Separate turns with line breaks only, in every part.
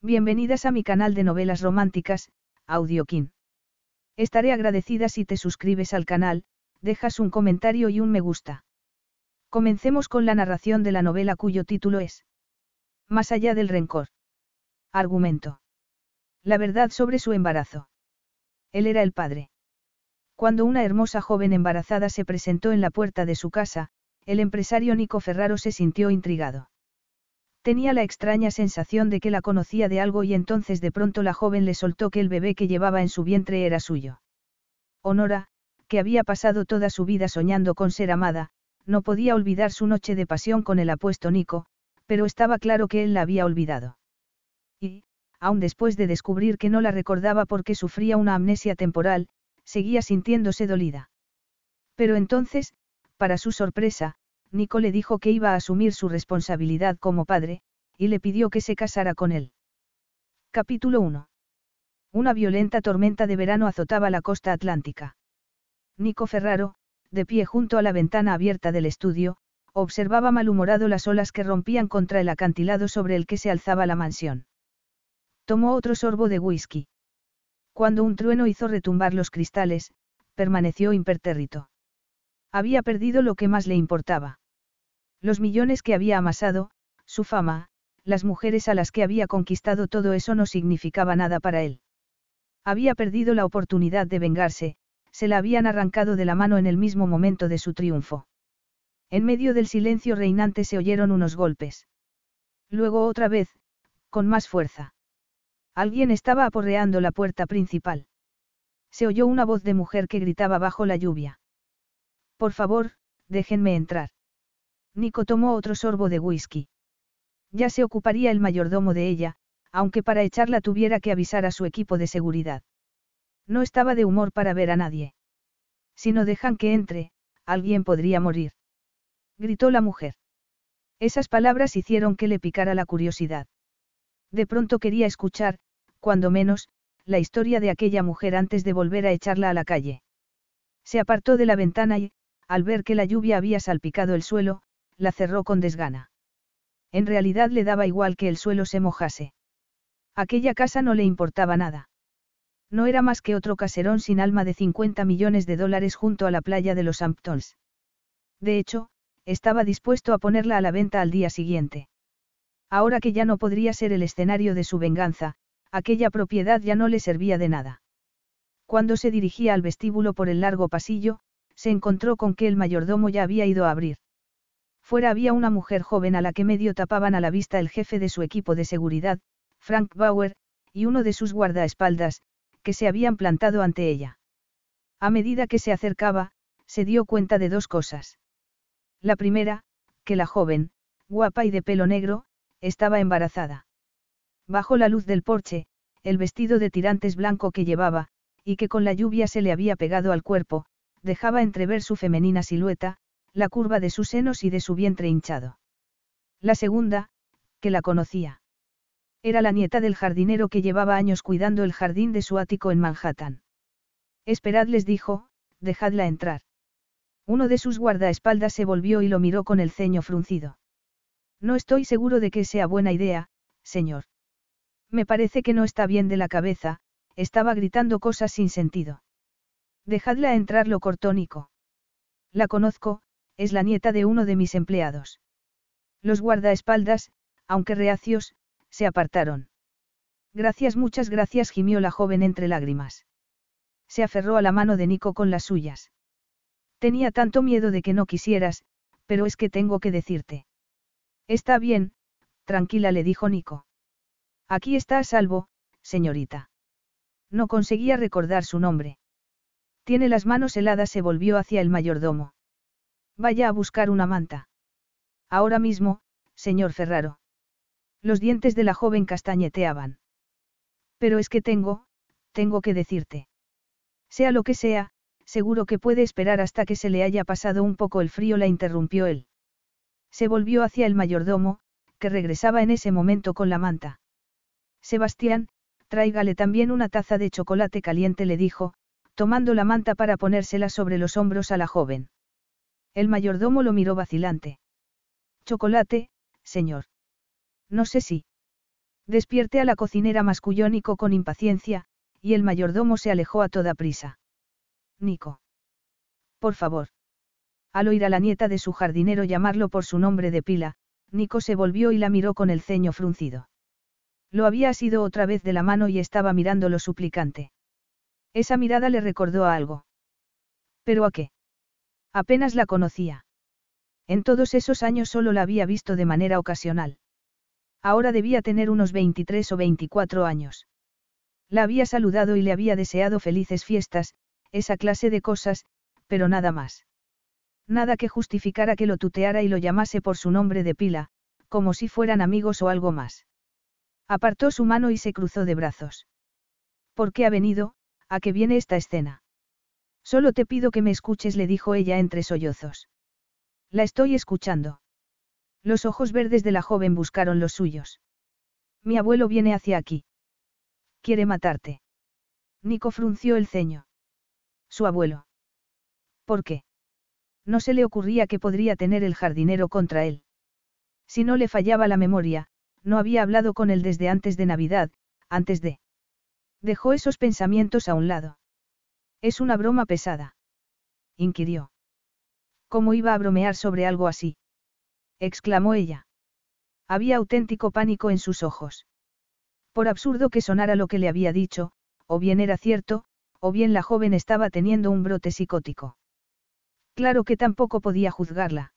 Bienvenidas a mi canal de novelas románticas, Audiokin. Estaré agradecida si te suscribes al canal, dejas un comentario y un me gusta. Comencemos con la narración de la novela cuyo título es Más allá del rencor. Argumento. La verdad sobre su embarazo. Él era el padre. Cuando una hermosa joven embarazada se presentó en la puerta de su casa, el empresario Nico Ferraro se sintió intrigado. Tenía la extraña sensación de que la conocía de algo y entonces de pronto la joven le soltó que el bebé que llevaba en su vientre era suyo. Honora, que había pasado toda su vida soñando con ser amada, no podía olvidar su noche de pasión con el apuesto Nico, pero estaba claro que él la había olvidado. Y, aun después de descubrir que no la recordaba porque sufría una amnesia temporal, seguía sintiéndose dolida. Pero entonces, para su sorpresa, Nico le dijo que iba a asumir su responsabilidad como padre, y le pidió que se casara con él. Capítulo 1. Una violenta tormenta de verano azotaba la costa atlántica. Nico Ferraro, de pie junto a la ventana abierta del estudio, observaba malhumorado las olas que rompían contra el acantilado sobre el que se alzaba la mansión. Tomó otro sorbo de whisky. Cuando un trueno hizo retumbar los cristales, permaneció impertérrito. Había perdido lo que más le importaba. Los millones que había amasado, su fama, las mujeres a las que había conquistado todo eso no significaba nada para él. Había perdido la oportunidad de vengarse, se la habían arrancado de la mano en el mismo momento de su triunfo. En medio del silencio reinante se oyeron unos golpes. Luego otra vez, con más fuerza. Alguien estaba aporreando la puerta principal. Se oyó una voz de mujer que gritaba bajo la lluvia. Por favor, déjenme entrar. Nico tomó otro sorbo de whisky. Ya se ocuparía el mayordomo de ella, aunque para echarla tuviera que avisar a su equipo de seguridad. No estaba de humor para ver a nadie. Si no dejan que entre, alguien podría morir. Gritó la mujer. Esas palabras hicieron que le picara la curiosidad. De pronto quería escuchar, cuando menos, la historia de aquella mujer antes de volver a echarla a la calle. Se apartó de la ventana y, al ver que la lluvia había salpicado el suelo, la cerró con desgana. En realidad le daba igual que el suelo se mojase. Aquella casa no le importaba nada. No era más que otro caserón sin alma de 50 millones de dólares junto a la playa de los Hamptons. De hecho, estaba dispuesto a ponerla a la venta al día siguiente. Ahora que ya no podría ser el escenario de su venganza, aquella propiedad ya no le servía de nada. Cuando se dirigía al vestíbulo por el largo pasillo, se encontró con que el mayordomo ya había ido a abrir. Fuera había una mujer joven a la que medio tapaban a la vista el jefe de su equipo de seguridad, Frank Bauer, y uno de sus guardaespaldas, que se habían plantado ante ella. A medida que se acercaba, se dio cuenta de dos cosas. La primera, que la joven, guapa y de pelo negro, estaba embarazada. Bajo la luz del porche, el vestido de tirantes blanco que llevaba, y que con la lluvia se le había pegado al cuerpo, dejaba entrever su femenina silueta, la curva de sus senos y de su vientre hinchado. La segunda, que la conocía. Era la nieta del jardinero que llevaba años cuidando el jardín de su ático en Manhattan. Esperad les dijo, dejadla entrar. Uno de sus guardaespaldas se volvió y lo miró con el ceño fruncido. No estoy seguro de que sea buena idea, señor. Me parece que no está bien de la cabeza, estaba gritando cosas sin sentido. Dejadla entrar, lo cortó Nico. La conozco, es la nieta de uno de mis empleados. Los guardaespaldas, aunque reacios, se apartaron. Gracias, muchas gracias, gimió la joven entre lágrimas. Se aferró a la mano de Nico con las suyas. Tenía tanto miedo de que no quisieras, pero es que tengo que decirte. Está bien, tranquila le dijo Nico. Aquí está a salvo, señorita. No conseguía recordar su nombre. Tiene las manos heladas, se volvió hacia el mayordomo. Vaya a buscar una manta. Ahora mismo, señor Ferraro. Los dientes de la joven castañeteaban. Pero es que tengo, tengo que decirte. Sea lo que sea, seguro que puede esperar hasta que se le haya pasado un poco el frío, la interrumpió él. Se volvió hacia el mayordomo, que regresaba en ese momento con la manta. Sebastián, tráigale también una taza de chocolate caliente, le dijo, tomando la manta para ponérsela sobre los hombros a la joven. El mayordomo lo miró vacilante. Chocolate, señor. No sé si. Despierte a la cocinera masculló Nico con impaciencia, y el mayordomo se alejó a toda prisa. Nico. Por favor. Al oír a la nieta de su jardinero llamarlo por su nombre de pila, Nico se volvió y la miró con el ceño fruncido. Lo había asido otra vez de la mano y estaba mirándolo suplicante. Esa mirada le recordó a algo. ¿Pero a qué? Apenas la conocía. En todos esos años solo la había visto de manera ocasional. Ahora debía tener unos 23 o 24 años. La había saludado y le había deseado felices fiestas, esa clase de cosas, pero nada más. Nada que justificara que lo tuteara y lo llamase por su nombre de pila, como si fueran amigos o algo más. Apartó su mano y se cruzó de brazos. ¿Por qué ha venido? ¿A qué viene esta escena? Solo te pido que me escuches, le dijo ella entre sollozos. La estoy escuchando. Los ojos verdes de la joven buscaron los suyos. Mi abuelo viene hacia aquí. Quiere matarte. Nico frunció el ceño. Su abuelo. ¿Por qué? No se le ocurría que podría tener el jardinero contra él. Si no le fallaba la memoria, no había hablado con él desde antes de Navidad, antes de... Dejó esos pensamientos a un lado. Es una broma pesada. Inquirió. ¿Cómo iba a bromear sobre algo así? exclamó ella. Había auténtico pánico en sus ojos. Por absurdo que sonara lo que le había dicho, o bien era cierto, o bien la joven estaba teniendo un brote psicótico. Claro que tampoco podía juzgarla.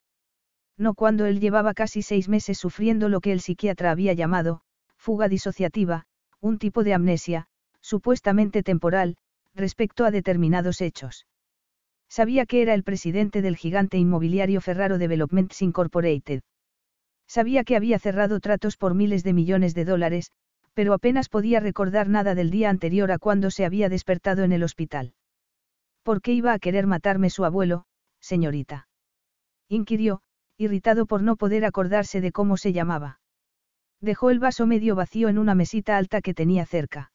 No cuando él llevaba casi seis meses sufriendo lo que el psiquiatra había llamado, fuga disociativa, un tipo de amnesia, supuestamente temporal, respecto a determinados hechos. Sabía que era el presidente del gigante inmobiliario Ferraro Developments Incorporated. Sabía que había cerrado tratos por miles de millones de dólares, pero apenas podía recordar nada del día anterior a cuando se había despertado en el hospital. ¿Por qué iba a querer matarme su abuelo, señorita? inquirió, irritado por no poder acordarse de cómo se llamaba. Dejó el vaso medio vacío en una mesita alta que tenía cerca.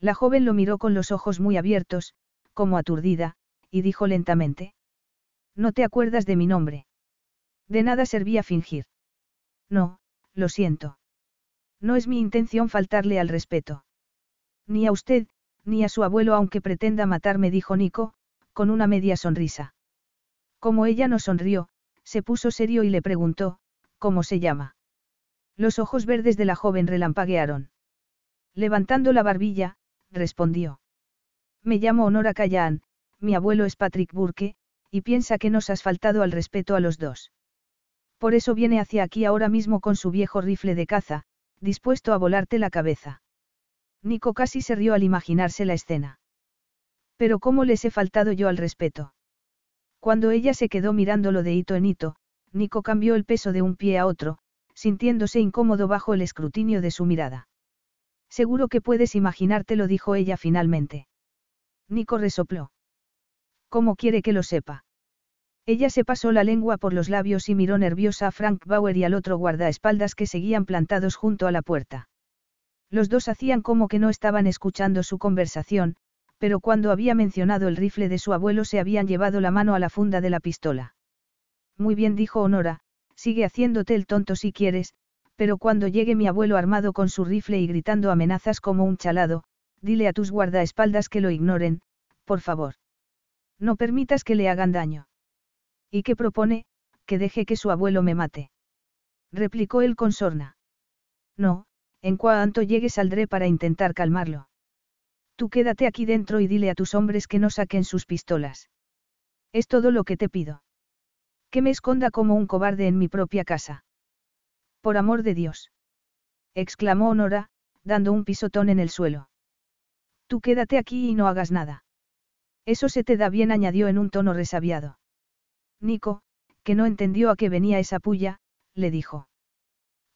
La joven lo miró con los ojos muy abiertos, como aturdida, y dijo lentamente. ¿No te acuerdas de mi nombre? De nada servía fingir. No, lo siento. No es mi intención faltarle al respeto. Ni a usted, ni a su abuelo aunque pretenda matarme, dijo Nico, con una media sonrisa. Como ella no sonrió, se puso serio y le preguntó, ¿cómo se llama? Los ojos verdes de la joven relampaguearon. Levantando la barbilla, respondió. Me llamo Honora Callan, mi abuelo es Patrick Burke, y piensa que nos has faltado al respeto a los dos. Por eso viene hacia aquí ahora mismo con su viejo rifle de caza, dispuesto a volarte la cabeza. Nico casi se rió al imaginarse la escena. Pero ¿cómo les he faltado yo al respeto? Cuando ella se quedó mirándolo de hito en hito, Nico cambió el peso de un pie a otro, sintiéndose incómodo bajo el escrutinio de su mirada. Seguro que puedes imaginártelo, dijo ella finalmente. Nico resopló. ¿Cómo quiere que lo sepa? Ella se pasó la lengua por los labios y miró nerviosa a Frank Bauer y al otro guardaespaldas que seguían plantados junto a la puerta. Los dos hacían como que no estaban escuchando su conversación, pero cuando había mencionado el rifle de su abuelo se habían llevado la mano a la funda de la pistola. Muy bien, dijo Honora, sigue haciéndote el tonto si quieres, pero cuando llegue mi abuelo armado con su rifle y gritando amenazas como un chalado, dile a tus guardaespaldas que lo ignoren, por favor. No permitas que le hagan daño. ¿Y qué propone? Que deje que su abuelo me mate. Replicó él con sorna. No, en cuanto llegue saldré para intentar calmarlo. Tú quédate aquí dentro y dile a tus hombres que no saquen sus pistolas. Es todo lo que te pido. Que me esconda como un cobarde en mi propia casa. Por amor de Dios. exclamó Honora, dando un pisotón en el suelo. Tú quédate aquí y no hagas nada. Eso se te da bien, añadió en un tono resabiado. Nico, que no entendió a qué venía esa puya, le dijo.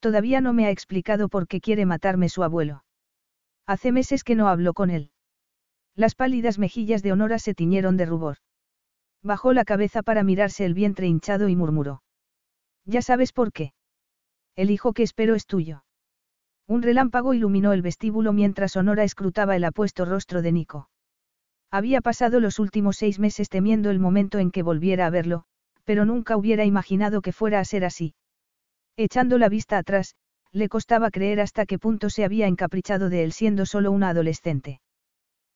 Todavía no me ha explicado por qué quiere matarme su abuelo. Hace meses que no hablo con él. Las pálidas mejillas de Honora se tiñeron de rubor. Bajó la cabeza para mirarse el vientre hinchado y murmuró. Ya sabes por qué. El hijo que espero es tuyo. Un relámpago iluminó el vestíbulo mientras Honora escrutaba el apuesto rostro de Nico. Había pasado los últimos seis meses temiendo el momento en que volviera a verlo, pero nunca hubiera imaginado que fuera a ser así. Echando la vista atrás, le costaba creer hasta qué punto se había encaprichado de él siendo solo una adolescente.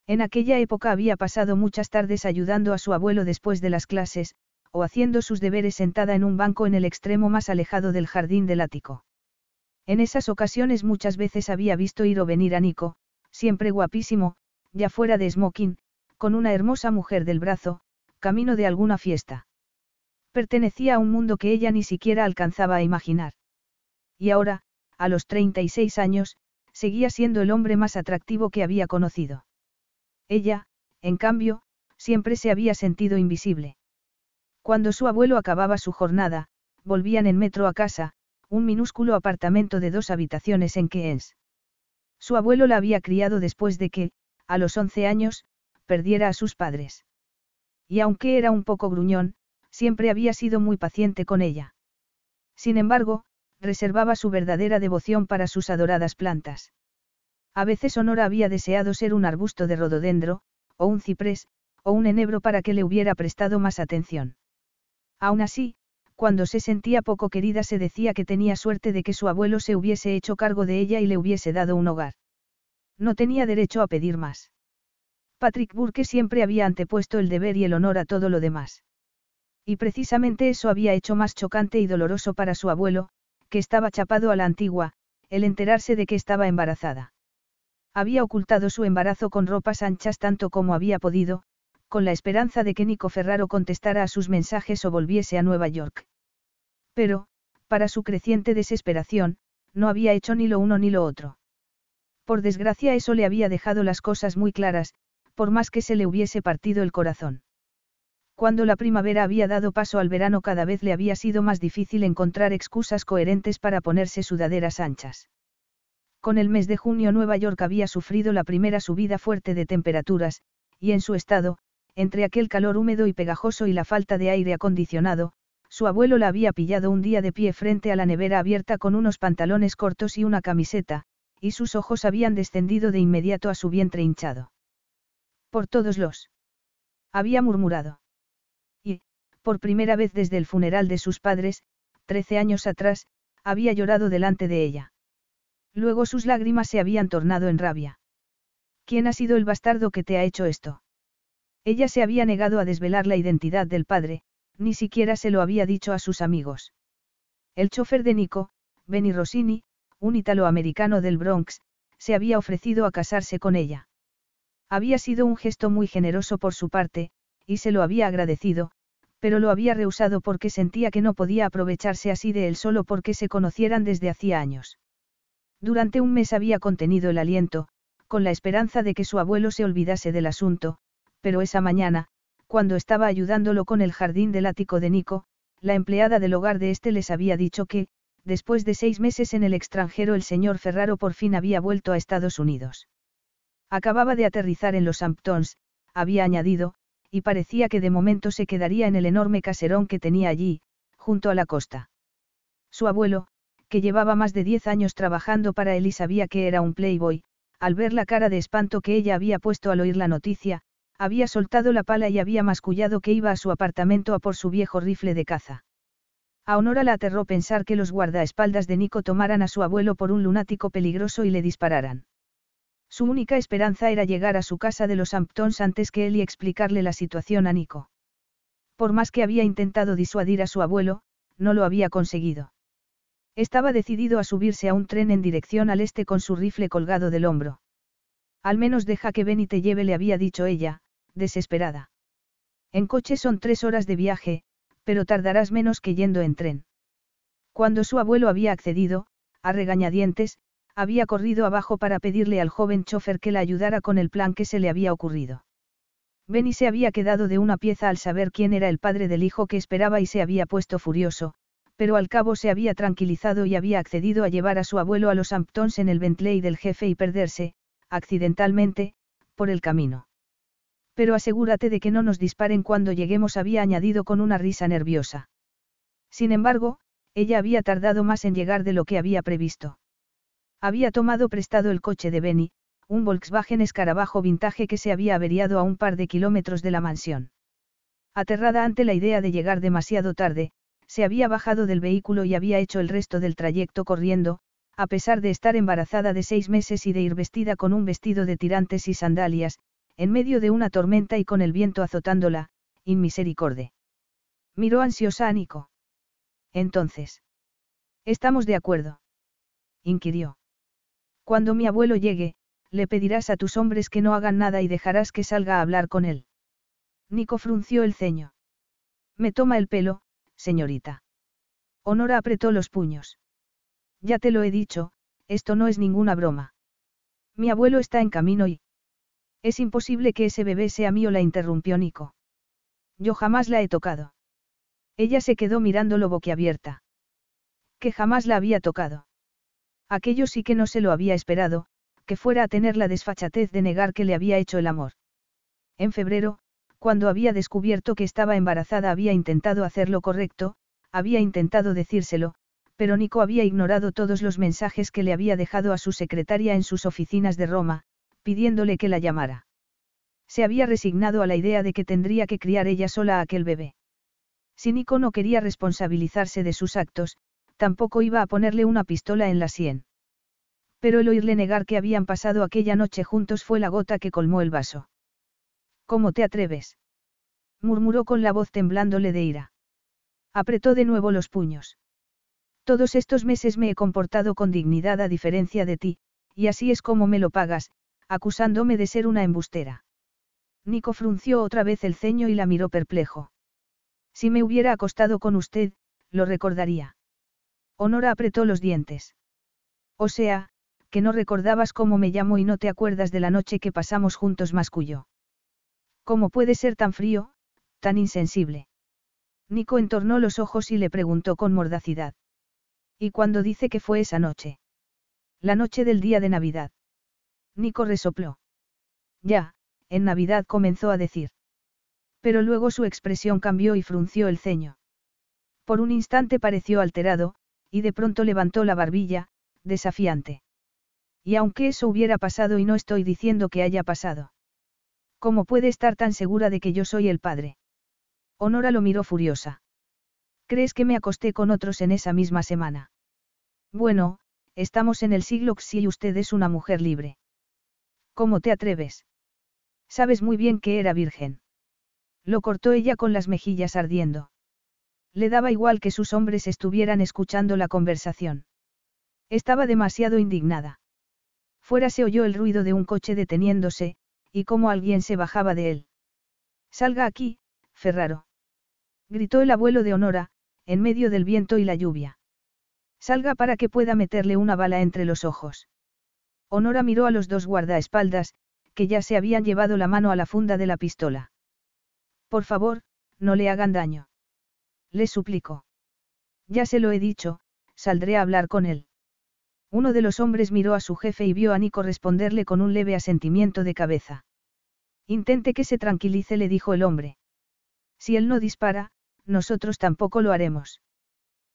En aquella época había pasado muchas tardes ayudando a su abuelo después de las clases, o haciendo sus deberes sentada en un banco en el extremo más alejado del jardín del ático. En esas ocasiones muchas veces había visto ir o venir a Nico, siempre guapísimo, ya fuera de smoking, con una hermosa mujer del brazo, camino de alguna fiesta. Pertenecía a un mundo que ella ni siquiera alcanzaba a imaginar. Y ahora, a los 36 años, seguía siendo el hombre más atractivo que había conocido. Ella, en cambio, siempre se había sentido invisible. Cuando su abuelo acababa su jornada, volvían en metro a casa, un minúsculo apartamento de dos habitaciones en Keynes. Su abuelo la había criado después de que, a los 11 años, perdiera a sus padres. Y aunque era un poco gruñón, siempre había sido muy paciente con ella. Sin embargo, reservaba su verdadera devoción para sus adoradas plantas. A veces Honora había deseado ser un arbusto de rododendro, o un ciprés, o un enebro para que le hubiera prestado más atención. Aún así, cuando se sentía poco querida se decía que tenía suerte de que su abuelo se hubiese hecho cargo de ella y le hubiese dado un hogar. No tenía derecho a pedir más. Patrick Burke siempre había antepuesto el deber y el honor a todo lo demás. Y precisamente eso había hecho más chocante y doloroso para su abuelo, que estaba chapado a la antigua, el enterarse de que estaba embarazada. Había ocultado su embarazo con ropas anchas tanto como había podido, con la esperanza de que Nico Ferraro contestara a sus mensajes o volviese a Nueva York. Pero, para su creciente desesperación, no había hecho ni lo uno ni lo otro. Por desgracia eso le había dejado las cosas muy claras, por más que se le hubiese partido el corazón. Cuando la primavera había dado paso al verano cada vez le había sido más difícil encontrar excusas coherentes para ponerse sudaderas anchas. Con el mes de junio Nueva York había sufrido la primera subida fuerte de temperaturas, y en su estado, entre aquel calor húmedo y pegajoso y la falta de aire acondicionado, su abuelo la había pillado un día de pie frente a la nevera abierta con unos pantalones cortos y una camiseta, y sus ojos habían descendido de inmediato a su vientre hinchado. Por todos los. Había murmurado. Y, por primera vez desde el funeral de sus padres, trece años atrás, había llorado delante de ella. Luego sus lágrimas se habían tornado en rabia. ¿Quién ha sido el bastardo que te ha hecho esto? Ella se había negado a desvelar la identidad del padre, ni siquiera se lo había dicho a sus amigos. El chofer de Nico, Benny Rossini, un italoamericano del Bronx, se había ofrecido a casarse con ella. Había sido un gesto muy generoso por su parte, y se lo había agradecido, pero lo había rehusado porque sentía que no podía aprovecharse así de él solo porque se conocieran desde hacía años. Durante un mes había contenido el aliento, con la esperanza de que su abuelo se olvidase del asunto, pero esa mañana, cuando estaba ayudándolo con el jardín del ático de Nico, la empleada del hogar de éste les había dicho que, después de seis meses en el extranjero el señor Ferraro por fin había vuelto a Estados Unidos. Acababa de aterrizar en los Hamptons, había añadido, y parecía que de momento se quedaría en el enorme caserón que tenía allí, junto a la costa. Su abuelo, que llevaba más de diez años trabajando para él y sabía que era un playboy, al ver la cara de espanto que ella había puesto al oír la noticia, había soltado la pala y había mascullado que iba a su apartamento a por su viejo rifle de caza. A Honora la aterró pensar que los guardaespaldas de Nico tomaran a su abuelo por un lunático peligroso y le dispararan. Su única esperanza era llegar a su casa de los Hamptons antes que él y explicarle la situación a Nico. Por más que había intentado disuadir a su abuelo, no lo había conseguido. Estaba decidido a subirse a un tren en dirección al este con su rifle colgado del hombro. Al menos deja que Benny te lleve, le había dicho ella, desesperada. En coche son tres horas de viaje, pero tardarás menos que yendo en tren. Cuando su abuelo había accedido, a regañadientes, había corrido abajo para pedirle al joven chofer que la ayudara con el plan que se le había ocurrido. Benny se había quedado de una pieza al saber quién era el padre del hijo que esperaba y se había puesto furioso, pero al cabo se había tranquilizado y había accedido a llevar a su abuelo a los Hamptons en el Bentley del jefe y perderse, accidentalmente, por el camino. Pero asegúrate de que no nos disparen cuando lleguemos, había añadido con una risa nerviosa. Sin embargo, ella había tardado más en llegar de lo que había previsto. Había tomado prestado el coche de Benny, un Volkswagen escarabajo vintage que se había averiado a un par de kilómetros de la mansión. Aterrada ante la idea de llegar demasiado tarde, se había bajado del vehículo y había hecho el resto del trayecto corriendo, a pesar de estar embarazada de seis meses y de ir vestida con un vestido de tirantes y sandalias, en medio de una tormenta y con el viento azotándola, inmisericorde. Miró ansiosa a Nico. Entonces. ¿Estamos de acuerdo? inquirió. Cuando mi abuelo llegue, le pedirás a tus hombres que no hagan nada y dejarás que salga a hablar con él. Nico frunció el ceño. Me toma el pelo, señorita. Honora apretó los puños. Ya te lo he dicho, esto no es ninguna broma. Mi abuelo está en camino y... Es imposible que ese bebé sea mío, la interrumpió Nico. Yo jamás la he tocado. Ella se quedó mirándolo boquiabierta. Que jamás la había tocado. Aquello sí que no se lo había esperado, que fuera a tener la desfachatez de negar que le había hecho el amor. En febrero, cuando había descubierto que estaba embarazada había intentado hacer lo correcto, había intentado decírselo, pero Nico había ignorado todos los mensajes que le había dejado a su secretaria en sus oficinas de Roma, pidiéndole que la llamara. Se había resignado a la idea de que tendría que criar ella sola a aquel bebé. Si Nico no quería responsabilizarse de sus actos, tampoco iba a ponerle una pistola en la sien. Pero el oírle negar que habían pasado aquella noche juntos fue la gota que colmó el vaso. ¿Cómo te atreves? murmuró con la voz temblándole de ira. Apretó de nuevo los puños. Todos estos meses me he comportado con dignidad a diferencia de ti, y así es como me lo pagas, acusándome de ser una embustera. Nico frunció otra vez el ceño y la miró perplejo. Si me hubiera acostado con usted, lo recordaría. Honora apretó los dientes. O sea, que no recordabas cómo me llamo y no te acuerdas de la noche que pasamos juntos, masculló. ¿Cómo puede ser tan frío, tan insensible? Nico entornó los ojos y le preguntó con mordacidad. ¿Y cuándo dice que fue esa noche? La noche del día de Navidad. Nico resopló. Ya, en Navidad comenzó a decir. Pero luego su expresión cambió y frunció el ceño. Por un instante pareció alterado, y de pronto levantó la barbilla, desafiante. Y aunque eso hubiera pasado y no estoy diciendo que haya pasado. ¿Cómo puede estar tan segura de que yo soy el padre? Honora lo miró furiosa. ¿Crees que me acosté con otros en esa misma semana? Bueno, estamos en el siglo XI y usted es una mujer libre. ¿Cómo te atreves? Sabes muy bien que era virgen. Lo cortó ella con las mejillas ardiendo. Le daba igual que sus hombres estuvieran escuchando la conversación. Estaba demasiado indignada. Fuera se oyó el ruido de un coche deteniéndose, y cómo alguien se bajaba de él. Salga aquí, Ferraro. Gritó el abuelo de Honora, en medio del viento y la lluvia. Salga para que pueda meterle una bala entre los ojos. Honora miró a los dos guardaespaldas, que ya se habían llevado la mano a la funda de la pistola. Por favor, no le hagan daño. Le suplicó. Ya se lo he dicho, saldré a hablar con él. Uno de los hombres miró a su jefe y vio a Nico responderle con un leve asentimiento de cabeza. Intente que se tranquilice, le dijo el hombre. Si él no dispara, nosotros tampoco lo haremos.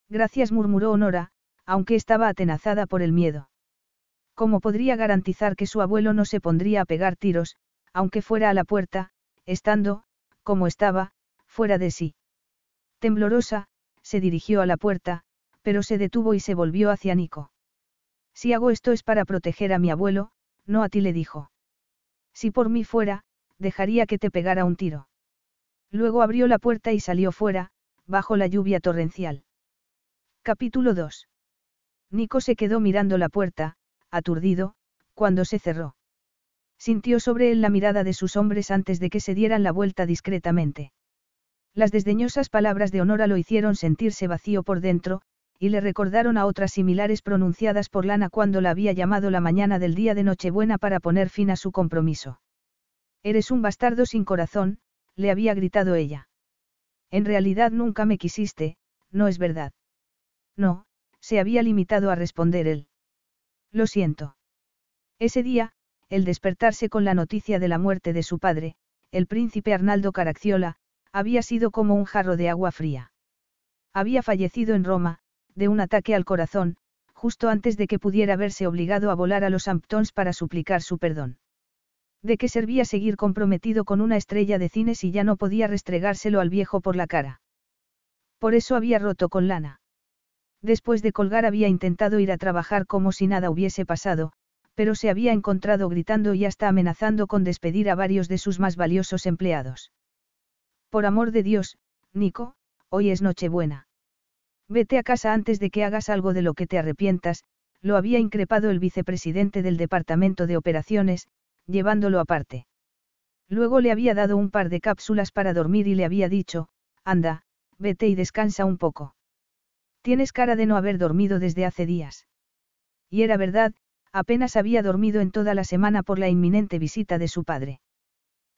Gracias, murmuró Honora, aunque estaba atenazada por el miedo. ¿Cómo podría garantizar que su abuelo no se pondría a pegar tiros, aunque fuera a la puerta, estando, como estaba, fuera de sí? Temblorosa, se dirigió a la puerta, pero se detuvo y se volvió hacia Nico. Si hago esto es para proteger a mi abuelo, no a ti le dijo. Si por mí fuera, dejaría que te pegara un tiro. Luego abrió la puerta y salió fuera, bajo la lluvia torrencial. Capítulo 2. Nico se quedó mirando la puerta, aturdido, cuando se cerró. Sintió sobre él la mirada de sus hombres antes de que se dieran la vuelta discretamente. Las desdeñosas palabras de Honora lo hicieron sentirse vacío por dentro, y le recordaron a otras similares pronunciadas por Lana cuando la había llamado la mañana del día de Nochebuena para poner fin a su compromiso. Eres un bastardo sin corazón, le había gritado ella. En realidad nunca me quisiste, no es verdad. No, se había limitado a responder él. Lo siento. Ese día, el despertarse con la noticia de la muerte de su padre, el príncipe Arnaldo Caracciola, había sido como un jarro de agua fría. Había fallecido en Roma, de un ataque al corazón, justo antes de que pudiera verse obligado a volar a los Hamptons para suplicar su perdón. ¿De qué servía seguir comprometido con una estrella de cine si ya no podía restregárselo al viejo por la cara? Por eso había roto con Lana. Después de colgar había intentado ir a trabajar como si nada hubiese pasado, pero se había encontrado gritando y hasta amenazando con despedir a varios de sus más valiosos empleados. Por amor de Dios, Nico, hoy es Nochebuena. Vete a casa antes de que hagas algo de lo que te arrepientas, lo había increpado el vicepresidente del Departamento de Operaciones, llevándolo aparte. Luego le había dado un par de cápsulas para dormir y le había dicho, anda, vete y descansa un poco. Tienes cara de no haber dormido desde hace días. Y era verdad, apenas había dormido en toda la semana por la inminente visita de su padre.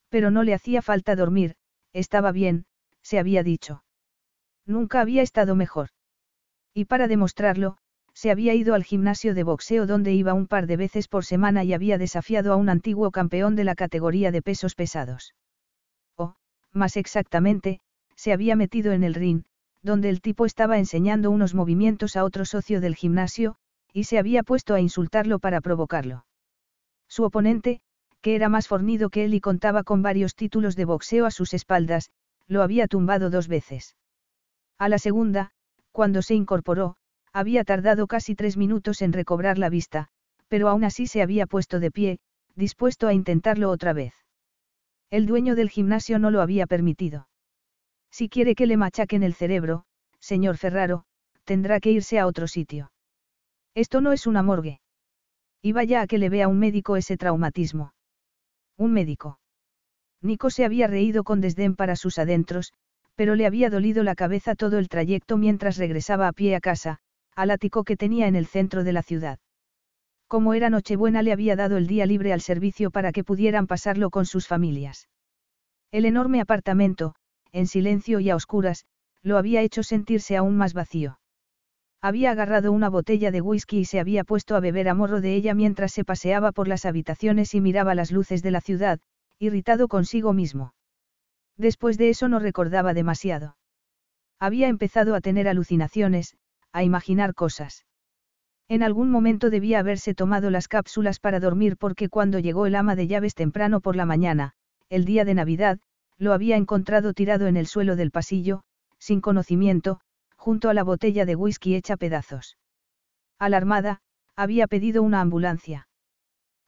Pero no le hacía falta dormir, estaba bien, se había dicho. Nunca había estado mejor. Y para demostrarlo, se había ido al gimnasio de boxeo donde iba un par de veces por semana y había desafiado a un antiguo campeón de la categoría de pesos pesados. O, más exactamente, se había metido en el ring, donde el tipo estaba enseñando unos movimientos a otro socio del gimnasio, y se había puesto a insultarlo para provocarlo. Su oponente, que era más fornido que él y contaba con varios títulos de boxeo a sus espaldas, lo había tumbado dos veces. A la segunda, cuando se incorporó, había tardado casi tres minutos en recobrar la vista, pero aún así se había puesto de pie, dispuesto a intentarlo otra vez. El dueño del gimnasio no lo había permitido. Si quiere que le machaquen el cerebro, señor Ferraro, tendrá que irse a otro sitio. Esto no es una morgue. Y vaya a que le vea un médico ese traumatismo. Un médico. Nico se había reído con desdén para sus adentros, pero le había dolido la cabeza todo el trayecto mientras regresaba a pie a casa, al ático que tenía en el centro de la ciudad. Como era Nochebuena le había dado el día libre al servicio para que pudieran pasarlo con sus familias. El enorme apartamento, en silencio y a oscuras, lo había hecho sentirse aún más vacío. Había agarrado una botella de whisky y se había puesto a beber a morro de ella mientras se paseaba por las habitaciones y miraba las luces de la ciudad, irritado consigo mismo. Después de eso no recordaba demasiado. Había empezado a tener alucinaciones, a imaginar cosas. En algún momento debía haberse tomado las cápsulas para dormir porque cuando llegó el ama de llaves temprano por la mañana, el día de Navidad, lo había encontrado tirado en el suelo del pasillo, sin conocimiento, junto a la botella de whisky hecha pedazos. Alarmada, había pedido una ambulancia.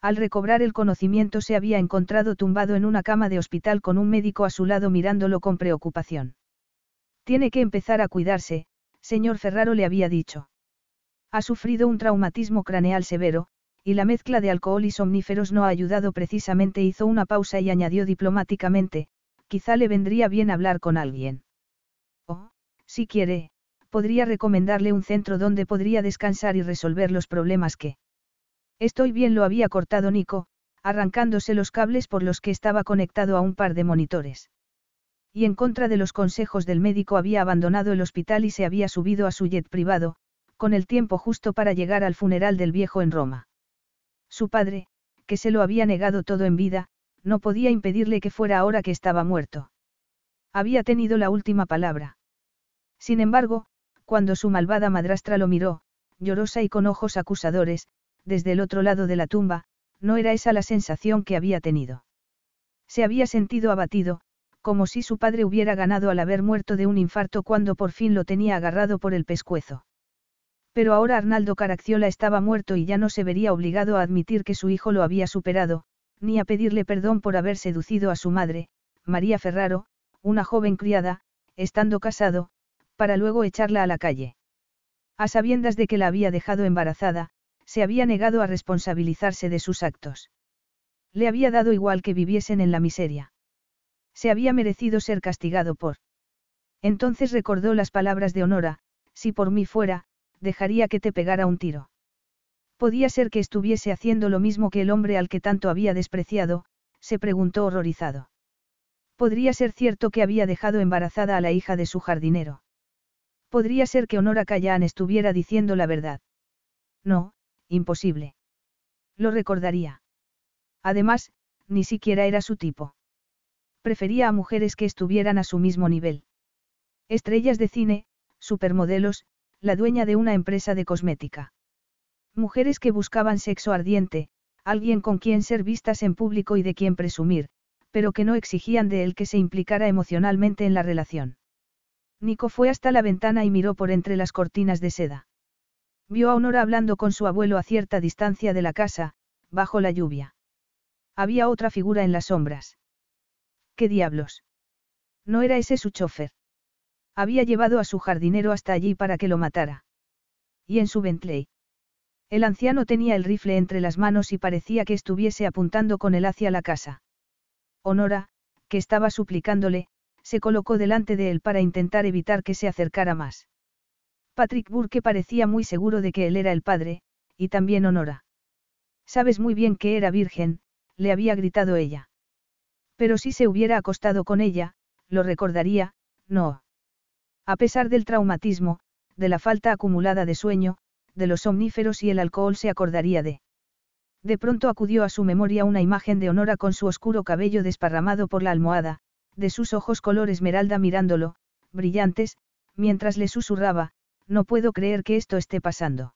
Al recobrar el conocimiento se había encontrado tumbado en una cama de hospital con un médico a su lado mirándolo con preocupación. Tiene que empezar a cuidarse, señor Ferraro le había dicho. Ha sufrido un traumatismo craneal severo, y la mezcla de alcohol y somníferos no ha ayudado precisamente. Hizo una pausa y añadió diplomáticamente, quizá le vendría bien hablar con alguien. Oh, si quiere, podría recomendarle un centro donde podría descansar y resolver los problemas que... Estoy bien, lo había cortado Nico, arrancándose los cables por los que estaba conectado a un par de monitores. Y en contra de los consejos del médico había abandonado el hospital y se había subido a su jet privado, con el tiempo justo para llegar al funeral del viejo en Roma. Su padre, que se lo había negado todo en vida, no podía impedirle que fuera ahora que estaba muerto. Había tenido la última palabra. Sin embargo, cuando su malvada madrastra lo miró, llorosa y con ojos acusadores, desde el otro lado de la tumba, no era esa la sensación que había tenido. Se había sentido abatido, como si su padre hubiera ganado al haber muerto de un infarto cuando por fin lo tenía agarrado por el pescuezo. Pero ahora Arnaldo Caracciola estaba muerto y ya no se vería obligado a admitir que su hijo lo había superado, ni a pedirle perdón por haber seducido a su madre, María Ferraro, una joven criada, estando casado, para luego echarla a la calle. A sabiendas de que la había dejado embarazada, se había negado a responsabilizarse de sus actos. Le había dado igual que viviesen en la miseria. Se había merecido ser castigado por. Entonces recordó las palabras de Honora, si por mí fuera, dejaría que te pegara un tiro. Podía ser que estuviese haciendo lo mismo que el hombre al que tanto había despreciado, se preguntó horrorizado. Podría ser cierto que había dejado embarazada a la hija de su jardinero. Podría ser que Honora Callán estuviera diciendo la verdad. No, imposible. Lo recordaría. Además, ni siquiera era su tipo. Prefería a mujeres que estuvieran a su mismo nivel. Estrellas de cine, supermodelos, la dueña de una empresa de cosmética. Mujeres que buscaban sexo ardiente, alguien con quien ser vistas en público y de quien presumir, pero que no exigían de él que se implicara emocionalmente en la relación. Nico fue hasta la ventana y miró por entre las cortinas de seda. Vio a Honora hablando con su abuelo a cierta distancia de la casa, bajo la lluvia. Había otra figura en las sombras. ¿Qué diablos? No era ese su chofer. Había llevado a su jardinero hasta allí para que lo matara. Y en su Bentley. El anciano tenía el rifle entre las manos y parecía que estuviese apuntando con él hacia la casa. Honora, que estaba suplicándole, se colocó delante de él para intentar evitar que se acercara más. Patrick Burke parecía muy seguro de que él era el padre, y también Honora. Sabes muy bien que era virgen, le había gritado ella. Pero si se hubiera acostado con ella, lo recordaría, no. A pesar del traumatismo, de la falta acumulada de sueño, de los somníferos y el alcohol se acordaría de. De pronto acudió a su memoria una imagen de Honora con su oscuro cabello desparramado por la almohada, de sus ojos color esmeralda mirándolo, brillantes, mientras le susurraba, no puedo creer que esto esté pasando.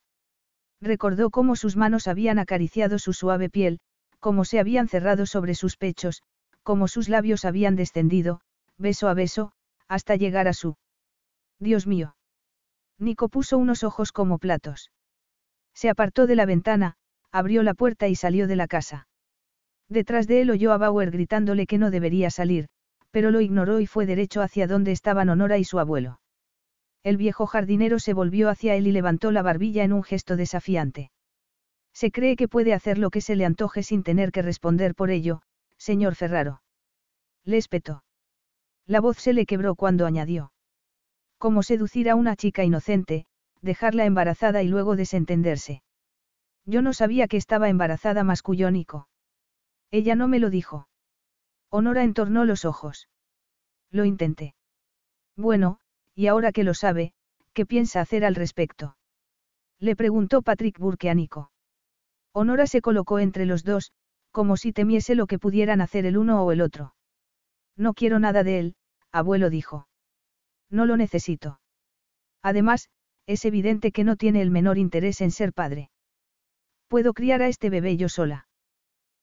Recordó cómo sus manos habían acariciado su suave piel, cómo se habían cerrado sobre sus pechos, cómo sus labios habían descendido, beso a beso, hasta llegar a su Dios mío. Nico puso unos ojos como platos. Se apartó de la ventana, abrió la puerta y salió de la casa. Detrás de él oyó a Bauer gritándole que no debería salir, pero lo ignoró y fue derecho hacia donde estaban Honora y su abuelo. El viejo jardinero se volvió hacia él y levantó la barbilla en un gesto desafiante. Se cree que puede hacer lo que se le antoje sin tener que responder por ello, señor Ferraro. Le espetó. La voz se le quebró cuando añadió. Cómo seducir a una chica inocente, dejarla embarazada y luego desentenderse. Yo no sabía que estaba embarazada, masculló Nico. Ella no me lo dijo. Honora entornó los ojos. Lo intenté. Bueno, y ahora que lo sabe, ¿qué piensa hacer al respecto? Le preguntó Patrick Burke a Nico. Honora se colocó entre los dos, como si temiese lo que pudieran hacer el uno o el otro. No quiero nada de él, abuelo dijo. No lo necesito. Además, es evidente que no tiene el menor interés en ser padre. Puedo criar a este bebé yo sola.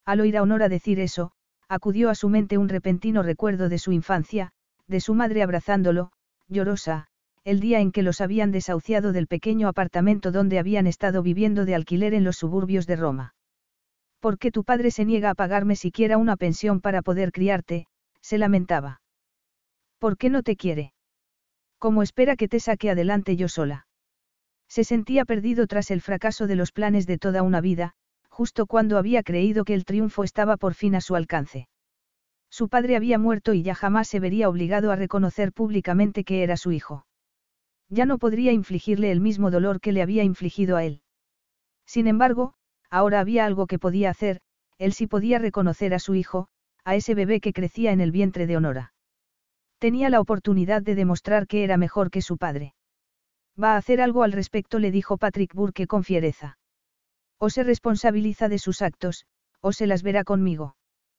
Al oír a Honora decir eso, acudió a su mente un repentino recuerdo de su infancia, de su madre abrazándolo, llorosa, el día en que los habían desahuciado del pequeño apartamento donde habían estado viviendo de alquiler en los suburbios de Roma. ¿Por qué tu padre se niega a pagarme siquiera una pensión para poder criarte? se lamentaba. ¿Por qué no te quiere? ¿Cómo espera que te saque adelante yo sola? Se sentía perdido tras el fracaso de los planes de toda una vida, justo cuando había creído que el triunfo estaba por fin a su alcance. Su padre había muerto y ya jamás se vería obligado a reconocer públicamente que era su hijo. Ya no podría infligirle el mismo dolor que le había infligido a él. Sin embargo, ahora había algo que podía hacer, él sí podía reconocer a su hijo, a ese bebé que crecía en el vientre de Honora. Tenía la oportunidad de demostrar que era mejor que su padre. Va a hacer algo al respecto, le dijo Patrick Burke con fiereza. O se responsabiliza de sus actos, o se las verá conmigo.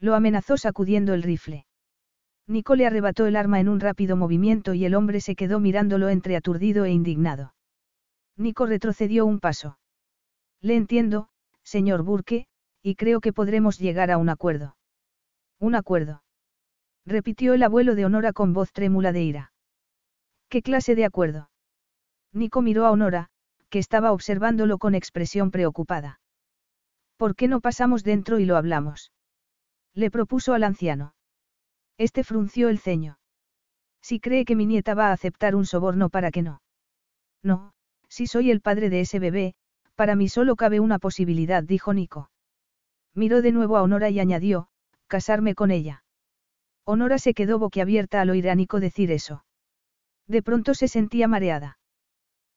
Lo amenazó sacudiendo el rifle. Nico le arrebató el arma en un rápido movimiento y el hombre se quedó mirándolo entre aturdido e indignado. Nico retrocedió un paso. Le entiendo, señor Burke, y creo que podremos llegar a un acuerdo. Un acuerdo. Repitió el abuelo de Honora con voz trémula de ira. ¿Qué clase de acuerdo? Nico miró a Honora, que estaba observándolo con expresión preocupada. ¿Por qué no pasamos dentro y lo hablamos? Le propuso al anciano. Este frunció el ceño. Si cree que mi nieta va a aceptar un soborno para que no. No, si soy el padre de ese bebé, para mí solo cabe una posibilidad, dijo Nico. Miró de nuevo a Honora y añadió, casarme con ella. Honora se quedó boquiabierta al oír a Nico decir eso. De pronto se sentía mareada.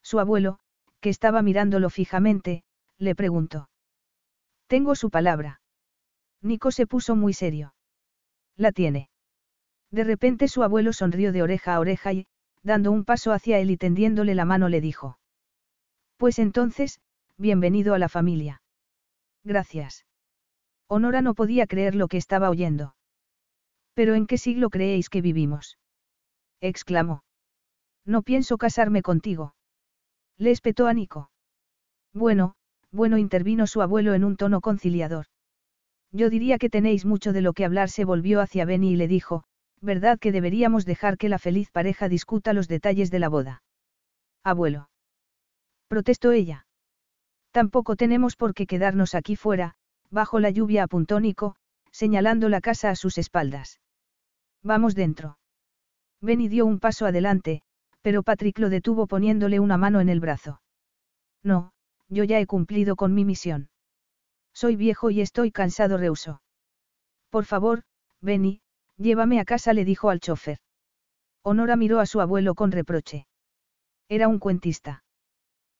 Su abuelo, que estaba mirándolo fijamente, le preguntó. Tengo su palabra. Nico se puso muy serio. La tiene. De repente su abuelo sonrió de oreja a oreja y, dando un paso hacia él y tendiéndole la mano, le dijo. Pues entonces, bienvenido a la familia. Gracias. Honora no podía creer lo que estaba oyendo. ¿Pero en qué siglo creéis que vivimos? exclamó. No pienso casarme contigo. Le espetó a Nico. Bueno, bueno, intervino su abuelo en un tono conciliador. Yo diría que tenéis mucho de lo que hablar, se volvió hacia Benny y le dijo, ¿verdad que deberíamos dejar que la feliz pareja discuta los detalles de la boda? Abuelo. Protestó ella. Tampoco tenemos por qué quedarnos aquí fuera, bajo la lluvia apuntó Nico, señalando la casa a sus espaldas. Vamos dentro. Benny dio un paso adelante, pero Patrick lo detuvo poniéndole una mano en el brazo. No, yo ya he cumplido con mi misión. Soy viejo y estoy cansado, rehusó. Por favor, Benny, llévame a casa, le dijo al chofer. Honora miró a su abuelo con reproche. Era un cuentista.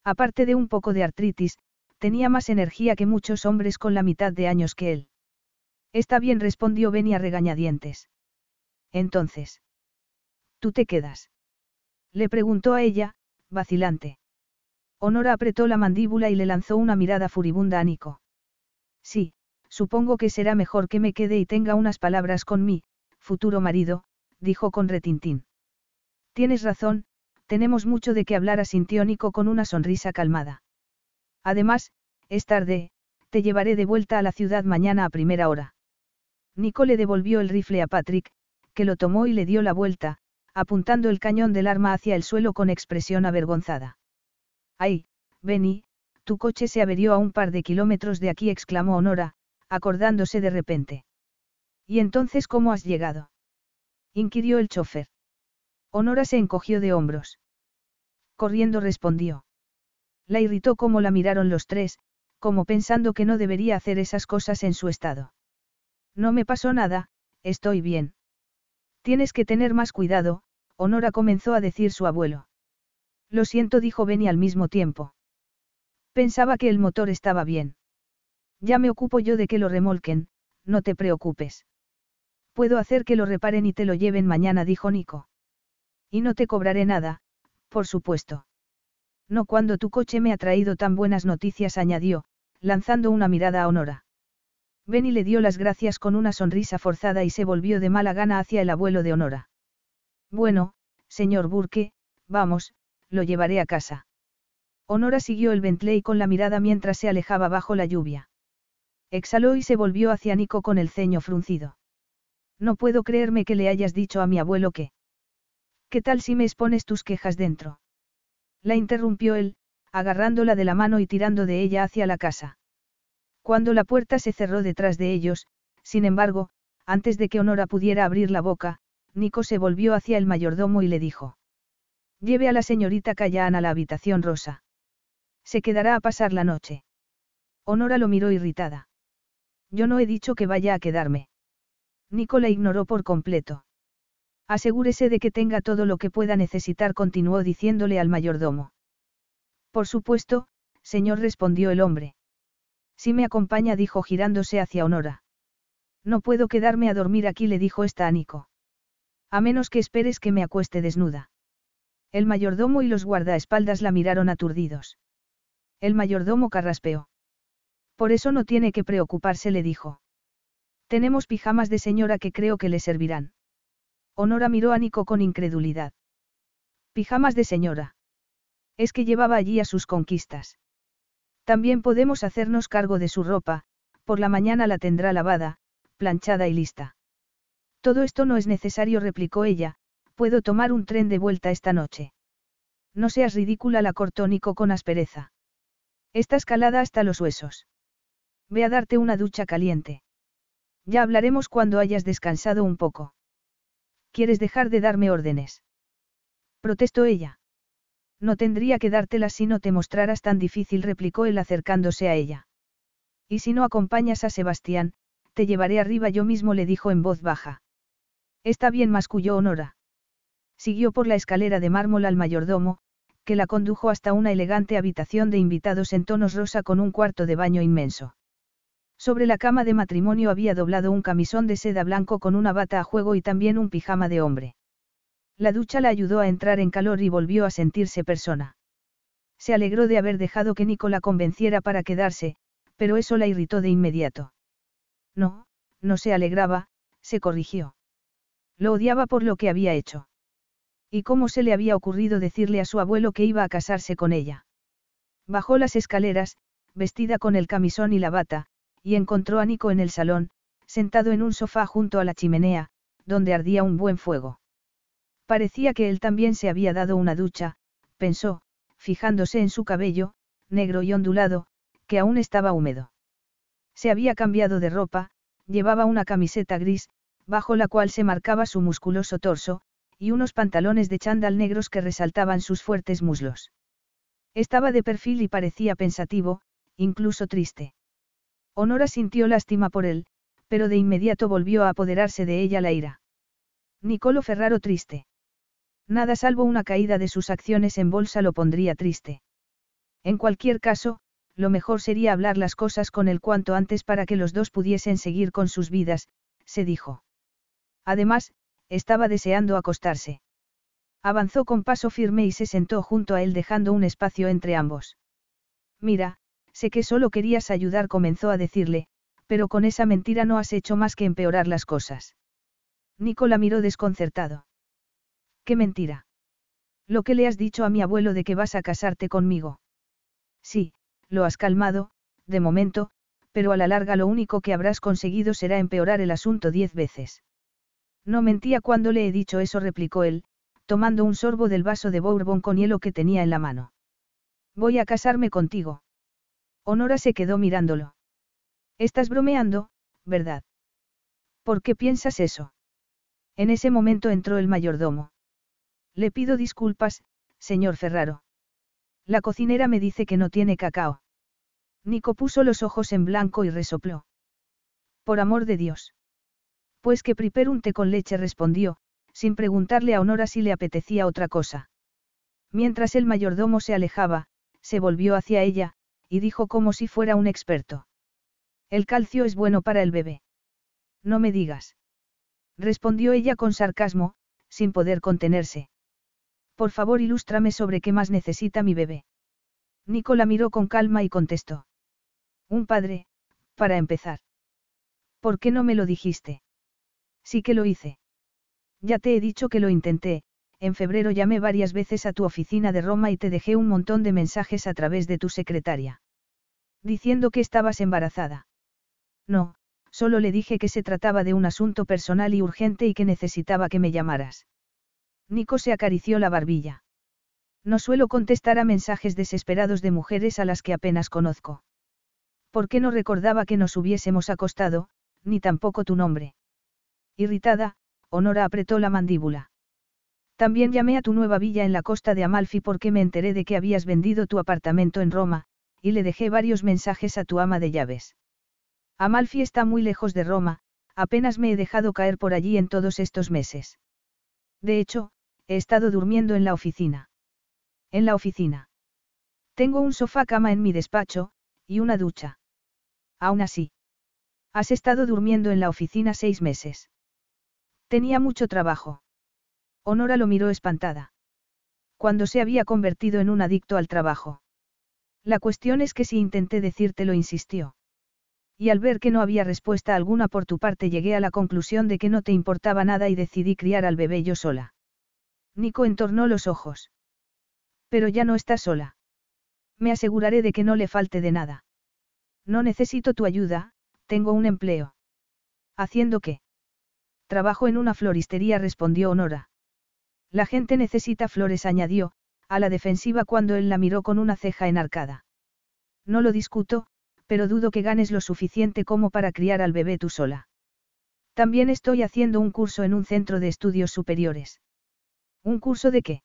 Aparte de un poco de artritis, tenía más energía que muchos hombres con la mitad de años que él. Está bien, respondió Benny a regañadientes. Entonces. ¿Tú te quedas? Le preguntó a ella, vacilante. Honora apretó la mandíbula y le lanzó una mirada furibunda a Nico. Sí, supongo que será mejor que me quede y tenga unas palabras con mi, futuro marido, dijo con retintín. Tienes razón, tenemos mucho de qué hablar, asintió Nico con una sonrisa calmada. Además, es tarde, te llevaré de vuelta a la ciudad mañana a primera hora. Nico le devolvió el rifle a Patrick, que lo tomó y le dio la vuelta, apuntando el cañón del arma hacia el suelo con expresión avergonzada. ¡Ay, Benny! Tu coche se averió a un par de kilómetros de aquí, exclamó Honora, acordándose de repente. ¿Y entonces cómo has llegado? inquirió el chofer. Honora se encogió de hombros. Corriendo respondió. La irritó cómo la miraron los tres, como pensando que no debería hacer esas cosas en su estado. No me pasó nada, estoy bien. Tienes que tener más cuidado, Honora comenzó a decir su abuelo. Lo siento, dijo Benny al mismo tiempo. Pensaba que el motor estaba bien. Ya me ocupo yo de que lo remolquen, no te preocupes. Puedo hacer que lo reparen y te lo lleven mañana, dijo Nico. Y no te cobraré nada, por supuesto. No cuando tu coche me ha traído tan buenas noticias, añadió, lanzando una mirada a Honora. Benny le dio las gracias con una sonrisa forzada y se volvió de mala gana hacia el abuelo de Honora. Bueno, señor Burke, vamos, lo llevaré a casa. Honora siguió el Bentley con la mirada mientras se alejaba bajo la lluvia. Exhaló y se volvió hacia Nico con el ceño fruncido. No puedo creerme que le hayas dicho a mi abuelo que... ¿Qué tal si me expones tus quejas dentro? La interrumpió él, agarrándola de la mano y tirando de ella hacia la casa. Cuando la puerta se cerró detrás de ellos, sin embargo, antes de que Honora pudiera abrir la boca, Nico se volvió hacia el mayordomo y le dijo. Lleve a la señorita Cayán a la habitación rosa. Se quedará a pasar la noche. Honora lo miró irritada. Yo no he dicho que vaya a quedarme. Nico la ignoró por completo. Asegúrese de que tenga todo lo que pueda necesitar, continuó diciéndole al mayordomo. Por supuesto, señor, respondió el hombre. Si me acompaña, dijo girándose hacia Honora. No puedo quedarme a dormir aquí, le dijo esta a Nico. A menos que esperes que me acueste desnuda. El mayordomo y los guardaespaldas la miraron aturdidos. El mayordomo carraspeó. Por eso no tiene que preocuparse, le dijo. Tenemos pijamas de señora que creo que le servirán. Honora miró a Nico con incredulidad. Pijamas de señora. Es que llevaba allí a sus conquistas. También podemos hacernos cargo de su ropa, por la mañana la tendrá lavada, planchada y lista. Todo esto no es necesario, replicó ella, puedo tomar un tren de vuelta esta noche. No seas ridícula, la cortó Nico con aspereza. Estás calada hasta los huesos. Ve a darte una ducha caliente. Ya hablaremos cuando hayas descansado un poco. ¿Quieres dejar de darme órdenes? Protestó ella. No tendría que dártelas si no te mostraras tan difícil, replicó él acercándose a ella. Y si no acompañas a Sebastián, te llevaré arriba yo mismo, le dijo en voz baja. Está bien, masculló Honora. Siguió por la escalera de mármol al mayordomo, que la condujo hasta una elegante habitación de invitados en tonos rosa con un cuarto de baño inmenso. Sobre la cama de matrimonio había doblado un camisón de seda blanco con una bata a juego y también un pijama de hombre. La ducha la ayudó a entrar en calor y volvió a sentirse persona. Se alegró de haber dejado que Nico la convenciera para quedarse, pero eso la irritó de inmediato. No, no se alegraba, se corrigió. Lo odiaba por lo que había hecho. ¿Y cómo se le había ocurrido decirle a su abuelo que iba a casarse con ella? Bajó las escaleras, vestida con el camisón y la bata, y encontró a Nico en el salón, sentado en un sofá junto a la chimenea, donde ardía un buen fuego. Parecía que él también se había dado una ducha, pensó, fijándose en su cabello, negro y ondulado, que aún estaba húmedo. Se había cambiado de ropa, llevaba una camiseta gris, bajo la cual se marcaba su musculoso torso, y unos pantalones de chándal negros que resaltaban sus fuertes muslos. Estaba de perfil y parecía pensativo, incluso triste. Honora sintió lástima por él, pero de inmediato volvió a apoderarse de ella la ira. Nicolo Ferraro triste. Nada salvo una caída de sus acciones en bolsa lo pondría triste. En cualquier caso, lo mejor sería hablar las cosas con él cuanto antes para que los dos pudiesen seguir con sus vidas, se dijo. Además, estaba deseando acostarse. Avanzó con paso firme y se sentó junto a él dejando un espacio entre ambos. Mira, Sé que solo querías ayudar, comenzó a decirle, pero con esa mentira no has hecho más que empeorar las cosas. Nicola miró desconcertado. ¿Qué mentira? Lo que le has dicho a mi abuelo de que vas a casarte conmigo. Sí, lo has calmado, de momento, pero a la larga lo único que habrás conseguido será empeorar el asunto diez veces. No mentía cuando le he dicho eso, replicó él, tomando un sorbo del vaso de bourbon con hielo que tenía en la mano. Voy a casarme contigo. Honora se quedó mirándolo. Estás bromeando, ¿verdad? ¿Por qué piensas eso? En ese momento entró el mayordomo. Le pido disculpas, señor Ferraro. La cocinera me dice que no tiene cacao. Nico puso los ojos en blanco y resopló. Por amor de Dios. Pues que prepare un té con leche respondió, sin preguntarle a Honora si le apetecía otra cosa. Mientras el mayordomo se alejaba, se volvió hacia ella, y dijo como si fuera un experto. El calcio es bueno para el bebé. No me digas. Respondió ella con sarcasmo, sin poder contenerse. Por favor, ilústrame sobre qué más necesita mi bebé. Nicola miró con calma y contestó. Un padre, para empezar. ¿Por qué no me lo dijiste? Sí que lo hice. Ya te he dicho que lo intenté, en febrero llamé varias veces a tu oficina de Roma y te dejé un montón de mensajes a través de tu secretaria. Diciendo que estabas embarazada. No, solo le dije que se trataba de un asunto personal y urgente y que necesitaba que me llamaras. Nico se acarició la barbilla. No suelo contestar a mensajes desesperados de mujeres a las que apenas conozco. ¿Por qué no recordaba que nos hubiésemos acostado, ni tampoco tu nombre? Irritada, Honora apretó la mandíbula. También llamé a tu nueva villa en la costa de Amalfi porque me enteré de que habías vendido tu apartamento en Roma, y le dejé varios mensajes a tu ama de llaves. Amalfi está muy lejos de Roma, apenas me he dejado caer por allí en todos estos meses. De hecho, he estado durmiendo en la oficina. En la oficina. Tengo un sofá cama en mi despacho, y una ducha. Aún así. Has estado durmiendo en la oficina seis meses. Tenía mucho trabajo. Honora lo miró espantada. Cuando se había convertido en un adicto al trabajo. La cuestión es que si intenté decírtelo insistió. Y al ver que no había respuesta alguna por tu parte llegué a la conclusión de que no te importaba nada y decidí criar al bebé yo sola. Nico entornó los ojos. Pero ya no estás sola. Me aseguraré de que no le falte de nada. No necesito tu ayuda, tengo un empleo. ¿Haciendo qué? Trabajo en una floristería, respondió Honora. La gente necesita flores, añadió, a la defensiva cuando él la miró con una ceja enarcada. No lo discuto, pero dudo que ganes lo suficiente como para criar al bebé tú sola. También estoy haciendo un curso en un centro de estudios superiores. ¿Un curso de qué?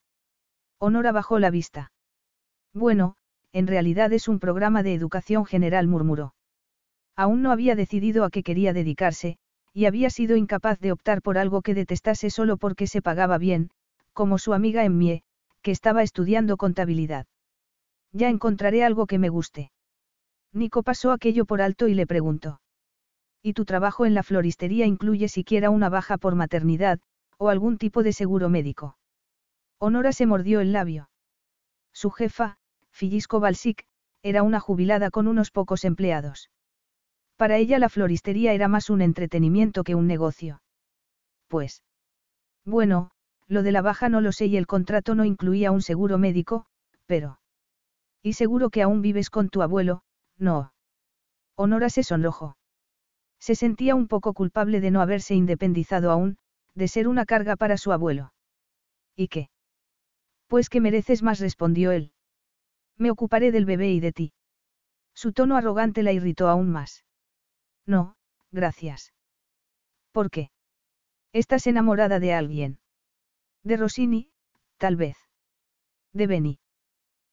Honora bajó la vista. Bueno, en realidad es un programa de educación general, murmuró. Aún no había decidido a qué quería dedicarse, y había sido incapaz de optar por algo que detestase solo porque se pagaba bien, como su amiga Emmie, que estaba estudiando contabilidad. Ya encontraré algo que me guste. Nico pasó aquello por alto y le preguntó. ¿Y tu trabajo en la floristería incluye siquiera una baja por maternidad, o algún tipo de seguro médico? Honora se mordió el labio. Su jefa, Fillisco Balsic, era una jubilada con unos pocos empleados. Para ella la floristería era más un entretenimiento que un negocio. Pues. Bueno, lo de la baja no lo sé y el contrato no incluía un seguro médico, pero... Y seguro que aún vives con tu abuelo, no. Honora se sonrojó. Se sentía un poco culpable de no haberse independizado aún, de ser una carga para su abuelo. ¿Y qué? Pues que mereces más, respondió él. Me ocuparé del bebé y de ti. Su tono arrogante la irritó aún más. No, gracias. ¿Por qué? ¿Estás enamorada de alguien? De Rossini, tal vez. De Benny.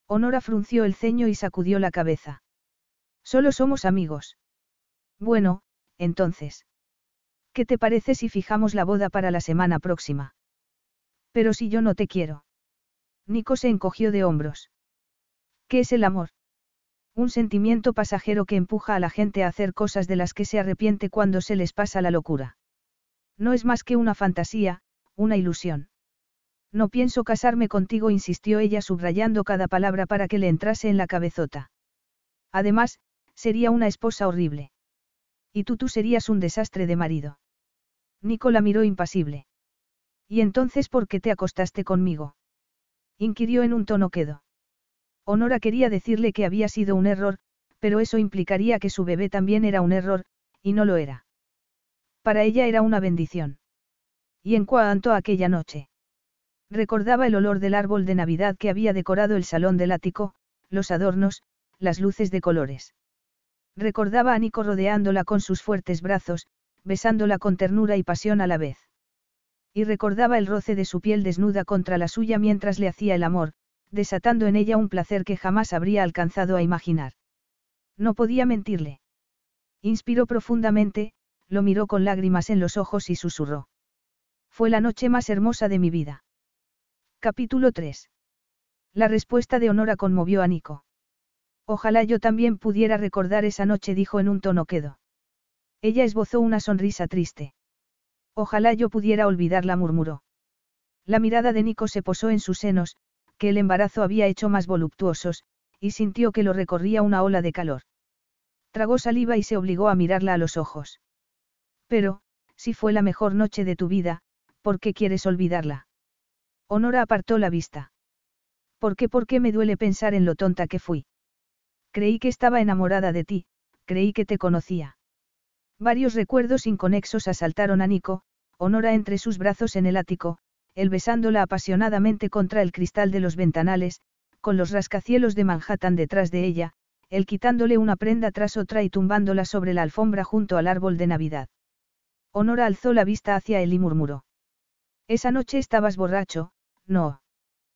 Honora frunció el ceño y sacudió la cabeza. Solo somos amigos. Bueno, entonces. ¿Qué te parece si fijamos la boda para la semana próxima? Pero si yo no te quiero. Nico se encogió de hombros. ¿Qué es el amor? Un sentimiento pasajero que empuja a la gente a hacer cosas de las que se arrepiente cuando se les pasa la locura. No es más que una fantasía, una ilusión. No pienso casarme contigo, insistió ella subrayando cada palabra para que le entrase en la cabezota. Además, sería una esposa horrible. Y tú tú serías un desastre de marido. Nicola miró impasible. ¿Y entonces por qué te acostaste conmigo? inquirió en un tono quedo. Honora quería decirle que había sido un error, pero eso implicaría que su bebé también era un error, y no lo era. Para ella era una bendición. Y en cuanto a aquella noche. Recordaba el olor del árbol de Navidad que había decorado el salón del ático, los adornos, las luces de colores. Recordaba a Nico rodeándola con sus fuertes brazos, besándola con ternura y pasión a la vez. Y recordaba el roce de su piel desnuda contra la suya mientras le hacía el amor, desatando en ella un placer que jamás habría alcanzado a imaginar. No podía mentirle. Inspiró profundamente, lo miró con lágrimas en los ojos y susurró. Fue la noche más hermosa de mi vida. Capítulo 3. La respuesta de Honora conmovió a Nico. Ojalá yo también pudiera recordar esa noche, dijo en un tono quedo. Ella esbozó una sonrisa triste. Ojalá yo pudiera olvidarla, murmuró. La mirada de Nico se posó en sus senos, que el embarazo había hecho más voluptuosos, y sintió que lo recorría una ola de calor. Tragó saliva y se obligó a mirarla a los ojos. Pero, si fue la mejor noche de tu vida, ¿por qué quieres olvidarla? Honora apartó la vista. ¿Por qué? ¿Por qué me duele pensar en lo tonta que fui? Creí que estaba enamorada de ti, creí que te conocía. Varios recuerdos inconexos asaltaron a Nico, Honora entre sus brazos en el ático, él besándola apasionadamente contra el cristal de los ventanales, con los rascacielos de Manhattan detrás de ella, él quitándole una prenda tras otra y tumbándola sobre la alfombra junto al árbol de Navidad. Honora alzó la vista hacia él y murmuró. Esa noche estabas borracho, no.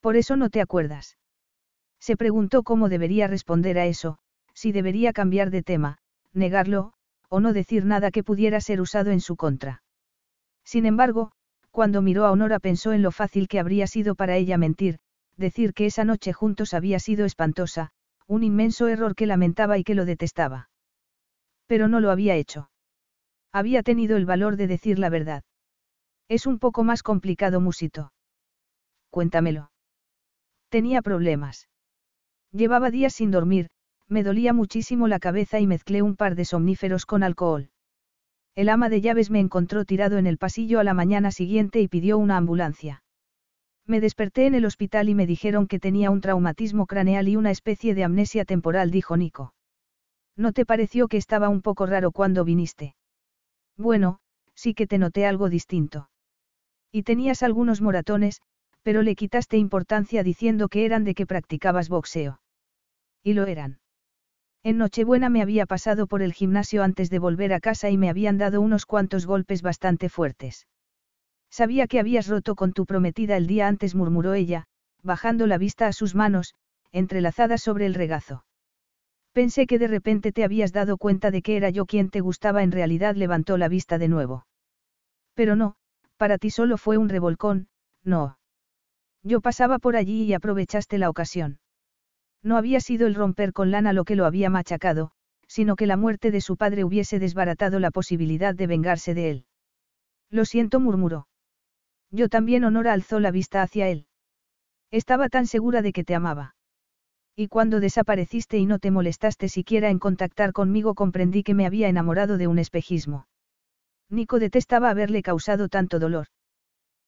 Por eso no te acuerdas. Se preguntó cómo debería responder a eso, si debería cambiar de tema, negarlo, o no decir nada que pudiera ser usado en su contra. Sin embargo, cuando miró a Honora pensó en lo fácil que habría sido para ella mentir, decir que esa noche juntos había sido espantosa, un inmenso error que lamentaba y que lo detestaba. Pero no lo había hecho. Había tenido el valor de decir la verdad. Es un poco más complicado, Musito. Cuéntamelo. Tenía problemas. Llevaba días sin dormir, me dolía muchísimo la cabeza y mezclé un par de somníferos con alcohol. El ama de llaves me encontró tirado en el pasillo a la mañana siguiente y pidió una ambulancia. Me desperté en el hospital y me dijeron que tenía un traumatismo craneal y una especie de amnesia temporal, dijo Nico. ¿No te pareció que estaba un poco raro cuando viniste? Bueno, sí que te noté algo distinto. Y tenías algunos moratones, pero le quitaste importancia diciendo que eran de que practicabas boxeo. Y lo eran. En Nochebuena me había pasado por el gimnasio antes de volver a casa y me habían dado unos cuantos golpes bastante fuertes. Sabía que habías roto con tu prometida el día antes, murmuró ella, bajando la vista a sus manos, entrelazadas sobre el regazo. Pensé que de repente te habías dado cuenta de que era yo quien te gustaba, en realidad levantó la vista de nuevo. Pero no, para ti solo fue un revolcón, no. Yo pasaba por allí y aprovechaste la ocasión. No había sido el romper con Lana lo que lo había machacado, sino que la muerte de su padre hubiese desbaratado la posibilidad de vengarse de él. Lo siento, murmuró. Yo también Honora alzó la vista hacia él. Estaba tan segura de que te amaba. Y cuando desapareciste y no te molestaste siquiera en contactar conmigo comprendí que me había enamorado de un espejismo. Nico detestaba haberle causado tanto dolor.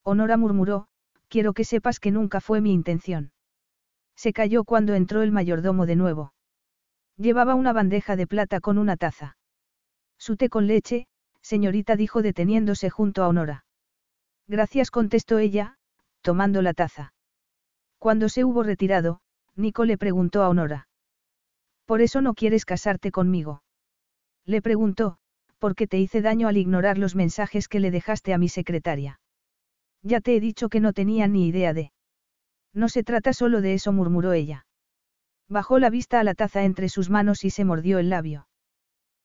Honora murmuró, quiero que sepas que nunca fue mi intención. Se calló cuando entró el mayordomo de nuevo. Llevaba una bandeja de plata con una taza. Su té con leche, señorita dijo deteniéndose junto a Honora. Gracias contestó ella, tomando la taza. Cuando se hubo retirado, Nico le preguntó a Honora. ¿Por eso no quieres casarte conmigo? Le preguntó, porque te hice daño al ignorar los mensajes que le dejaste a mi secretaria. Ya te he dicho que no tenía ni idea de. No se trata solo de eso, murmuró ella. Bajó la vista a la taza entre sus manos y se mordió el labio.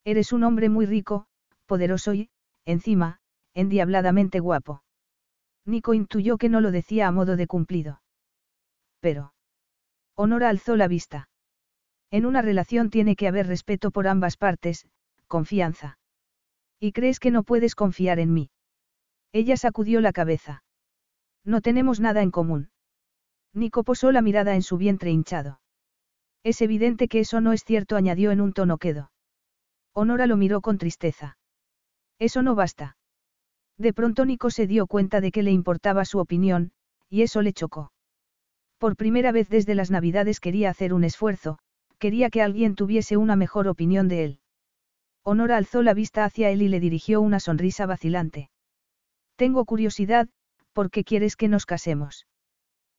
Eres un hombre muy rico, poderoso y, encima, endiabladamente guapo. Nico intuyó que no lo decía a modo de cumplido. Pero. Honora alzó la vista. En una relación tiene que haber respeto por ambas partes, confianza. ¿Y crees que no puedes confiar en mí? Ella sacudió la cabeza. No tenemos nada en común. Nico posó la mirada en su vientre hinchado. Es evidente que eso no es cierto, añadió en un tono quedo. Honora lo miró con tristeza. Eso no basta. De pronto Nico se dio cuenta de que le importaba su opinión, y eso le chocó. Por primera vez desde las Navidades quería hacer un esfuerzo, quería que alguien tuviese una mejor opinión de él. Honora alzó la vista hacia él y le dirigió una sonrisa vacilante. Tengo curiosidad, ¿por qué quieres que nos casemos?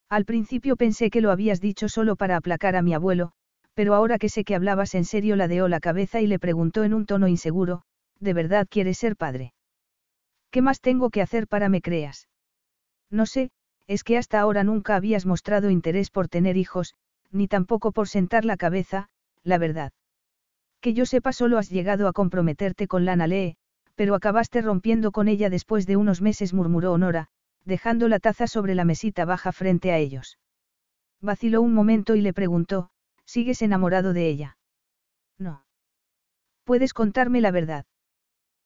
Al principio pensé que lo habías dicho solo para aplacar a mi abuelo, pero ahora que sé que hablabas en serio ladeó la cabeza y le preguntó en un tono inseguro, ¿de verdad quieres ser padre? ¿Qué más tengo que hacer para me creas? No sé, es que hasta ahora nunca habías mostrado interés por tener hijos, ni tampoco por sentar la cabeza, la verdad. Que yo sepa solo has llegado a comprometerte con Lana Lee, pero acabaste rompiendo con ella después de unos meses, murmuró Honora, dejando la taza sobre la mesita baja frente a ellos. Vaciló un momento y le preguntó, ¿sigues enamorado de ella? No. Puedes contarme la verdad.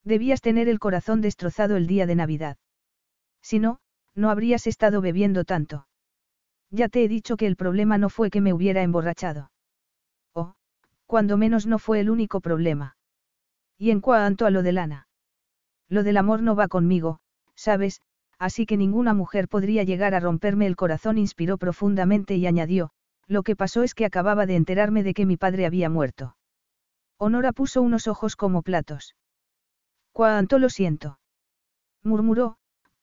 Debías tener el corazón destrozado el día de Navidad. Si no, no habrías estado bebiendo tanto. Ya te he dicho que el problema no fue que me hubiera emborrachado. Oh, cuando menos no fue el único problema. Y en cuanto a lo de Lana. Lo del amor no va conmigo, sabes, así que ninguna mujer podría llegar a romperme el corazón, inspiró profundamente y añadió, lo que pasó es que acababa de enterarme de que mi padre había muerto. Honora puso unos ojos como platos. Cuánto lo siento. murmuró,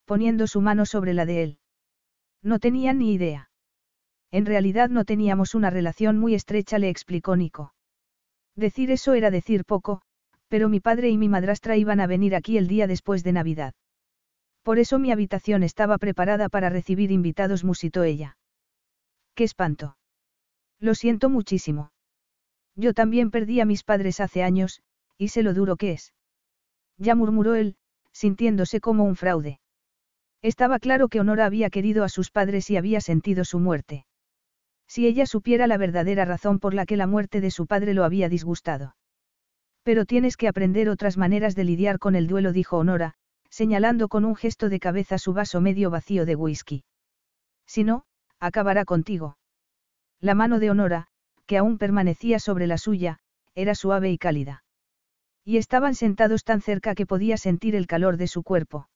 poniendo su mano sobre la de él. No tenía ni idea. En realidad no teníamos una relación muy estrecha, le explicó Nico. Decir eso era decir poco, pero mi padre y mi madrastra iban a venir aquí el día después de Navidad. Por eso mi habitación estaba preparada para recibir invitados, musitó ella. ¡Qué espanto! Lo siento muchísimo. Yo también perdí a mis padres hace años, y sé lo duro que es. Ya murmuró él, sintiéndose como un fraude. Estaba claro que Honora había querido a sus padres y había sentido su muerte. Si ella supiera la verdadera razón por la que la muerte de su padre lo había disgustado. Pero tienes que aprender otras maneras de lidiar con el duelo, dijo Honora, señalando con un gesto de cabeza su vaso medio vacío de whisky. Si no, acabará contigo. La mano de Honora, que aún permanecía sobre la suya, era suave y cálida. Y estaban sentados tan cerca que podía sentir el calor de su cuerpo.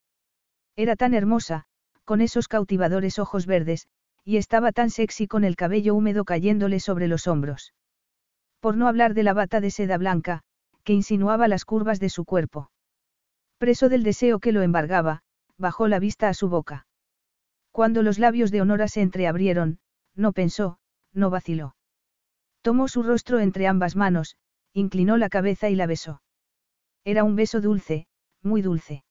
Era tan hermosa, con esos cautivadores ojos verdes, y estaba tan sexy con el cabello húmedo cayéndole sobre los hombros. Por no hablar de la bata de seda blanca, que insinuaba las curvas de su cuerpo. Preso del deseo que lo embargaba, bajó la vista a su boca. Cuando los labios de Honora se entreabrieron, no pensó, no vaciló. Tomó su rostro entre ambas manos, inclinó la cabeza y la besó. Era un beso dulce, muy dulce.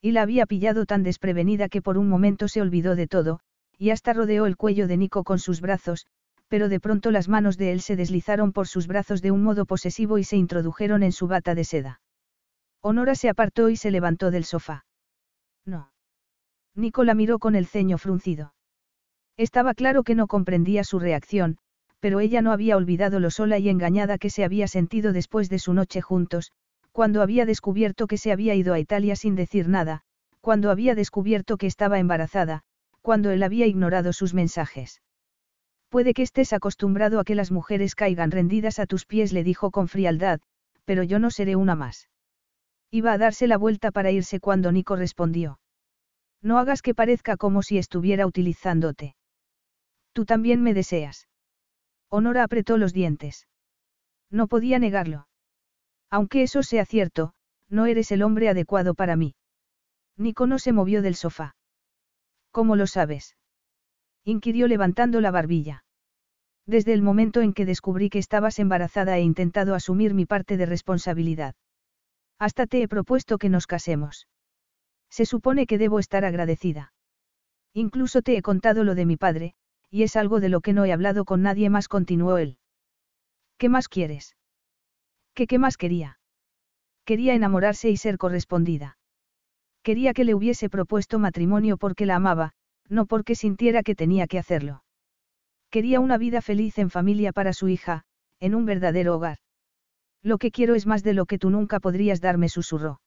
Y la había pillado tan desprevenida que por un momento se olvidó de todo, y hasta rodeó el cuello de Nico con sus brazos, pero de pronto las manos de él se deslizaron por sus brazos de un modo posesivo y se introdujeron en su bata de seda. Honora se apartó y se levantó del sofá. No. Nico la miró con el ceño fruncido. Estaba claro que no comprendía su reacción, pero ella no había olvidado lo sola y engañada que se había sentido después de su noche juntos, cuando había descubierto que se había ido a Italia sin decir nada, cuando había descubierto que estaba embarazada, cuando él había ignorado sus mensajes. Puede que estés acostumbrado a que las mujeres caigan rendidas a tus pies, le dijo con frialdad, pero yo no seré una más. Iba a darse la vuelta para irse cuando Nico respondió. No hagas que parezca como si estuviera utilizándote. Tú también me deseas. Honora apretó los dientes. No podía negarlo. Aunque eso sea cierto, no eres el hombre adecuado para mí. Nico no se movió del sofá. ¿Cómo lo sabes? inquirió levantando la barbilla. Desde el momento en que descubrí que estabas embarazada he intentado asumir mi parte de responsabilidad. Hasta te he propuesto que nos casemos. Se supone que debo estar agradecida. Incluso te he contado lo de mi padre, y es algo de lo que no he hablado con nadie más, continuó él. ¿Qué más quieres? ¿Qué qué más quería? Quería enamorarse y ser correspondida. Quería que le hubiese propuesto matrimonio porque la amaba, no porque sintiera que tenía que hacerlo. Quería una vida feliz en familia para su hija, en un verdadero hogar. Lo que quiero es más de lo que tú nunca podrías darme, susurró.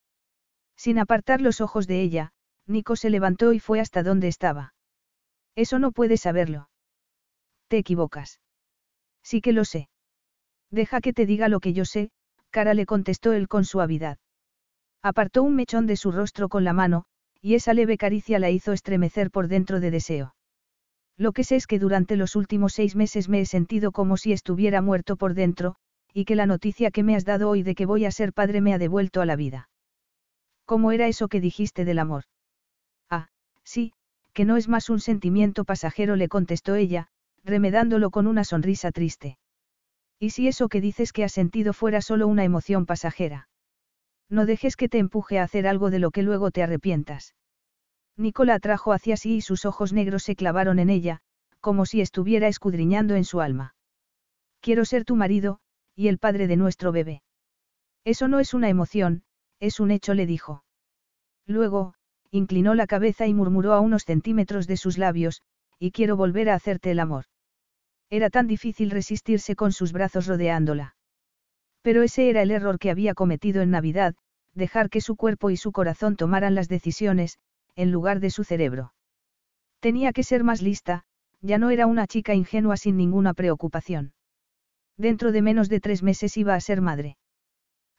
Sin apartar los ojos de ella, Nico se levantó y fue hasta donde estaba. Eso no puedes saberlo. Te equivocas. Sí que lo sé. Deja que te diga lo que yo sé, cara le contestó él con suavidad. Apartó un mechón de su rostro con la mano, y esa leve caricia la hizo estremecer por dentro de deseo. Lo que sé es que durante los últimos seis meses me he sentido como si estuviera muerto por dentro, y que la noticia que me has dado hoy de que voy a ser padre me ha devuelto a la vida. ¿Cómo era eso que dijiste del amor? Ah, sí, que no es más un sentimiento pasajero, le contestó ella, remedándolo con una sonrisa triste. ¿Y si eso que dices que has sentido fuera solo una emoción pasajera? No dejes que te empuje a hacer algo de lo que luego te arrepientas. Nicola atrajo hacia sí y sus ojos negros se clavaron en ella, como si estuviera escudriñando en su alma. Quiero ser tu marido, y el padre de nuestro bebé. Eso no es una emoción, es un hecho, le dijo. Luego, inclinó la cabeza y murmuró a unos centímetros de sus labios, y quiero volver a hacerte el amor. Era tan difícil resistirse con sus brazos rodeándola. Pero ese era el error que había cometido en Navidad, dejar que su cuerpo y su corazón tomaran las decisiones, en lugar de su cerebro. Tenía que ser más lista, ya no era una chica ingenua sin ninguna preocupación. Dentro de menos de tres meses iba a ser madre.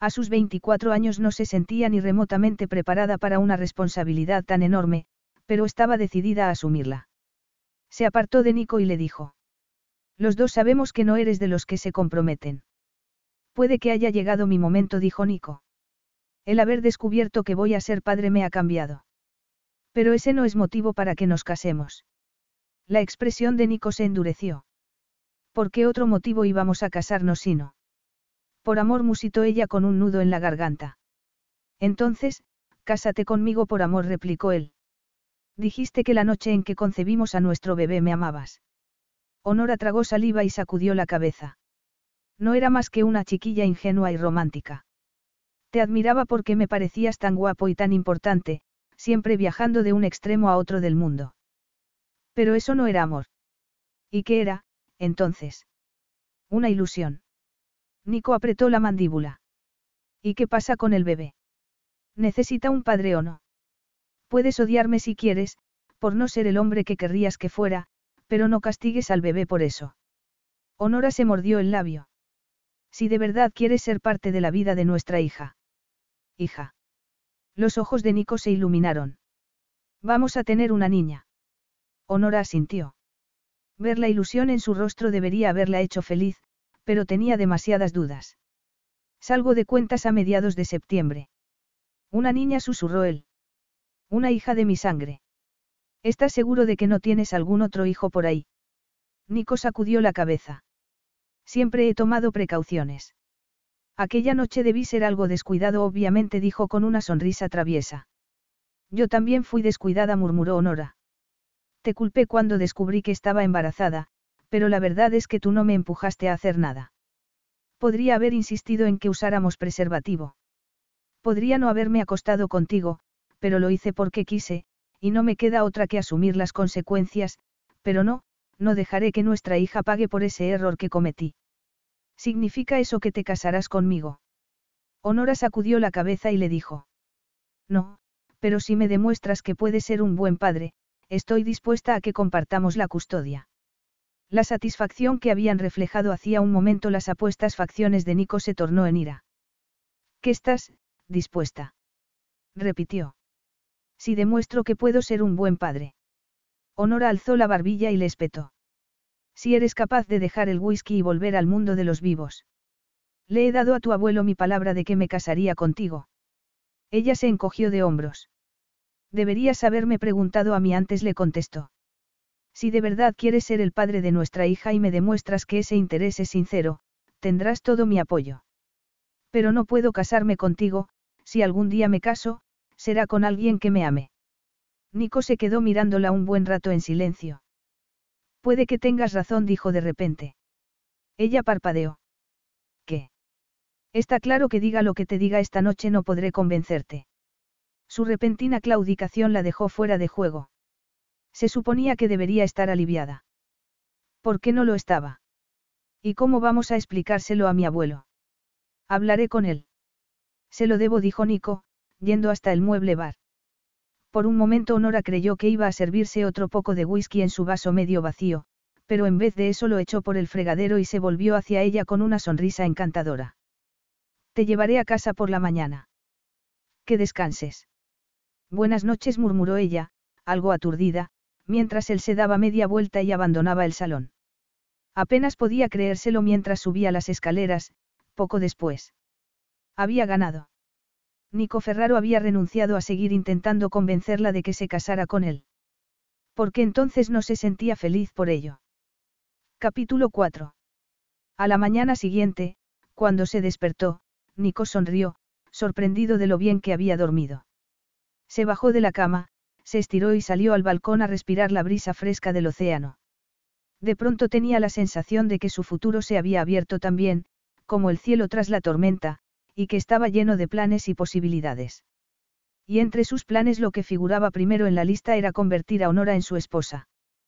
A sus 24 años no se sentía ni remotamente preparada para una responsabilidad tan enorme, pero estaba decidida a asumirla. Se apartó de Nico y le dijo. Los dos sabemos que no eres de los que se comprometen. Puede que haya llegado mi momento, dijo Nico. El haber descubierto que voy a ser padre me ha cambiado. Pero ese no es motivo para que nos casemos. La expresión de Nico se endureció. ¿Por qué otro motivo íbamos a casarnos sino? Por amor musitó ella con un nudo en la garganta. Entonces, cásate conmigo por amor, replicó él. Dijiste que la noche en que concebimos a nuestro bebé me amabas. Honora tragó saliva y sacudió la cabeza. No era más que una chiquilla ingenua y romántica. Te admiraba porque me parecías tan guapo y tan importante, siempre viajando de un extremo a otro del mundo. Pero eso no era amor. ¿Y qué era, entonces? Una ilusión. Nico apretó la mandíbula. ¿Y qué pasa con el bebé? ¿Necesita un padre o no? Puedes odiarme si quieres, por no ser el hombre que querrías que fuera, pero no castigues al bebé por eso. Honora se mordió el labio. Si de verdad quieres ser parte de la vida de nuestra hija. Hija. Los ojos de Nico se iluminaron. Vamos a tener una niña. Honora asintió. Ver la ilusión en su rostro debería haberla hecho feliz, pero tenía demasiadas dudas. Salgo de cuentas a mediados de septiembre. Una niña susurró él. Una hija de mi sangre. ¿Estás seguro de que no tienes algún otro hijo por ahí? Nico sacudió la cabeza. Siempre he tomado precauciones. Aquella noche debí ser algo descuidado, obviamente dijo con una sonrisa traviesa. Yo también fui descuidada, murmuró Honora. Te culpé cuando descubrí que estaba embarazada, pero la verdad es que tú no me empujaste a hacer nada. Podría haber insistido en que usáramos preservativo. Podría no haberme acostado contigo, pero lo hice porque quise, y no me queda otra que asumir las consecuencias, pero no, no dejaré que nuestra hija pague por ese error que cometí. ¿Significa eso que te casarás conmigo? Honora sacudió la cabeza y le dijo. No, pero si me demuestras que puedes ser un buen padre, estoy dispuesta a que compartamos la custodia. La satisfacción que habían reflejado hacía un momento las apuestas facciones de Nico se tornó en ira. ¿Qué estás, dispuesta? repitió. Si demuestro que puedo ser un buen padre. Honora alzó la barbilla y le espetó. Si eres capaz de dejar el whisky y volver al mundo de los vivos. Le he dado a tu abuelo mi palabra de que me casaría contigo. Ella se encogió de hombros. Deberías haberme preguntado a mí antes, le contestó. Si de verdad quieres ser el padre de nuestra hija y me demuestras que ese interés es sincero, tendrás todo mi apoyo. Pero no puedo casarme contigo, si algún día me caso, será con alguien que me ame. Nico se quedó mirándola un buen rato en silencio. Puede que tengas razón, dijo de repente. Ella parpadeó. ¿Qué? Está claro que diga lo que te diga esta noche no podré convencerte. Su repentina claudicación la dejó fuera de juego. Se suponía que debería estar aliviada. ¿Por qué no lo estaba? ¿Y cómo vamos a explicárselo a mi abuelo? Hablaré con él. Se lo debo, dijo Nico, yendo hasta el mueble bar. Por un momento Honora creyó que iba a servirse otro poco de whisky en su vaso medio vacío, pero en vez de eso lo echó por el fregadero y se volvió hacia ella con una sonrisa encantadora. Te llevaré a casa por la mañana. Que descanses. Buenas noches, murmuró ella, algo aturdida, mientras él se daba media vuelta y abandonaba el salón. Apenas podía creérselo mientras subía las escaleras, poco después. Había ganado. Nico Ferraro había renunciado a seguir intentando convencerla de que se casara con él. Porque entonces no se sentía feliz por ello. Capítulo 4. A la mañana siguiente, cuando se despertó, Nico sonrió, sorprendido de lo bien que había dormido. Se bajó de la cama, se estiró y salió al balcón a respirar la brisa fresca del océano. De pronto tenía la sensación de que su futuro se había abierto también, como el cielo tras la tormenta, y que estaba lleno de planes y posibilidades. Y entre sus planes lo que figuraba primero en la lista era convertir a Honora en su esposa.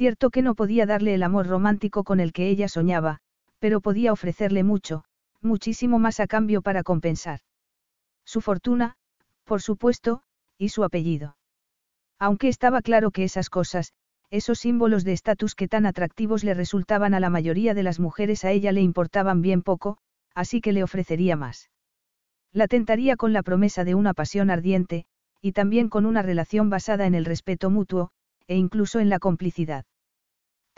Cierto que no podía darle el amor romántico con el que ella soñaba, pero podía ofrecerle mucho, muchísimo más a cambio para compensar. Su fortuna, por supuesto, y su apellido. Aunque estaba claro que esas cosas, esos símbolos de estatus que tan atractivos le resultaban a la mayoría de las mujeres a ella le importaban bien poco, así que le ofrecería más. La tentaría con la promesa de una pasión ardiente, y también con una relación basada en el respeto mutuo, e incluso en la complicidad.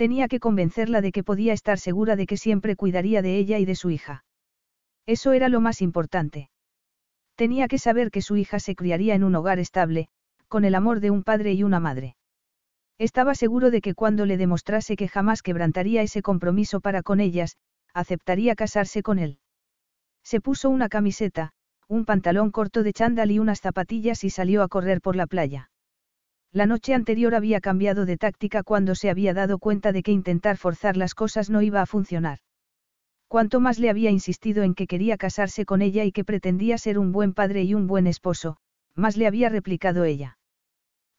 Tenía que convencerla de que podía estar segura de que siempre cuidaría de ella y de su hija. Eso era lo más importante. Tenía que saber que su hija se criaría en un hogar estable, con el amor de un padre y una madre. Estaba seguro de que cuando le demostrase que jamás quebrantaría ese compromiso para con ellas, aceptaría casarse con él. Se puso una camiseta, un pantalón corto de chándal y unas zapatillas y salió a correr por la playa. La noche anterior había cambiado de táctica cuando se había dado cuenta de que intentar forzar las cosas no iba a funcionar. Cuanto más le había insistido en que quería casarse con ella y que pretendía ser un buen padre y un buen esposo, más le había replicado ella.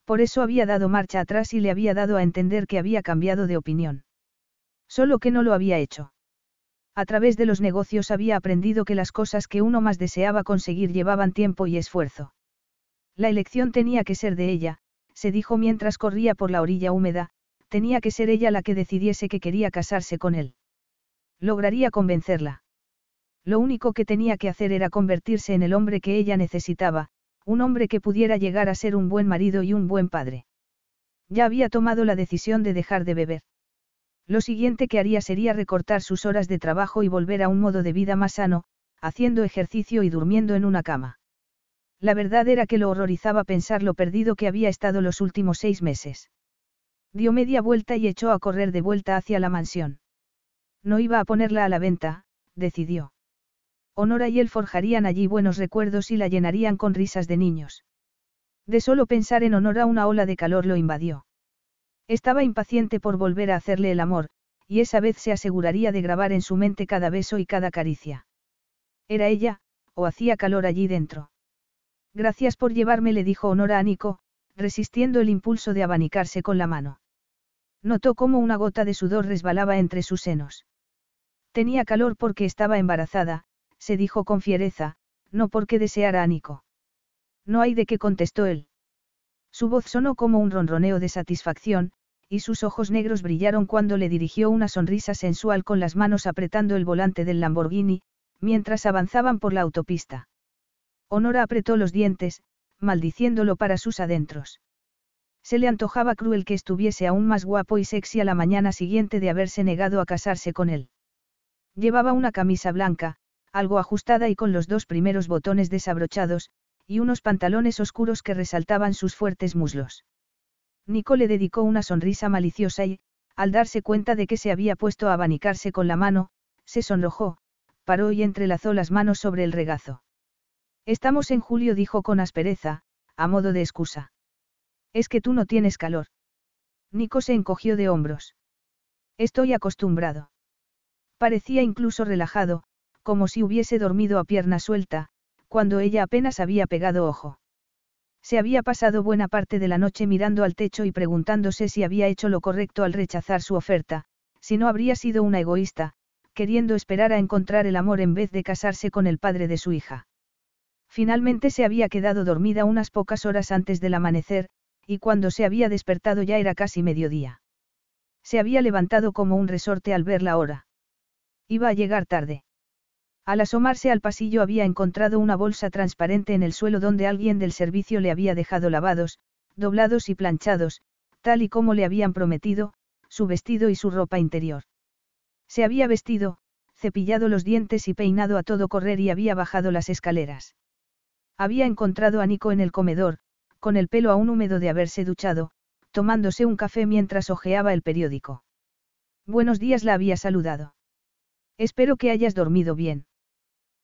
Por eso había dado marcha atrás y le había dado a entender que había cambiado de opinión. Solo que no lo había hecho. A través de los negocios había aprendido que las cosas que uno más deseaba conseguir llevaban tiempo y esfuerzo. La elección tenía que ser de ella, se dijo mientras corría por la orilla húmeda, tenía que ser ella la que decidiese que quería casarse con él. Lograría convencerla. Lo único que tenía que hacer era convertirse en el hombre que ella necesitaba, un hombre que pudiera llegar a ser un buen marido y un buen padre. Ya había tomado la decisión de dejar de beber. Lo siguiente que haría sería recortar sus horas de trabajo y volver a un modo de vida más sano, haciendo ejercicio y durmiendo en una cama. La verdad era que lo horrorizaba pensar lo perdido que había estado los últimos seis meses. Dio media vuelta y echó a correr de vuelta hacia la mansión. No iba a ponerla a la venta, decidió. Honora y él forjarían allí buenos recuerdos y la llenarían con risas de niños. De solo pensar en Honora una ola de calor lo invadió. Estaba impaciente por volver a hacerle el amor, y esa vez se aseguraría de grabar en su mente cada beso y cada caricia. Era ella, o hacía calor allí dentro. Gracias por llevarme, le dijo Honora a Nico, resistiendo el impulso de abanicarse con la mano. Notó cómo una gota de sudor resbalaba entre sus senos. Tenía calor porque estaba embarazada, se dijo con fiereza, no porque deseara a Nico. No hay de qué contestó él. Su voz sonó como un ronroneo de satisfacción, y sus ojos negros brillaron cuando le dirigió una sonrisa sensual con las manos apretando el volante del Lamborghini, mientras avanzaban por la autopista. Honora apretó los dientes, maldiciéndolo para sus adentros. Se le antojaba cruel que estuviese aún más guapo y sexy a la mañana siguiente de haberse negado a casarse con él. Llevaba una camisa blanca, algo ajustada y con los dos primeros botones desabrochados, y unos pantalones oscuros que resaltaban sus fuertes muslos. Nico le dedicó una sonrisa maliciosa y, al darse cuenta de que se había puesto a abanicarse con la mano, se sonrojó, paró y entrelazó las manos sobre el regazo. Estamos en julio, dijo con aspereza, a modo de excusa. Es que tú no tienes calor. Nico se encogió de hombros. Estoy acostumbrado. Parecía incluso relajado, como si hubiese dormido a pierna suelta, cuando ella apenas había pegado ojo. Se había pasado buena parte de la noche mirando al techo y preguntándose si había hecho lo correcto al rechazar su oferta, si no habría sido una egoísta, queriendo esperar a encontrar el amor en vez de casarse con el padre de su hija. Finalmente se había quedado dormida unas pocas horas antes del amanecer, y cuando se había despertado ya era casi mediodía. Se había levantado como un resorte al ver la hora. Iba a llegar tarde. Al asomarse al pasillo había encontrado una bolsa transparente en el suelo donde alguien del servicio le había dejado lavados, doblados y planchados, tal y como le habían prometido, su vestido y su ropa interior. Se había vestido, cepillado los dientes y peinado a todo correr y había bajado las escaleras. Había encontrado a Nico en el comedor, con el pelo aún húmedo de haberse duchado, tomándose un café mientras hojeaba el periódico. Buenos días la había saludado. Espero que hayas dormido bien.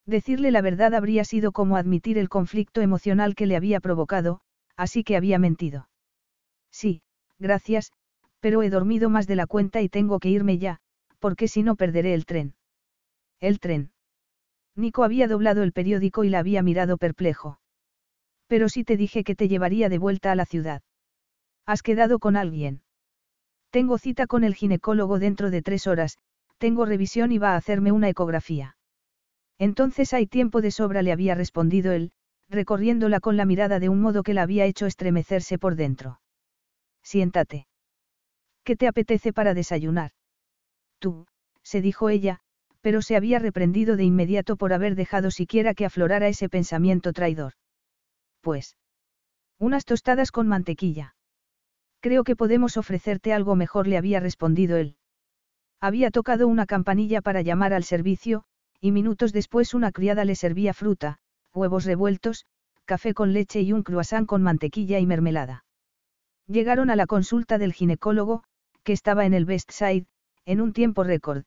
Decirle la verdad habría sido como admitir el conflicto emocional que le había provocado, así que había mentido. Sí, gracias, pero he dormido más de la cuenta y tengo que irme ya, porque si no perderé el tren. El tren. Nico había doblado el periódico y la había mirado perplejo. Pero si te dije que te llevaría de vuelta a la ciudad. ¿Has quedado con alguien? Tengo cita con el ginecólogo dentro de tres horas, tengo revisión y va a hacerme una ecografía. Entonces hay tiempo de sobra, le había respondido él, recorriéndola con la mirada de un modo que la había hecho estremecerse por dentro. Siéntate. ¿Qué te apetece para desayunar? Tú, se dijo ella, pero se había reprendido de inmediato por haber dejado siquiera que aflorara ese pensamiento traidor. Pues. Unas tostadas con mantequilla. Creo que podemos ofrecerte algo mejor, le había respondido él. Había tocado una campanilla para llamar al servicio, y minutos después una criada le servía fruta, huevos revueltos, café con leche y un croissant con mantequilla y mermelada. Llegaron a la consulta del ginecólogo, que estaba en el West Side, en un tiempo récord.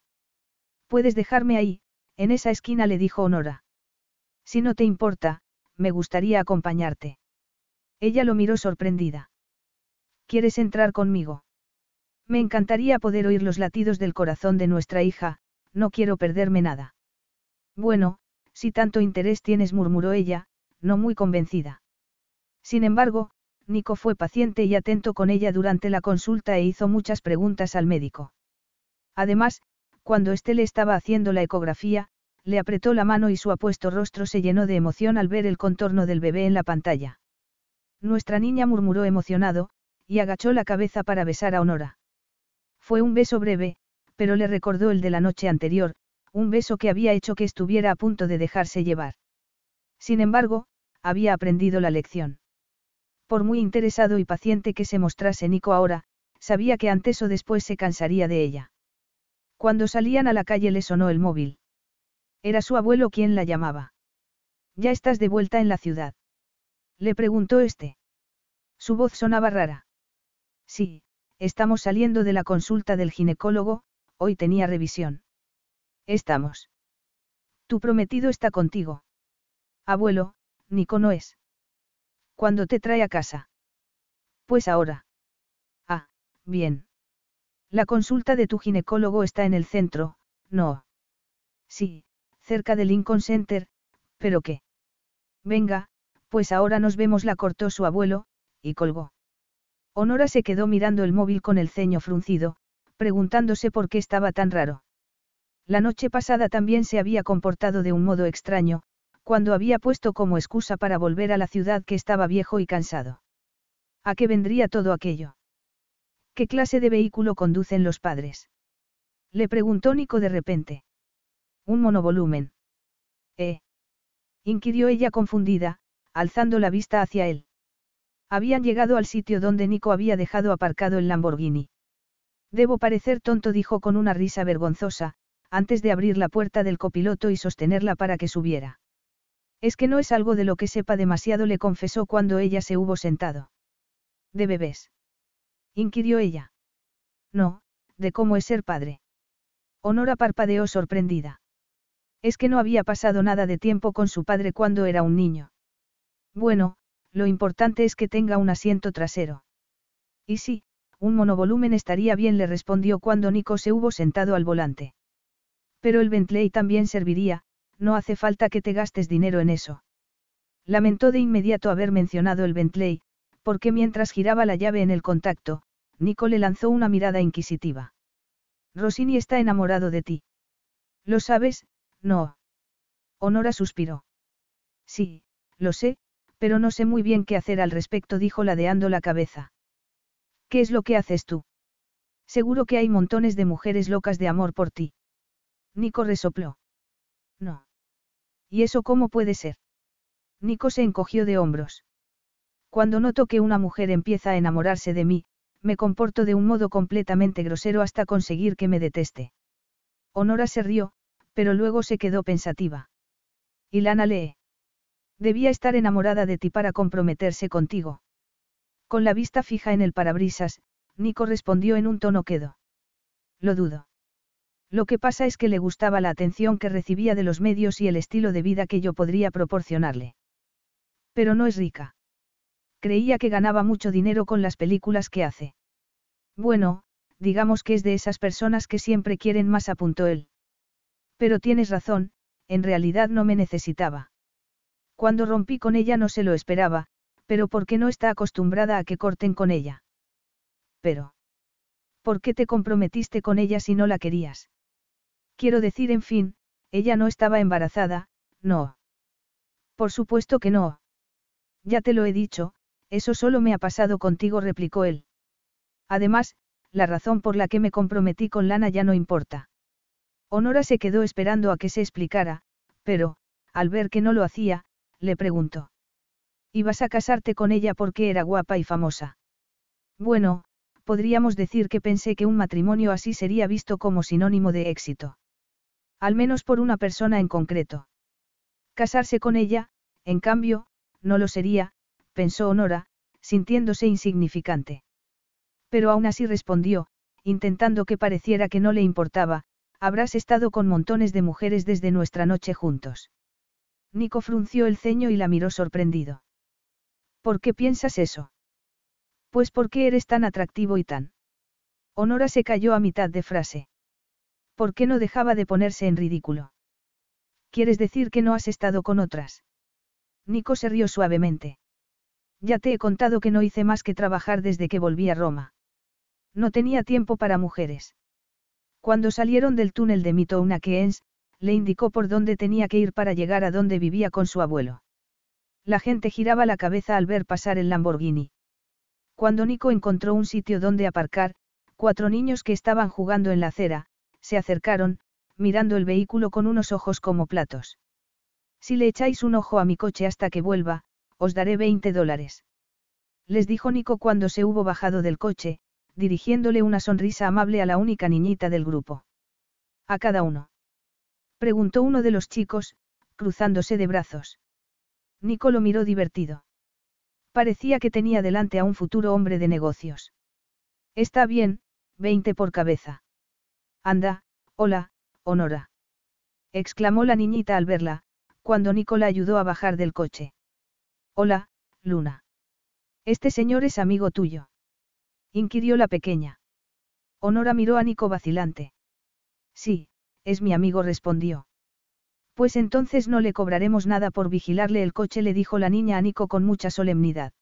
Puedes dejarme ahí, en esa esquina le dijo Honora. Si no te importa, me gustaría acompañarte. Ella lo miró sorprendida. ¿Quieres entrar conmigo? Me encantaría poder oír los latidos del corazón de nuestra hija, no quiero perderme nada. Bueno, si tanto interés tienes, murmuró ella, no muy convencida. Sin embargo, Nico fue paciente y atento con ella durante la consulta e hizo muchas preguntas al médico. Además, cuando éste le estaba haciendo la ecografía, le apretó la mano y su apuesto rostro se llenó de emoción al ver el contorno del bebé en la pantalla. Nuestra niña murmuró emocionado, y agachó la cabeza para besar a Honora. Fue un beso breve, pero le recordó el de la noche anterior, un beso que había hecho que estuviera a punto de dejarse llevar. Sin embargo, había aprendido la lección. Por muy interesado y paciente que se mostrase Nico ahora, sabía que antes o después se cansaría de ella. Cuando salían a la calle le sonó el móvil. Era su abuelo quien la llamaba. ¿Ya estás de vuelta en la ciudad? Le preguntó este. Su voz sonaba rara. Sí, estamos saliendo de la consulta del ginecólogo, hoy tenía revisión. Estamos. Tu prometido está contigo. Abuelo, Nico no es. ¿Cuándo te trae a casa? Pues ahora. Ah, bien. La consulta de tu ginecólogo está en el centro, no. Sí, cerca del Lincoln Center, pero ¿qué? Venga, pues ahora nos vemos, la cortó su abuelo, y colgó. Honora se quedó mirando el móvil con el ceño fruncido, preguntándose por qué estaba tan raro. La noche pasada también se había comportado de un modo extraño, cuando había puesto como excusa para volver a la ciudad que estaba viejo y cansado. ¿A qué vendría todo aquello? ¿Qué clase de vehículo conducen los padres? Le preguntó Nico de repente. Un monovolumen. ¿Eh? inquirió ella confundida, alzando la vista hacia él. Habían llegado al sitio donde Nico había dejado aparcado el Lamborghini. Debo parecer tonto, dijo con una risa vergonzosa, antes de abrir la puerta del copiloto y sostenerla para que subiera. Es que no es algo de lo que sepa demasiado, le confesó cuando ella se hubo sentado. ¿De bebés? Inquirió ella. No, de cómo es ser padre. Honora parpadeó sorprendida. Es que no había pasado nada de tiempo con su padre cuando era un niño. Bueno, lo importante es que tenga un asiento trasero. Y sí, un monovolumen estaría bien, le respondió cuando Nico se hubo sentado al volante. Pero el Bentley también serviría, no hace falta que te gastes dinero en eso. Lamentó de inmediato haber mencionado el Bentley, porque mientras giraba la llave en el contacto, Nico le lanzó una mirada inquisitiva. Rosini está enamorado de ti. ¿Lo sabes? No. Honora suspiró. Sí, Lo sé, pero no sé muy bien qué hacer al respecto, dijo ladeando la cabeza. ¿Qué es lo que haces tú? Seguro que hay montones de mujeres locas de amor por ti. Nico resopló. No. ¿Y eso cómo puede ser? Nico se encogió de hombros. Cuando noto que una mujer empieza a enamorarse de mí, me comporto de un modo completamente grosero hasta conseguir que me deteste. Honora se rió, pero luego se quedó pensativa. Y Lana lee. Debía estar enamorada de ti para comprometerse contigo. Con la vista fija en el parabrisas, Nico respondió en un tono quedo. Lo dudo. Lo que pasa es que le gustaba la atención que recibía de los medios y el estilo de vida que yo podría proporcionarle. Pero no es rica. Creía que ganaba mucho dinero con las películas que hace. Bueno, digamos que es de esas personas que siempre quieren más, apuntó él. Pero tienes razón, en realidad no me necesitaba. Cuando rompí con ella no se lo esperaba, pero ¿por qué no está acostumbrada a que corten con ella? Pero. ¿Por qué te comprometiste con ella si no la querías? Quiero decir, en fin, ella no estaba embarazada, no. Por supuesto que no. Ya te lo he dicho, eso solo me ha pasado contigo, replicó él. Además, la razón por la que me comprometí con Lana ya no importa. Honora se quedó esperando a que se explicara, pero, al ver que no lo hacía, le preguntó. ¿Ibas a casarte con ella porque era guapa y famosa? Bueno, podríamos decir que pensé que un matrimonio así sería visto como sinónimo de éxito. Al menos por una persona en concreto. Casarse con ella, en cambio, no lo sería, pensó Honora, sintiéndose insignificante. Pero aún así respondió, intentando que pareciera que no le importaba, Habrás estado con montones de mujeres desde nuestra noche juntos. Nico frunció el ceño y la miró sorprendido. ¿Por qué piensas eso? Pues porque eres tan atractivo y tan. Honora se cayó a mitad de frase. ¿Por qué no dejaba de ponerse en ridículo? ¿Quieres decir que no has estado con otras? Nico se rió suavemente. Ya te he contado que no hice más que trabajar desde que volví a Roma. No tenía tiempo para mujeres. Cuando salieron del túnel de Mitouna Keens, le indicó por dónde tenía que ir para llegar a donde vivía con su abuelo. La gente giraba la cabeza al ver pasar el Lamborghini. Cuando Nico encontró un sitio donde aparcar, cuatro niños que estaban jugando en la acera, se acercaron, mirando el vehículo con unos ojos como platos. Si le echáis un ojo a mi coche hasta que vuelva, os daré 20 dólares. Les dijo Nico cuando se hubo bajado del coche, dirigiéndole una sonrisa amable a la única niñita del grupo. ¿A cada uno? Preguntó uno de los chicos, cruzándose de brazos. Nico lo miró divertido. Parecía que tenía delante a un futuro hombre de negocios. Está bien, veinte por cabeza. Anda, hola, Honora. exclamó la niñita al verla, cuando Nico la ayudó a bajar del coche. Hola, Luna. Este señor es amigo tuyo inquirió la pequeña. Honora miró a Nico vacilante. Sí, es mi amigo, respondió. Pues entonces no le cobraremos nada por vigilarle el coche, le dijo la niña a Nico con mucha solemnidad.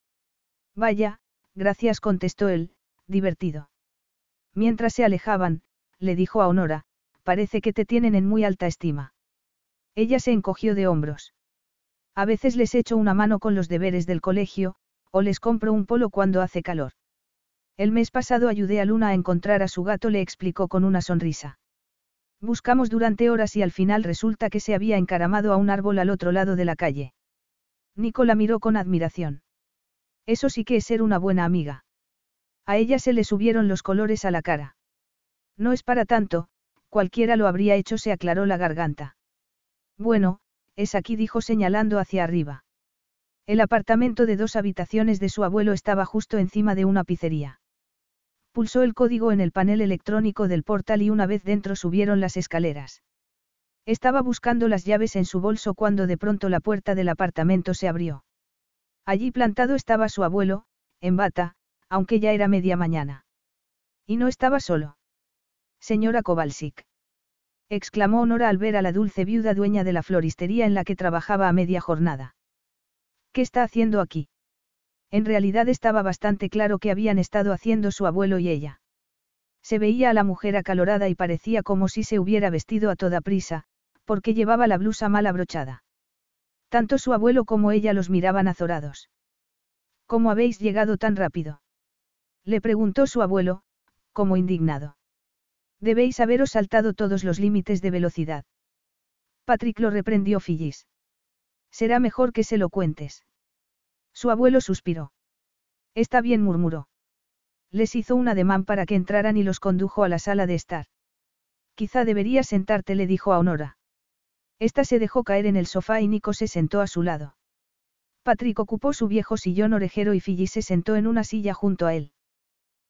Vaya, gracias, contestó él, divertido. Mientras se alejaban, le dijo a Honora, parece que te tienen en muy alta estima. Ella se encogió de hombros. A veces les echo una mano con los deberes del colegio, o les compro un polo cuando hace calor. El mes pasado ayudé a Luna a encontrar a su gato, le explicó con una sonrisa. Buscamos durante horas y al final resulta que se había encaramado a un árbol al otro lado de la calle. Nico la miró con admiración. Eso sí que es ser una buena amiga. A ella se le subieron los colores a la cara. No es para tanto, cualquiera lo habría hecho, se aclaró la garganta. Bueno, es aquí, dijo señalando hacia arriba. El apartamento de dos habitaciones de su abuelo estaba justo encima de una pizzería. Pulsó el código en el panel electrónico del portal y una vez dentro subieron las escaleras. Estaba buscando las llaves en su bolso cuando de pronto la puerta del apartamento se abrió. Allí plantado estaba su abuelo, en bata, aunque ya era media mañana. Y no estaba solo. Señora Kowalsik. Exclamó Honora al ver a la dulce viuda dueña de la floristería en la que trabajaba a media jornada. ¿Qué está haciendo aquí? En realidad estaba bastante claro que habían estado haciendo su abuelo y ella. Se veía a la mujer acalorada y parecía como si se hubiera vestido a toda prisa, porque llevaba la blusa mal abrochada. Tanto su abuelo como ella los miraban azorados. ¿Cómo habéis llegado tan rápido? Le preguntó su abuelo, como indignado. Debéis haberos saltado todos los límites de velocidad. Patrick lo reprendió Phyllis. Será mejor que se lo cuentes. Su abuelo suspiró. Está bien, murmuró. Les hizo un ademán para que entraran y los condujo a la sala de estar. Quizá deberías sentarte, le dijo a Honora. Esta se dejó caer en el sofá y Nico se sentó a su lado. Patrick ocupó su viejo sillón orejero y Phyllis se sentó en una silla junto a él.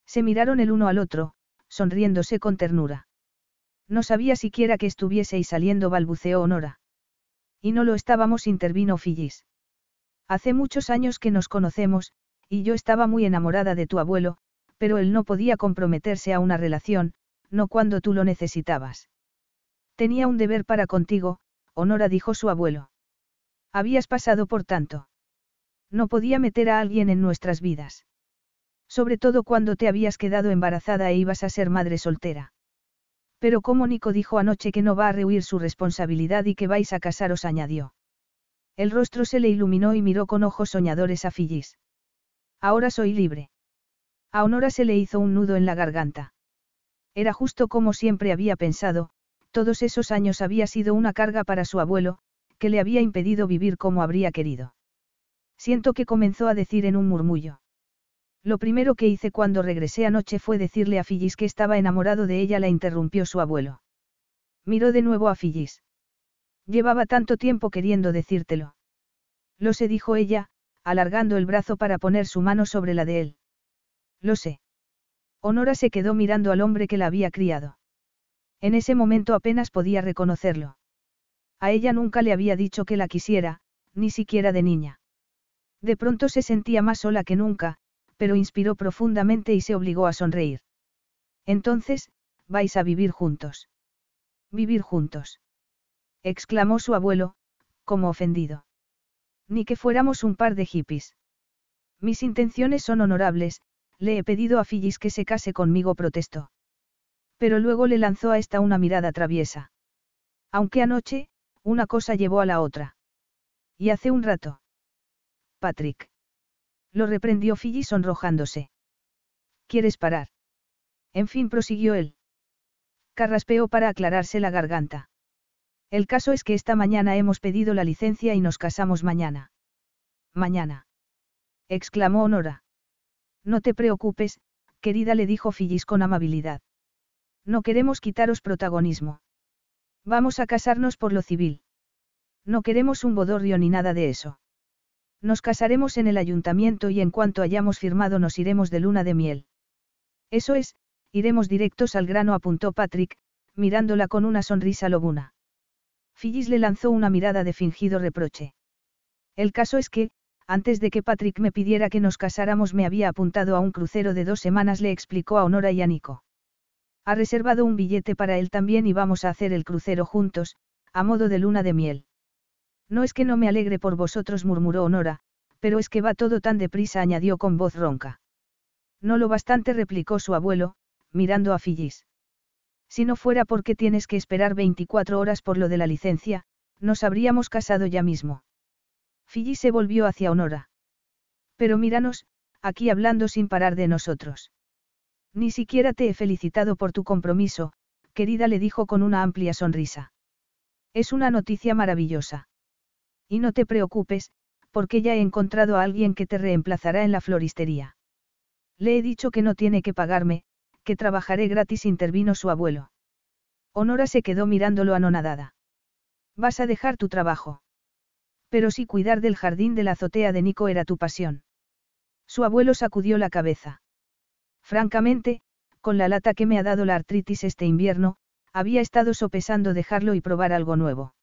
Se miraron el uno al otro, sonriéndose con ternura. No sabía siquiera que estuvieseis saliendo, balbuceó Honora. Y no lo estábamos, intervino Phyllis. Hace muchos años que nos conocemos, y yo estaba muy enamorada de tu abuelo, pero él no podía comprometerse a una relación, no cuando tú lo necesitabas. Tenía un deber para contigo, Honora dijo su abuelo. Habías pasado por tanto. No podía meter a alguien en nuestras vidas. Sobre todo cuando te habías quedado embarazada e ibas a ser madre soltera. Pero como Nico dijo anoche que no va a rehuir su responsabilidad y que vais a casaros, añadió. El rostro se le iluminó y miró con ojos soñadores a Phyllis. Ahora soy libre. A Honora se le hizo un nudo en la garganta. Era justo como siempre había pensado, todos esos años había sido una carga para su abuelo, que le había impedido vivir como habría querido. Siento que comenzó a decir en un murmullo. Lo primero que hice cuando regresé anoche fue decirle a Phyllis que estaba enamorado de ella, la interrumpió su abuelo. Miró de nuevo a Phyllis. Llevaba tanto tiempo queriendo decírtelo. Lo sé, dijo ella, alargando el brazo para poner su mano sobre la de él. Lo sé. Honora se quedó mirando al hombre que la había criado. En ese momento apenas podía reconocerlo. A ella nunca le había dicho que la quisiera, ni siquiera de niña. De pronto se sentía más sola que nunca, pero inspiró profundamente y se obligó a sonreír. Entonces, vais a vivir juntos. Vivir juntos. exclamó su abuelo, como ofendido. Ni que fuéramos un par de hippies. Mis intenciones son honorables, le he pedido a Phyllis que se case conmigo, protestó. Pero luego le lanzó a esta una mirada traviesa. Aunque anoche, una cosa llevó a la otra. Y hace un rato. Patrick. Lo reprendió Fiji sonrojándose. ¿Quieres parar? En fin, prosiguió él. Carraspeó para aclararse la garganta. El caso es que esta mañana hemos pedido la licencia y nos casamos mañana. Mañana. exclamó Honora. No te preocupes, querida, le dijo Phyllis con amabilidad. No queremos quitaros protagonismo. Vamos a casarnos por lo civil. No queremos un bodorrio ni nada de eso. Nos casaremos en el ayuntamiento y en cuanto hayamos firmado nos iremos de luna de miel. Eso es, iremos directos al grano, apuntó Patrick, mirándola con una sonrisa lobuna. Phyllis le lanzó una mirada de fingido reproche. El caso es que, antes de que Patrick me pidiera que nos casáramos me había apuntado a un crucero de dos semanas, le explicó a Honora y a Nico. Ha reservado un billete para él también y vamos a hacer el crucero juntos, a modo de luna de miel. No es que no me alegre por vosotros, murmuró Honora, pero es que va todo tan deprisa, añadió con voz ronca. No lo bastante, replicó su abuelo, mirando a Phyllis. Si no fuera porque tienes que esperar 24 horas por lo de la licencia, nos habríamos casado ya mismo. Phyllis se volvió hacia Honora. Pero míranos, aquí hablando sin parar de nosotros. Ni siquiera te he felicitado por tu compromiso, querida le dijo con una amplia sonrisa. Es una noticia maravillosa. Y no te preocupes, porque ya he encontrado a alguien que te reemplazará en la floristería. Le he dicho que no tiene que pagarme, que trabajaré gratis, intervino su abuelo. Honora se quedó mirándolo anonadada. Vas a dejar tu trabajo. Pero si cuidar del jardín de la azotea de Nico era tu pasión. Su abuelo sacudió la cabeza. Francamente, con la lata que me ha dado la artritis este invierno, había estado sopesando dejarlo y probar algo nuevo.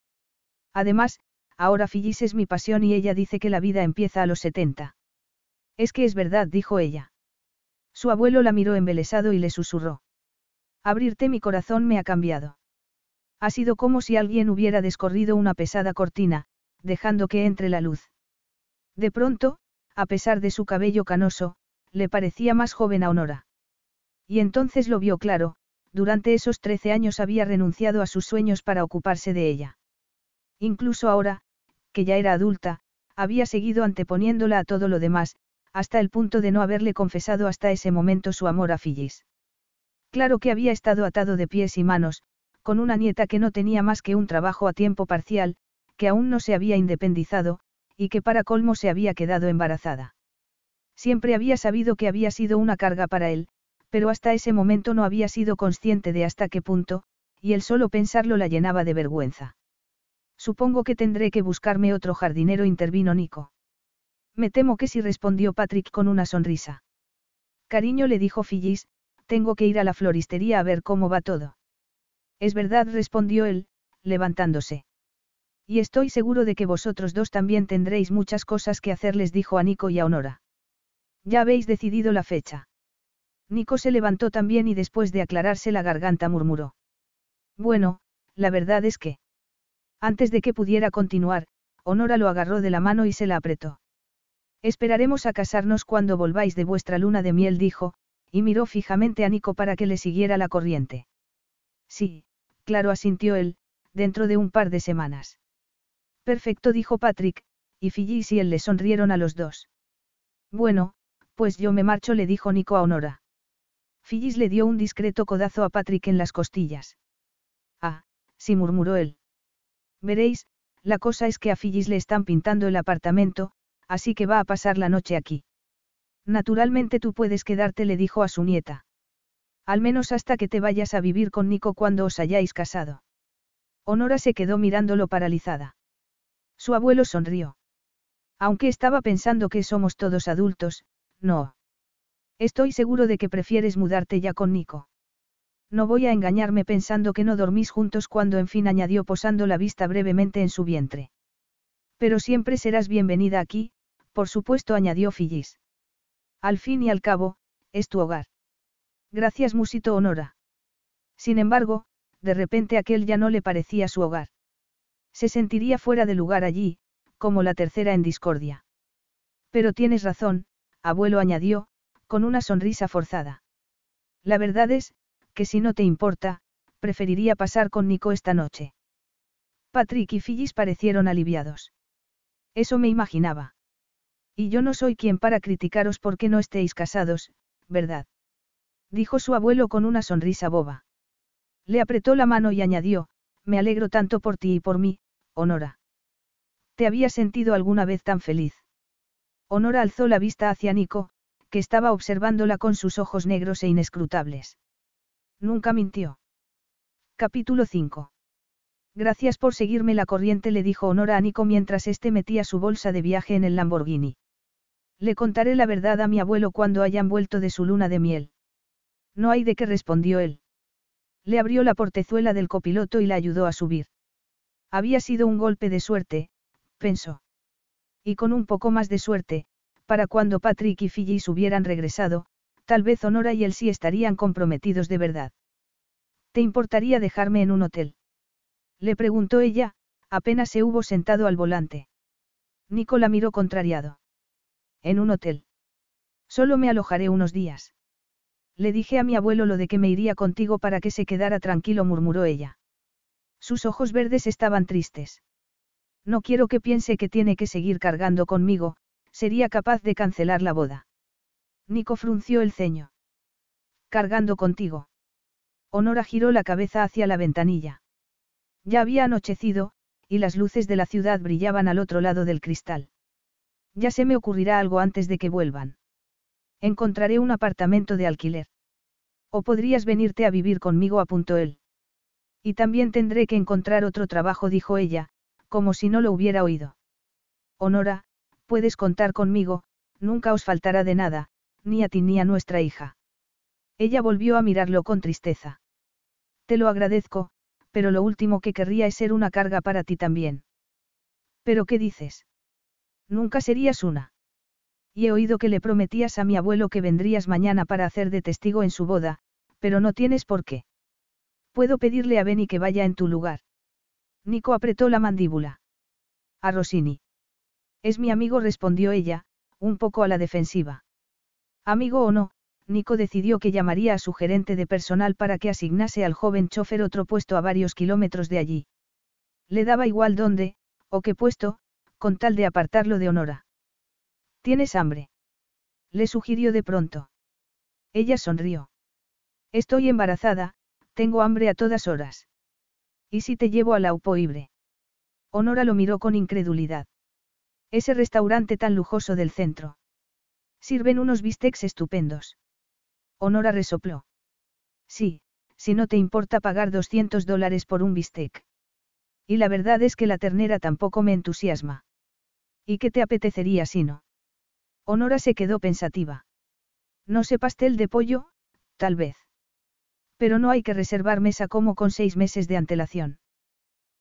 Además, ahora Phyllis es mi pasión y ella dice que la vida empieza a los 70. Es que es verdad, dijo ella. Su abuelo la miró embelesado y le susurró. Abrirte mi corazón me ha cambiado. Ha sido como si alguien hubiera descorrido una pesada cortina, dejando que entre la luz. De pronto, a pesar de su cabello canoso, le parecía más joven a Honora. Y entonces lo vio claro, durante esos trece años había renunciado a sus sueños para ocuparse de ella. Incluso ahora, que ya era adulta, había seguido anteponiéndola a todo lo demás, hasta el punto de no haberle confesado hasta ese momento su amor a Phyllis. Claro que había estado atado de pies y manos, con una nieta que no tenía más que un trabajo a tiempo parcial, que aún no se había independizado, y que para colmo se había quedado embarazada. Siempre había sabido que había sido una carga para él, pero hasta ese momento no había sido consciente de hasta qué punto, y el solo pensarlo la llenaba de vergüenza. Supongo que tendré que buscarme otro jardinero, intervino Nico. Me temo que sí respondió Patrick con una sonrisa. Cariño le dijo Phyllis, tengo que ir a la floristería a ver cómo va todo. Es verdad, respondió él, levantándose. Y estoy seguro de que vosotros dos también tendréis muchas cosas que hacerles, dijo a Nico y a Honora. Ya habéis decidido la fecha. Nico se levantó también y después de aclararse la garganta murmuró. Bueno, la verdad es que... Antes de que pudiera continuar, Honora lo agarró de la mano y se la apretó. Esperaremos a casarnos cuando volváis de vuestra luna de miel, dijo, y miró fijamente a Nico para que le siguiera la corriente. Sí, claro, asintió él, dentro de un par de semanas. Perfecto, dijo Patrick, y Phyllis y él le sonrieron a los dos. Bueno, pues yo me marcho, le dijo Nico a Honora. Phyllis le dio un discreto codazo a Patrick en las costillas. Ah, sí, murmuró él. Veréis, la cosa es que a Phyllis le están pintando el apartamento, así que va a pasar la noche aquí. Naturalmente tú puedes quedarte, le dijo a su nieta. Al menos hasta que te vayas a vivir con Nico cuando os hayáis casado. Honora se quedó mirándolo paralizada. Su abuelo sonrió. Aunque estaba pensando que somos todos adultos, no. Estoy seguro de que prefieres mudarte ya con Nico. No voy a engañarme pensando que no dormís juntos cuando en fin añadió posando la vista brevemente en su vientre. Pero siempre serás bienvenida aquí, por supuesto añadió Phyllis. Al fin y al cabo, es tu hogar. Gracias musito Honora. Sin embargo, de repente aquel ya no le parecía su hogar. Se sentiría fuera de lugar allí, como la tercera en discordia. Pero tienes razón, abuelo añadió, con una sonrisa forzada. La verdad es, que si no te importa, preferiría pasar con Nico esta noche. Patrick y Phyllis parecieron aliviados. Eso me imaginaba. Y yo no soy quien para criticaros porque no estéis casados, ¿verdad? Dijo su abuelo con una sonrisa boba. Le apretó la mano y añadió, me alegro tanto por ti y por mí, Honora. ¿Te había sentido alguna vez tan feliz? Honora alzó la vista hacia Nico, que estaba observándola con sus ojos negros e inescrutables. Nunca mintió. Capítulo 5. Gracias por seguirme la corriente, le dijo Honora a Nico mientras éste metía su bolsa de viaje en el Lamborghini. Le contaré la verdad a mi abuelo cuando hayan vuelto de su luna de miel. No hay de qué respondió él. Le abrió la portezuela del copiloto y la ayudó a subir. Había sido un golpe de suerte, pensó. Y con un poco más de suerte, para cuando Patrick y Phyllis hubieran regresado, tal vez Honora y él sí estarían comprometidos de verdad. ¿Te importaría dejarme en un hotel? Le preguntó ella, apenas se hubo sentado al volante. Nico la miró contrariado. En un hotel. Solo me alojaré unos días. Le dije a mi abuelo lo de que me iría contigo para que se quedara tranquilo, murmuró ella. Sus ojos verdes estaban tristes. No quiero que piense que tiene que seguir cargando conmigo, sería capaz de cancelar la boda. Nico frunció el ceño. Cargando contigo. Honora giró la cabeza hacia la ventanilla. Ya había anochecido, y las luces de la ciudad brillaban al otro lado del cristal. Ya se me ocurrirá algo antes de que vuelvan. Encontraré un apartamento de alquiler. O podrías venirte a vivir conmigo, apuntó él. Y también tendré que encontrar otro trabajo, dijo ella, como si no lo hubiera oído. Honora, puedes contar conmigo, nunca os faltará de nada, ni a ti ni a nuestra hija. Ella volvió a mirarlo con tristeza. Te lo agradezco, pero lo último que querría es ser una carga para ti también. ¿Pero qué dices? Nunca serías una. Y he oído que le prometías a mi abuelo que vendrías mañana para hacer de testigo en su boda, pero no tienes por qué. Puedo pedirle a Benny que vaya en tu lugar. Nico apretó la mandíbula. A Rossini. Es mi amigo, respondió ella, un poco a la defensiva. Amigo o no, Nico decidió que llamaría a su gerente de personal para que asignase al joven chofer otro puesto a varios kilómetros de allí. Le daba igual dónde, o qué puesto, con tal de apartarlo de Honora. ¿Tienes hambre? Le sugirió de pronto. Ella sonrió. Estoy embarazada, tengo hambre a todas horas. ¿Y si te llevo a la Upoibre? Honora lo miró con incredulidad. Ese restaurante tan lujoso del centro. Sirven unos bistecs estupendos. Honora resopló. Sí, si no te importa pagar 200 dólares por un bistec. Y la verdad es que la ternera tampoco me entusiasma. ¿Y qué te apetecería si no? Honora se quedó pensativa. No sé pastel de pollo, tal vez. Pero no hay que reservar mesa como con seis meses de antelación.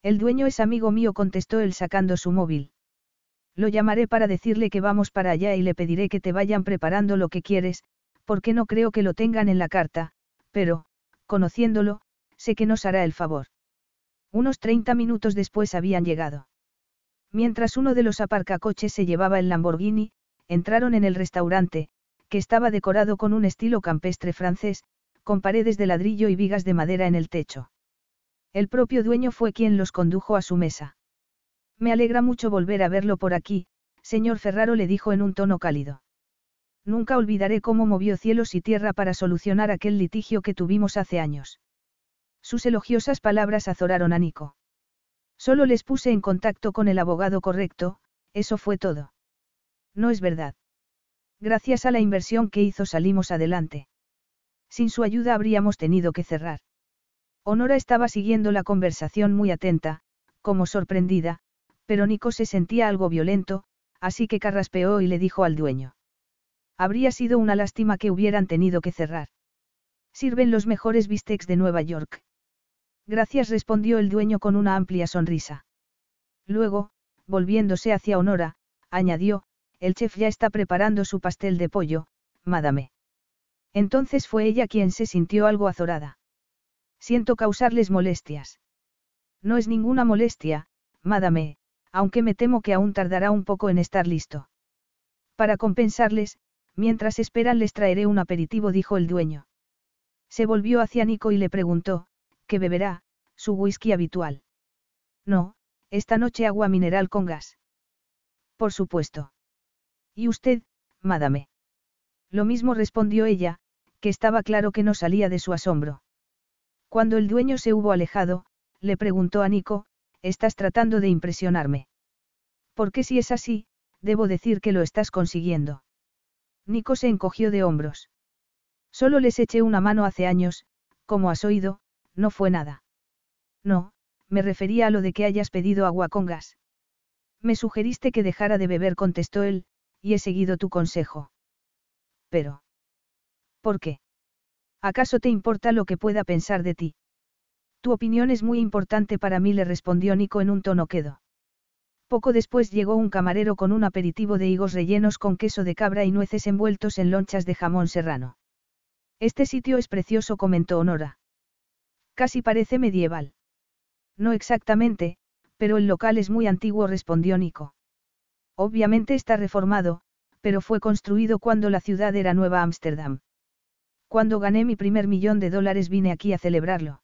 El dueño es amigo mío, contestó él sacando su móvil. Lo llamaré para decirle que vamos para allá y le pediré que te vayan preparando lo que quieres, porque no creo que lo tengan en la carta, pero, conociéndolo, sé que nos hará el favor. Unos 30 minutos después habían llegado. Mientras uno de los aparcacoches se llevaba el Lamborghini, entraron en el restaurante, que estaba decorado con un estilo campestre francés, con paredes de ladrillo y vigas de madera en el techo. El propio dueño fue quien los condujo a su mesa. Me alegra mucho volver a verlo por aquí, señor Ferraro le dijo en un tono cálido. Nunca olvidaré cómo movió cielos y tierra para solucionar aquel litigio que tuvimos hace años. Sus elogiosas palabras azoraron a Nico. Solo les puse en contacto con el abogado correcto, eso fue todo. No es verdad. Gracias a la inversión que hizo salimos adelante. Sin su ayuda habríamos tenido que cerrar. Honora estaba siguiendo la conversación muy atenta, como sorprendida, pero Nico se sentía algo violento, así que carraspeó y le dijo al dueño. Habría sido una lástima que hubieran tenido que cerrar. Sirven los mejores bistecs de Nueva York. Gracias respondió el dueño con una amplia sonrisa. Luego, volviéndose hacia Honora, añadió, el chef ya está preparando su pastel de pollo, madame. Entonces fue ella quien se sintió algo azorada. Siento causarles molestias. No es ninguna molestia, madame, aunque me temo que aún tardará un poco en estar listo. Para compensarles, mientras esperan les traeré un aperitivo, dijo el dueño. Se volvió hacia Nico y le preguntó, ¿qué beberá? Su whisky habitual. No, esta noche agua mineral con gas. Por supuesto. ¿Y usted, madame? Lo mismo respondió ella, que estaba claro que no salía de su asombro. Cuando el dueño se hubo alejado, le preguntó a Nico, estás tratando de impresionarme. Porque si es así, debo decir que lo estás consiguiendo. Nico se encogió de hombros. Solo les eché una mano hace años, como has oído, no fue nada. No, me refería a lo de que hayas pedido agua con gas. Me sugeriste que dejara de beber, contestó él, y he seguido tu consejo. Pero. ¿Por qué? ¿Acaso te importa lo que pueda pensar de ti? Tu opinión es muy importante para mí, le respondió Nico en un tono quedo. Poco después llegó un camarero con un aperitivo de higos rellenos con queso de cabra y nueces envueltos en lonchas de jamón serrano. Este sitio es precioso, comentó Honora. Casi parece medieval. No exactamente, pero el local es muy antiguo, respondió Nico. Obviamente está reformado, pero fue construido cuando la ciudad era Nueva Ámsterdam. Cuando gané mi primer millón de dólares vine aquí a celebrarlo.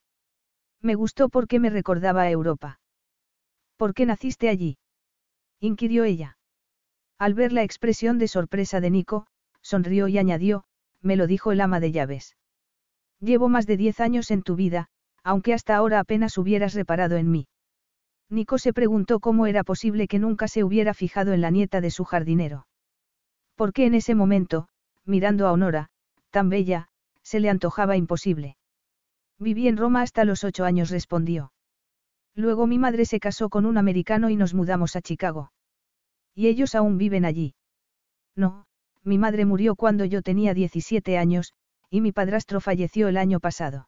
Me gustó porque me recordaba a Europa. ¿Por qué naciste allí? inquirió ella. Al ver la expresión de sorpresa de Nico, sonrió y añadió, me lo dijo el ama de llaves. Llevo más de diez años en tu vida, aunque hasta ahora apenas hubieras reparado en mí. Nico se preguntó cómo era posible que nunca se hubiera fijado en la nieta de su jardinero. Porque en ese momento, mirando a Honora, tan bella, se le antojaba imposible. Viví en Roma hasta los ocho años, respondió. Luego mi madre se casó con un americano y nos mudamos a Chicago. ¿Y ellos aún viven allí? No, mi madre murió cuando yo tenía 17 años, y mi padrastro falleció el año pasado.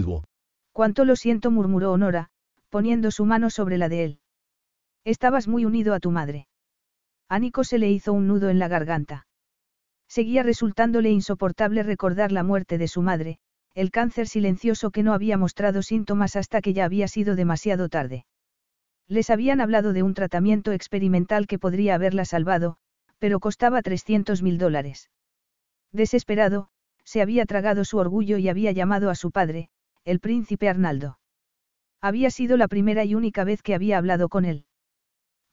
Cuánto lo siento, murmuró Honora, poniendo su mano sobre la de él. Estabas muy unido a tu madre. A Nico se le hizo un nudo en la garganta. Seguía resultándole insoportable recordar la muerte de su madre, el cáncer silencioso que no había mostrado síntomas hasta que ya había sido demasiado tarde. Les habían hablado de un tratamiento experimental que podría haberla salvado, pero costaba 300 mil dólares. Desesperado, se había tragado su orgullo y había llamado a su padre, el príncipe Arnaldo. Había sido la primera y única vez que había hablado con él.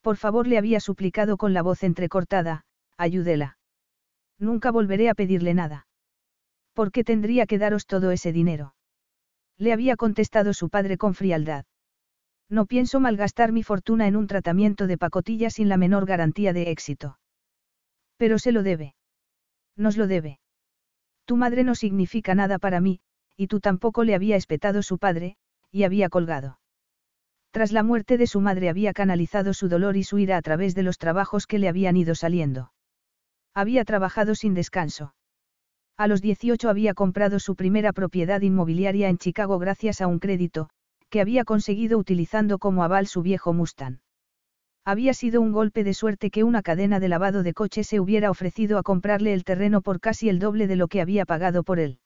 Por favor le había suplicado con la voz entrecortada, ayúdela. Nunca volveré a pedirle nada. ¿Por qué tendría que daros todo ese dinero? Le había contestado su padre con frialdad. No pienso malgastar mi fortuna en un tratamiento de pacotilla sin la menor garantía de éxito. Pero se lo debe. Nos lo debe. Tu madre no significa nada para mí, y tú tampoco le había espetado su padre, y había colgado. Tras la muerte de su madre había canalizado su dolor y su ira a través de los trabajos que le habían ido saliendo. Había trabajado sin descanso. A los 18 había comprado su primera propiedad inmobiliaria en Chicago gracias a un crédito, que había conseguido utilizando como aval su viejo Mustang. Había sido un golpe de suerte que una cadena de lavado de coches se hubiera ofrecido a comprarle el terreno por casi el doble de lo que había pagado por él.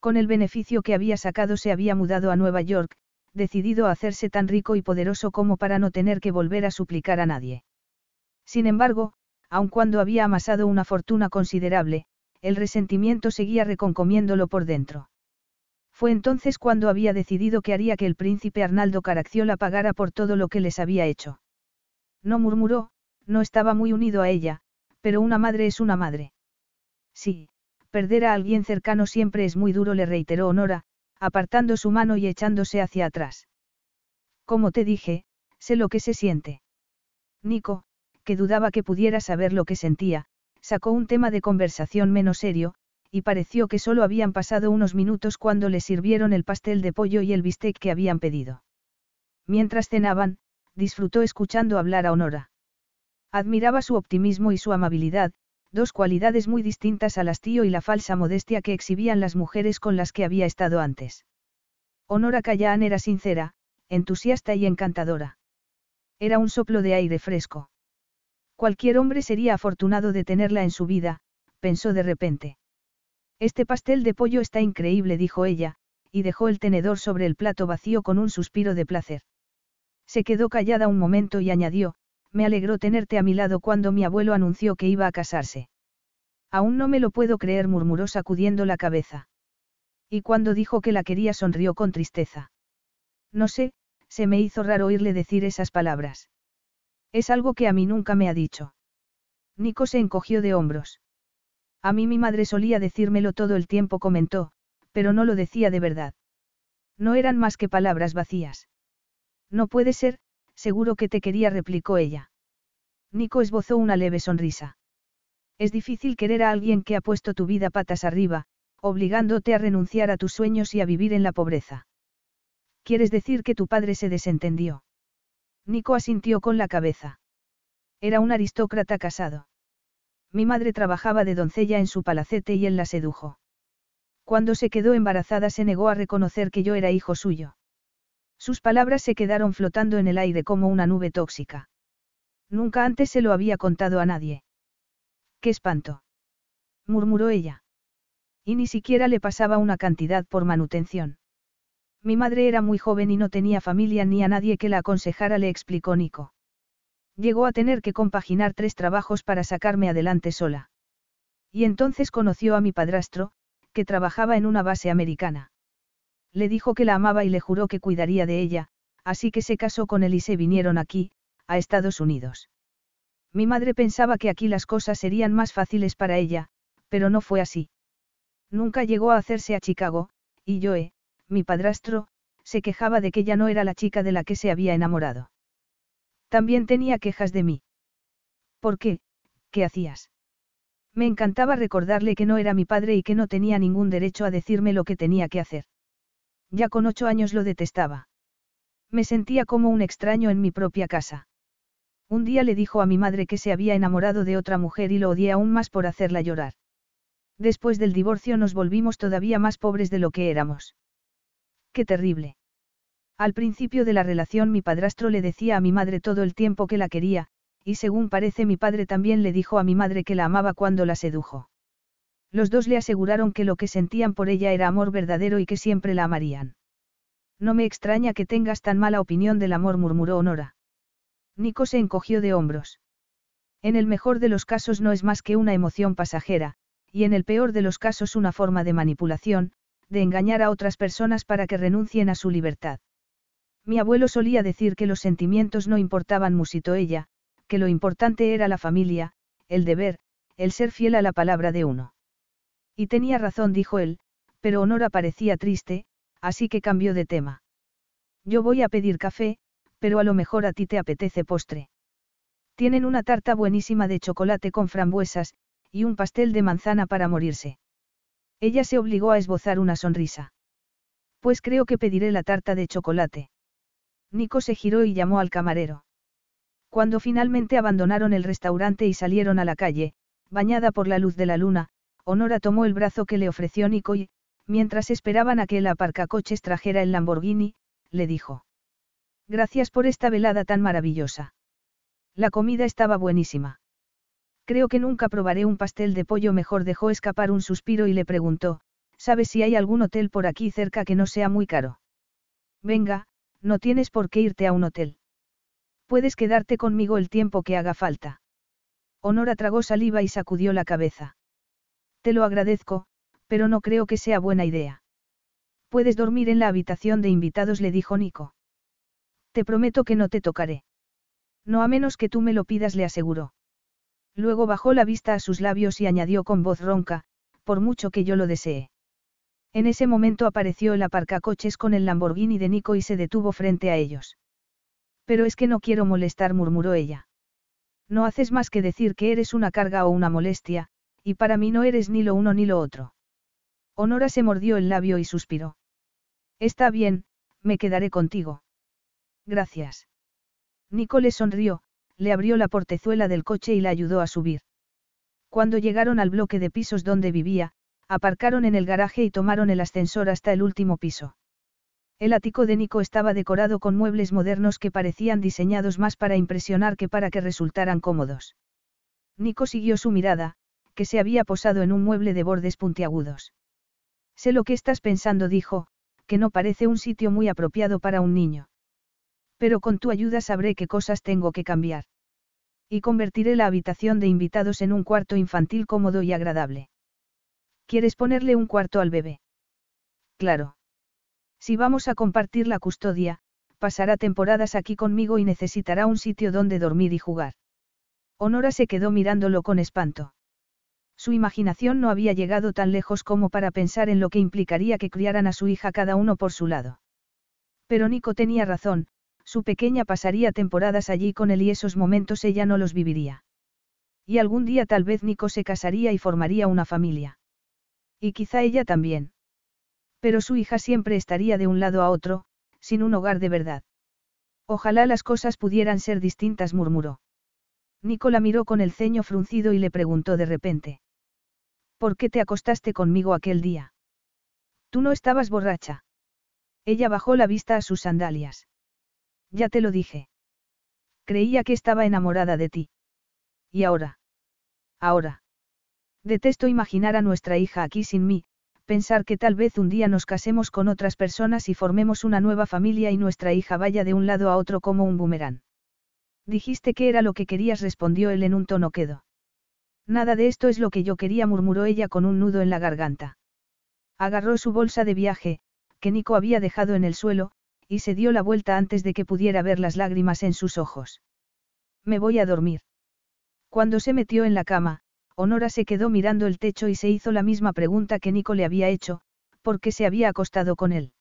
Con el beneficio que había sacado se había mudado a Nueva York, decidido a hacerse tan rico y poderoso como para no tener que volver a suplicar a nadie. Sin embargo, aun cuando había amasado una fortuna considerable, el resentimiento seguía reconcomiéndolo por dentro. Fue entonces cuando había decidido que haría que el príncipe Arnaldo Caracciola pagara por todo lo que les había hecho. No murmuró, no estaba muy unido a ella, pero una madre es una madre. Sí, Perder a alguien cercano siempre es muy duro, le reiteró Honora, apartando su mano y echándose hacia atrás. Como te dije, sé lo que se siente. Nico, que dudaba que pudiera saber lo que sentía, sacó un tema de conversación menos serio, y pareció que solo habían pasado unos minutos cuando le sirvieron el pastel de pollo y el bistec que habían pedido. Mientras cenaban, disfrutó escuchando hablar a Honora. Admiraba su optimismo y su amabilidad, dos cualidades muy distintas al hastío y la falsa modestia que exhibían las mujeres con las que había estado antes. Honora Callán era sincera, entusiasta y encantadora. Era un soplo de aire fresco. Cualquier hombre sería afortunado de tenerla en su vida, pensó de repente. Este pastel de pollo está increíble, dijo ella, y dejó el tenedor sobre el plato vacío con un suspiro de placer. Se quedó callada un momento y añadió, me alegró tenerte a mi lado cuando mi abuelo anunció que iba a casarse. Aún no me lo puedo creer, murmuró sacudiendo la cabeza. Y cuando dijo que la quería sonrió con tristeza. No sé, se me hizo raro oírle decir esas palabras. Es algo que a mí nunca me ha dicho. Nico se encogió de hombros. A mí mi madre solía decírmelo todo el tiempo, comentó, pero no lo decía de verdad. No eran más que palabras vacías. No puede ser, Seguro que te quería, replicó ella. Nico esbozó una leve sonrisa. Es difícil querer a alguien que ha puesto tu vida patas arriba, obligándote a renunciar a tus sueños y a vivir en la pobreza. ¿Quieres decir que tu padre se desentendió? Nico asintió con la cabeza. Era un aristócrata casado. Mi madre trabajaba de doncella en su palacete y él la sedujo. Cuando se quedó embarazada se negó a reconocer que yo era hijo suyo. Sus palabras se quedaron flotando en el aire como una nube tóxica. Nunca antes se lo había contado a nadie. ¡Qué espanto! murmuró ella. Y ni siquiera le pasaba una cantidad por manutención. Mi madre era muy joven y no tenía familia ni a nadie que la aconsejara, le explicó Nico. Llegó a tener que compaginar tres trabajos para sacarme adelante sola. Y entonces conoció a mi padrastro, que trabajaba en una base americana. Le dijo que la amaba y le juró que cuidaría de ella, así que se casó con él y se vinieron aquí, a Estados Unidos. Mi madre pensaba que aquí las cosas serían más fáciles para ella, pero no fue así. Nunca llegó a hacerse a Chicago, y Joe, mi padrastro, se quejaba de que ya no era la chica de la que se había enamorado. También tenía quejas de mí. ¿Por qué? ¿Qué hacías? Me encantaba recordarle que no era mi padre y que no tenía ningún derecho a decirme lo que tenía que hacer. Ya con ocho años lo detestaba. Me sentía como un extraño en mi propia casa. Un día le dijo a mi madre que se había enamorado de otra mujer y lo odié aún más por hacerla llorar. Después del divorcio nos volvimos todavía más pobres de lo que éramos. Qué terrible. Al principio de la relación mi padrastro le decía a mi madre todo el tiempo que la quería, y según parece mi padre también le dijo a mi madre que la amaba cuando la sedujo. Los dos le aseguraron que lo que sentían por ella era amor verdadero y que siempre la amarían. No me extraña que tengas tan mala opinión del amor, murmuró Honora. Nico se encogió de hombros. En el mejor de los casos no es más que una emoción pasajera, y en el peor de los casos una forma de manipulación, de engañar a otras personas para que renuncien a su libertad. Mi abuelo solía decir que los sentimientos no importaban, musitó ella, que lo importante era la familia, el deber, el ser fiel a la palabra de uno. Y tenía razón, dijo él, pero Honora parecía triste, así que cambió de tema. Yo voy a pedir café, pero a lo mejor a ti te apetece postre. Tienen una tarta buenísima de chocolate con frambuesas, y un pastel de manzana para morirse. Ella se obligó a esbozar una sonrisa. Pues creo que pediré la tarta de chocolate. Nico se giró y llamó al camarero. Cuando finalmente abandonaron el restaurante y salieron a la calle, bañada por la luz de la luna, Honora tomó el brazo que le ofreció Nico y, mientras esperaban a que el aparcacoches trajera el Lamborghini, le dijo. Gracias por esta velada tan maravillosa. La comida estaba buenísima. Creo que nunca probaré un pastel de pollo mejor. Dejó escapar un suspiro y le preguntó, ¿sabes si hay algún hotel por aquí cerca que no sea muy caro? Venga, no tienes por qué irte a un hotel. Puedes quedarte conmigo el tiempo que haga falta. Honora tragó saliva y sacudió la cabeza. Te lo agradezco, pero no creo que sea buena idea. Puedes dormir en la habitación de invitados, le dijo Nico. Te prometo que no te tocaré. No a menos que tú me lo pidas, le aseguró. Luego bajó la vista a sus labios y añadió con voz ronca, por mucho que yo lo desee. En ese momento apareció el aparcacoches con el Lamborghini de Nico y se detuvo frente a ellos. Pero es que no quiero molestar, murmuró ella. No haces más que decir que eres una carga o una molestia, y para mí no eres ni lo uno ni lo otro. Honora se mordió el labio y suspiró. Está bien, me quedaré contigo. Gracias. Nico le sonrió, le abrió la portezuela del coche y la ayudó a subir. Cuando llegaron al bloque de pisos donde vivía, aparcaron en el garaje y tomaron el ascensor hasta el último piso. El ático de Nico estaba decorado con muebles modernos que parecían diseñados más para impresionar que para que resultaran cómodos. Nico siguió su mirada, que se había posado en un mueble de bordes puntiagudos. Sé lo que estás pensando, dijo, que no parece un sitio muy apropiado para un niño. Pero con tu ayuda sabré qué cosas tengo que cambiar. Y convertiré la habitación de invitados en un cuarto infantil cómodo y agradable. ¿Quieres ponerle un cuarto al bebé? Claro. Si vamos a compartir la custodia, pasará temporadas aquí conmigo y necesitará un sitio donde dormir y jugar. Honora se quedó mirándolo con espanto. Su imaginación no había llegado tan lejos como para pensar en lo que implicaría que criaran a su hija cada uno por su lado. Pero Nico tenía razón, su pequeña pasaría temporadas allí con él y esos momentos ella no los viviría. Y algún día tal vez Nico se casaría y formaría una familia. Y quizá ella también. Pero su hija siempre estaría de un lado a otro, sin un hogar de verdad. Ojalá las cosas pudieran ser distintas, murmuró. Nico la miró con el ceño fruncido y le preguntó de repente. ¿Por qué te acostaste conmigo aquel día? Tú no estabas borracha. Ella bajó la vista a sus sandalias. Ya te lo dije. Creía que estaba enamorada de ti. ¿Y ahora? Ahora. Detesto imaginar a nuestra hija aquí sin mí, pensar que tal vez un día nos casemos con otras personas y formemos una nueva familia y nuestra hija vaya de un lado a otro como un boomerang. Dijiste que era lo que querías, respondió él en un tono quedo. Nada de esto es lo que yo quería, murmuró ella con un nudo en la garganta. Agarró su bolsa de viaje, que Nico había dejado en el suelo, y se dio la vuelta antes de que pudiera ver las lágrimas en sus ojos. Me voy a dormir. Cuando se metió en la cama, Honora se quedó mirando el techo y se hizo la misma pregunta que Nico le había hecho, ¿por qué se había acostado con él?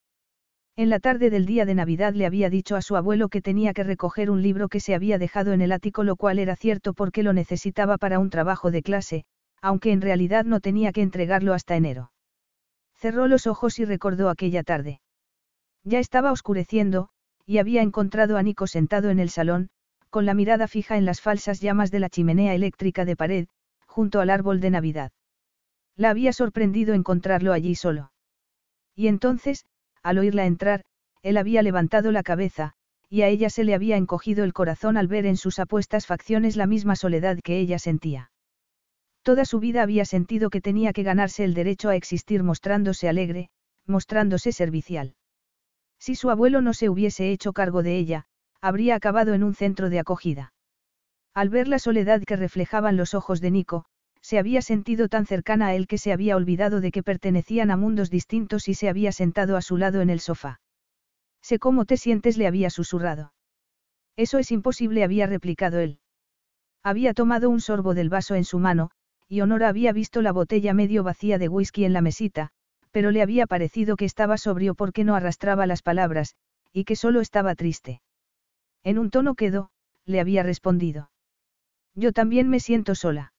En la tarde del día de Navidad le había dicho a su abuelo que tenía que recoger un libro que se había dejado en el ático, lo cual era cierto porque lo necesitaba para un trabajo de clase, aunque en realidad no tenía que entregarlo hasta enero. Cerró los ojos y recordó aquella tarde. Ya estaba oscureciendo, y había encontrado a Nico sentado en el salón, con la mirada fija en las falsas llamas de la chimenea eléctrica de pared, junto al árbol de Navidad. La había sorprendido encontrarlo allí solo. Y entonces, al oírla entrar, él había levantado la cabeza, y a ella se le había encogido el corazón al ver en sus apuestas facciones la misma soledad que ella sentía. Toda su vida había sentido que tenía que ganarse el derecho a existir mostrándose alegre, mostrándose servicial. Si su abuelo no se hubiese hecho cargo de ella, habría acabado en un centro de acogida. Al ver la soledad que reflejaban los ojos de Nico, se había sentido tan cercana a él que se había olvidado de que pertenecían a mundos distintos y se había sentado a su lado en el sofá. Sé cómo te sientes, le había susurrado. Eso es imposible, había replicado él. Había tomado un sorbo del vaso en su mano, y Honora había visto la botella medio vacía de whisky en la mesita, pero le había parecido que estaba sobrio porque no arrastraba las palabras, y que solo estaba triste. En un tono quedo, le había respondido. Yo también me siento sola.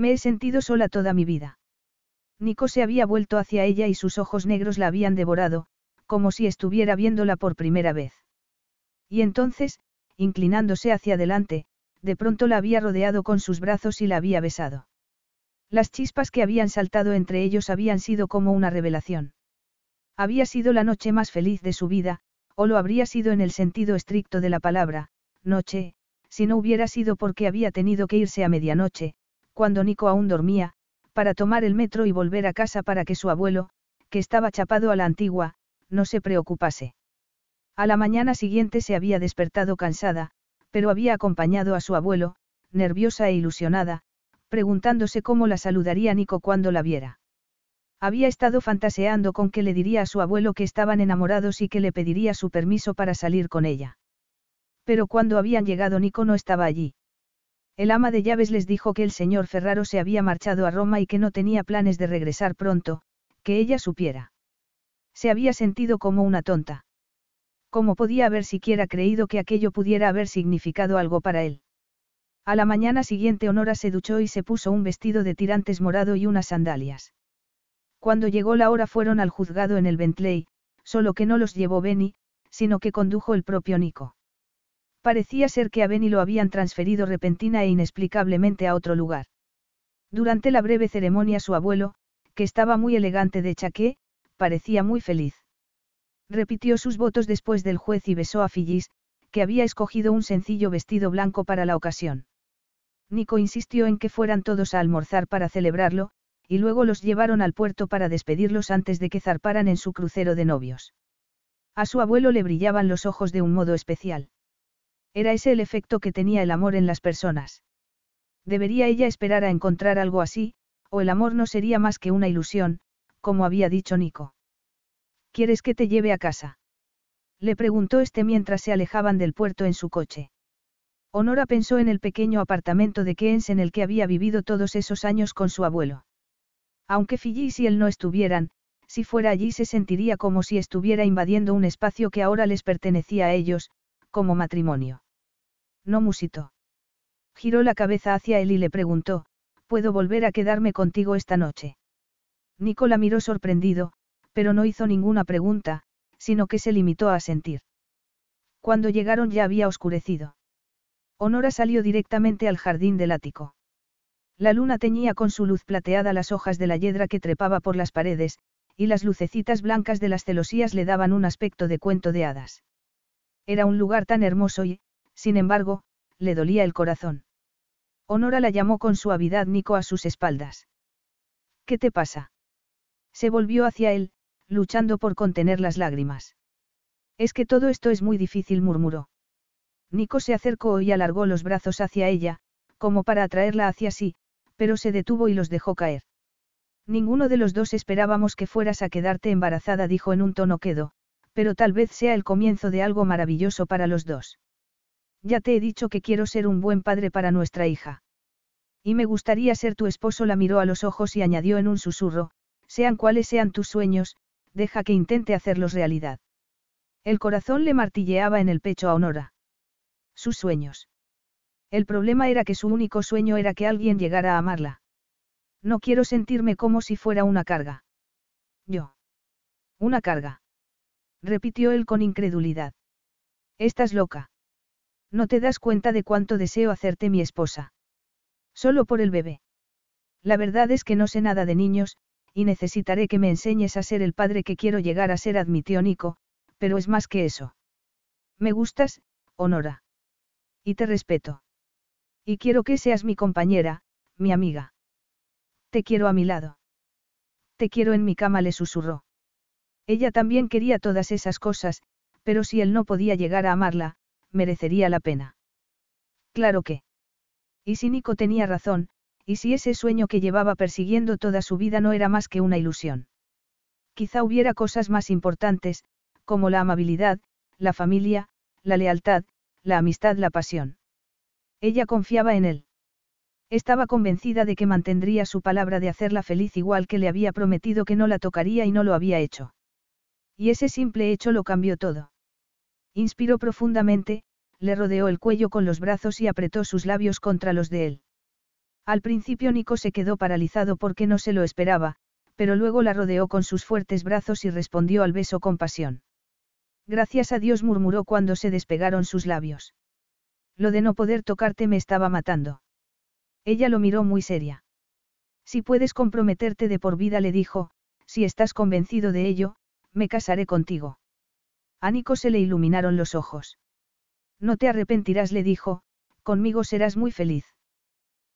Me he sentido sola toda mi vida. Nico se había vuelto hacia ella y sus ojos negros la habían devorado, como si estuviera viéndola por primera vez. Y entonces, inclinándose hacia adelante, de pronto la había rodeado con sus brazos y la había besado. Las chispas que habían saltado entre ellos habían sido como una revelación. Había sido la noche más feliz de su vida, o lo habría sido en el sentido estricto de la palabra, noche, si no hubiera sido porque había tenido que irse a medianoche, cuando Nico aún dormía, para tomar el metro y volver a casa para que su abuelo, que estaba chapado a la antigua, no se preocupase. A la mañana siguiente se había despertado cansada, pero había acompañado a su abuelo, nerviosa e ilusionada, preguntándose cómo la saludaría Nico cuando la viera. Había estado fantaseando con que le diría a su abuelo que estaban enamorados y que le pediría su permiso para salir con ella. Pero cuando habían llegado Nico no estaba allí. El ama de llaves les dijo que el señor Ferraro se había marchado a Roma y que no tenía planes de regresar pronto, que ella supiera. Se había sentido como una tonta. ¿Cómo podía haber siquiera creído que aquello pudiera haber significado algo para él? A la mañana siguiente Honora se duchó y se puso un vestido de tirantes morado y unas sandalias. Cuando llegó la hora fueron al juzgado en el Bentley, solo que no los llevó Benny, sino que condujo el propio Nico. Parecía ser que a Benny lo habían transferido repentina e inexplicablemente a otro lugar. Durante la breve ceremonia su abuelo, que estaba muy elegante de chaqué, parecía muy feliz. Repitió sus votos después del juez y besó a Phyllis, que había escogido un sencillo vestido blanco para la ocasión. Nico insistió en que fueran todos a almorzar para celebrarlo, y luego los llevaron al puerto para despedirlos antes de que zarparan en su crucero de novios. A su abuelo le brillaban los ojos de un modo especial. Era ese el efecto que tenía el amor en las personas. Debería ella esperar a encontrar algo así, o el amor no sería más que una ilusión, como había dicho Nico. ¿Quieres que te lleve a casa? Le preguntó este mientras se alejaban del puerto en su coche. Honora pensó en el pequeño apartamento de Keynes en el que había vivido todos esos años con su abuelo. Aunque Phyllis y él no estuvieran, si fuera allí se sentiría como si estuviera invadiendo un espacio que ahora les pertenecía a ellos, como matrimonio. No musitó. Giró la cabeza hacia él y le preguntó, ¿puedo volver a quedarme contigo esta noche? Nicola miró sorprendido, pero no hizo ninguna pregunta, sino que se limitó a sentir. Cuando llegaron ya había oscurecido. Honora salió directamente al jardín del ático. La luna teñía con su luz plateada las hojas de la yedra que trepaba por las paredes, y las lucecitas blancas de las celosías le daban un aspecto de cuento de hadas. Era un lugar tan hermoso y, sin embargo, le dolía el corazón. Honora la llamó con suavidad Nico a sus espaldas. ¿Qué te pasa? Se volvió hacia él, luchando por contener las lágrimas. Es que todo esto es muy difícil, murmuró. Nico se acercó y alargó los brazos hacia ella, como para atraerla hacia sí, pero se detuvo y los dejó caer. Ninguno de los dos esperábamos que fueras a quedarte embarazada, dijo en un tono quedo, pero tal vez sea el comienzo de algo maravilloso para los dos. Ya te he dicho que quiero ser un buen padre para nuestra hija. Y me gustaría ser tu esposo, la miró a los ojos y añadió en un susurro, sean cuales sean tus sueños, deja que intente hacerlos realidad. El corazón le martilleaba en el pecho a Honora. Sus sueños. El problema era que su único sueño era que alguien llegara a amarla. No quiero sentirme como si fuera una carga. Yo. Una carga. Repitió él con incredulidad. Estás loca. No te das cuenta de cuánto deseo hacerte mi esposa. Solo por el bebé. La verdad es que no sé nada de niños, y necesitaré que me enseñes a ser el padre que quiero llegar a ser, admitió Nico, pero es más que eso. Me gustas, Honora. Y te respeto. Y quiero que seas mi compañera, mi amiga. Te quiero a mi lado. Te quiero en mi cama, le susurró. Ella también quería todas esas cosas, pero si él no podía llegar a amarla, merecería la pena. Claro que. Y si Nico tenía razón, y si ese sueño que llevaba persiguiendo toda su vida no era más que una ilusión. Quizá hubiera cosas más importantes, como la amabilidad, la familia, la lealtad, la amistad, la pasión. Ella confiaba en él. Estaba convencida de que mantendría su palabra de hacerla feliz igual que le había prometido que no la tocaría y no lo había hecho. Y ese simple hecho lo cambió todo. Inspiró profundamente, le rodeó el cuello con los brazos y apretó sus labios contra los de él. Al principio Nico se quedó paralizado porque no se lo esperaba, pero luego la rodeó con sus fuertes brazos y respondió al beso con pasión. Gracias a Dios murmuró cuando se despegaron sus labios. Lo de no poder tocarte me estaba matando. Ella lo miró muy seria. Si puedes comprometerte de por vida, le dijo, si estás convencido de ello, me casaré contigo. A Nico se le iluminaron los ojos. No te arrepentirás, le dijo, conmigo serás muy feliz.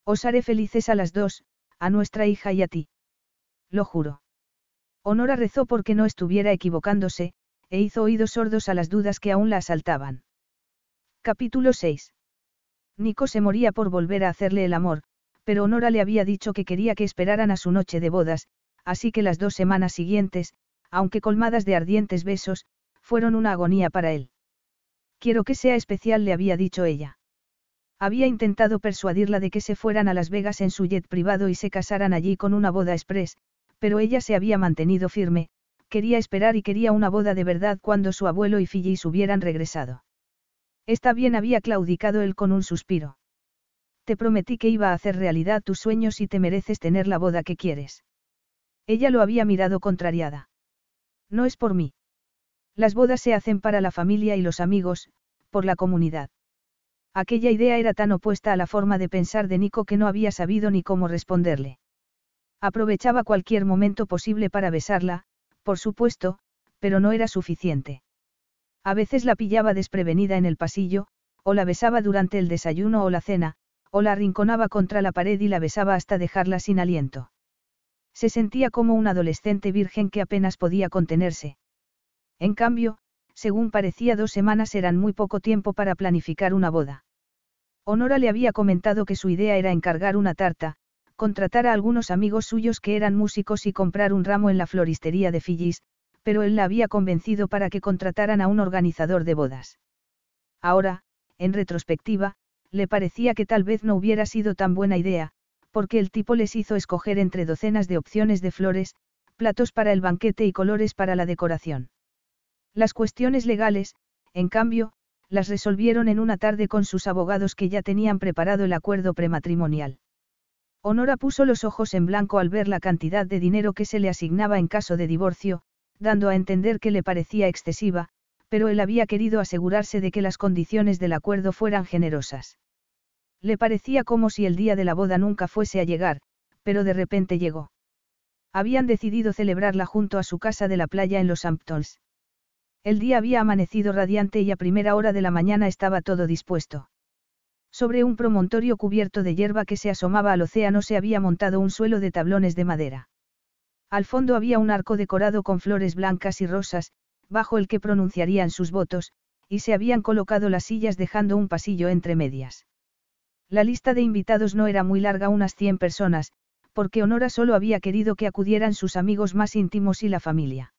Os haré felices a las dos, a nuestra hija y a ti. Lo juro. Honora rezó porque no estuviera equivocándose, e hizo oídos sordos a las dudas que aún la asaltaban. Capítulo 6. Nico se moría por volver a hacerle el amor, pero Honora le había dicho que quería que esperaran a su noche de bodas, así que las dos semanas siguientes, aunque colmadas de ardientes besos, fueron una agonía para él. Quiero que sea especial, le había dicho ella. Había intentado persuadirla de que se fueran a Las Vegas en su jet privado y se casaran allí con una boda express, pero ella se había mantenido firme, quería esperar y quería una boda de verdad cuando su abuelo y Phyllis hubieran regresado. Está bien, había claudicado él con un suspiro. Te prometí que iba a hacer realidad tus sueños y te mereces tener la boda que quieres. Ella lo había mirado contrariada. No es por mí. Las bodas se hacen para la familia y los amigos, por la comunidad. Aquella idea era tan opuesta a la forma de pensar de Nico que no había sabido ni cómo responderle. Aprovechaba cualquier momento posible para besarla, por supuesto, pero no era suficiente. A veces la pillaba desprevenida en el pasillo, o la besaba durante el desayuno o la cena, o la arrinconaba contra la pared y la besaba hasta dejarla sin aliento. Se sentía como un adolescente virgen que apenas podía contenerse. En cambio, según parecía dos semanas eran muy poco tiempo para planificar una boda. Honora le había comentado que su idea era encargar una tarta, contratar a algunos amigos suyos que eran músicos y comprar un ramo en la floristería de Phyllis, pero él la había convencido para que contrataran a un organizador de bodas. Ahora, en retrospectiva, le parecía que tal vez no hubiera sido tan buena idea, porque el tipo les hizo escoger entre docenas de opciones de flores, platos para el banquete y colores para la decoración. Las cuestiones legales, en cambio, las resolvieron en una tarde con sus abogados que ya tenían preparado el acuerdo prematrimonial. Honora puso los ojos en blanco al ver la cantidad de dinero que se le asignaba en caso de divorcio, dando a entender que le parecía excesiva, pero él había querido asegurarse de que las condiciones del acuerdo fueran generosas. Le parecía como si el día de la boda nunca fuese a llegar, pero de repente llegó. Habían decidido celebrarla junto a su casa de la playa en los Hamptons. El día había amanecido radiante y a primera hora de la mañana estaba todo dispuesto. Sobre un promontorio cubierto de hierba que se asomaba al océano se había montado un suelo de tablones de madera. Al fondo había un arco decorado con flores blancas y rosas, bajo el que pronunciarían sus votos, y se habían colocado las sillas dejando un pasillo entre medias. La lista de invitados no era muy larga, unas 100 personas, porque Honora solo había querido que acudieran sus amigos más íntimos y la familia.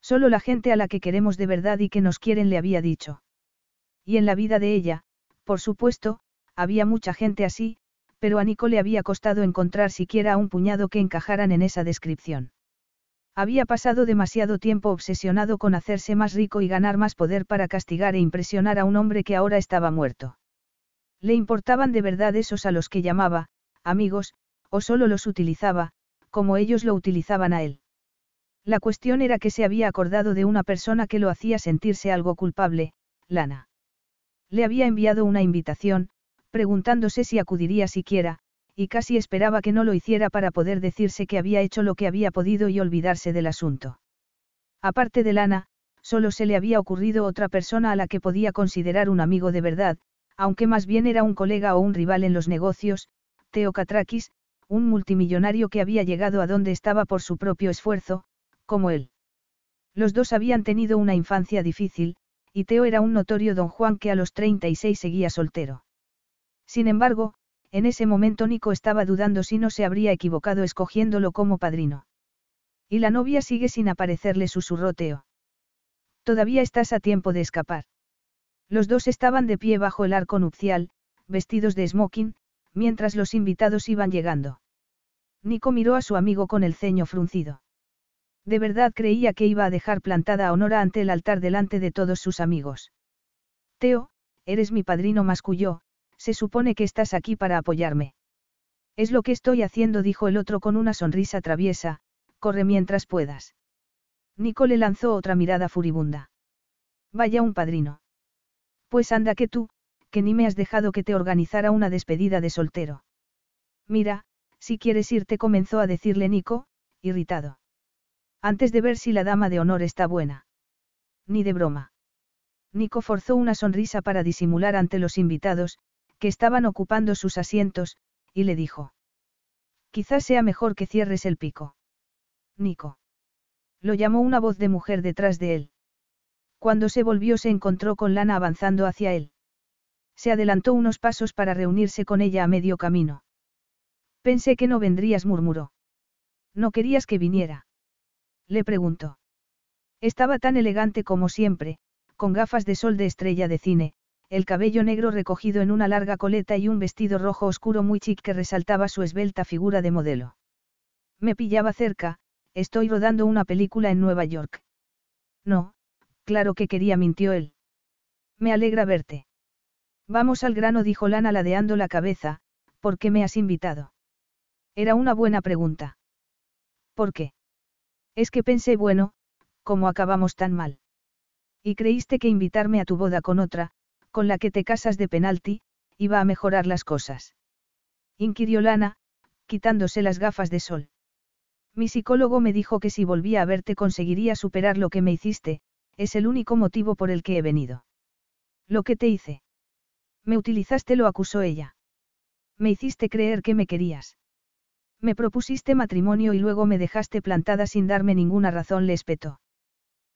Solo la gente a la que queremos de verdad y que nos quieren le había dicho. Y en la vida de ella, por supuesto, había mucha gente así, pero a Nico le había costado encontrar siquiera a un puñado que encajaran en esa descripción. Había pasado demasiado tiempo obsesionado con hacerse más rico y ganar más poder para castigar e impresionar a un hombre que ahora estaba muerto. Le importaban de verdad esos a los que llamaba, amigos, o solo los utilizaba, como ellos lo utilizaban a él. La cuestión era que se había acordado de una persona que lo hacía sentirse algo culpable, Lana. Le había enviado una invitación, preguntándose si acudiría siquiera, y casi esperaba que no lo hiciera para poder decirse que había hecho lo que había podido y olvidarse del asunto. Aparte de Lana, solo se le había ocurrido otra persona a la que podía considerar un amigo de verdad, aunque más bien era un colega o un rival en los negocios, Teo Katrakis, un multimillonario que había llegado a donde estaba por su propio esfuerzo, como él. Los dos habían tenido una infancia difícil, y Teo era un notorio don Juan que a los 36 seguía soltero. Sin embargo, en ese momento Nico estaba dudando si no se habría equivocado escogiéndolo como padrino. Y la novia sigue sin aparecerle susurró Teo. Todavía estás a tiempo de escapar. Los dos estaban de pie bajo el arco nupcial, vestidos de smoking, mientras los invitados iban llegando. Nico miró a su amigo con el ceño fruncido. De verdad creía que iba a dejar plantada a Honora ante el altar delante de todos sus amigos. Teo, eres mi padrino mascullo, se supone que estás aquí para apoyarme. Es lo que estoy haciendo, dijo el otro con una sonrisa traviesa, corre mientras puedas. Nico le lanzó otra mirada furibunda. Vaya un padrino. Pues anda que tú, que ni me has dejado que te organizara una despedida de soltero. Mira, si quieres irte comenzó a decirle Nico, irritado. Antes de ver si la dama de honor está buena. Ni de broma. Nico forzó una sonrisa para disimular ante los invitados, que estaban ocupando sus asientos, y le dijo. Quizás sea mejor que cierres el pico. Nico. Lo llamó una voz de mujer detrás de él. Cuando se volvió se encontró con Lana avanzando hacia él. Se adelantó unos pasos para reunirse con ella a medio camino. Pensé que no vendrías, murmuró. ¿No querías que viniera? Le preguntó. Estaba tan elegante como siempre, con gafas de sol de estrella de cine, el cabello negro recogido en una larga coleta y un vestido rojo oscuro muy chic que resaltaba su esbelta figura de modelo. Me pillaba cerca, estoy rodando una película en Nueva York. No, claro que quería, mintió él. Me alegra verte. Vamos al grano, dijo Lana ladeando la cabeza, ¿por qué me has invitado? Era una buena pregunta. ¿Por qué? Es que pensé, bueno, ¿cómo acabamos tan mal? Y creíste que invitarme a tu boda con otra, con la que te casas de penalti, iba a mejorar las cosas. Inquirió Lana, quitándose las gafas de sol. Mi psicólogo me dijo que si volvía a verte conseguiría superar lo que me hiciste, es el único motivo por el que he venido. Lo que te hice. Me utilizaste, lo acusó ella. Me hiciste creer que me querías. Me propusiste matrimonio y luego me dejaste plantada sin darme ninguna razón, le espetó.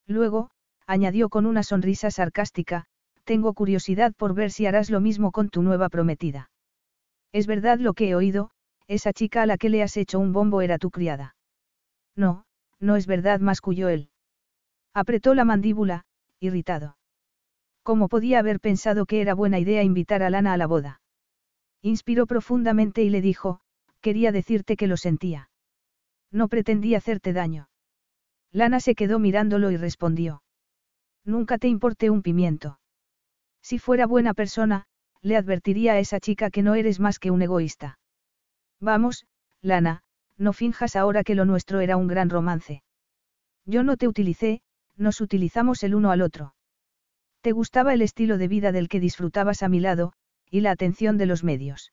Luego, añadió con una sonrisa sarcástica, tengo curiosidad por ver si harás lo mismo con tu nueva prometida. Es verdad lo que he oído, esa chica a la que le has hecho un bombo era tu criada. No, no es verdad, masculló él. Apretó la mandíbula, irritado. ¿Cómo podía haber pensado que era buena idea invitar a Lana a la boda? Inspiró profundamente y le dijo, quería decirte que lo sentía. No pretendí hacerte daño. Lana se quedó mirándolo y respondió. Nunca te importé un pimiento. Si fuera buena persona, le advertiría a esa chica que no eres más que un egoísta. Vamos, Lana, no finjas ahora que lo nuestro era un gran romance. Yo no te utilicé, nos utilizamos el uno al otro. Te gustaba el estilo de vida del que disfrutabas a mi lado, y la atención de los medios.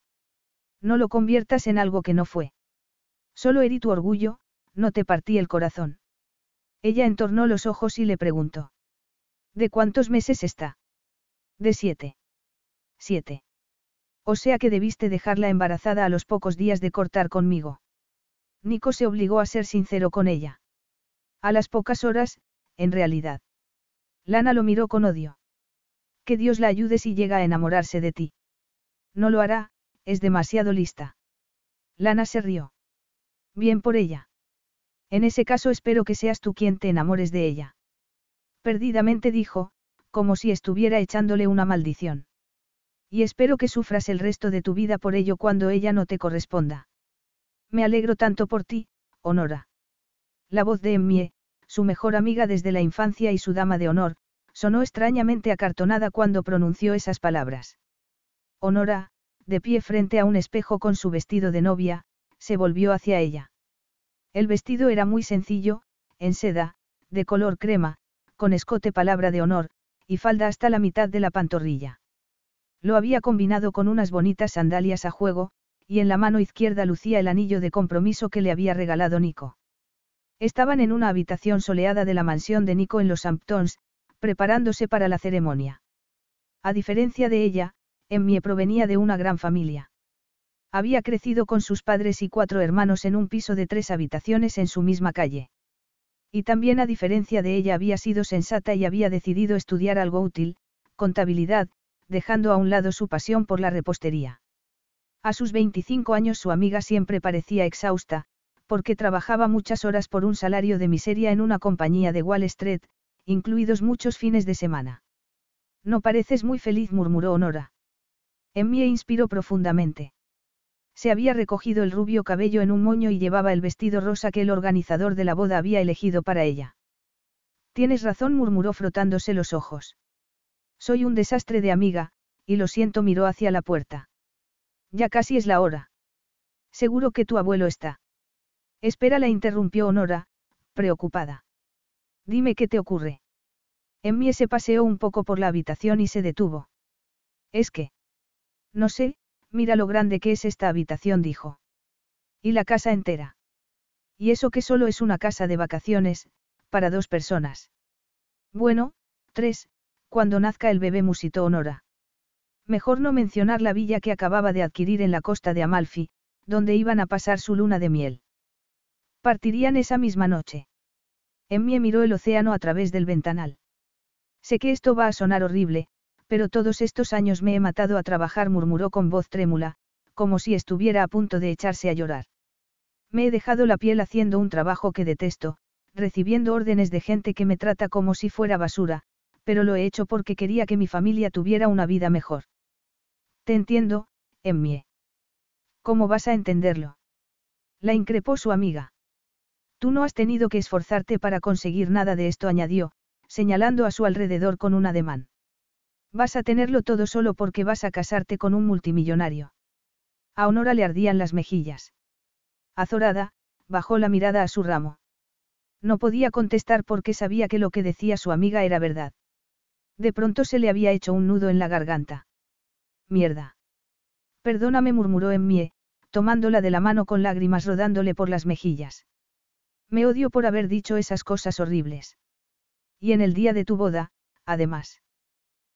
No lo conviertas en algo que no fue. Solo herí tu orgullo, no te partí el corazón. Ella entornó los ojos y le preguntó. ¿De cuántos meses está? De siete. Siete. O sea que debiste dejarla embarazada a los pocos días de cortar conmigo. Nico se obligó a ser sincero con ella. A las pocas horas, en realidad. Lana lo miró con odio. Que Dios la ayude si llega a enamorarse de ti. No lo hará, es demasiado lista. Lana se rió. Bien por ella. En ese caso espero que seas tú quien te enamores de ella. Perdidamente dijo, como si estuviera echándole una maldición. Y espero que sufras el resto de tu vida por ello cuando ella no te corresponda. Me alegro tanto por ti, Honora. La voz de Emmie, su mejor amiga desde la infancia y su dama de honor, sonó extrañamente acartonada cuando pronunció esas palabras. Honora, de pie frente a un espejo con su vestido de novia, se volvió hacia ella. El vestido era muy sencillo, en seda, de color crema, con escote palabra de honor, y falda hasta la mitad de la pantorrilla. Lo había combinado con unas bonitas sandalias a juego, y en la mano izquierda lucía el anillo de compromiso que le había regalado Nico. Estaban en una habitación soleada de la mansión de Nico en los Hamptons, preparándose para la ceremonia. A diferencia de ella, Emmie provenía de una gran familia. Había crecido con sus padres y cuatro hermanos en un piso de tres habitaciones en su misma calle. Y también a diferencia de ella había sido sensata y había decidido estudiar algo útil, contabilidad, dejando a un lado su pasión por la repostería. A sus 25 años su amiga siempre parecía exhausta, porque trabajaba muchas horas por un salario de miseria en una compañía de Wall Street, incluidos muchos fines de semana. No pareces muy feliz, murmuró Honora. Emmie inspiró profundamente. Se había recogido el rubio cabello en un moño y llevaba el vestido rosa que el organizador de la boda había elegido para ella. Tienes razón, murmuró frotándose los ojos. Soy un desastre de amiga, y lo siento, miró hacia la puerta. Ya casi es la hora. Seguro que tu abuelo está. Espera, la interrumpió Honora, preocupada. Dime qué te ocurre. Emmie se paseó un poco por la habitación y se detuvo. Es que. No sé, mira lo grande que es esta habitación, dijo. Y la casa entera. Y eso que solo es una casa de vacaciones, para dos personas. Bueno, tres, cuando nazca el bebé musitó Honora. Mejor no mencionar la villa que acababa de adquirir en la costa de Amalfi, donde iban a pasar su luna de miel. Partirían esa misma noche. Emmie miró el océano a través del ventanal. Sé que esto va a sonar horrible, pero todos estos años me he matado a trabajar, murmuró con voz trémula, como si estuviera a punto de echarse a llorar. Me he dejado la piel haciendo un trabajo que detesto, recibiendo órdenes de gente que me trata como si fuera basura, pero lo he hecho porque quería que mi familia tuviera una vida mejor. Te entiendo, Emmie. ¿Cómo vas a entenderlo? La increpó su amiga. Tú no has tenido que esforzarte para conseguir nada de esto, añadió, señalando a su alrededor con un ademán. Vas a tenerlo todo solo porque vas a casarte con un multimillonario. A Honora le ardían las mejillas. Azorada, bajó la mirada a su ramo. No podía contestar porque sabía que lo que decía su amiga era verdad. De pronto se le había hecho un nudo en la garganta. Mierda. Perdóname, murmuró Emmie, tomándola de la mano con lágrimas rodándole por las mejillas. Me odio por haber dicho esas cosas horribles. Y en el día de tu boda, además.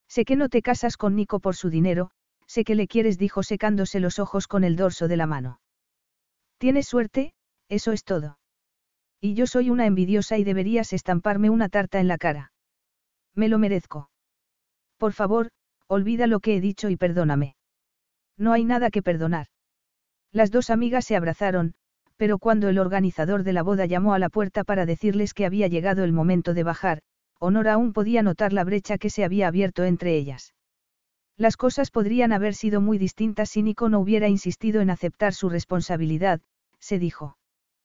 Sé que no te casas con Nico por su dinero, sé que le quieres, dijo secándose los ojos con el dorso de la mano. Tienes suerte, eso es todo. Y yo soy una envidiosa y deberías estamparme una tarta en la cara. Me lo merezco. Por favor, olvida lo que he dicho y perdóname. No hay nada que perdonar. Las dos amigas se abrazaron, pero cuando el organizador de la boda llamó a la puerta para decirles que había llegado el momento de bajar, Honor aún podía notar la brecha que se había abierto entre ellas. Las cosas podrían haber sido muy distintas si Nico no hubiera insistido en aceptar su responsabilidad, se dijo.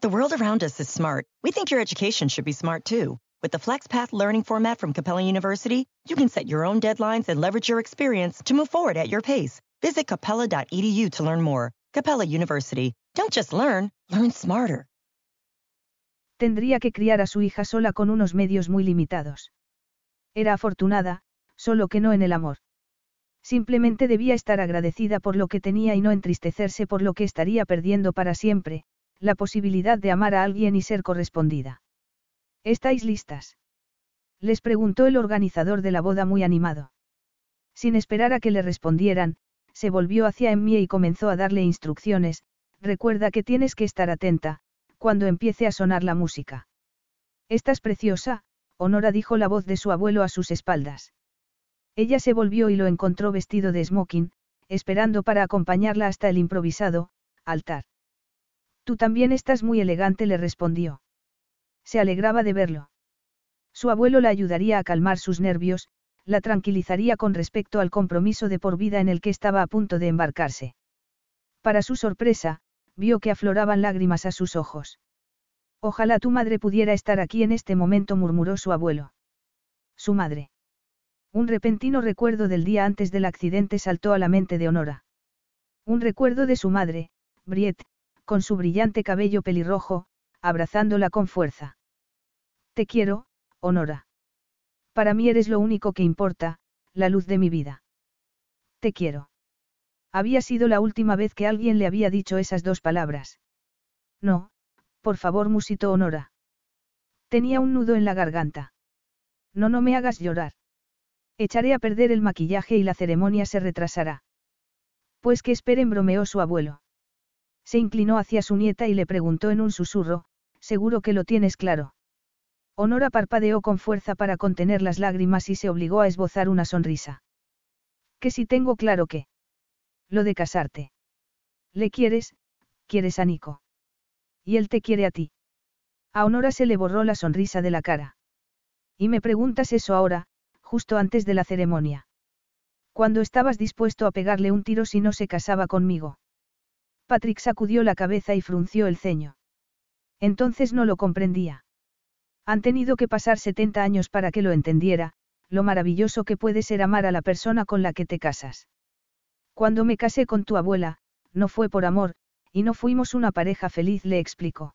The world around us is smart. We think your education should be smart too. With the FlexPath learning format from Capella University, you can set your own deadlines and leverage your experience to move forward at your pace. Visit capella.edu to learn more. Capella University. Don't just learn, learn smarter.
Tendría que criar a su hija sola con unos medios muy limitados. Era afortunada, solo que no en el amor. Simplemente debía estar agradecida por lo que tenía y no entristecerse por lo que estaría perdiendo para siempre, la posibilidad de amar a alguien y ser correspondida. ¿Estáis listas? Les preguntó el organizador de la boda muy animado. Sin esperar a que le respondieran, se volvió hacia Emmie y comenzó a darle instrucciones, recuerda que tienes que estar atenta, cuando empiece a sonar la música. Estás preciosa, Honora dijo la voz de su abuelo a sus espaldas. Ella se volvió y lo encontró vestido de smoking, esperando para acompañarla hasta el improvisado, altar. Tú también estás muy elegante, le respondió. Se alegraba de verlo. Su abuelo la ayudaría a calmar sus nervios, la tranquilizaría con respecto al compromiso de por vida en el que estaba a punto de embarcarse. Para su sorpresa, vio que afloraban lágrimas a sus ojos. Ojalá tu madre pudiera estar aquí en este momento, murmuró su abuelo. Su madre. Un repentino recuerdo del día antes del accidente saltó a la mente de Honora. Un recuerdo de su madre, Briet, con su brillante cabello pelirrojo, abrazándola con fuerza. Te quiero, Honora. Para mí eres lo único que importa, la luz de mi vida. Te quiero. Había sido la última vez que alguien le había dicho esas dos palabras. No, por favor, musitó Honora. Tenía un nudo en la garganta. No, no me hagas llorar. Echaré a perder el maquillaje y la ceremonia se retrasará. Pues que esperen, bromeó su abuelo. Se inclinó hacia su nieta y le preguntó en un susurro, seguro que lo tienes claro. Honora parpadeó con fuerza para contener las lágrimas y se obligó a esbozar una sonrisa. Que si tengo claro que. Lo de casarte. ¿Le quieres? ¿Quieres a Nico? Y él te quiere a ti. A Honora se le borró la sonrisa de la cara. Y me preguntas eso ahora, justo antes de la ceremonia. Cuando estabas dispuesto a pegarle un tiro si no se casaba conmigo. Patrick sacudió la cabeza y frunció el ceño. Entonces no lo comprendía. Han tenido que pasar 70 años para que lo entendiera, lo maravilloso que puede ser amar a la persona con la que te casas. Cuando me casé con tu abuela, no fue por amor, y no fuimos una pareja feliz, le explicó.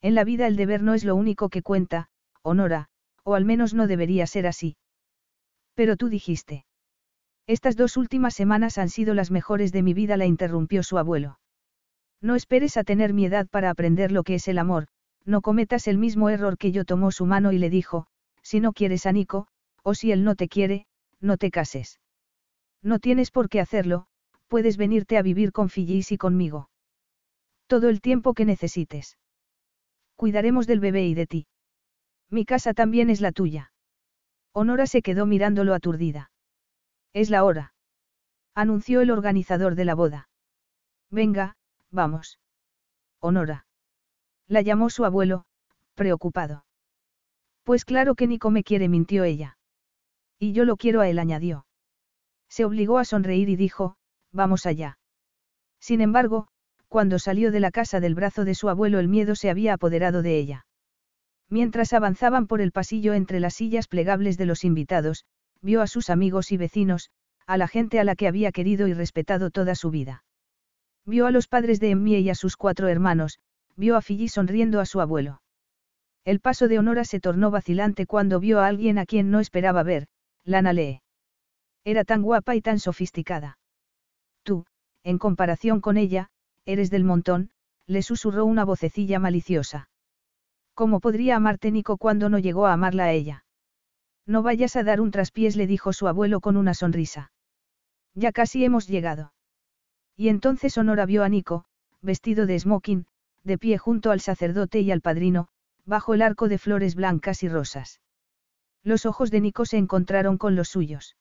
En la vida el deber no es lo único que cuenta, Honora, o al menos no debería ser así. Pero tú dijiste. Estas dos últimas semanas han sido las mejores de mi vida, la interrumpió su abuelo. No esperes a tener mi edad para aprender lo que es el amor, no cometas el mismo error que yo tomó su mano y le dijo, si no quieres a Nico, o si él no te quiere, no te cases. No tienes por qué hacerlo, puedes venirte a vivir con Fillis y conmigo. Todo el tiempo que necesites. Cuidaremos del bebé y de ti. Mi casa también es la tuya. Honora se quedó mirándolo aturdida. Es la hora. Anunció el organizador de la boda. Venga, vamos. Honora. La llamó su abuelo, preocupado. Pues claro que Nico me quiere, mintió ella. Y yo lo quiero a él, añadió. Se obligó a sonreír y dijo, vamos allá. Sin embargo, cuando salió de la casa del brazo de su abuelo el miedo se había apoderado de ella. Mientras avanzaban por el pasillo entre las sillas plegables de los invitados, vio a sus amigos y vecinos, a la gente a la que había querido y respetado toda su vida. Vio a los padres de Emmie y a sus cuatro hermanos, vio a Fiji sonriendo a su abuelo. El paso de Honora se tornó vacilante cuando vio a alguien a quien no esperaba ver, Lana Lee. Era tan guapa y tan sofisticada. Tú, en comparación con ella, eres del montón, le susurró una vocecilla maliciosa. ¿Cómo podría amarte Nico cuando no llegó a amarla a ella? No vayas a dar un traspiés, le dijo su abuelo con una sonrisa. Ya casi hemos llegado. Y entonces Honora vio a Nico, vestido de smoking, de pie junto al sacerdote y al padrino, bajo el arco de flores blancas y rosas. Los ojos de Nico se encontraron con los suyos.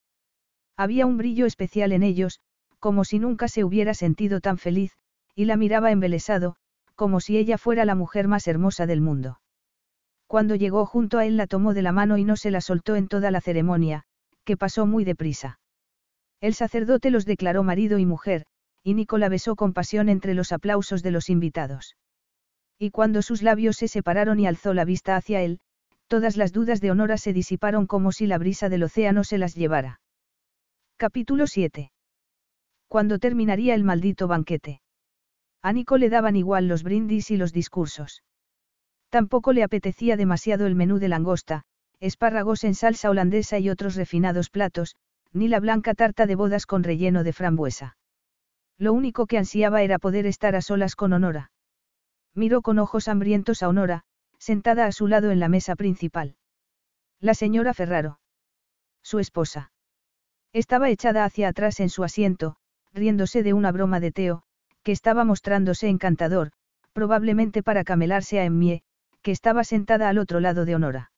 Había un brillo especial en ellos, como si nunca se hubiera sentido tan feliz, y la miraba embelesado, como si ella fuera la mujer más hermosa del mundo. Cuando llegó junto a él la tomó de la mano y no se la soltó en toda la ceremonia, que pasó muy deprisa. El sacerdote los declaró marido y mujer, y Nicola besó con pasión entre los aplausos de los invitados. Y cuando sus labios se separaron y alzó la vista hacia él, todas las dudas de Honora se disiparon como si la brisa del océano se las llevara. Capítulo 7. Cuando terminaría el maldito banquete. A Nico le daban igual los brindis y los discursos. Tampoco le apetecía demasiado el menú de langosta, espárragos en salsa holandesa y otros refinados platos, ni la blanca tarta de bodas con relleno de frambuesa. Lo único que ansiaba era poder estar a solas con Honora. Miró con ojos hambrientos a Honora, sentada a su lado en la mesa principal. La señora Ferraro. Su esposa. Estaba echada hacia atrás en su asiento, riéndose de una broma de Teo, que estaba mostrándose encantador, probablemente para camelarse a Emmie, que estaba sentada al otro lado de Honora.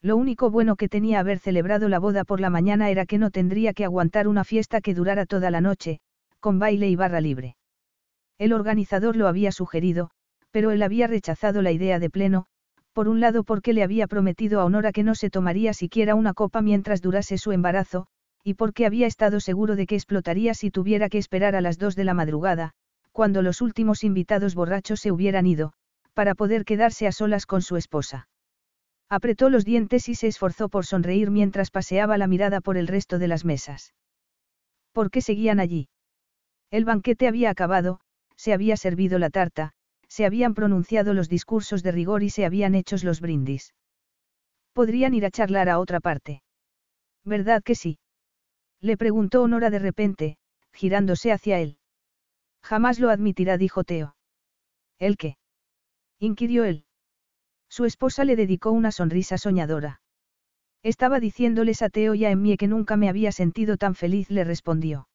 Lo único bueno que tenía haber celebrado la boda por la mañana era que no tendría que aguantar una fiesta que durara toda la noche, con baile y barra libre. El organizador lo había sugerido, pero él había rechazado la idea de pleno, por un lado porque le había prometido a Honora que no se tomaría siquiera una copa mientras durase su embarazo, y porque había estado seguro de que explotaría si tuviera que esperar a las dos de la madrugada, cuando los últimos invitados borrachos se hubieran ido, para poder quedarse a solas con su esposa. Apretó los dientes y se esforzó por sonreír mientras paseaba la mirada por el resto de las mesas. ¿Por qué seguían allí? El banquete había acabado, se había servido la tarta, se habían pronunciado los discursos de rigor y se habían hecho los brindis. Podrían ir a charlar a otra parte. ¿Verdad que sí? Le preguntó Honora de repente, girándose hacia él. Jamás lo admitirá, dijo Teo. ¿El qué? Inquirió él. Su esposa le dedicó una sonrisa soñadora. Estaba diciéndoles a Teo y a Emmie que nunca me había sentido tan feliz, le respondió.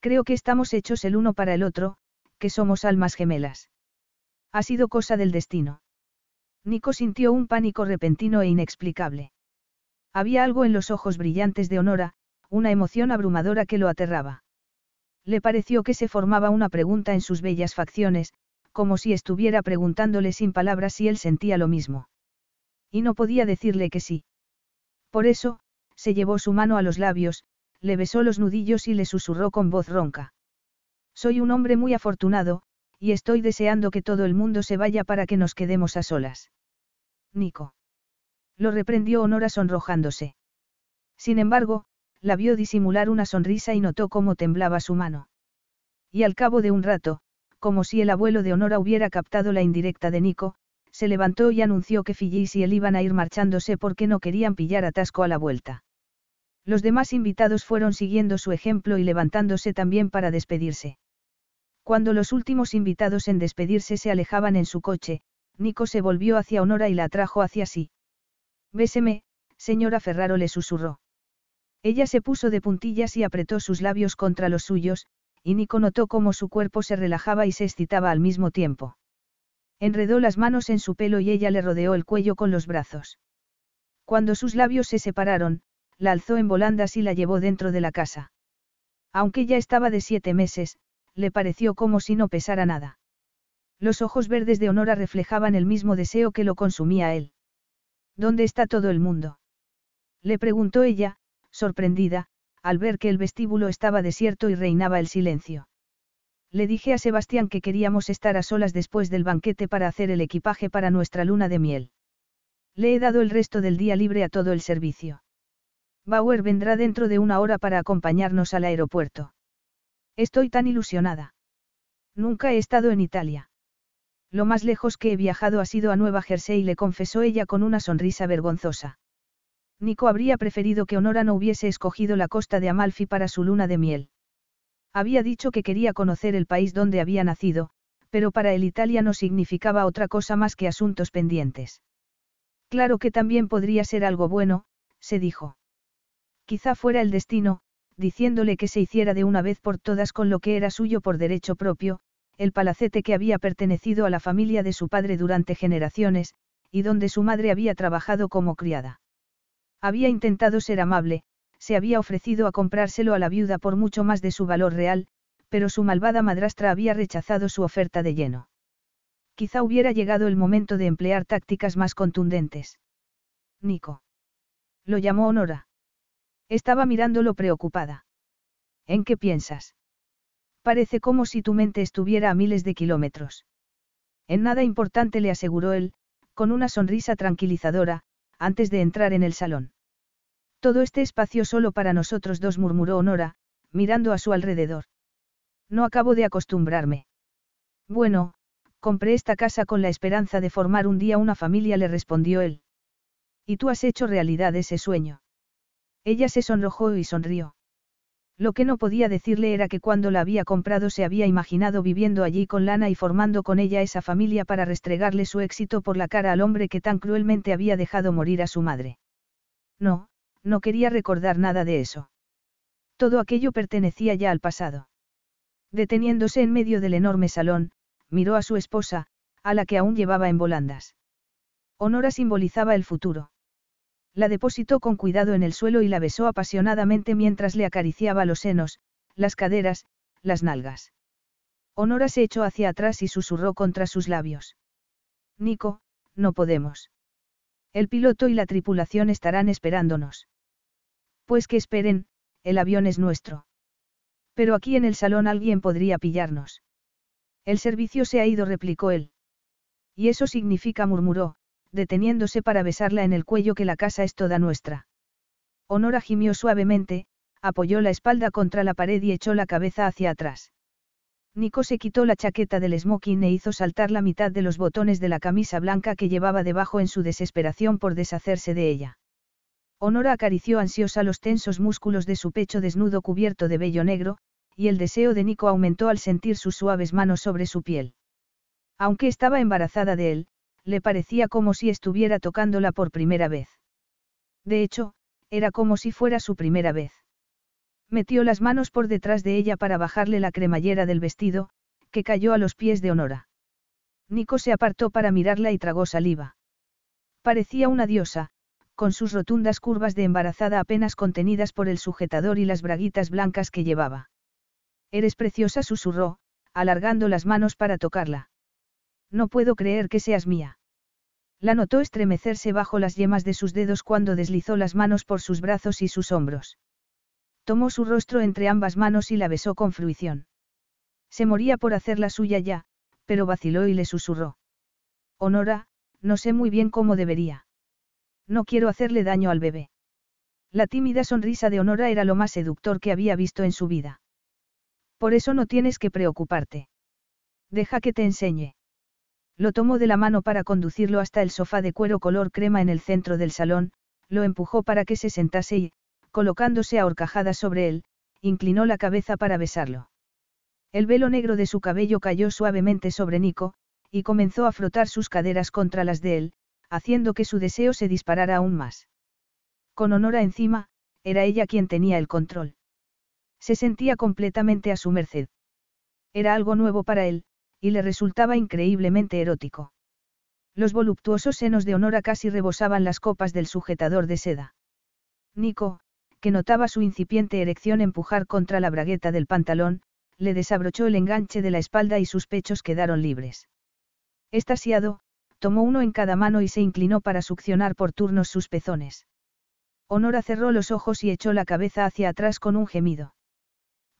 Creo que estamos hechos el uno para el otro, que somos almas gemelas. Ha sido cosa del destino. Nico sintió un pánico repentino e inexplicable. Había algo en los ojos brillantes de Honora, una emoción abrumadora que lo aterraba. Le pareció que se formaba una pregunta en sus bellas facciones, como si estuviera preguntándole sin palabras si él sentía lo mismo. Y no podía decirle que sí. Por eso, se llevó su mano a los labios, le besó los nudillos y le susurró con voz ronca. Soy un hombre muy afortunado, y estoy deseando que todo el mundo se vaya para que nos quedemos a solas. Nico. Lo reprendió Honora sonrojándose. Sin embargo, la vio disimular una sonrisa y notó cómo temblaba su mano. Y al cabo de un rato, como si el abuelo de Honora hubiera captado la indirecta de Nico, se levantó y anunció que Phyllis y él iban a ir marchándose porque no querían pillar atasco a la vuelta. Los demás invitados fueron siguiendo su ejemplo y levantándose también para despedirse. Cuando los últimos invitados en despedirse se alejaban en su coche, Nico se volvió hacia Honora y la atrajo hacia sí. Béseme, señora Ferraro le susurró. Ella se puso de puntillas y apretó sus labios contra los suyos, y Nico notó cómo su cuerpo se relajaba y se excitaba al mismo tiempo. Enredó las manos en su pelo y ella le rodeó el cuello con los brazos. Cuando sus labios se separaron, la alzó en volandas y la llevó dentro de la casa. Aunque ya estaba de siete meses, le pareció como si no pesara nada. Los ojos verdes de Honora reflejaban el mismo deseo que lo consumía él. ¿Dónde está todo el mundo? Le preguntó ella, sorprendida, al ver que el vestíbulo estaba desierto y reinaba el silencio. Le dije a Sebastián que queríamos estar a solas después del banquete para hacer el equipaje para nuestra luna de miel. Le he dado el resto del día libre a todo el servicio. Bauer vendrá dentro de una hora para acompañarnos al aeropuerto. Estoy tan ilusionada. Nunca he estado en Italia. Lo más lejos que he viajado ha sido a Nueva Jersey, le confesó ella con una sonrisa vergonzosa. Nico habría preferido que Honora no hubiese escogido la costa de Amalfi para su luna de miel. Había dicho que quería conocer el país donde había nacido, pero para él Italia no significaba otra cosa más que asuntos pendientes. Claro que también podría ser algo bueno, se dijo. Quizá fuera el destino, diciéndole que se hiciera de una vez por todas con lo que era suyo por derecho propio, el palacete que había pertenecido a la familia de su padre durante generaciones, y donde su madre había trabajado como criada. Había intentado ser amable, se había ofrecido a comprárselo a la viuda por mucho más de su valor real, pero su malvada madrastra había rechazado su oferta de lleno. Quizá hubiera llegado el momento de emplear tácticas más contundentes. Nico. Lo llamó Honora. Estaba mirándolo preocupada. ¿En qué piensas? Parece como si tu mente estuviera a miles de kilómetros. En nada importante le aseguró él, con una sonrisa tranquilizadora, antes de entrar en el salón. Todo este espacio solo para nosotros dos, murmuró Honora, mirando a su alrededor. No acabo de acostumbrarme. Bueno, compré esta casa con la esperanza de formar un día una familia, le respondió él. Y tú has hecho realidad ese sueño. Ella se sonrojó y sonrió. Lo que no podía decirle era que cuando la había comprado se había imaginado viviendo allí con Lana y formando con ella esa familia para restregarle su éxito por la cara al hombre que tan cruelmente había dejado morir a su madre. No, no quería recordar nada de eso. Todo aquello pertenecía ya al pasado. Deteniéndose en medio del enorme salón, miró a su esposa, a la que aún llevaba en volandas. Honora simbolizaba el futuro. La depositó con cuidado en el suelo y la besó apasionadamente mientras le acariciaba los senos, las caderas, las nalgas. Honora se echó hacia atrás y susurró contra sus labios. Nico, no podemos. El piloto y la tripulación estarán esperándonos. Pues que esperen, el avión es nuestro. Pero aquí en el salón alguien podría pillarnos. El servicio se ha ido, replicó él. Y eso significa, murmuró, deteniéndose para besarla en el cuello que la casa es toda nuestra. Honora gimió suavemente, apoyó la espalda contra la pared y echó la cabeza hacia atrás. Nico se quitó la chaqueta del smoking e hizo saltar la mitad de los botones de la camisa blanca que llevaba debajo en su desesperación por deshacerse de ella. Honora acarició ansiosa los tensos músculos de su pecho desnudo cubierto de vello negro, y el deseo de Nico aumentó al sentir sus suaves manos sobre su piel. Aunque estaba embarazada de él, le parecía como si estuviera tocándola por primera vez. De hecho, era como si fuera su primera vez. Metió las manos por detrás de ella para bajarle la cremallera del vestido, que cayó a los pies de Honora. Nico se apartó para mirarla y tragó saliva. Parecía una diosa, con sus rotundas curvas de embarazada apenas contenidas por el sujetador y las braguitas blancas que llevaba. Eres preciosa, susurró, alargando las manos para tocarla. No puedo creer que seas mía. La notó estremecerse bajo las yemas de sus dedos cuando deslizó las manos por sus brazos y sus hombros. Tomó su rostro entre ambas manos y la besó con fruición. Se moría por hacer la suya ya, pero vaciló y le susurró. Honora, no sé muy bien cómo debería. No quiero hacerle daño al bebé. La tímida sonrisa de Honora era lo más seductor que había visto en su vida. Por eso no tienes que preocuparte. Deja que te enseñe. Lo tomó de la mano para conducirlo hasta el sofá de cuero color crema en el centro del salón, lo empujó para que se sentase y, colocándose a horcajadas sobre él, inclinó la cabeza para besarlo. El velo negro de su cabello cayó suavemente sobre Nico, y comenzó a frotar sus caderas contra las de él, haciendo que su deseo se disparara aún más. Con Honora encima, era ella quien tenía el control. Se sentía completamente a su merced. Era algo nuevo para él, y le resultaba increíblemente erótico. Los voluptuosos senos de Honora casi rebosaban las copas del sujetador de seda. Nico, que notaba su incipiente erección empujar contra la bragueta del pantalón, le desabrochó el enganche de la espalda y sus pechos quedaron libres. Estasiado, tomó uno en cada mano y se inclinó para succionar por turnos sus pezones. Honora cerró los ojos y echó la cabeza hacia atrás con un gemido.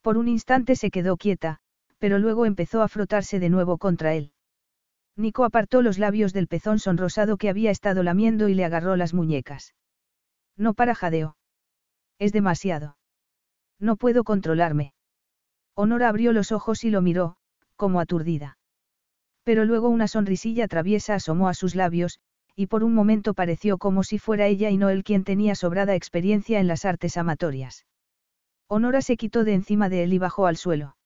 Por un instante se quedó quieta, pero luego empezó a frotarse de nuevo contra él. Nico apartó los labios del pezón sonrosado que había estado lamiendo y le agarró las muñecas. No para jadeo. Es demasiado. No puedo controlarme. Honora abrió los ojos y lo miró, como aturdida. Pero luego una sonrisilla traviesa asomó a sus labios, y por un momento pareció como si fuera ella y no él quien tenía sobrada experiencia en las artes amatorias. Honora se quitó de encima de él y bajó al suelo.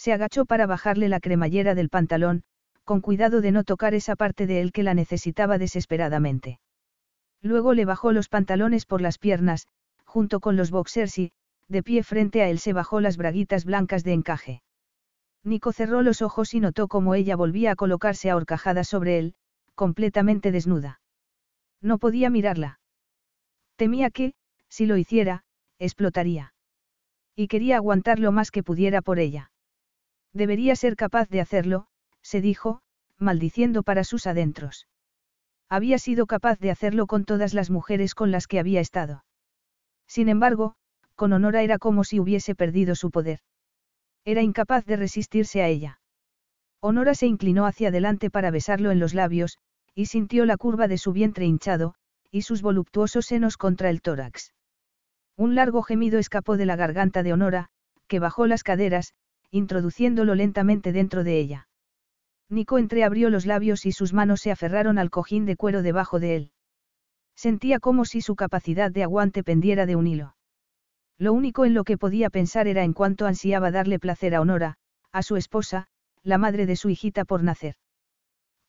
Se agachó para bajarle la cremallera del pantalón, con cuidado de no tocar esa parte de él que la necesitaba desesperadamente. Luego le bajó los pantalones por las piernas, junto con los boxers y, de pie frente a él se bajó las braguitas blancas de encaje. Nico cerró los ojos y notó cómo ella volvía a colocarse a horcajadas sobre él, completamente desnuda. No podía mirarla. Temía que, si lo hiciera, explotaría. Y quería aguantar lo más que pudiera por ella. Debería ser capaz de hacerlo, se dijo, maldiciendo para sus adentros. Había sido capaz de hacerlo con todas las mujeres con las que había estado. Sin embargo, con Honora era como si hubiese perdido su poder. Era incapaz de resistirse a ella. Honora se inclinó hacia adelante para besarlo en los labios, y sintió la curva de su vientre hinchado, y sus voluptuosos senos contra el tórax. Un largo gemido escapó de la garganta de Honora, que bajó las caderas, introduciéndolo lentamente dentro de ella. Nico entreabrió los labios y sus manos se aferraron al cojín de cuero debajo de él. Sentía como si su capacidad de aguante pendiera de un hilo. Lo único en lo que podía pensar era en cuánto ansiaba darle placer a Honora, a su esposa, la madre de su hijita por nacer.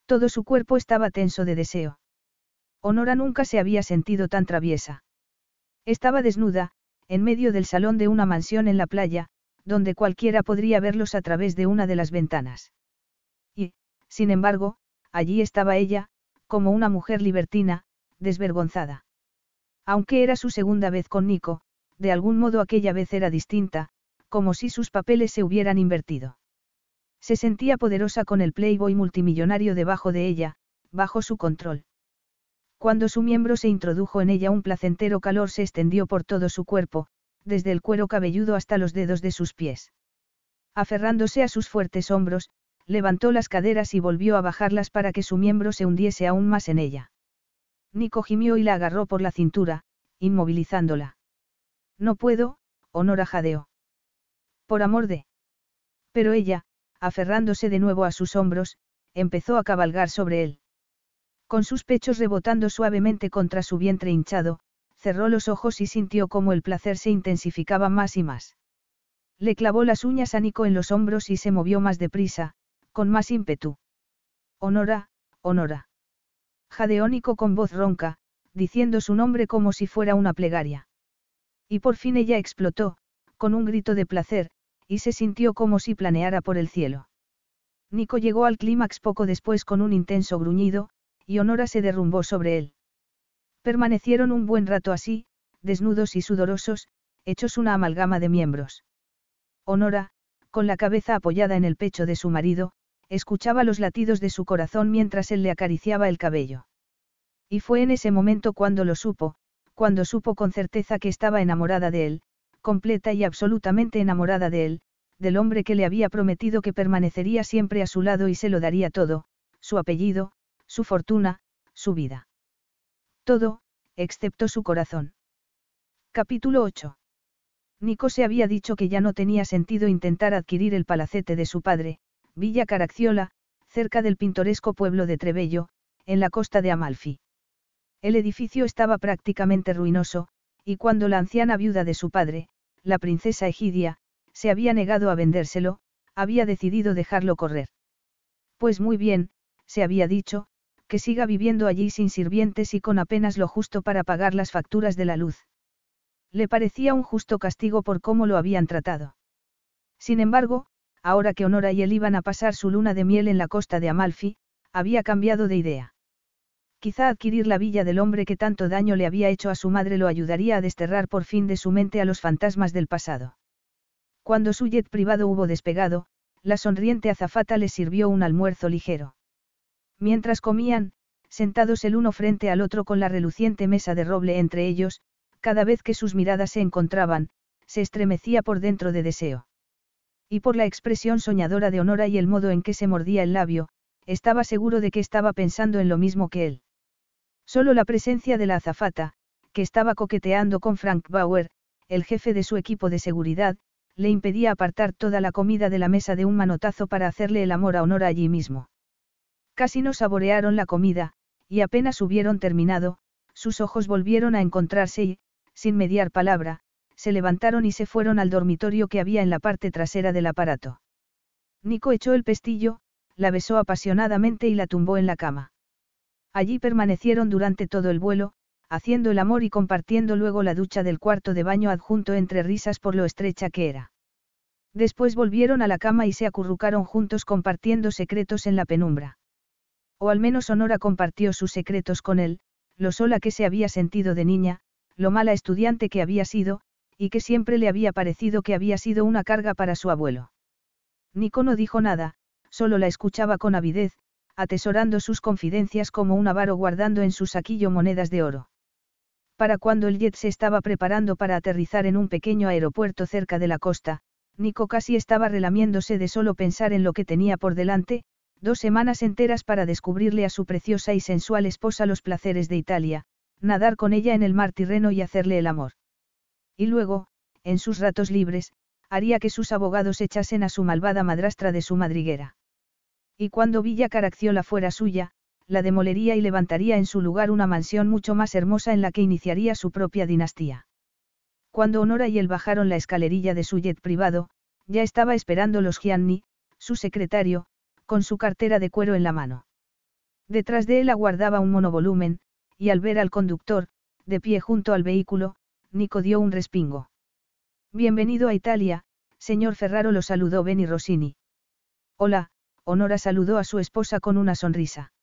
Todo su cuerpo estaba tenso de deseo. Honora nunca se había sentido tan traviesa. Estaba desnuda, en medio del salón de una mansión en la playa, donde cualquiera podría verlos a través de una de las ventanas. Sin embargo, allí estaba ella, como una mujer libertina, desvergonzada. Aunque era su segunda vez con Nico, de algún modo aquella vez era distinta, como si sus papeles se hubieran invertido. Se sentía poderosa con el playboy multimillonario debajo de ella, bajo su control. Cuando su miembro se introdujo en ella un placentero calor se extendió por todo su cuerpo, desde el cuero cabelludo hasta los dedos de sus pies. Aferrándose a sus fuertes hombros, levantó las caderas y volvió a bajarlas para que su miembro se hundiese aún más en ella. Nico gimió y la agarró por la cintura, inmovilizándola. No puedo, Honora jadeó. Por amor de. Pero ella, aferrándose de nuevo a sus hombros, empezó a cabalgar sobre él. Con sus pechos rebotando suavemente contra su vientre hinchado, cerró los ojos y sintió cómo el placer se intensificaba más y más. Le clavó las uñas a Nico en los hombros y se movió más deprisa, con más ímpetu. Honora, Honora. Jadeó Nico con voz ronca, diciendo su nombre como si fuera una plegaria. Y por fin ella explotó, con un grito de placer, y se sintió como si planeara por el cielo. Nico llegó al clímax poco después con un intenso gruñido, y Honora se derrumbó sobre él. Permanecieron un buen rato así, desnudos y sudorosos, hechos una amalgama de miembros. Honora, con la cabeza apoyada en el pecho de su marido, escuchaba los latidos de su corazón mientras él le acariciaba el cabello. Y fue en ese momento cuando lo supo, cuando supo con certeza que estaba enamorada de él, completa y absolutamente enamorada de él, del hombre que le había prometido que permanecería siempre a su lado y se lo daría todo, su apellido, su fortuna, su vida. Todo, excepto su corazón. Capítulo 8. Nico se había dicho que ya no tenía sentido intentar adquirir el palacete de su padre, Villa Caracciola, cerca del pintoresco pueblo de Trebello, en la costa de Amalfi. El edificio estaba prácticamente ruinoso, y cuando la anciana viuda de su padre, la princesa Egidia, se había negado a vendérselo, había decidido dejarlo correr. Pues muy bien, se había dicho, que siga viviendo allí sin sirvientes y con apenas lo justo para pagar las facturas de la luz. Le parecía un justo castigo por cómo lo habían tratado. Sin embargo, ahora que Honora y él iban a pasar su luna de miel en la costa de Amalfi, había cambiado de idea. Quizá adquirir la villa del hombre que tanto daño le había hecho a su madre lo ayudaría a desterrar por fin de su mente a los fantasmas del pasado. Cuando su jet privado hubo despegado, la sonriente azafata les sirvió un almuerzo ligero. Mientras comían, sentados el uno frente al otro con la reluciente mesa de roble entre ellos, cada vez que sus miradas se encontraban, se estremecía por dentro de deseo. Y por la expresión soñadora de Honora y el modo en que se mordía el labio, estaba seguro de que estaba pensando en lo mismo que él. Solo la presencia de la azafata, que estaba coqueteando con Frank Bauer, el jefe de su equipo de seguridad, le impedía apartar toda la comida de la mesa de un manotazo para hacerle el amor a Honor allí mismo. Casi no saborearon la comida, y apenas hubieron terminado, sus ojos volvieron a encontrarse y, sin mediar palabra, se levantaron y se fueron al dormitorio que había en la parte trasera del aparato. Nico echó el pestillo, la besó apasionadamente y la tumbó en la cama. Allí permanecieron durante todo el vuelo, haciendo el amor y compartiendo luego la ducha del cuarto de baño adjunto entre risas por lo estrecha que era. Después volvieron a la cama y se acurrucaron juntos compartiendo secretos en la penumbra. O al menos Honora compartió sus secretos con él, lo sola que se había sentido de niña, lo mala estudiante que había sido, y que siempre le había parecido que había sido una carga para su abuelo. Nico no dijo nada, solo la escuchaba con avidez, atesorando sus confidencias como un avaro guardando en su saquillo monedas de oro. Para cuando el jet se estaba preparando para aterrizar en un pequeño aeropuerto cerca de la costa, Nico casi estaba relamiéndose de solo pensar en lo que tenía por delante, dos semanas enteras para descubrirle a su preciosa y sensual esposa los placeres de Italia, nadar con ella en el mar Tirreno y hacerle el amor. Y luego, en sus ratos libres, haría que sus abogados echasen a su malvada madrastra de su madriguera. Y cuando Villa Caracciola fuera suya, la demolería y levantaría en su lugar una mansión mucho más hermosa en la que iniciaría su propia dinastía. Cuando Honora y él bajaron la escalerilla de su jet privado, ya estaba esperando los Gianni, su secretario, con su cartera de cuero en la mano. Detrás de él aguardaba un monovolumen, y al ver al conductor, de pie junto al vehículo, Nico dio un respingo. Bienvenido a Italia, señor Ferraro lo saludó Benny Rossini. Hola, Honora saludó a su esposa con una sonrisa.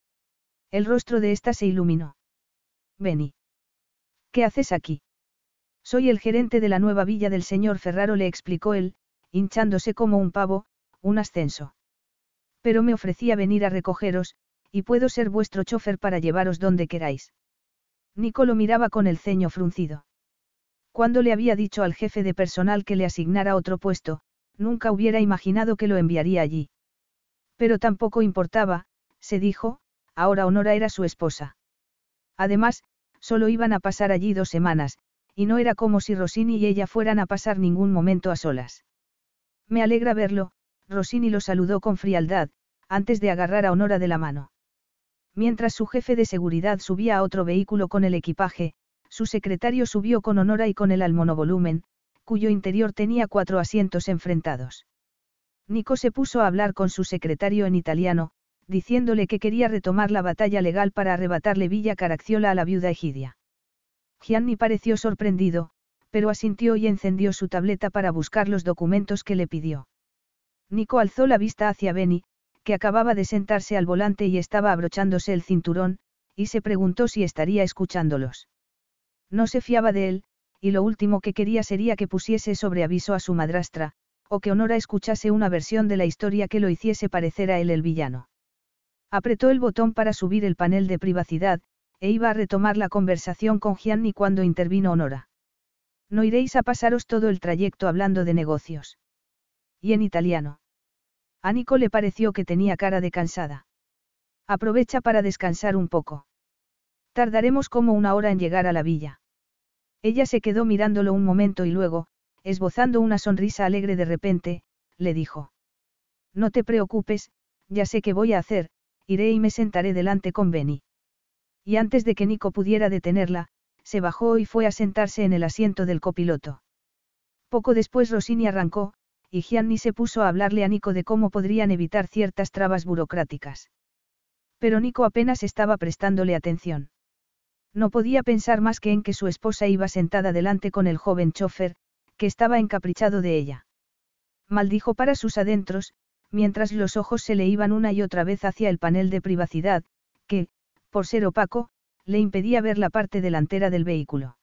El rostro de ésta se iluminó. Benny. ¿Qué haces aquí? Soy el gerente de la nueva villa del señor Ferraro, le explicó él, hinchándose como un pavo, un ascenso. Pero me ofrecía venir a recogeros, y puedo ser vuestro chofer para llevaros donde queráis. Nico lo miraba con el ceño fruncido. Cuando le había dicho al jefe de personal que le asignara otro puesto, nunca hubiera imaginado que lo enviaría allí. Pero tampoco importaba, se dijo, ahora Honora era su esposa. Además, solo iban a pasar allí dos semanas, y no era como si Rosini y ella fueran a pasar ningún momento a solas. Me alegra verlo, Rosini lo saludó con frialdad, antes de agarrar a Honora de la mano. Mientras su jefe de seguridad subía a otro vehículo con el equipaje, su secretario subió con Honora y con el al monovolumen, cuyo interior tenía cuatro asientos enfrentados. Nico se puso a hablar con su secretario en italiano, diciéndole que quería retomar la batalla legal para arrebatarle Villa Caracciola a la viuda Egidia. Gianni pareció sorprendido, pero asintió y encendió su tableta para buscar los documentos que le pidió. Nico alzó la vista hacia Benny, que acababa de sentarse al volante y estaba abrochándose el cinturón, y se preguntó si estaría escuchándolos. No se fiaba de él, y lo último que quería sería que pusiese sobre aviso a su madrastra, o que Honora escuchase una versión de la historia que lo hiciese parecer a él el villano. Apretó el botón para subir el panel de privacidad, e iba a retomar la conversación con Gianni cuando intervino Honora. No iréis a pasaros todo el trayecto hablando de negocios. Y en italiano. A Nico le pareció que tenía cara de cansada. Aprovecha para descansar un poco. Tardaremos como una hora en llegar a la villa. Ella se quedó mirándolo un momento y luego, esbozando una sonrisa alegre de repente, le dijo. No te preocupes, ya sé qué voy a hacer, iré y me sentaré delante con Benny. Y antes de que Nico pudiera detenerla, se bajó y fue a sentarse en el asiento del copiloto. Poco después Rosini arrancó, y Gianni se puso a hablarle a Nico de cómo podrían evitar ciertas trabas burocráticas. Pero Nico apenas estaba prestándole atención. No podía pensar más que en que su esposa iba sentada delante con el joven chofer, que estaba encaprichado de ella. Maldijo para sus adentros, mientras los ojos se le iban una y otra vez hacia el panel de privacidad, que, por ser opaco, le impedía ver la parte delantera del vehículo.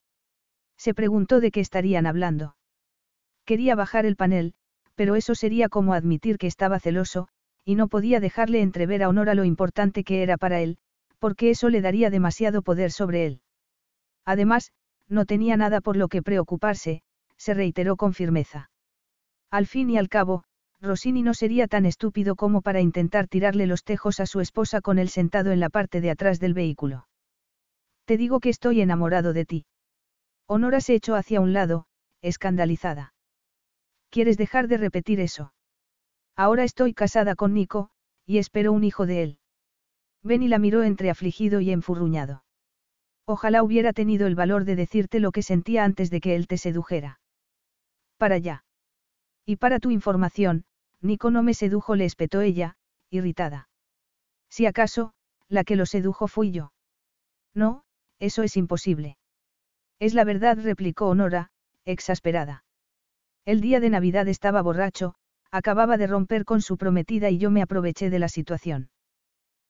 Se preguntó de qué estarían hablando. Quería bajar el panel, pero eso sería como admitir que estaba celoso, y no podía dejarle entrever a Honora lo importante que era para él, porque eso le daría demasiado poder sobre él. Además, no tenía nada por lo que preocuparse, se reiteró con firmeza. Al fin y al cabo, Rosini no sería tan estúpido como para intentar tirarle los tejos a su esposa con él sentado en la parte de atrás del vehículo. Te digo que estoy enamorado de ti. Honora se echó hacia un lado, escandalizada. ¿Quieres dejar de repetir eso? Ahora estoy casada con Nico, y espero un hijo de él. Benny la miró entre afligido y enfurruñado. Ojalá hubiera tenido el valor de decirte lo que sentía antes de que él te sedujera. Para allá. Y para tu información, Nico no me sedujo, le espetó ella, irritada. Si acaso, la que lo sedujo fui yo. No, eso es imposible. Es la verdad, replicó Honora, exasperada. El día de Navidad estaba borracho, acababa de romper con su prometida y yo me aproveché de la situación.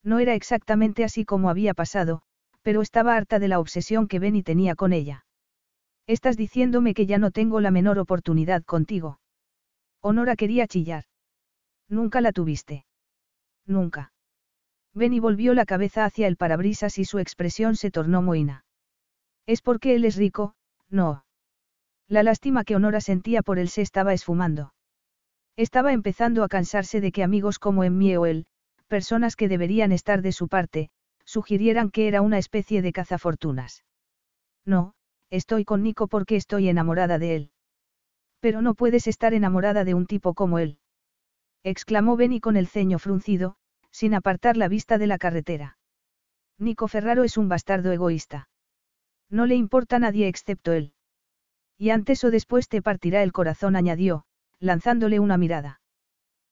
No era exactamente así como había pasado, pero estaba harta de la obsesión que Benny tenía con ella. Estás diciéndome que ya no tengo la menor oportunidad contigo. Honora quería chillar. Nunca la tuviste. Nunca. Benny volvió la cabeza hacia el parabrisas y su expresión se tornó moina. Es porque él es rico, no. La lástima que Honora sentía por él se estaba esfumando. Estaba empezando a cansarse de que amigos como Emmie o él, personas que deberían estar de su parte, sugirieran que era una especie de cazafortunas. No, estoy con Nico porque estoy enamorada de él. Pero no puedes estar enamorada de un tipo como él. Exclamó Benny con el ceño fruncido, sin apartar la vista de la carretera. Nico Ferraro es un bastardo egoísta. No le importa a nadie excepto él. Y antes o después te partirá el corazón, añadió, lanzándole una mirada.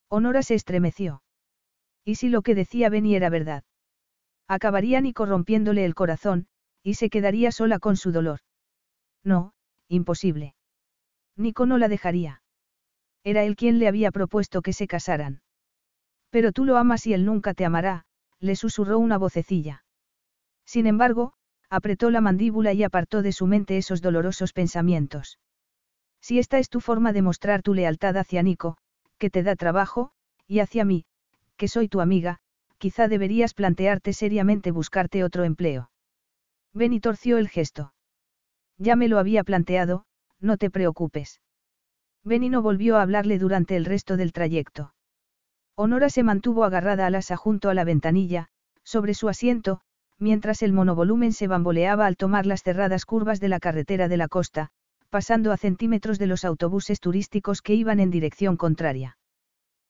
Honora se estremeció. ¿Y si lo que decía Benny era verdad? Acabaría ni corrompiéndole el corazón, y se quedaría sola con su dolor. No, imposible. Nico no la dejaría. Era él quien le había propuesto que se casaran. Pero tú lo amas y él nunca te amará, le susurró una vocecilla. Sin embargo, apretó la mandíbula y apartó de su mente esos dolorosos pensamientos. Si esta es tu forma de mostrar tu lealtad hacia Nico, que te da trabajo, y hacia mí, que soy tu amiga, quizá deberías plantearte seriamente buscarte otro empleo. Benny torció el gesto. Ya me lo había planteado, no te preocupes. Benny no volvió a hablarle durante el resto del trayecto. Honora se mantuvo agarrada al asa junto a la ventanilla, sobre su asiento, mientras el monovolumen se bamboleaba al tomar las cerradas curvas de la carretera de la costa, pasando a centímetros de los autobuses turísticos que iban en dirección contraria.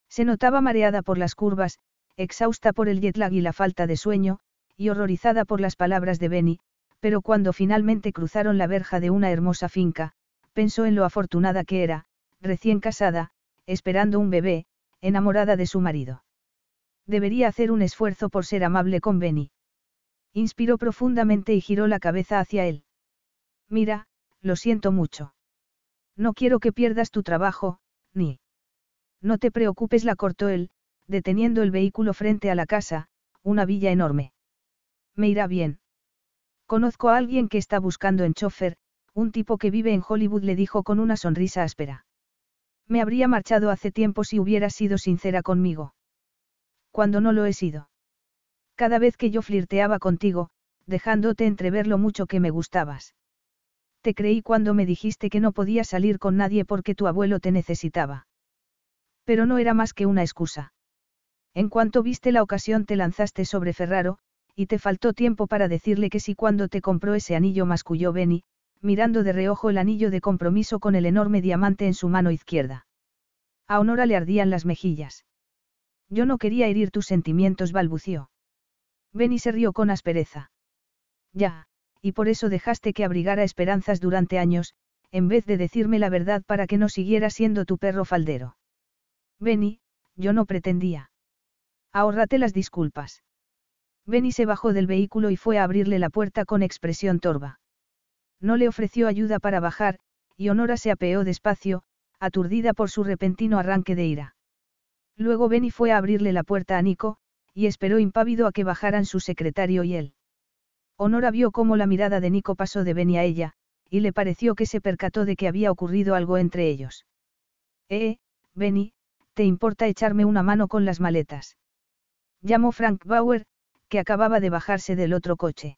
Se notaba mareada por las curvas, exhausta por el jet lag y la falta de sueño, y horrorizada por las palabras de Benny, pero cuando finalmente cruzaron la verja de una hermosa finca, pensó en lo afortunada que era, recién casada, esperando un bebé, enamorada de su marido. Debería hacer un esfuerzo por ser amable con Benny. Inspiró profundamente y giró la cabeza hacia él. Mira, lo siento mucho. No quiero que pierdas tu trabajo, ni. No te preocupes, la cortó él, deteniendo el vehículo frente a la casa, una villa enorme. Me irá bien. Conozco a alguien que está buscando en chofer, un tipo que vive en Hollywood le dijo con una sonrisa áspera. Me habría marchado hace tiempo si hubieras sido sincera conmigo. Cuando no lo he sido. Cada vez que yo flirteaba contigo, dejándote entrever lo mucho que me gustabas. Te creí cuando me dijiste que no podías salir con nadie porque tu abuelo te necesitaba. Pero no era más que una excusa. En cuanto viste la ocasión te lanzaste sobre Ferraro, y te faltó tiempo para decirle que sí cuando te compró ese anillo masculló Benny, mirando de reojo el anillo de compromiso con el enorme diamante en su mano izquierda. A Honora le ardían las mejillas. Yo no quería herir tus sentimientos, balbució. Benny se rió con aspereza. Ya, y por eso dejaste que abrigara esperanzas durante años, en vez de decirme la verdad para que no siguiera siendo tu perro faldero. Benny, yo no pretendía. Ahórrate las disculpas. Benny se bajó del vehículo y fue a abrirle la puerta con expresión torva. No le ofreció ayuda para bajar, y Honora se apeó despacio, aturdida por su repentino arranque de ira. Luego Benny fue a abrirle la puerta a Nico, y esperó impávido a que bajaran su secretario y él. Honora vio cómo la mirada de Nico pasó de Benny a ella, y le pareció que se percató de que había ocurrido algo entre ellos. Eh, Benny, ¿te importa echarme una mano con las maletas? Llamó Frank Bauer, que acababa de bajarse del otro coche.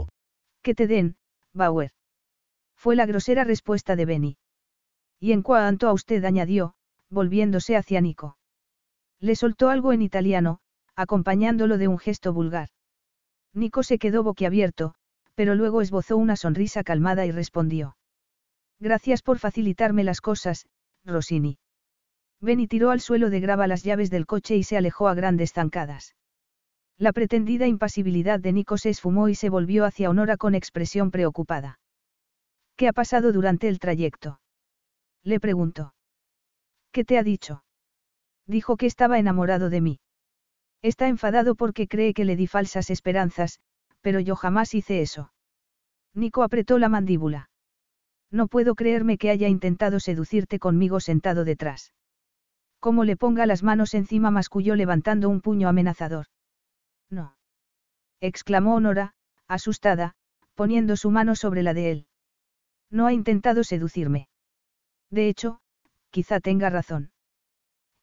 Que te den, Bauer. Fue la grosera respuesta de Benny. Y en cuanto a usted añadió, volviéndose hacia Nico. Le soltó algo en italiano, acompañándolo de un gesto vulgar. Nico se quedó boquiabierto, pero luego esbozó una sonrisa calmada y respondió. Gracias por facilitarme las cosas, Rossini. Benny tiró al suelo de grava las llaves del coche y se alejó a grandes zancadas. La pretendida impasibilidad de Nico se esfumó y se volvió hacia Honora con expresión preocupada. ¿Qué ha pasado durante el trayecto? Le preguntó. ¿Qué te ha dicho? Dijo que estaba enamorado de mí. Está enfadado porque cree que le di falsas esperanzas, pero yo jamás hice eso. Nico apretó la mandíbula. No puedo creerme que haya intentado seducirte conmigo sentado detrás. Como le ponga las manos encima masculló levantando un puño amenazador. No. exclamó Honora, asustada, poniendo su mano sobre la de él. No ha intentado seducirme. De hecho, quizá tenga razón.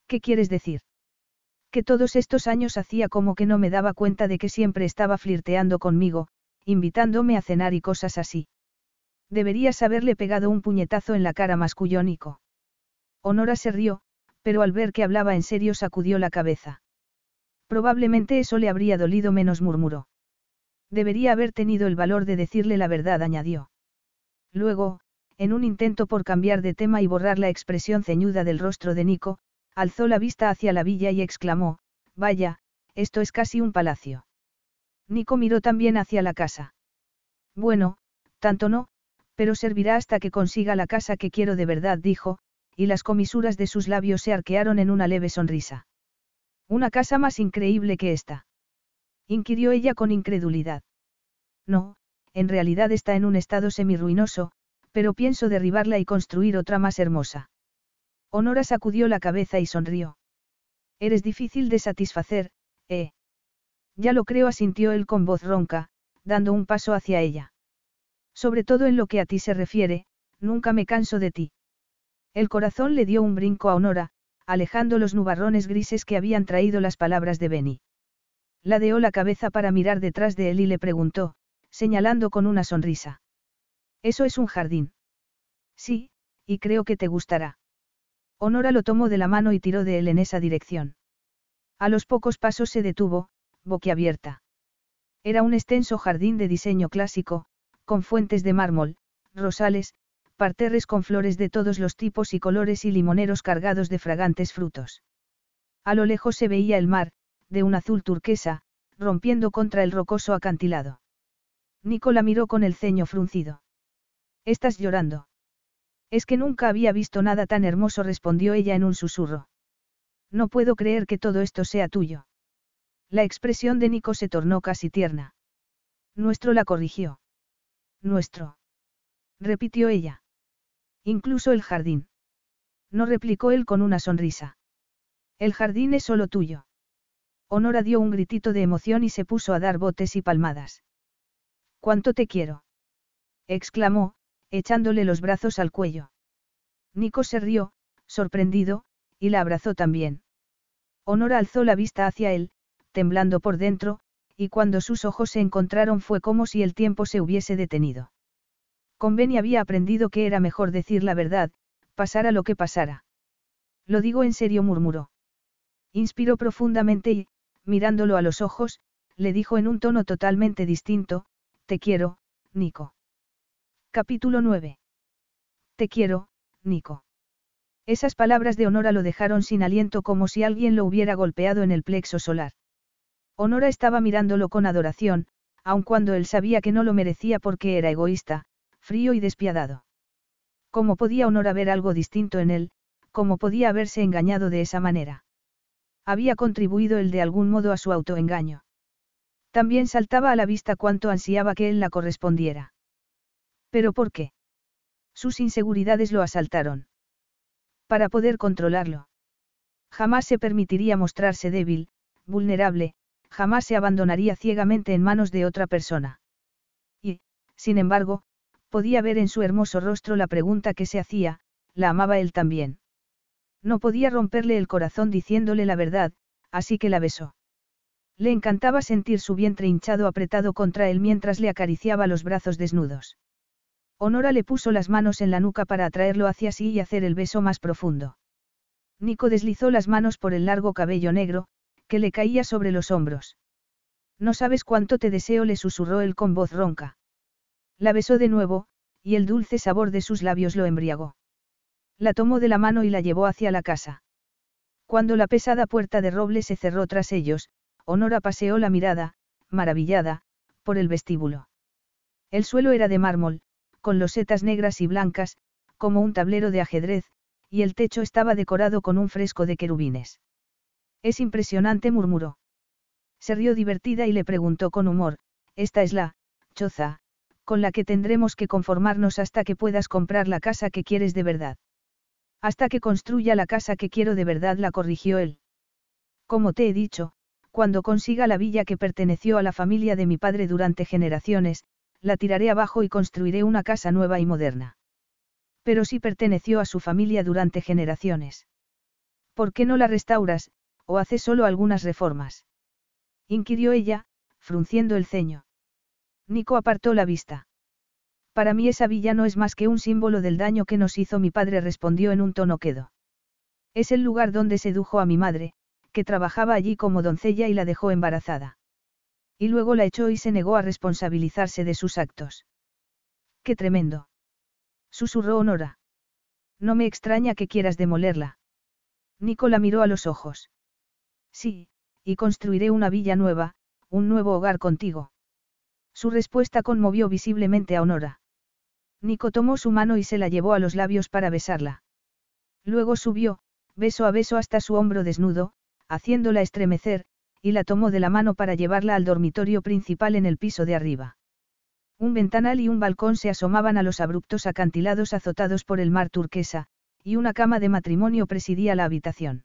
¿Qué quieres decir? Que todos estos años hacía como que no me daba cuenta de que siempre estaba flirteando conmigo, invitándome a cenar y cosas así. Deberías haberle pegado un puñetazo en la cara mascullónico. Honora se rió, pero al ver que hablaba en serio sacudió la cabeza. Probablemente eso le habría dolido menos, murmuró. Debería haber tenido el valor de decirle la verdad, añadió. Luego, en un intento por cambiar de tema y borrar la expresión ceñuda del rostro de Nico, alzó la vista hacia la villa y exclamó, Vaya, esto es casi un palacio. Nico miró también hacia la casa. Bueno, tanto no, pero servirá hasta que consiga la casa que quiero de verdad, dijo, y las comisuras de sus labios se arquearon en una leve sonrisa. Una casa más increíble que esta. Inquirió ella con incredulidad. No, en realidad está en un estado semirruinoso, pero pienso derribarla y construir otra más hermosa. Honora sacudió la cabeza y sonrió. Eres difícil de satisfacer, ¿eh? Ya lo creo, asintió él con voz ronca, dando un paso hacia ella. Sobre todo en lo que a ti se refiere, nunca me canso de ti. El corazón le dio un brinco a Honora, alejando los nubarrones grises que habían traído las palabras de Benny. Ladeó la cabeza para mirar detrás de él y le preguntó, señalando con una sonrisa. ¿Eso es un jardín? Sí, y creo que te gustará. Honora lo tomó de la mano y tiró de él en esa dirección. A los pocos pasos se detuvo, boquiabierta. Era un extenso jardín de diseño clásico, con fuentes de mármol, rosales, parterres con flores de todos los tipos y colores y limoneros cargados de fragantes frutos. A lo lejos se veía el mar, de un azul turquesa, rompiendo contra el rocoso acantilado. Nicola miró con el ceño fruncido. ¿Estás llorando? Es que nunca había visto nada tan hermoso, respondió ella en un susurro. No puedo creer que todo esto sea tuyo. La expresión de Nico se tornó casi tierna. Nuestro la corrigió. Nuestro. Repitió ella. Incluso el jardín. No replicó él con una sonrisa. El jardín es solo tuyo. Honora dio un gritito de emoción y se puso a dar botes y palmadas. ¿Cuánto te quiero? exclamó, echándole los brazos al cuello. Nico se rió, sorprendido, y la abrazó también. Honora alzó la vista hacia él, temblando por dentro, y cuando sus ojos se encontraron fue como si el tiempo se hubiese detenido. Con Benny había aprendido que era mejor decir la verdad, pasara lo que pasara. Lo digo en serio, murmuró. Inspiró profundamente y, mirándolo a los ojos, le dijo en un tono totalmente distinto, Te quiero, Nico. Capítulo 9. Te quiero, Nico. Esas palabras de Honora lo dejaron sin aliento como si alguien lo hubiera golpeado en el plexo solar. Honora estaba mirándolo con adoración, aun cuando él sabía que no lo merecía porque era egoísta, frío y despiadado. ¿Cómo podía Honora ver algo distinto en él? ¿Cómo podía haberse engañado de esa manera? Había contribuido él de algún modo a su autoengaño. También saltaba a la vista cuánto ansiaba que él la correspondiera. ¿Pero por qué? Sus inseguridades lo asaltaron. Para poder controlarlo. Jamás se permitiría mostrarse débil, vulnerable, jamás se abandonaría ciegamente en manos de otra persona. Y, sin embargo, podía ver en su hermoso rostro la pregunta que se hacía, ¿la amaba él también? No podía romperle el corazón diciéndole la verdad, así que la besó. Le encantaba sentir su vientre hinchado apretado contra él mientras le acariciaba los brazos desnudos. Honora le puso las manos en la nuca para atraerlo hacia sí y hacer el beso más profundo. Nico deslizó las manos por el largo cabello negro, que le caía sobre los hombros. No sabes cuánto te deseo, le susurró él con voz ronca. La besó de nuevo, y el dulce sabor de sus labios lo embriagó. La tomó de la mano y la llevó hacia la casa. Cuando la pesada puerta de roble se cerró tras ellos, Honora paseó la mirada, maravillada, por el vestíbulo. El suelo era de mármol, con losetas negras y blancas, como un tablero de ajedrez, y el techo estaba decorado con un fresco de querubines. Es impresionante, murmuró. Se rió divertida y le preguntó con humor, esta es la, choza, con la que tendremos que conformarnos hasta que puedas comprar la casa que quieres de verdad. Hasta que construya la casa que quiero de verdad, la corrigió él. Como te he dicho, cuando consiga la villa que perteneció a la familia de mi padre durante generaciones, la tiraré abajo y construiré una casa nueva y moderna. Pero si perteneció a su familia durante generaciones. ¿Por qué no la restauras, ¿O hace solo algunas reformas? inquirió ella, frunciendo el ceño. Nico apartó la vista. Para mí esa villa no es más que un símbolo del daño que nos hizo mi padre, respondió en un tono quedo. Es el lugar donde sedujo a mi madre, que trabajaba allí como doncella y la dejó embarazada. Y luego la echó y se negó a responsabilizarse de sus actos. ¡Qué tremendo! Susurró Honora. No me extraña que quieras demolerla. Nico la miró a los ojos. Sí, y construiré una villa nueva, un nuevo hogar contigo. Su respuesta conmovió visiblemente a Honora. Nico tomó su mano y se la llevó a los labios para besarla. Luego subió, beso a beso hasta su hombro desnudo, haciéndola estremecer, y la tomó de la mano para llevarla al dormitorio principal en el piso de arriba. Un ventanal y un balcón se asomaban a los abruptos acantilados azotados por el mar turquesa, y una cama de matrimonio presidía la habitación.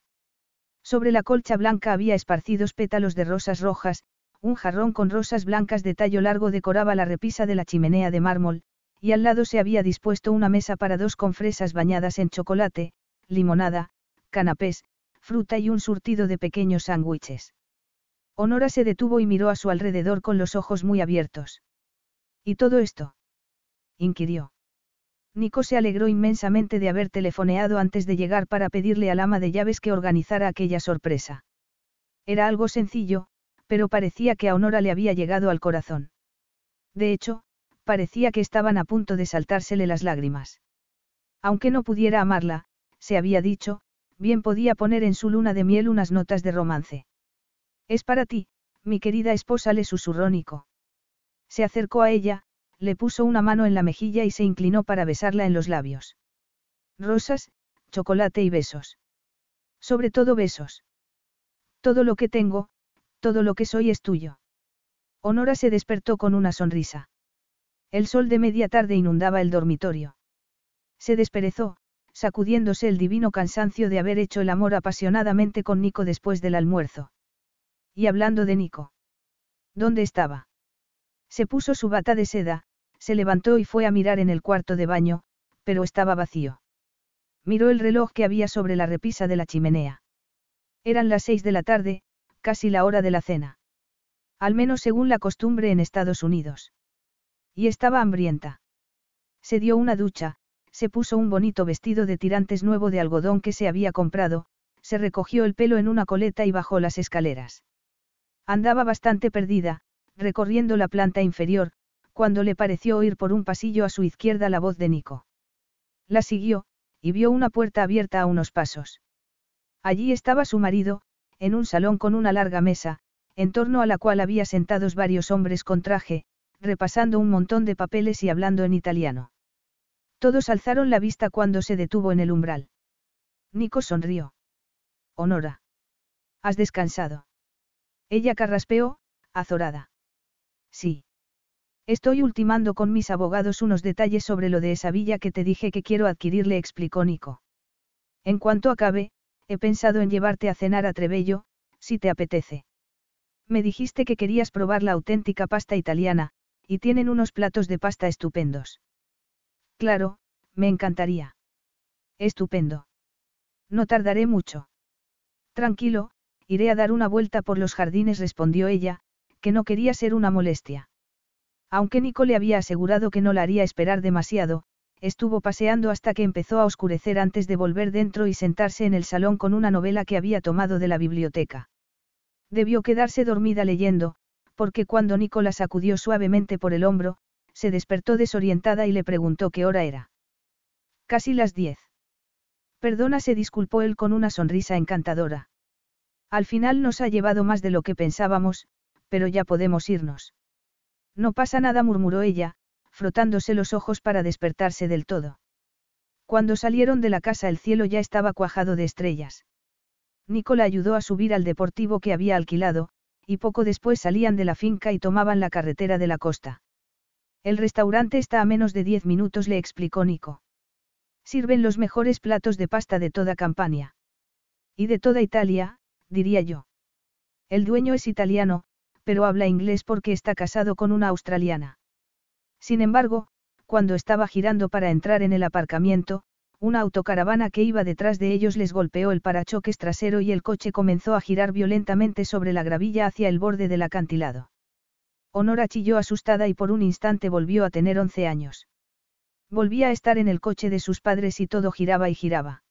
Sobre la colcha blanca había esparcidos pétalos de rosas rojas, un jarrón con rosas blancas de tallo largo decoraba la repisa de la chimenea de mármol, y al lado se había dispuesto una mesa para dos con fresas bañadas en chocolate, limonada, canapés, fruta y un surtido de pequeños sándwiches. Honora se detuvo y miró a su alrededor con los ojos muy abiertos. ¿Y todo esto? inquirió. Nico se alegró inmensamente de haber telefoneado antes de llegar para pedirle al ama de llaves que organizara aquella sorpresa. Era algo sencillo, pero parecía que a Honora le había llegado al corazón. De hecho, parecía que estaban a punto de saltársele las lágrimas. Aunque no pudiera amarla, se había dicho, bien podía poner en su luna de miel unas notas de romance. Es para ti, mi querida esposa, le susurró Nico. Se acercó a ella, le puso una mano en la mejilla y se inclinó para besarla en los labios. Rosas, chocolate y besos. Sobre todo besos. Todo lo que tengo, todo lo que soy es tuyo. Honora se despertó con una sonrisa. El sol de media tarde inundaba el dormitorio. Se desperezó, sacudiéndose el divino cansancio de haber hecho el amor apasionadamente con Nico después del almuerzo. Y hablando de Nico. ¿Dónde estaba? Se puso su bata de seda, se levantó y fue a mirar en el cuarto de baño, pero estaba vacío. Miró el reloj que había sobre la repisa de la chimenea. Eran las seis de la tarde, casi la hora de la cena. Al menos según la costumbre en Estados Unidos. Y estaba hambrienta. Se dio una ducha, se puso un bonito vestido de tirantes nuevo de algodón que se había comprado, se recogió el pelo en una coleta y bajó las escaleras. Andaba bastante perdida, recorriendo la planta inferior, cuando le pareció oír por un pasillo a su izquierda la voz de Nico. La siguió, y vio una puerta abierta a unos pasos. Allí estaba su marido, en un salón con una larga mesa, en torno a la cual había sentados varios hombres con traje, repasando un montón de papeles y hablando en italiano. Todos alzaron la vista cuando se detuvo en el umbral. Nico sonrió. Honora. ¿Has descansado? Ella carraspeó, azorada. Sí. Estoy ultimando con mis abogados unos detalles sobre lo de esa villa que te dije que quiero adquirir, le explicó Nico. En cuanto acabe, he pensado en llevarte a cenar a Trebello, si te apetece. Me dijiste que querías probar la auténtica pasta italiana, y tienen unos platos de pasta estupendos. Claro, me encantaría. Estupendo. No tardaré mucho. Tranquilo, iré a dar una vuelta por los jardines, respondió ella, que no quería ser una molestia. Aunque Nico le había asegurado que no la haría esperar demasiado, estuvo paseando hasta que empezó a oscurecer antes de volver dentro y sentarse en el salón con una novela que había tomado de la biblioteca. Debió quedarse dormida leyendo, porque cuando Nico la sacudió suavemente por el hombro, se despertó desorientada y le preguntó qué hora era. Casi las diez. Perdona, se disculpó él con una sonrisa encantadora. Al final nos ha llevado más de lo que pensábamos, pero ya podemos irnos. No pasa nada, murmuró ella, frotándose los ojos para despertarse del todo. Cuando salieron de la casa el cielo ya estaba cuajado de estrellas. Nicola ayudó a subir al deportivo que había alquilado, y poco después salían de la finca y tomaban la carretera de la costa. El restaurante está a menos de diez minutos, le explicó Nico. Sirven los mejores platos de pasta de toda Campania. Y de toda Italia, diría yo. El dueño es italiano, pero habla inglés porque está casado con una australiana. Sin embargo, cuando estaba girando para entrar en el aparcamiento, una autocaravana que iba detrás de ellos les golpeó el parachoques trasero y el coche comenzó a girar violentamente sobre la gravilla hacia el borde del acantilado. Honora chilló asustada y por un instante volvió a tener once años. Volvía a estar en el coche de sus padres y todo giraba y giraba.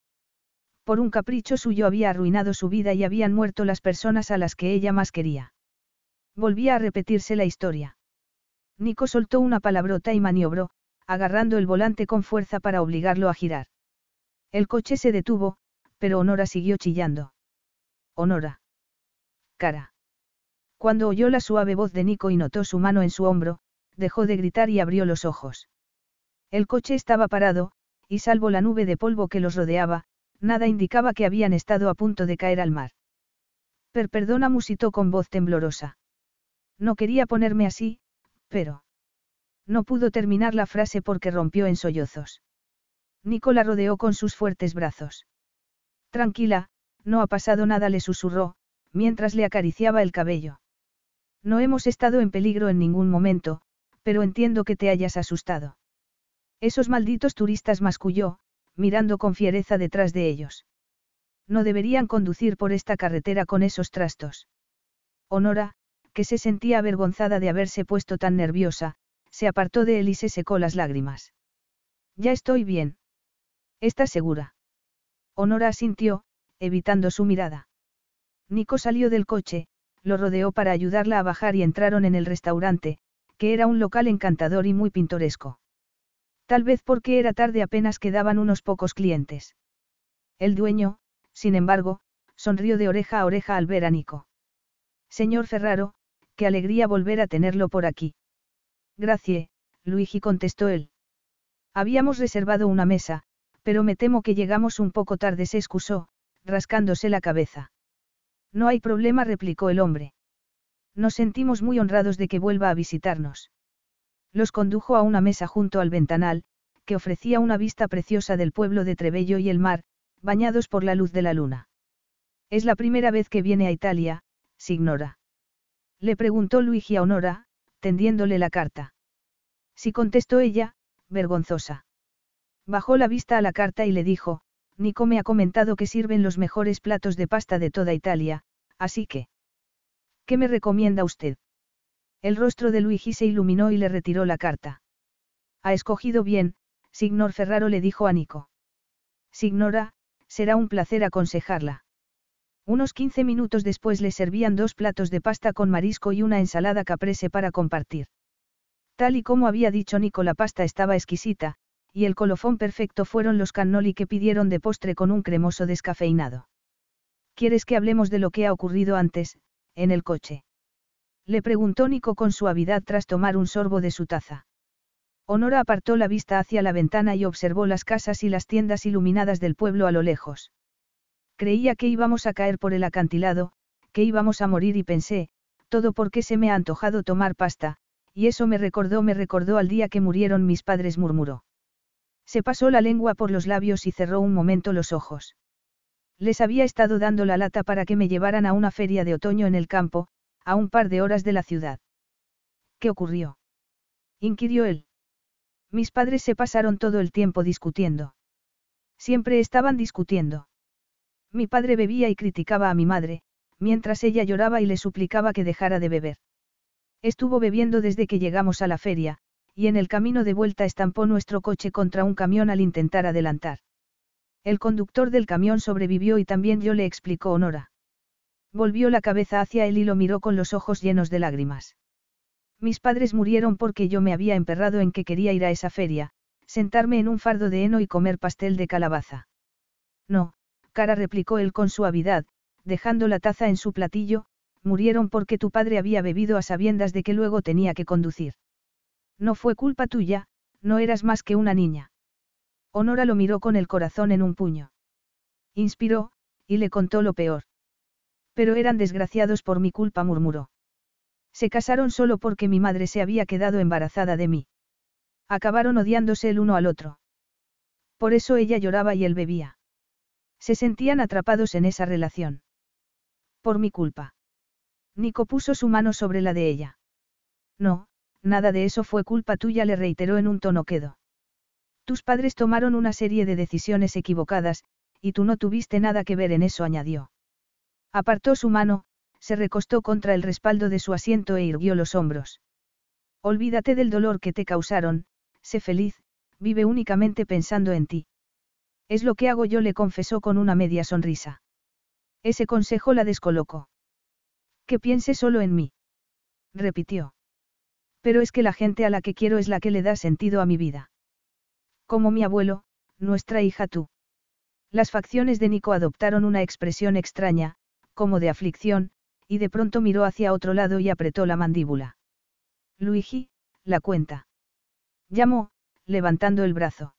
Por un capricho suyo había arruinado su vida y habían muerto las personas a las que ella más quería. Volvía a repetirse la historia. Nico soltó una palabrota y maniobró, agarrando el volante con fuerza para obligarlo a girar. El coche se detuvo, pero Honora siguió chillando. Honora. Cara. Cuando oyó la suave voz de Nico y notó su mano en su hombro, dejó de gritar y abrió los ojos. El coche estaba parado, y salvo la nube de polvo que los rodeaba, nada indicaba que habían estado a punto de caer al mar. Per perdona musitó con voz temblorosa. No quería ponerme así, pero... No pudo terminar la frase porque rompió en sollozos. Nico la rodeó con sus fuertes brazos. Tranquila, no ha pasado nada, le susurró, mientras le acariciaba el cabello. No hemos estado en peligro en ningún momento, pero entiendo que te hayas asustado. Esos malditos turistas masculló, mirando con fiereza detrás de ellos. No deberían conducir por esta carretera con esos trastos. Honora, que se sentía avergonzada de haberse puesto tan nerviosa, se apartó de él y se secó las lágrimas. Ya estoy bien. ¿Estás segura? Honora asintió, evitando su mirada. Nico salió del coche, lo rodeó para ayudarla a bajar y entraron en el restaurante, que era un local encantador y muy pintoresco. Tal vez porque era tarde apenas quedaban unos pocos clientes. El dueño, sin embargo, sonrió de oreja a oreja al ver a Nico. Señor Ferraro, alegría volver a tenerlo por aquí. Gracias, Luigi contestó él. Habíamos reservado una mesa, pero me temo que llegamos un poco tarde, se excusó, rascándose la cabeza. No hay problema, replicó el hombre. Nos sentimos muy honrados de que vuelva a visitarnos. Los condujo a una mesa junto al ventanal, que ofrecía una vista preciosa del pueblo de Trebello y el mar, bañados por la luz de la luna. Es la primera vez que viene a Italia, Signora. Le preguntó Luigi a Honora, tendiéndole la carta. Si contestó ella, vergonzosa. Bajó la vista a la carta y le dijo, Nico me ha comentado que sirven los mejores platos de pasta de toda Italia, así que... ¿Qué me recomienda usted? El rostro de Luigi se iluminó y le retiró la carta. Ha escogido bien, Signor Ferraro le dijo a Nico. Signora, será un placer aconsejarla. Unos 15 minutos después le servían dos platos de pasta con marisco y una ensalada caprese para compartir. Tal y como había dicho Nico, la pasta estaba exquisita, y el colofón perfecto fueron los cannoli que pidieron de postre con un cremoso descafeinado. ¿Quieres que hablemos de lo que ha ocurrido antes, en el coche? Le preguntó Nico con suavidad tras tomar un sorbo de su taza. Honora apartó la vista hacia la ventana y observó las casas y las tiendas iluminadas del pueblo a lo lejos. Creía que íbamos a caer por el acantilado, que íbamos a morir y pensé, todo porque se me ha antojado tomar pasta, y eso me recordó, me recordó al día que murieron mis padres, murmuró. Se pasó la lengua por los labios y cerró un momento los ojos. Les había estado dando la lata para que me llevaran a una feria de otoño en el campo, a un par de horas de la ciudad. ¿Qué ocurrió? inquirió él. Mis padres se pasaron todo el tiempo discutiendo. Siempre estaban discutiendo. Mi padre bebía y criticaba a mi madre, mientras ella lloraba y le suplicaba que dejara de beber. Estuvo bebiendo desde que llegamos a la feria, y en el camino de vuelta estampó nuestro coche contra un camión al intentar adelantar. El conductor del camión sobrevivió y también yo le explicó Honora. Volvió la cabeza hacia él y lo miró con los ojos llenos de lágrimas. Mis padres murieron porque yo me había emperrado en que quería ir a esa feria, sentarme en un fardo de heno y comer pastel de calabaza. No, cara replicó él con suavidad, dejando la taza en su platillo, murieron porque tu padre había bebido a sabiendas de que luego tenía que conducir. No fue culpa tuya, no eras más que una niña. Honora lo miró con el corazón en un puño. Inspiró, y le contó lo peor. Pero eran desgraciados por mi culpa, murmuró. Se casaron solo porque mi madre se había quedado embarazada de mí. Acabaron odiándose el uno al otro. Por eso ella lloraba y él bebía. Se sentían atrapados en esa relación. Por mi culpa. Nico puso su mano sobre la de ella. No, nada de eso fue culpa tuya, le reiteró en un tono quedo. Tus padres tomaron una serie de decisiones equivocadas, y tú no tuviste nada que ver en eso, añadió. Apartó su mano, se recostó contra el respaldo de su asiento e irguió los hombros. Olvídate del dolor que te causaron, sé feliz, vive únicamente pensando en ti. Es lo que hago yo, le confesó con una media sonrisa. Ese consejo la descolocó. Que piense solo en mí. Repitió. Pero es que la gente a la que quiero es la que le da sentido a mi vida. Como mi abuelo, nuestra hija tú. Las facciones de Nico adoptaron una expresión extraña, como de aflicción, y de pronto miró hacia otro lado y apretó la mandíbula. Luigi, la cuenta. Llamó, levantando el brazo.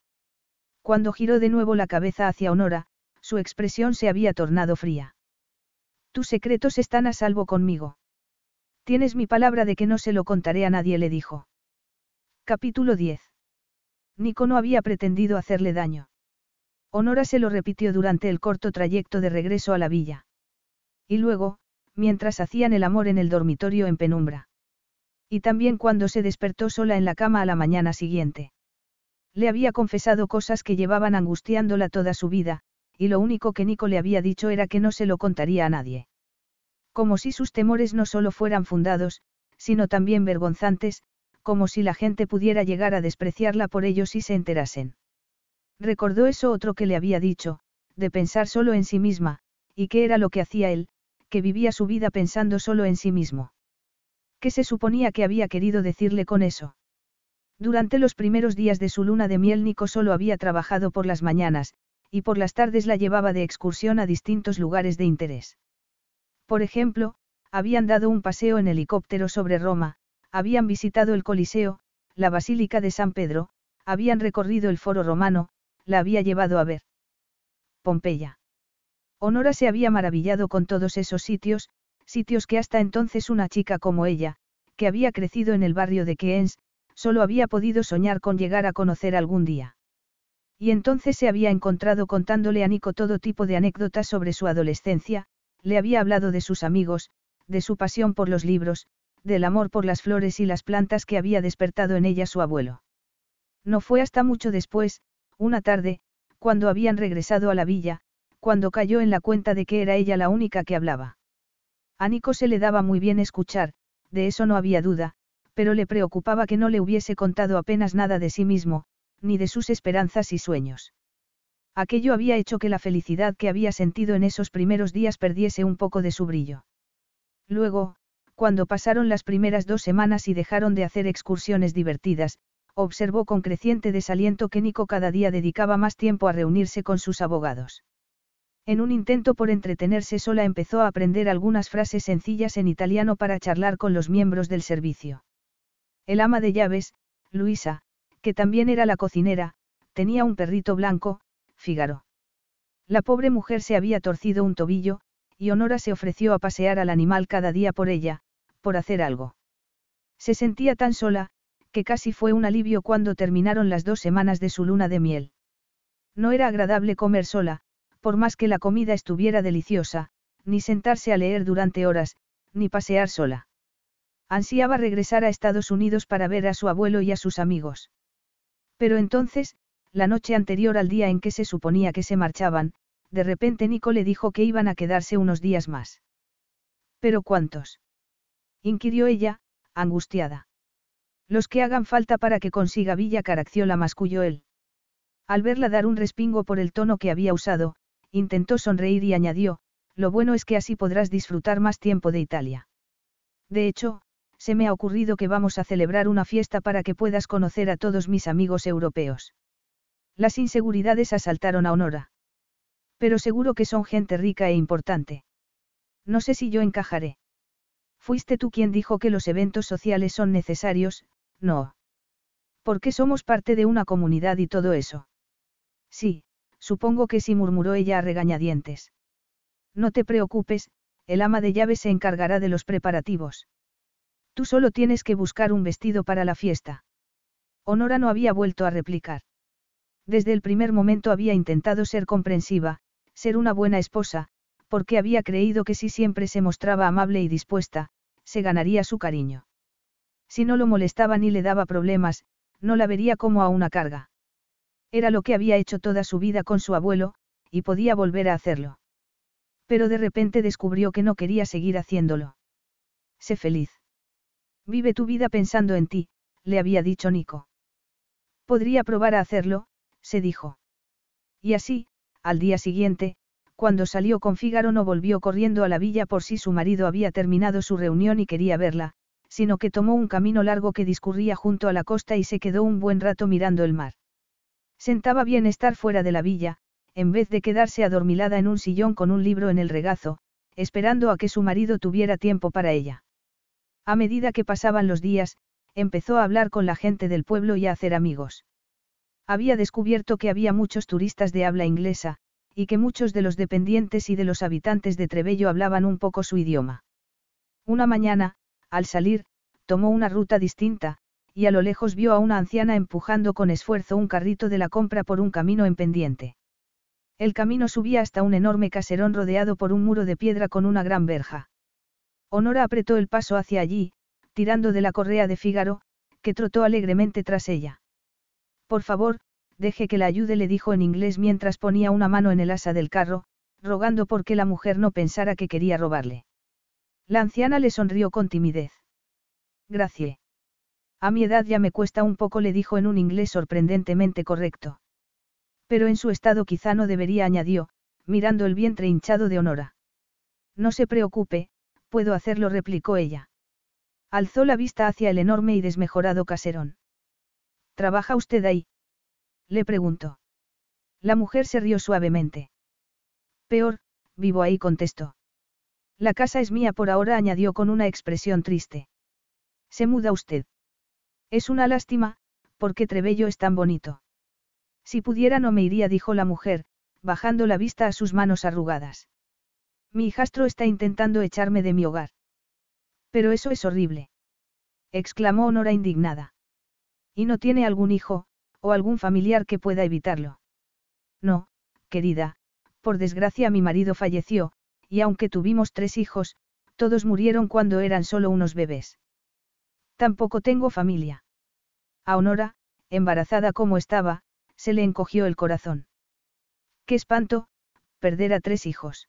Cuando giró de nuevo la cabeza hacia Honora, su expresión se había tornado fría. Tus secretos están a salvo conmigo. Tienes mi palabra de que no se lo contaré a nadie, le dijo. Capítulo 10. Nico no había pretendido hacerle daño. Honora se lo repitió durante el corto trayecto de regreso a la villa. Y luego, mientras hacían el amor en el dormitorio en penumbra. Y también cuando se despertó sola en la cama a la mañana siguiente. Le había confesado cosas que llevaban angustiándola toda su vida, y lo único que Nico le había dicho era que no se lo contaría a nadie. Como si sus temores no solo fueran fundados, sino también vergonzantes, como si la gente pudiera llegar a despreciarla por ello si se enterasen. Recordó eso otro que le había dicho, de pensar solo en sí misma, y qué era lo que hacía él, que vivía su vida pensando solo en sí mismo. ¿Qué se suponía que había querido decirle con eso? Durante los primeros días de su luna de miel Nico solo había trabajado por las mañanas, y por las tardes la llevaba de excursión a distintos lugares de interés. Por ejemplo, habían dado un paseo en helicóptero sobre Roma, habían visitado el Coliseo, la Basílica de San Pedro, habían recorrido el Foro Romano, la había llevado a ver. Pompeya. Honora se había maravillado con todos esos sitios, sitios que hasta entonces una chica como ella, que había crecido en el barrio de Keens, solo había podido soñar con llegar a conocer algún día. Y entonces se había encontrado contándole a Nico todo tipo de anécdotas sobre su adolescencia, le había hablado de sus amigos, de su pasión por los libros, del amor por las flores y las plantas que había despertado en ella su abuelo. No fue hasta mucho después, una tarde, cuando habían regresado a la villa, cuando cayó en la cuenta de que era ella la única que hablaba. A Nico se le daba muy bien escuchar, de eso no había duda, pero le preocupaba que no le hubiese contado apenas nada de sí mismo, ni de sus esperanzas y sueños. Aquello había hecho que la felicidad que había sentido en esos primeros días perdiese un poco de su brillo. Luego, cuando pasaron las primeras dos semanas y dejaron de hacer excursiones divertidas, observó con creciente desaliento que Nico cada día dedicaba más tiempo a reunirse con sus abogados. En un intento por entretenerse sola empezó a aprender algunas frases sencillas en italiano para charlar con los miembros del servicio. El ama de llaves, Luisa, que también era la cocinera, tenía un perrito blanco, Fígaro. La pobre mujer se había torcido un tobillo, y Honora se ofreció a pasear al animal cada día por ella, por hacer algo. Se sentía tan sola, que casi fue un alivio cuando terminaron las dos semanas de su luna de miel. No era agradable comer sola, por más que la comida estuviera deliciosa, ni sentarse a leer durante horas, ni pasear sola. Ansiaba regresar a Estados Unidos para ver a su abuelo y a sus amigos. Pero entonces, la noche anterior al día en que se suponía que se marchaban, de repente Nico le dijo que iban a quedarse unos días más. ¿Pero cuántos? inquirió ella, angustiada. Los que hagan falta para que consiga Villa Caracciola masculló él. Al verla dar un respingo por el tono que había usado, intentó sonreír y añadió, lo bueno es que así podrás disfrutar más tiempo de Italia. De hecho, se me ha ocurrido que vamos a celebrar una fiesta para que puedas conocer a todos mis amigos europeos. Las inseguridades asaltaron a Honora. Pero seguro que son gente rica e importante. No sé si yo encajaré. Fuiste tú quien dijo que los eventos sociales son necesarios, no. Porque somos parte de una comunidad y todo eso. Sí, supongo que sí murmuró ella a regañadientes. No te preocupes, el ama de llaves se encargará de los preparativos. Tú solo tienes que buscar un vestido para la fiesta. Honora no había vuelto a replicar. Desde el primer momento había intentado ser comprensiva, ser una buena esposa, porque había creído que si siempre se mostraba amable y dispuesta, se ganaría su cariño. Si no lo molestaba ni le daba problemas, no la vería como a una carga. Era lo que había hecho toda su vida con su abuelo, y podía volver a hacerlo. Pero de repente descubrió que no quería seguir haciéndolo. Sé feliz. Vive tu vida pensando en ti, le había dicho Nico. Podría probar a hacerlo, se dijo. Y así, al día siguiente, cuando salió con Fígaro no volvió corriendo a la villa por si su marido había terminado su reunión y quería verla, sino que tomó un camino largo que discurría junto a la costa y se quedó un buen rato mirando el mar. Sentaba bien estar fuera de la villa, en vez de quedarse adormilada en un sillón con un libro en el regazo, esperando a que su marido tuviera tiempo para ella. A medida que pasaban los días, empezó a hablar con la gente del pueblo y a hacer amigos. Había descubierto que había muchos turistas de habla inglesa, y que muchos de los dependientes y de los habitantes de Trebello hablaban un poco su idioma. Una mañana, al salir, tomó una ruta distinta, y a lo lejos vio a una anciana empujando con esfuerzo un carrito de la compra por un camino en pendiente. El camino subía hasta un enorme caserón rodeado por un muro de piedra con una gran verja. Honora apretó el paso hacia allí, tirando de la correa de Fígaro, que trotó alegremente tras ella. Por favor, deje que la ayude, le dijo en inglés mientras ponía una mano en el asa del carro, rogando por que la mujer no pensara que quería robarle. La anciana le sonrió con timidez. Gracias. A mi edad ya me cuesta un poco, le dijo en un inglés sorprendentemente correcto. Pero en su estado quizá no debería, añadió, mirando el vientre hinchado de Honora. No se preocupe, puedo hacerlo, replicó ella. Alzó la vista hacia el enorme y desmejorado caserón. ¿Trabaja usted ahí? Le preguntó. La mujer se rió suavemente. Peor, vivo ahí, contestó. La casa es mía por ahora, añadió con una expresión triste. ¿Se muda usted? Es una lástima, porque Trebello es tan bonito. Si pudiera no me iría, dijo la mujer, bajando la vista a sus manos arrugadas. Mi hijastro está intentando echarme de mi hogar. Pero eso es horrible. exclamó Honora indignada. ¿Y no tiene algún hijo, o algún familiar que pueda evitarlo? No, querida, por desgracia mi marido falleció, y aunque tuvimos tres hijos, todos murieron cuando eran solo unos bebés. Tampoco tengo familia. A Honora, embarazada como estaba, se le encogió el corazón. Qué espanto, perder a tres hijos.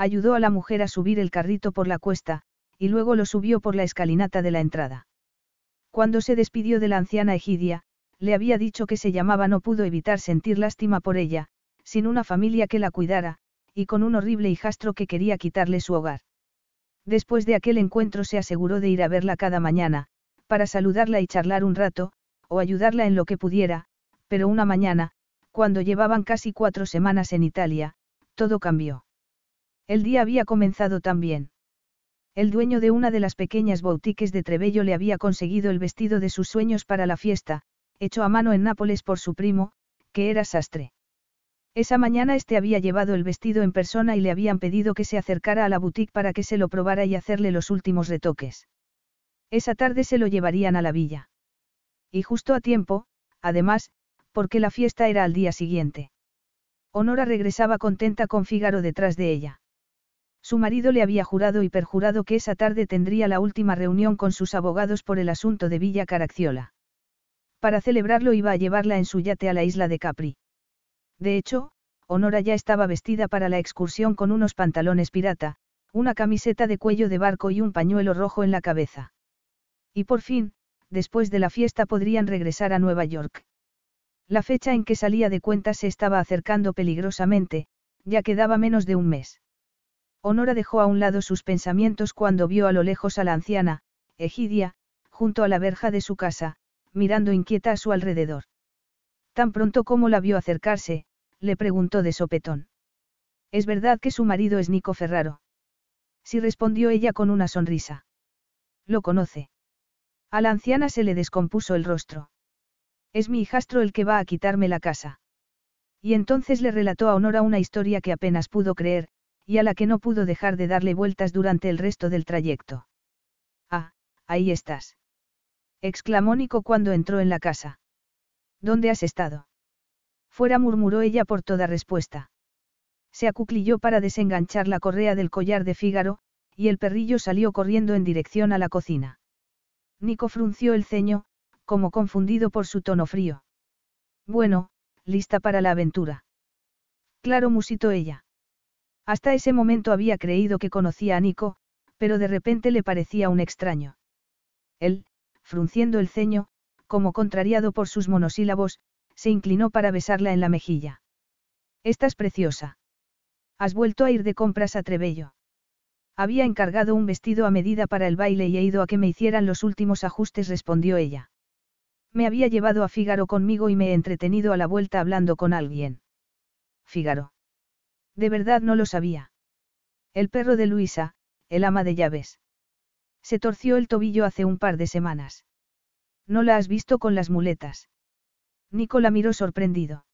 Ayudó a la mujer a subir el carrito por la cuesta, y luego lo subió por la escalinata de la entrada. Cuando se despidió de la anciana Egidia, le había dicho que se llamaba no pudo evitar sentir lástima por ella, sin una familia que la cuidara, y con un horrible hijastro que quería quitarle su hogar. Después de aquel encuentro se aseguró de ir a verla cada mañana, para saludarla y charlar un rato, o ayudarla en lo que pudiera, pero una mañana, cuando llevaban casi cuatro semanas en Italia, todo cambió. El día había comenzado tan bien. El dueño de una de las pequeñas boutiques de Trebello le había conseguido el vestido de sus sueños para la fiesta, hecho a mano en Nápoles por su primo, que era sastre. Esa mañana este había llevado el vestido en persona y le habían pedido que se acercara a la boutique para que se lo probara y hacerle los últimos retoques. Esa tarde se lo llevarían a la villa. Y justo a tiempo, además, porque la fiesta era al día siguiente. Honora regresaba contenta con Fígaro detrás de ella. Su marido le había jurado y perjurado que esa tarde tendría la última reunión con sus abogados por el asunto de Villa Caracciola. Para celebrarlo iba a llevarla en su yate a la isla de Capri. De hecho, Honora ya estaba vestida para la excursión con unos pantalones pirata, una camiseta de cuello de barco y un pañuelo rojo en la cabeza. Y por fin, después de la fiesta podrían regresar a Nueva York. La fecha en que salía de cuentas se estaba acercando peligrosamente, ya quedaba menos de un mes. Honora dejó a un lado sus pensamientos cuando vio a lo lejos a la anciana, Egidia, junto a la verja de su casa, mirando inquieta a su alrededor. Tan pronto como la vio acercarse, le preguntó de sopetón. ¿Es verdad que su marido es Nico Ferraro? Sí respondió ella con una sonrisa. Lo conoce. A la anciana se le descompuso el rostro. Es mi hijastro el que va a quitarme la casa. Y entonces le relató a Honora una historia que apenas pudo creer, y a la que no pudo dejar de darle vueltas durante el resto del trayecto. Ah, ahí estás. exclamó Nico cuando entró en la casa. ¿Dónde has estado? Fuera murmuró ella por toda respuesta. Se acuclilló para desenganchar la correa del collar de Fígaro, y el perrillo salió corriendo en dirección a la cocina. Nico frunció el ceño, como confundido por su tono frío. Bueno, lista para la aventura. Claro, musitó ella. Hasta ese momento había creído que conocía a Nico, pero de repente le parecía un extraño. Él, frunciendo el ceño, como contrariado por sus monosílabos, se inclinó para besarla en la mejilla. Estás preciosa. Has vuelto a ir de compras a Trebello. Había encargado un vestido a medida para el baile y he ido a que me hicieran los últimos ajustes, respondió ella. Me había llevado a Fígaro conmigo y me he entretenido a la vuelta hablando con alguien. Fígaro. De verdad no lo sabía. El perro de Luisa, el ama de llaves. Se torció el tobillo hace un par de semanas. ¿No la has visto con las muletas? Nico la miró sorprendido.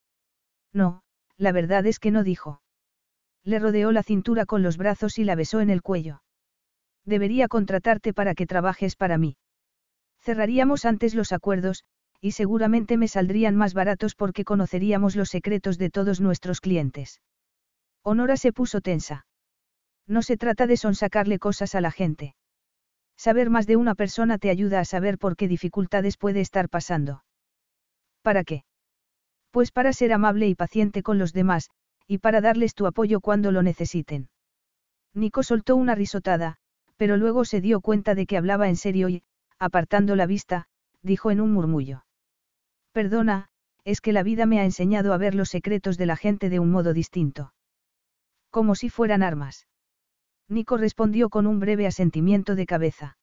No, la verdad es que no dijo. Le rodeó la cintura con los brazos y la besó en el cuello. Debería contratarte para que trabajes para mí. Cerraríamos antes los acuerdos, y seguramente me saldrían más baratos porque conoceríamos los secretos de todos nuestros clientes. Honora se puso tensa. No se trata de sonsacarle cosas a la gente. Saber más de una persona te ayuda a saber por qué dificultades puede estar pasando. ¿Para qué? Pues para ser amable y paciente con los demás, y para darles tu apoyo cuando lo necesiten. Nico soltó una risotada, pero luego se dio cuenta de que hablaba en serio y, apartando la vista, dijo en un murmullo. Perdona, es que la vida me ha enseñado a ver los secretos de la gente de un modo distinto. Como si fueran armas. Nico respondió con un breve asentimiento de cabeza.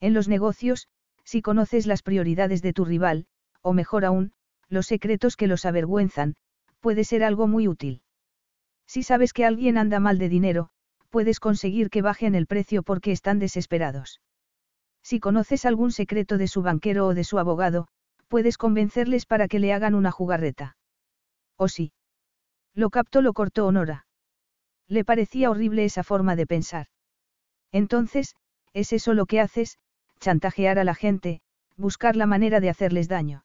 En los negocios, si conoces las prioridades de tu rival, o mejor aún, los secretos que los avergüenzan, puede ser algo muy útil. Si sabes que alguien anda mal de dinero, puedes conseguir que bajen el precio porque están desesperados. Si conoces algún secreto de su banquero o de su abogado, puedes convencerles para que le hagan una jugarreta. ¿O sí? Lo captó, lo cortó Honora. Le parecía horrible esa forma de pensar. Entonces, ¿es eso lo que haces? Chantajear a la gente, buscar la manera de hacerles daño.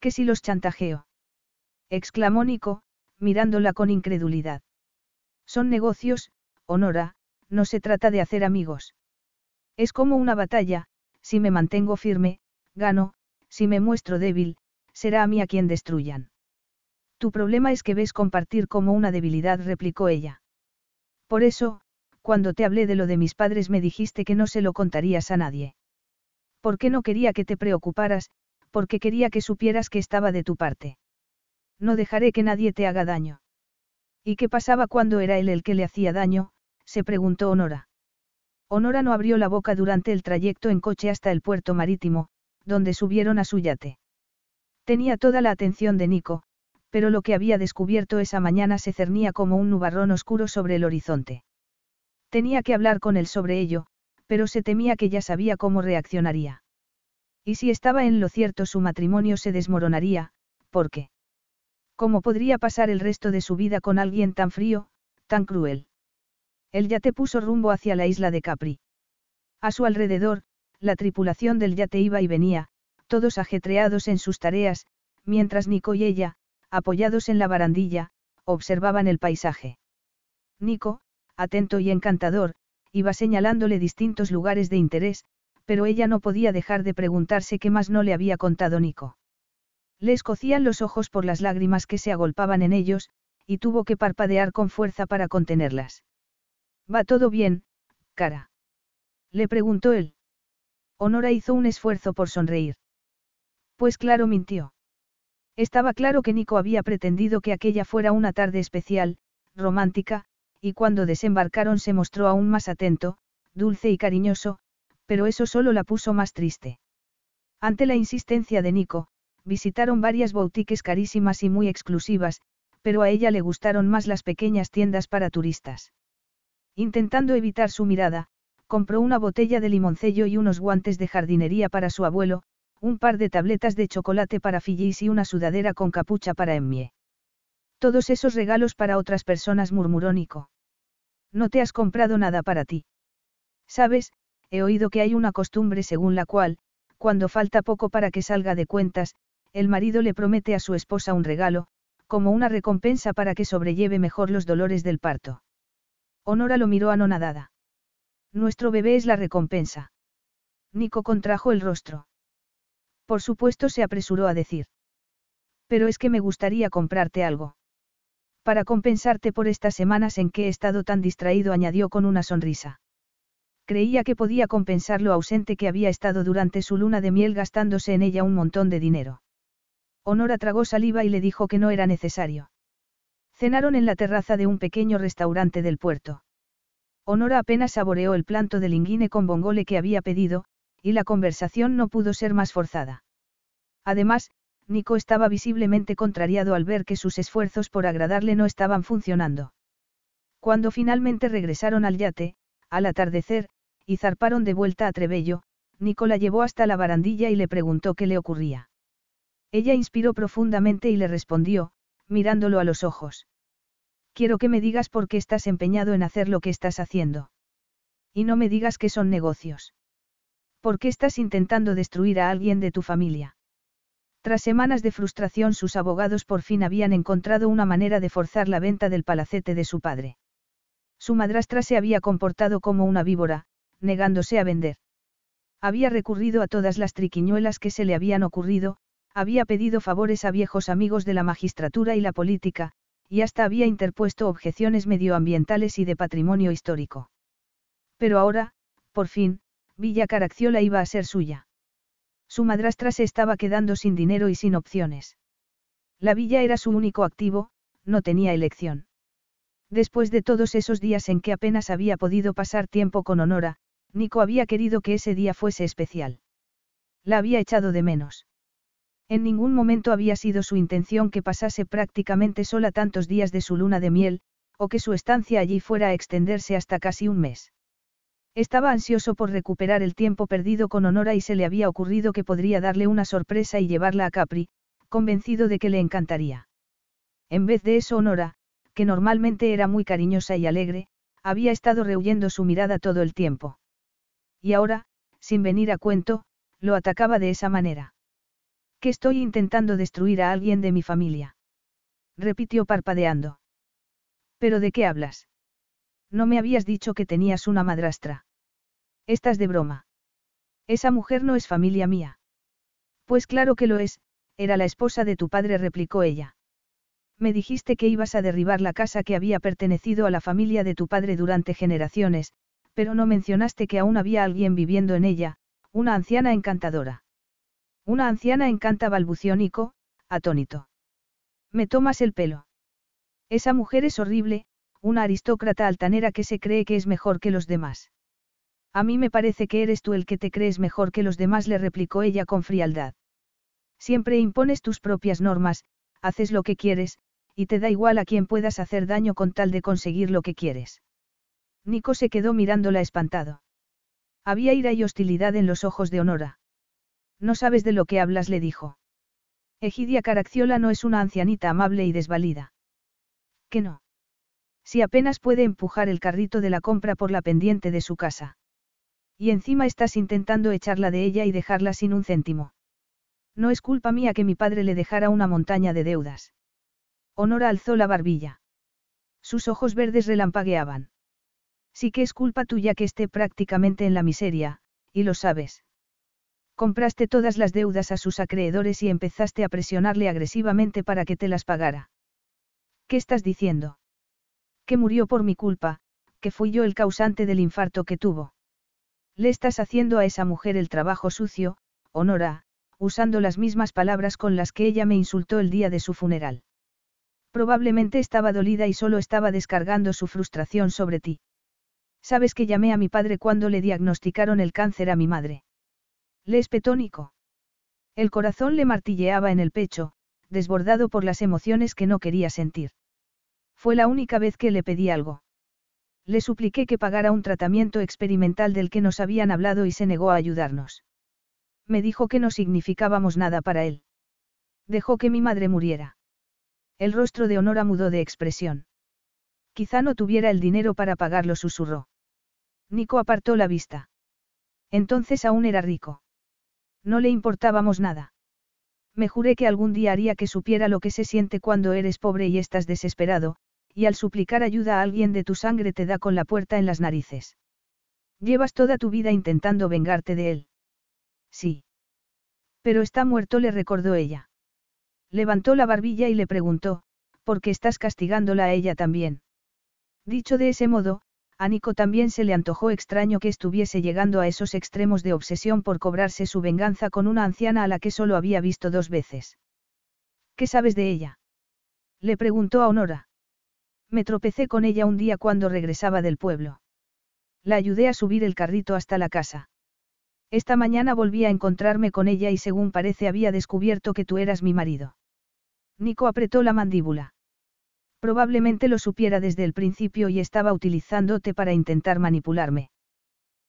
¿Qué si los chantajeo? exclamó Nico, mirándola con incredulidad. Son negocios, Honora, no se trata de hacer amigos. Es como una batalla, si me mantengo firme, gano, si me muestro débil, será a mí a quien destruyan. Tu problema es que ves compartir como una debilidad, replicó ella. Por eso, cuando te hablé de lo de mis padres me dijiste que no se lo contarías a nadie. Porque no quería que te preocuparas, porque quería que supieras que estaba de tu parte. No dejaré que nadie te haga daño. ¿Y qué pasaba cuando era él el que le hacía daño? se preguntó Honora. Honora no abrió la boca durante el trayecto en coche hasta el puerto marítimo, donde subieron a su yate. Tenía toda la atención de Nico, pero lo que había descubierto esa mañana se cernía como un nubarrón oscuro sobre el horizonte. Tenía que hablar con él sobre ello, pero se temía que ya sabía cómo reaccionaría. Y si estaba en lo cierto su matrimonio se desmoronaría, ¿por qué? ¿Cómo podría pasar el resto de su vida con alguien tan frío, tan cruel? El yate puso rumbo hacia la isla de Capri. A su alrededor, la tripulación del yate iba y venía, todos ajetreados en sus tareas, mientras Nico y ella, apoyados en la barandilla, observaban el paisaje. Nico, atento y encantador, iba señalándole distintos lugares de interés, pero ella no podía dejar de preguntarse qué más no le había contado Nico. Le escocían los ojos por las lágrimas que se agolpaban en ellos, y tuvo que parpadear con fuerza para contenerlas. ¿Va todo bien, cara? Le preguntó él. Honora hizo un esfuerzo por sonreír. Pues claro, mintió. Estaba claro que Nico había pretendido que aquella fuera una tarde especial, romántica, y cuando desembarcaron se mostró aún más atento, dulce y cariñoso, pero eso solo la puso más triste. Ante la insistencia de Nico, visitaron varias boutiques carísimas y muy exclusivas, pero a ella le gustaron más las pequeñas tiendas para turistas. Intentando evitar su mirada, compró una botella de limoncello y unos guantes de jardinería para su abuelo, un par de tabletas de chocolate para Phyllis y una sudadera con capucha para Emmie. Todos esos regalos para otras personas murmuró Nico. No te has comprado nada para ti. Sabes, he oído que hay una costumbre según la cual, cuando falta poco para que salga de cuentas, el marido le promete a su esposa un regalo, como una recompensa para que sobrelleve mejor los dolores del parto. Honora lo miró anonadada. Nuestro bebé es la recompensa. Nico contrajo el rostro. Por supuesto se apresuró a decir. Pero es que me gustaría comprarte algo. Para compensarte por estas semanas en que he estado tan distraído, añadió con una sonrisa. Creía que podía compensar lo ausente que había estado durante su luna de miel gastándose en ella un montón de dinero. Honora tragó saliva y le dijo que no era necesario. Cenaron en la terraza de un pequeño restaurante del puerto. Honora apenas saboreó el planto de linguine con bongole que había pedido, y la conversación no pudo ser más forzada. Además, Nico estaba visiblemente contrariado al ver que sus esfuerzos por agradarle no estaban funcionando. Cuando finalmente regresaron al yate, al atardecer, y zarparon de vuelta a Trebello, Nico la llevó hasta la barandilla y le preguntó qué le ocurría. Ella inspiró profundamente y le respondió, mirándolo a los ojos. Quiero que me digas por qué estás empeñado en hacer lo que estás haciendo. Y no me digas que son negocios. ¿Por qué estás intentando destruir a alguien de tu familia? Tras semanas de frustración sus abogados por fin habían encontrado una manera de forzar la venta del palacete de su padre. Su madrastra se había comportado como una víbora, negándose a vender. Había recurrido a todas las triquiñuelas que se le habían ocurrido, había pedido favores a viejos amigos de la magistratura y la política, y hasta había interpuesto objeciones medioambientales y de patrimonio histórico. Pero ahora, por fin, Villa Caracciola iba a ser suya. Su madrastra se estaba quedando sin dinero y sin opciones. La villa era su único activo, no tenía elección. Después de todos esos días en que apenas había podido pasar tiempo con Honora, Nico había querido que ese día fuese especial. La había echado de menos. En ningún momento había sido su intención que pasase prácticamente sola tantos días de su luna de miel, o que su estancia allí fuera a extenderse hasta casi un mes. Estaba ansioso por recuperar el tiempo perdido con Honora y se le había ocurrido que podría darle una sorpresa y llevarla a Capri, convencido de que le encantaría. En vez de eso Honora, que normalmente era muy cariñosa y alegre, había estado rehuyendo su mirada todo el tiempo. Y ahora, sin venir a cuento, lo atacaba de esa manera. Que estoy intentando destruir a alguien de mi familia. Repitió parpadeando. ¿Pero de qué hablas? No me habías dicho que tenías una madrastra. Estás de broma. Esa mujer no es familia mía. Pues claro que lo es, era la esposa de tu padre, replicó ella. Me dijiste que ibas a derribar la casa que había pertenecido a la familia de tu padre durante generaciones, pero no mencionaste que aún había alguien viviendo en ella, una anciana encantadora. Una anciana encanta balbució Nico, atónito. Me tomas el pelo. Esa mujer es horrible, una aristócrata altanera que se cree que es mejor que los demás. A mí me parece que eres tú el que te crees mejor que los demás, le replicó ella con frialdad. Siempre impones tus propias normas, haces lo que quieres, y te da igual a quien puedas hacer daño con tal de conseguir lo que quieres. Nico se quedó mirándola espantado. Había ira y hostilidad en los ojos de Honora. No sabes de lo que hablas, le dijo. Egidia Caracciola no es una ancianita amable y desvalida. ¿Qué no? Si apenas puede empujar el carrito de la compra por la pendiente de su casa. Y encima estás intentando echarla de ella y dejarla sin un céntimo. No es culpa mía que mi padre le dejara una montaña de deudas. Honora alzó la barbilla. Sus ojos verdes relampagueaban. Sí que es culpa tuya que esté prácticamente en la miseria, y lo sabes. Compraste todas las deudas a sus acreedores y empezaste a presionarle agresivamente para que te las pagara. ¿Qué estás diciendo? Que murió por mi culpa, que fui yo el causante del infarto que tuvo. Le estás haciendo a esa mujer el trabajo sucio, Honora, usando las mismas palabras con las que ella me insultó el día de su funeral. Probablemente estaba dolida y solo estaba descargando su frustración sobre ti. Sabes que llamé a mi padre cuando le diagnosticaron el cáncer a mi madre. Le espetó Nico. El corazón le martilleaba en el pecho, desbordado por las emociones que no quería sentir. Fue la única vez que le pedí algo. Le supliqué que pagara un tratamiento experimental del que nos habían hablado y se negó a ayudarnos. Me dijo que no significábamos nada para él. Dejó que mi madre muriera. El rostro de Honora mudó de expresión. Quizá no tuviera el dinero para pagarlo, susurró. Nico apartó la vista. Entonces aún era rico. No le importábamos nada. Me juré que algún día haría que supiera lo que se siente cuando eres pobre y estás desesperado, y al suplicar ayuda a alguien de tu sangre te da con la puerta en las narices. Llevas toda tu vida intentando vengarte de él. Sí. Pero está muerto, le recordó ella. Levantó la barbilla y le preguntó, ¿por qué estás castigándola a ella también? Dicho de ese modo, a Nico también se le antojó extraño que estuviese llegando a esos extremos de obsesión por cobrarse su venganza con una anciana a la que solo había visto dos veces. ¿Qué sabes de ella? Le preguntó a Honora. Me tropecé con ella un día cuando regresaba del pueblo. La ayudé a subir el carrito hasta la casa. Esta mañana volví a encontrarme con ella y según parece había descubierto que tú eras mi marido. Nico apretó la mandíbula. Probablemente lo supiera desde el principio y estaba utilizándote para intentar manipularme.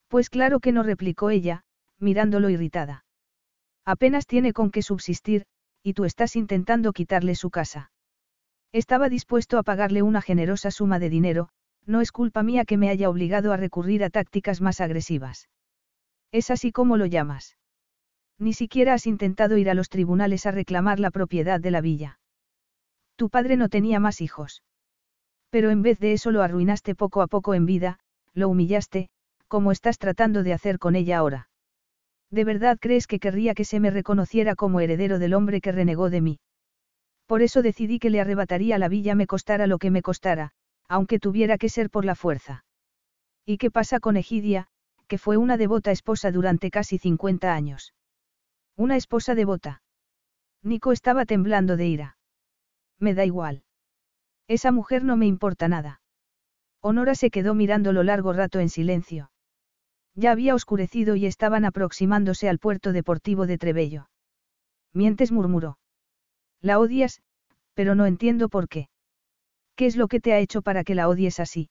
Pues claro que no replicó ella, mirándolo irritada. Apenas tiene con qué subsistir, y tú estás intentando quitarle su casa. Estaba dispuesto a pagarle una generosa suma de dinero, no es culpa mía que me haya obligado a recurrir a tácticas más agresivas. Es así como lo llamas. Ni siquiera has intentado ir a los tribunales a reclamar la propiedad de la villa. Tu padre no tenía más hijos. Pero en vez de eso lo arruinaste poco a poco en vida, lo humillaste, como estás tratando de hacer con ella ahora. ¿De verdad crees que querría que se me reconociera como heredero del hombre que renegó de mí? Por eso decidí que le arrebataría la villa me costara lo que me costara, aunque tuviera que ser por la fuerza. ¿Y qué pasa con Egidia, que fue una devota esposa durante casi 50 años? Una esposa devota. Nico estaba temblando de ira. Me da igual. Esa mujer no me importa nada. Honora se quedó mirándolo largo rato en silencio. Ya había oscurecido y estaban aproximándose al puerto deportivo de Trebello. Mientes murmuró. La odias, pero no entiendo por qué. ¿Qué es lo que te ha hecho para que la odies así?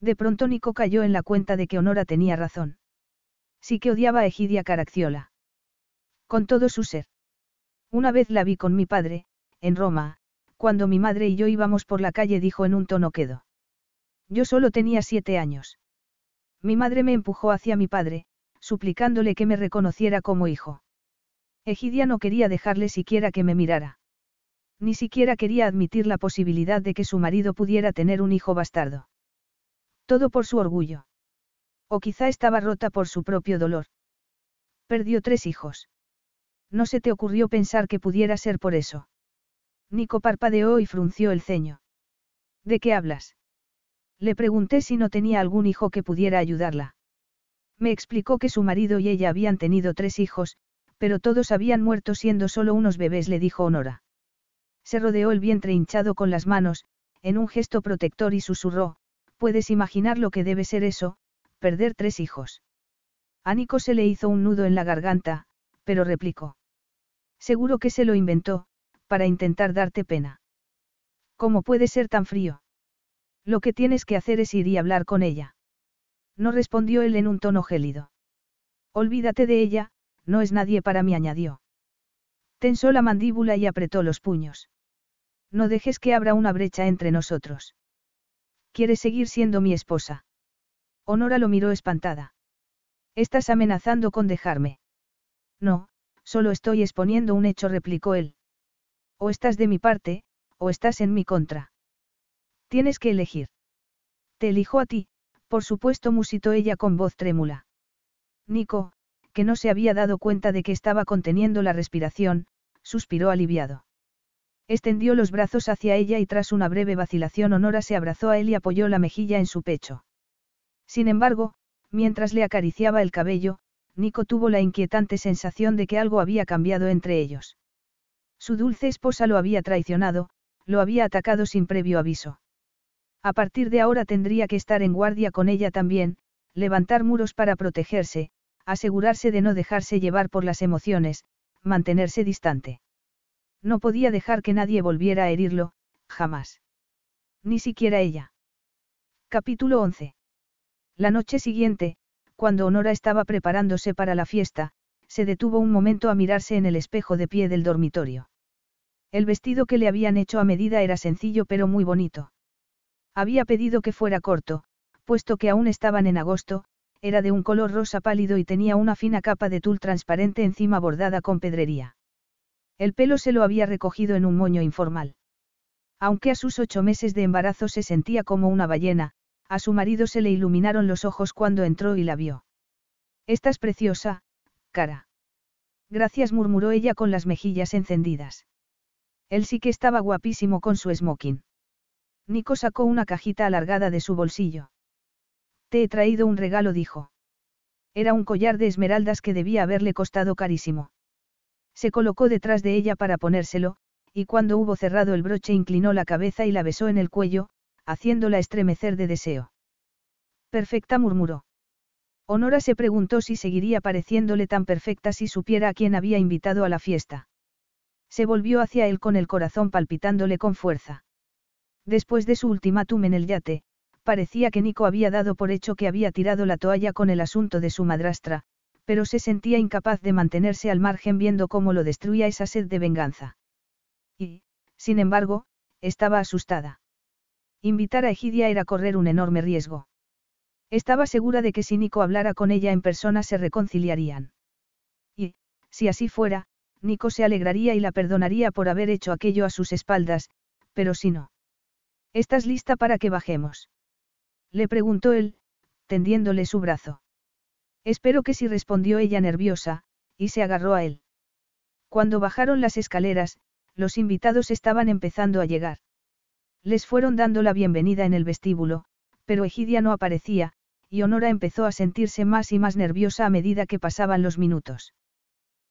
De pronto Nico cayó en la cuenta de que Honora tenía razón. Sí que odiaba a Egidia Caracciola. Con todo su ser. Una vez la vi con mi padre, en Roma, cuando mi madre y yo íbamos por la calle dijo en un tono quedo. Yo solo tenía siete años. Mi madre me empujó hacia mi padre, suplicándole que me reconociera como hijo. Egidia no quería dejarle siquiera que me mirara. Ni siquiera quería admitir la posibilidad de que su marido pudiera tener un hijo bastardo. Todo por su orgullo. O quizá estaba rota por su propio dolor. Perdió tres hijos. No se te ocurrió pensar que pudiera ser por eso. Nico parpadeó y frunció el ceño. ¿De qué hablas? Le pregunté si no tenía algún hijo que pudiera ayudarla. Me explicó que su marido y ella habían tenido tres hijos, pero todos habían muerto siendo solo unos bebés, le dijo Honora. Se rodeó el vientre hinchado con las manos, en un gesto protector y susurró, puedes imaginar lo que debe ser eso, perder tres hijos. A Nico se le hizo un nudo en la garganta, pero replicó. Seguro que se lo inventó, para intentar darte pena. ¿Cómo puede ser tan frío? Lo que tienes que hacer es ir y hablar con ella. No respondió él en un tono gélido. Olvídate de ella, no es nadie para mí, añadió. Tensó la mandíbula y apretó los puños. No dejes que abra una brecha entre nosotros. ¿Quieres seguir siendo mi esposa? Honora lo miró espantada. Estás amenazando con dejarme. No, solo estoy exponiendo un hecho, replicó él. O estás de mi parte, o estás en mi contra. Tienes que elegir. Te elijo a ti, por supuesto, musitó ella con voz trémula. Nico, que no se había dado cuenta de que estaba conteniendo la respiración, suspiró aliviado. Extendió los brazos hacia ella y tras una breve vacilación Honora se abrazó a él y apoyó la mejilla en su pecho. Sin embargo, mientras le acariciaba el cabello, Nico tuvo la inquietante sensación de que algo había cambiado entre ellos. Su dulce esposa lo había traicionado, lo había atacado sin previo aviso. A partir de ahora tendría que estar en guardia con ella también, levantar muros para protegerse, asegurarse de no dejarse llevar por las emociones, mantenerse distante. No podía dejar que nadie volviera a herirlo, jamás. Ni siquiera ella. Capítulo 11. La noche siguiente, cuando Honora estaba preparándose para la fiesta, se detuvo un momento a mirarse en el espejo de pie del dormitorio. El vestido que le habían hecho a medida era sencillo pero muy bonito. Había pedido que fuera corto, puesto que aún estaban en agosto, era de un color rosa pálido y tenía una fina capa de tul transparente encima bordada con pedrería. El pelo se lo había recogido en un moño informal. Aunque a sus ocho meses de embarazo se sentía como una ballena, a su marido se le iluminaron los ojos cuando entró y la vio. Estás preciosa, cara. Gracias murmuró ella con las mejillas encendidas. Él sí que estaba guapísimo con su smoking. Nico sacó una cajita alargada de su bolsillo. Te he traído un regalo, dijo. Era un collar de esmeraldas que debía haberle costado carísimo. Se colocó detrás de ella para ponérselo, y cuando hubo cerrado el broche inclinó la cabeza y la besó en el cuello, haciéndola estremecer de deseo. Perfecta murmuró. Honora se preguntó si seguiría pareciéndole tan perfecta si supiera a quién había invitado a la fiesta. Se volvió hacia él con el corazón palpitándole con fuerza. Después de su ultimátum en el yate, parecía que Nico había dado por hecho que había tirado la toalla con el asunto de su madrastra, pero se sentía incapaz de mantenerse al margen viendo cómo lo destruía esa sed de venganza. Y, sin embargo, estaba asustada. Invitar a Egidia era correr un enorme riesgo. Estaba segura de que si Nico hablara con ella en persona se reconciliarían. Y, si así fuera, Nico se alegraría y la perdonaría por haber hecho aquello a sus espaldas, pero si no. ¿Estás lista para que bajemos? Le preguntó él, tendiéndole su brazo. Espero que sí respondió ella nerviosa, y se agarró a él. Cuando bajaron las escaleras, los invitados estaban empezando a llegar. Les fueron dando la bienvenida en el vestíbulo, pero Egidia no aparecía, y Honora empezó a sentirse más y más nerviosa a medida que pasaban los minutos.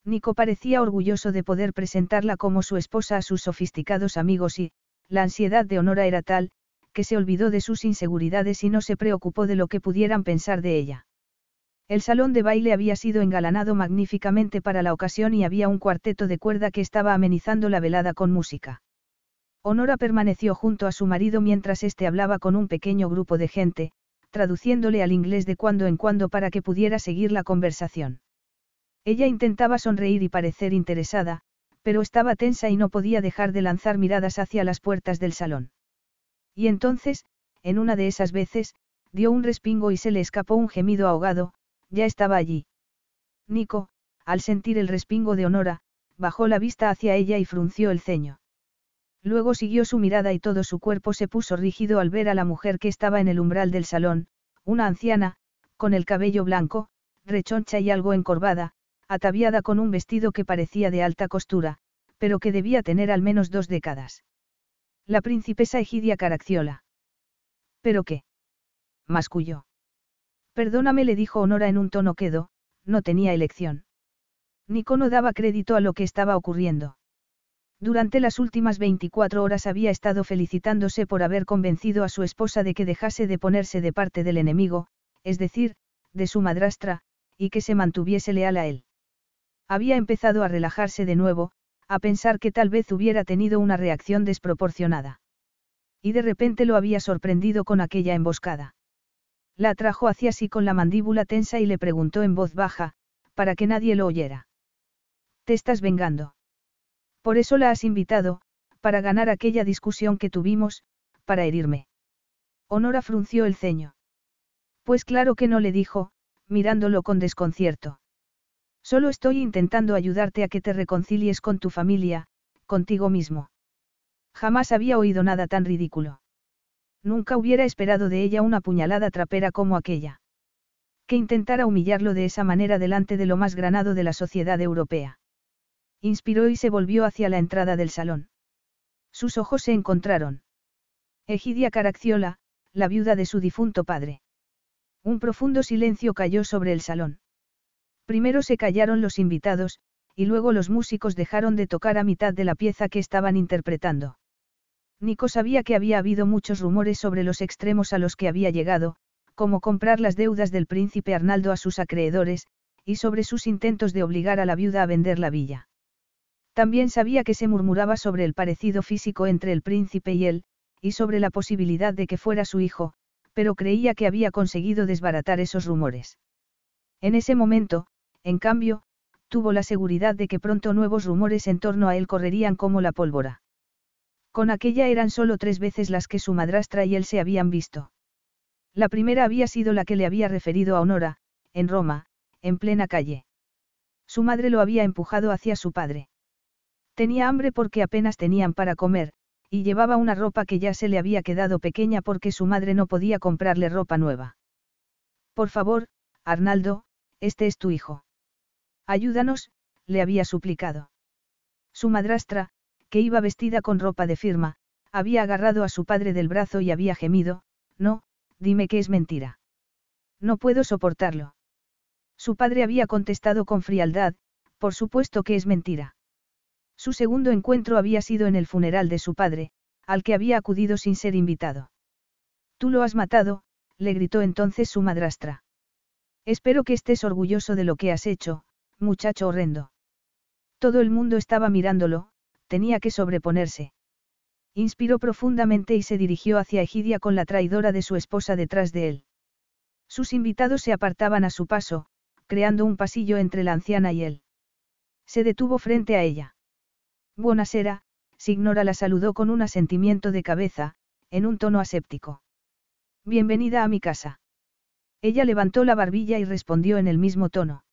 Nico parecía orgulloso de poder presentarla como su esposa a sus sofisticados amigos y, la ansiedad de Honora era tal, que se olvidó de sus inseguridades y no se preocupó de lo que pudieran pensar de ella. El salón de baile había sido engalanado magníficamente para la ocasión y había un cuarteto de cuerda que estaba amenizando la velada con música. Honora permaneció junto a su marido mientras éste hablaba con un pequeño grupo de gente, traduciéndole al inglés de cuando en cuando para que pudiera seguir la conversación. Ella intentaba sonreír y parecer interesada, pero estaba tensa y no podía dejar de lanzar miradas hacia las puertas del salón. Y entonces, en una de esas veces, dio un respingo y se le escapó un gemido ahogado, ya estaba allí. Nico, al sentir el respingo de Honora, bajó la vista hacia ella y frunció el ceño. Luego siguió su mirada y todo su cuerpo se puso rígido al ver a la mujer que estaba en el umbral del salón, una anciana, con el cabello blanco, rechoncha y algo encorvada, ataviada con un vestido que parecía de alta costura, pero que debía tener al menos dos décadas. La princesa Egidia Caracciola. ¿Pero qué? masculló. Perdóname, le dijo Honora en un tono quedo, no tenía elección. Nico no daba crédito a lo que estaba ocurriendo. Durante las últimas 24 horas había estado felicitándose por haber convencido a su esposa de que dejase de ponerse de parte del enemigo, es decir, de su madrastra, y que se mantuviese leal a él. Había empezado a relajarse de nuevo, a pensar que tal vez hubiera tenido una reacción desproporcionada. Y de repente lo había sorprendido con aquella emboscada. La atrajo hacia sí con la mandíbula tensa y le preguntó en voz baja, para que nadie lo oyera. ¿Te estás vengando? Por eso la has invitado, para ganar aquella discusión que tuvimos, para herirme. Honora frunció el ceño. Pues claro que no le dijo, mirándolo con desconcierto. Solo estoy intentando ayudarte a que te reconcilies con tu familia, contigo mismo. Jamás había oído nada tan ridículo. Nunca hubiera esperado de ella una puñalada trapera como aquella. Que intentara humillarlo de esa manera delante de lo más granado de la sociedad europea. Inspiró y se volvió hacia la entrada del salón. Sus ojos se encontraron. Egidia Caracciola, la viuda de su difunto padre. Un profundo silencio cayó sobre el salón. Primero se callaron los invitados, y luego los músicos dejaron de tocar a mitad de la pieza que estaban interpretando. Nico sabía que había habido muchos rumores sobre los extremos a los que había llegado, como comprar las deudas del príncipe Arnaldo a sus acreedores, y sobre sus intentos de obligar a la viuda a vender la villa. También sabía que se murmuraba sobre el parecido físico entre el príncipe y él, y sobre la posibilidad de que fuera su hijo, pero creía que había conseguido desbaratar esos rumores. En ese momento, en cambio, tuvo la seguridad de que pronto nuevos rumores en torno a él correrían como la pólvora. Con aquella eran solo tres veces las que su madrastra y él se habían visto. La primera había sido la que le había referido a Honora, en Roma, en plena calle. Su madre lo había empujado hacia su padre. Tenía hambre porque apenas tenían para comer, y llevaba una ropa que ya se le había quedado pequeña porque su madre no podía comprarle ropa nueva. Por favor, Arnaldo, este es tu hijo. Ayúdanos, le había suplicado. Su madrastra, que iba vestida con ropa de firma, había agarrado a su padre del brazo y había gemido, no, dime que es mentira. No puedo soportarlo. Su padre había contestado con frialdad, por supuesto que es mentira. Su segundo encuentro había sido en el funeral de su padre, al que había acudido sin ser invitado. Tú lo has matado, le gritó entonces su madrastra. Espero que estés orgulloso de lo que has hecho, muchacho horrendo. Todo el mundo estaba mirándolo, tenía que sobreponerse. Inspiró profundamente y se dirigió hacia Egidia con la traidora de su esposa detrás de él. Sus invitados se apartaban a su paso, creando un pasillo entre la anciana y él. Se detuvo frente a ella. Buonasera, Signora la saludó con un asentimiento de cabeza, en un tono aséptico. Bienvenida a mi casa. Ella levantó la barbilla y respondió en el mismo tono.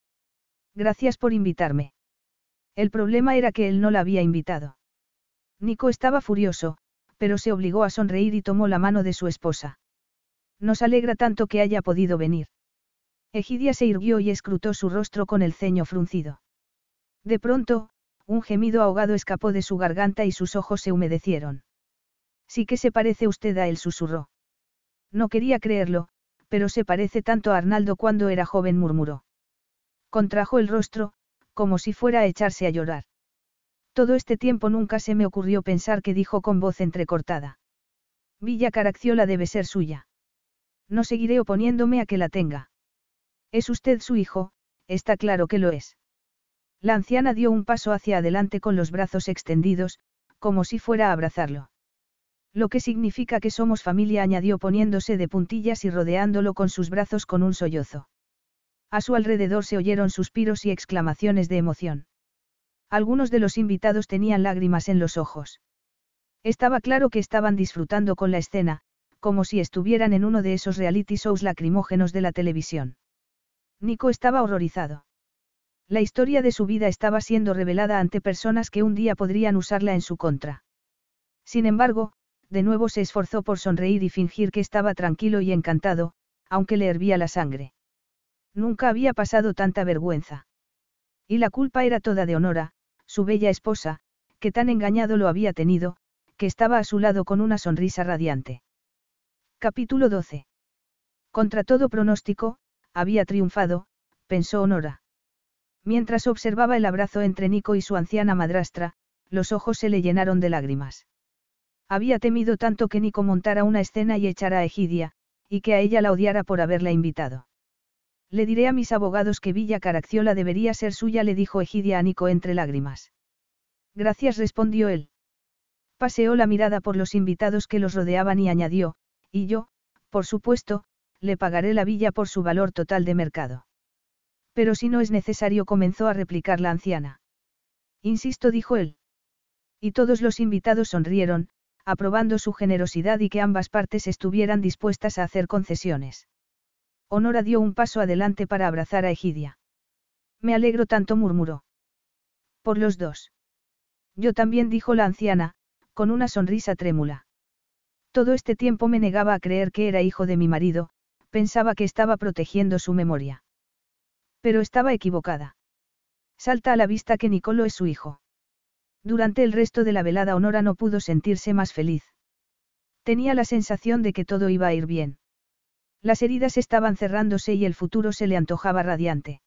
Gracias por invitarme. El problema era que él no la había invitado. Nico estaba furioso, pero se obligó a sonreír y tomó la mano de su esposa. Nos alegra tanto que haya podido venir. Egidia se irguió y escrutó su rostro con el ceño fruncido. De pronto, un gemido ahogado escapó de su garganta y sus ojos se humedecieron. Sí que se parece usted a él, susurró. No quería creerlo, pero se parece tanto a Arnaldo cuando era joven, murmuró. Contrajo el rostro, como si fuera a echarse a llorar. Todo este tiempo nunca se me ocurrió pensar que dijo con voz entrecortada. Villa Caracciola debe ser suya. No seguiré oponiéndome a que la tenga. Es usted su hijo, está claro que lo es. La anciana dio un paso hacia adelante con los brazos extendidos, como si fuera a abrazarlo. Lo que significa que somos familia, añadió poniéndose de puntillas y rodeándolo con sus brazos con un sollozo. A su alrededor se oyeron suspiros y exclamaciones de emoción. Algunos de los invitados tenían lágrimas en los ojos. Estaba claro que estaban disfrutando con la escena, como si estuvieran en uno de esos reality shows lacrimógenos de la televisión. Nico estaba horrorizado. La historia de su vida estaba siendo revelada ante personas que un día podrían usarla en su contra. Sin embargo, de nuevo se esforzó por sonreír y fingir que estaba tranquilo y encantado, aunque le hervía la sangre. Nunca había pasado tanta vergüenza. Y la culpa era toda de Honora, su bella esposa, que tan engañado lo había tenido, que estaba a su lado con una sonrisa radiante. Capítulo 12. Contra todo pronóstico, había triunfado, pensó Honora. Mientras observaba el abrazo entre Nico y su anciana madrastra, los ojos se le llenaron de lágrimas. Había temido tanto que Nico montara una escena y echara a Egidia, y que a ella la odiara por haberla invitado. Le diré a mis abogados que Villa Caracciola debería ser suya, le dijo Egidia a Nico entre lágrimas. Gracias, respondió él. Paseó la mirada por los invitados que los rodeaban y añadió, y yo, por supuesto, le pagaré la villa por su valor total de mercado. Pero si no es necesario, comenzó a replicar la anciana. Insisto, dijo él. Y todos los invitados sonrieron, aprobando su generosidad y que ambas partes estuvieran dispuestas a hacer concesiones. Honora dio un paso adelante para abrazar a Egidia. Me alegro tanto, murmuró. Por los dos. Yo también, dijo la anciana, con una sonrisa trémula. Todo este tiempo me negaba a creer que era hijo de mi marido, pensaba que estaba protegiendo su memoria. Pero estaba equivocada. Salta a la vista que Nicolo es su hijo. Durante el resto de la velada Honora no pudo sentirse más feliz. Tenía la sensación de que todo iba a ir bien. Las heridas estaban cerrándose y el futuro se le antojaba radiante.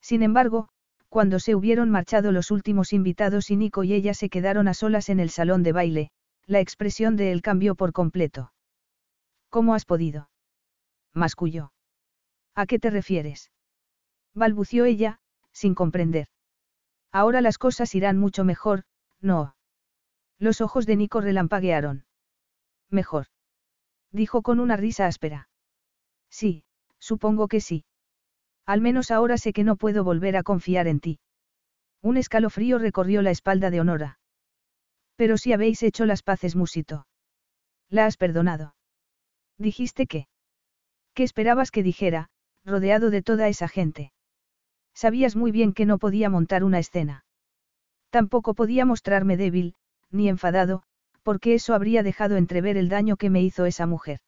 Sin embargo, cuando se hubieron marchado los últimos invitados y Nico y ella se quedaron a solas en el salón de baile, la expresión de él cambió por completo. ¿Cómo has podido? Masculló. ¿A qué te refieres? Balbució ella, sin comprender. Ahora las cosas irán mucho mejor, no. Los ojos de Nico relampaguearon. Mejor. Dijo con una risa áspera. Sí, supongo que sí. Al menos ahora sé que no puedo volver a confiar en ti. Un escalofrío recorrió la espalda de Honora. Pero si habéis hecho las paces, Musito. La has perdonado. Dijiste que. ¿Qué esperabas que dijera, rodeado de toda esa gente? Sabías muy bien que no podía montar una escena. Tampoco podía mostrarme débil, ni enfadado, porque eso habría dejado entrever el daño que me hizo esa mujer.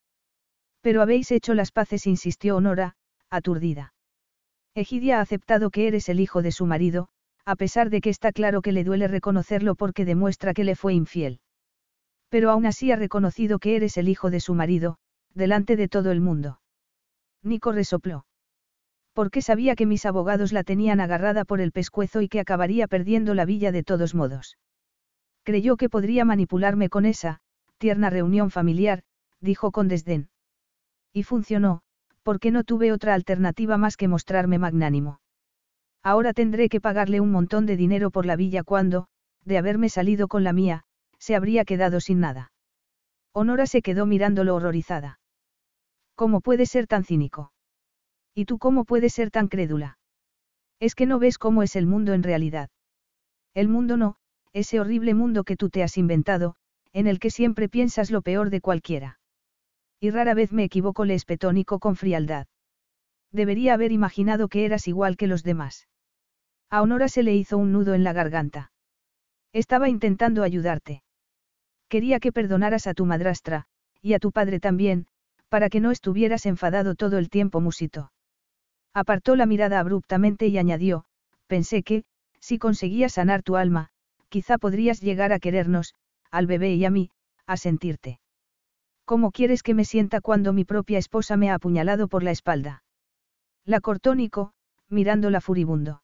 Pero habéis hecho las paces, insistió Honora, aturdida. Egidia ha aceptado que eres el hijo de su marido, a pesar de que está claro que le duele reconocerlo porque demuestra que le fue infiel. Pero aún así ha reconocido que eres el hijo de su marido, delante de todo el mundo. Nico resopló. Porque sabía que mis abogados la tenían agarrada por el pescuezo y que acabaría perdiendo la villa de todos modos. Creyó que podría manipularme con esa, tierna reunión familiar, dijo con desdén. Y funcionó, porque no tuve otra alternativa más que mostrarme magnánimo. Ahora tendré que pagarle un montón de dinero por la villa cuando, de haberme salido con la mía, se habría quedado sin nada. Honora se quedó mirándolo horrorizada. ¿Cómo puede ser tan cínico? ¿Y tú cómo puedes ser tan crédula? Es que no ves cómo es el mundo en realidad. El mundo no, ese horrible mundo que tú te has inventado, en el que siempre piensas lo peor de cualquiera. Y rara vez me equivoco, le espetónico con frialdad. Debería haber imaginado que eras igual que los demás. A Honora se le hizo un nudo en la garganta. Estaba intentando ayudarte. Quería que perdonaras a tu madrastra, y a tu padre también, para que no estuvieras enfadado todo el tiempo, musito. Apartó la mirada abruptamente y añadió, pensé que, si conseguías sanar tu alma, quizá podrías llegar a querernos, al bebé y a mí, a sentirte. ¿Cómo quieres que me sienta cuando mi propia esposa me ha apuñalado por la espalda? La cortó Nico, mirándola furibundo.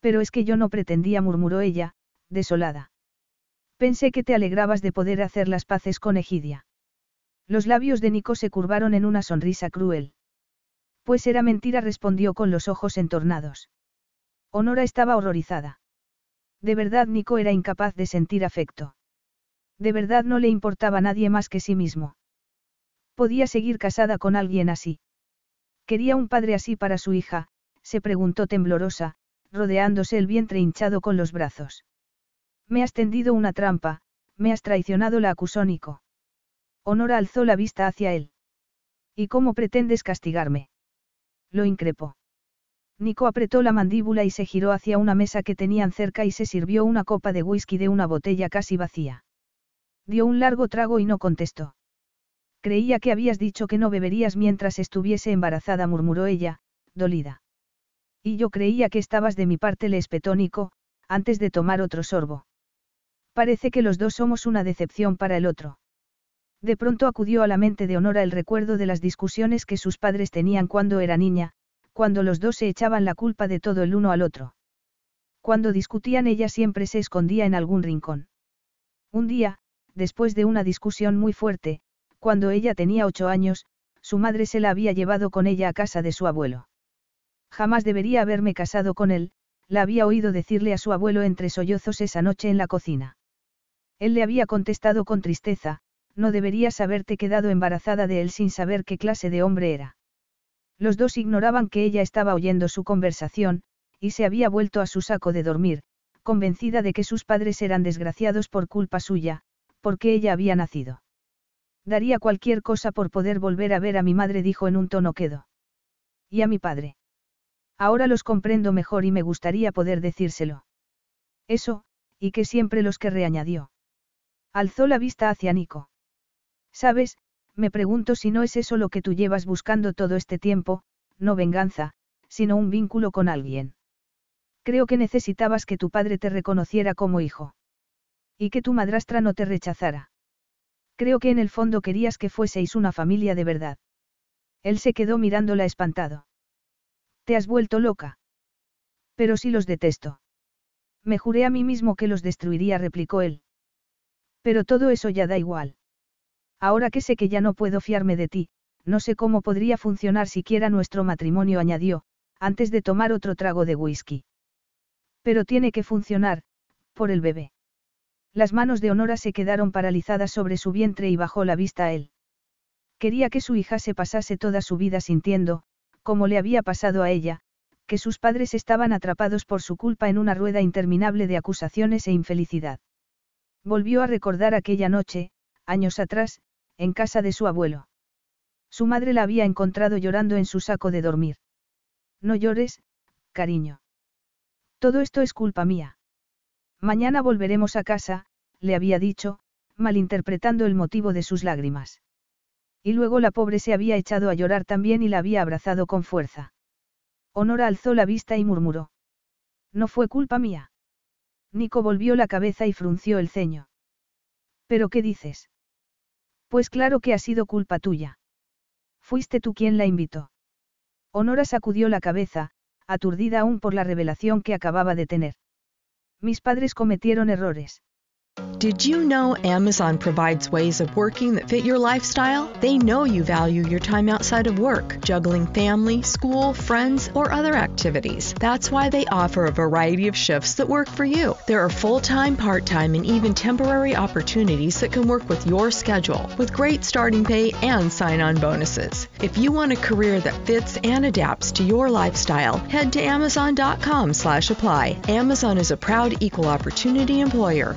Pero es que yo no pretendía, murmuró ella, desolada. Pensé que te alegrabas de poder hacer las paces con Egidia. Los labios de Nico se curvaron en una sonrisa cruel. Pues era mentira, respondió con los ojos entornados. Honora estaba horrorizada. De verdad Nico era incapaz de sentir afecto. De verdad no le importaba a nadie más que sí mismo. Podía seguir casada con alguien así. Quería un padre así para su hija, se preguntó temblorosa, rodeándose el vientre hinchado con los brazos. Me has tendido una trampa, me has traicionado, la acusó Nico. Honora alzó la vista hacia él. ¿Y cómo pretendes castigarme? Lo increpó. Nico apretó la mandíbula y se giró hacia una mesa que tenían cerca y se sirvió una copa de whisky de una botella casi vacía. Dio un largo trago y no contestó. Creía que habías dicho que no beberías mientras estuviese embarazada, murmuró ella, dolida. Y yo creía que estabas de mi parte, le espetó Nico, antes de tomar otro sorbo. Parece que los dos somos una decepción para el otro. De pronto acudió a la mente de Honora el recuerdo de las discusiones que sus padres tenían cuando era niña, cuando los dos se echaban la culpa de todo el uno al otro. Cuando discutían ella siempre se escondía en algún rincón. Un día, después de una discusión muy fuerte, cuando ella tenía ocho años, su madre se la había llevado con ella a casa de su abuelo. Jamás debería haberme casado con él, la había oído decirle a su abuelo entre sollozos esa noche en la cocina. Él le había contestado con tristeza, no deberías haberte quedado embarazada de él sin saber qué clase de hombre era. Los dos ignoraban que ella estaba oyendo su conversación, y se había vuelto a su saco de dormir, convencida de que sus padres eran desgraciados por culpa suya, porque ella había nacido. Daría cualquier cosa por poder volver a ver a mi madre, dijo en un tono quedo. Y a mi padre. Ahora los comprendo mejor y me gustaría poder decírselo. Eso, y que siempre los que reañadió. Alzó la vista hacia Nico. Sabes, me pregunto si no es eso lo que tú llevas buscando todo este tiempo, no venganza, sino un vínculo con alguien. Creo que necesitabas que tu padre te reconociera como hijo. Y que tu madrastra no te rechazara. Creo que en el fondo querías que fueseis una familia de verdad. Él se quedó mirándola espantado. ¿Te has vuelto loca? Pero sí los detesto. Me juré a mí mismo que los destruiría, replicó él. Pero todo eso ya da igual. Ahora que sé que ya no puedo fiarme de ti, no sé cómo podría funcionar siquiera nuestro matrimonio, añadió, antes de tomar otro trago de whisky. Pero tiene que funcionar, por el bebé. Las manos de Honora se quedaron paralizadas sobre su vientre y bajó la vista a él. Quería que su hija se pasase toda su vida sintiendo, como le había pasado a ella, que sus padres estaban atrapados por su culpa en una rueda interminable de acusaciones e infelicidad. Volvió a recordar aquella noche, años atrás, en casa de su abuelo. Su madre la había encontrado llorando en su saco de dormir. No llores, cariño. Todo esto es culpa mía. Mañana volveremos a casa, le había dicho, malinterpretando el motivo de sus lágrimas. Y luego la pobre se había echado a llorar también y la había abrazado con fuerza. Honora alzó la vista y murmuró. No fue culpa mía. Nico volvió la cabeza y frunció el ceño. ¿Pero qué dices? Pues claro que ha sido culpa tuya. Fuiste tú quien la invitó. Honora sacudió la cabeza, aturdida aún por la revelación que acababa de tener. Mis padres cometieron errores.
Did you know Amazon provides ways of working that fit your lifestyle? They know you value your time outside of work, juggling family, school, friends, or other activities. That's why they offer a variety of shifts that work for you. There are full time, part time, and even temporary opportunities that can work with your schedule, with great starting pay and sign on bonuses. If you want a career that fits and adapts to your lifestyle, head to Amazon.com slash apply. Amazon is a proud equal opportunity employer.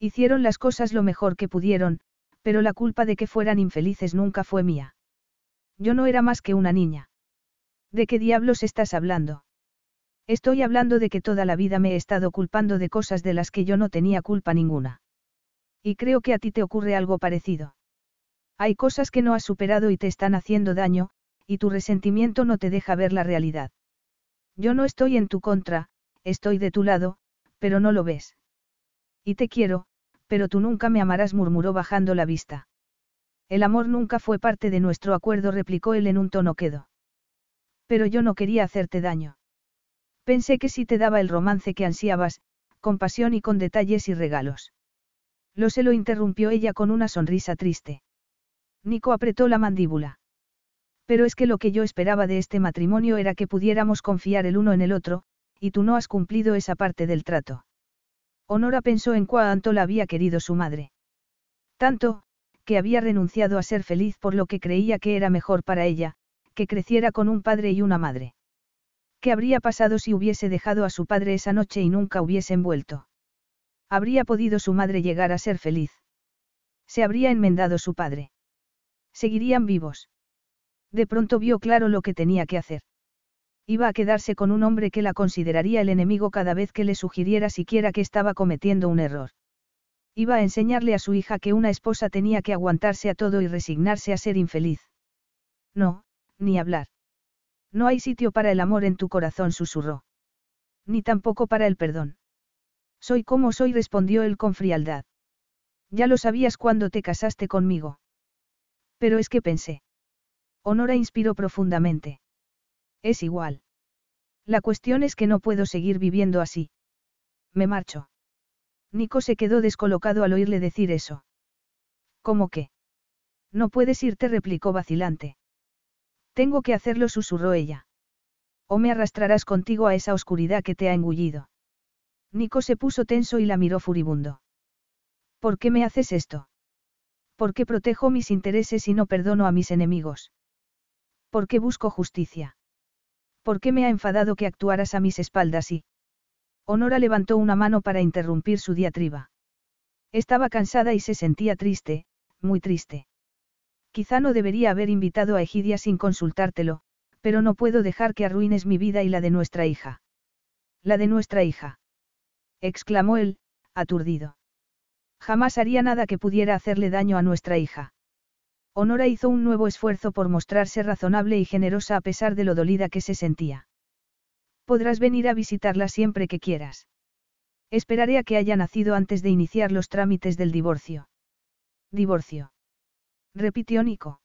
Hicieron las cosas lo mejor que pudieron, pero la culpa de que fueran infelices nunca fue mía. Yo no era más que una niña. ¿De qué diablos estás hablando? Estoy hablando de que toda la vida me he estado culpando de cosas de las que yo no tenía culpa ninguna. Y creo que a ti te ocurre algo parecido. Hay cosas que no has superado y te están haciendo daño, y tu resentimiento no te deja ver la realidad. Yo no estoy en tu contra, estoy de tu lado, pero no lo ves. Y te quiero, pero tú nunca me amarás, murmuró bajando la vista. El amor nunca fue parte de nuestro acuerdo, replicó él en un tono quedo. Pero yo no quería hacerte daño. Pensé que si te daba el romance que ansiabas, con pasión y con detalles y regalos. Lo se lo interrumpió ella con una sonrisa triste. Nico apretó la mandíbula. Pero es que lo que yo esperaba de este matrimonio era que pudiéramos confiar el uno en el otro, y tú no has cumplido esa parte del trato. Honora pensó en cuánto la había querido su madre. Tanto, que había renunciado a ser feliz por lo que creía que era mejor para ella, que creciera con un padre y una madre. ¿Qué habría pasado si hubiese dejado a su padre esa noche y nunca hubiesen vuelto? ¿Habría podido su madre llegar a ser feliz? ¿Se habría enmendado su padre? ¿Seguirían vivos? De pronto vio claro lo que tenía que hacer. Iba a quedarse con un hombre que la consideraría el enemigo cada vez que le sugiriera siquiera que estaba cometiendo un error. Iba a enseñarle a su hija que una esposa tenía que aguantarse a todo y resignarse a ser infeliz. No, ni hablar. No hay sitio para el amor en tu corazón, susurró. Ni tampoco para el perdón. Soy como soy, respondió él con frialdad. Ya lo sabías cuando te casaste conmigo. Pero es que pensé. Honora inspiró profundamente. Es igual. La cuestión es que no puedo seguir viviendo así. Me marcho. Nico se quedó descolocado al oírle decir eso. ¿Cómo que? No puedes irte, replicó vacilante. Tengo que hacerlo, susurró ella. O me arrastrarás contigo a esa oscuridad que te ha engullido. Nico se puso tenso y la miró furibundo. ¿Por qué me haces esto? ¿Por qué protejo mis intereses y no perdono a mis enemigos? ¿Por qué busco justicia? ¿Por qué me ha enfadado que actuaras a mis espaldas y... Honora levantó una mano para interrumpir su diatriba. Estaba cansada y se sentía triste, muy triste. Quizá no debería haber invitado a Egidia sin consultártelo, pero no puedo dejar que arruines mi vida y la de nuestra hija. La de nuestra hija. exclamó él, aturdido. Jamás haría nada que pudiera hacerle daño a nuestra hija. Honora hizo un nuevo esfuerzo por mostrarse razonable y generosa a pesar de lo dolida que se sentía. Podrás venir a visitarla siempre que quieras. Esperaré a que haya nacido antes de iniciar los trámites del divorcio. Divorcio. Repitió Nico.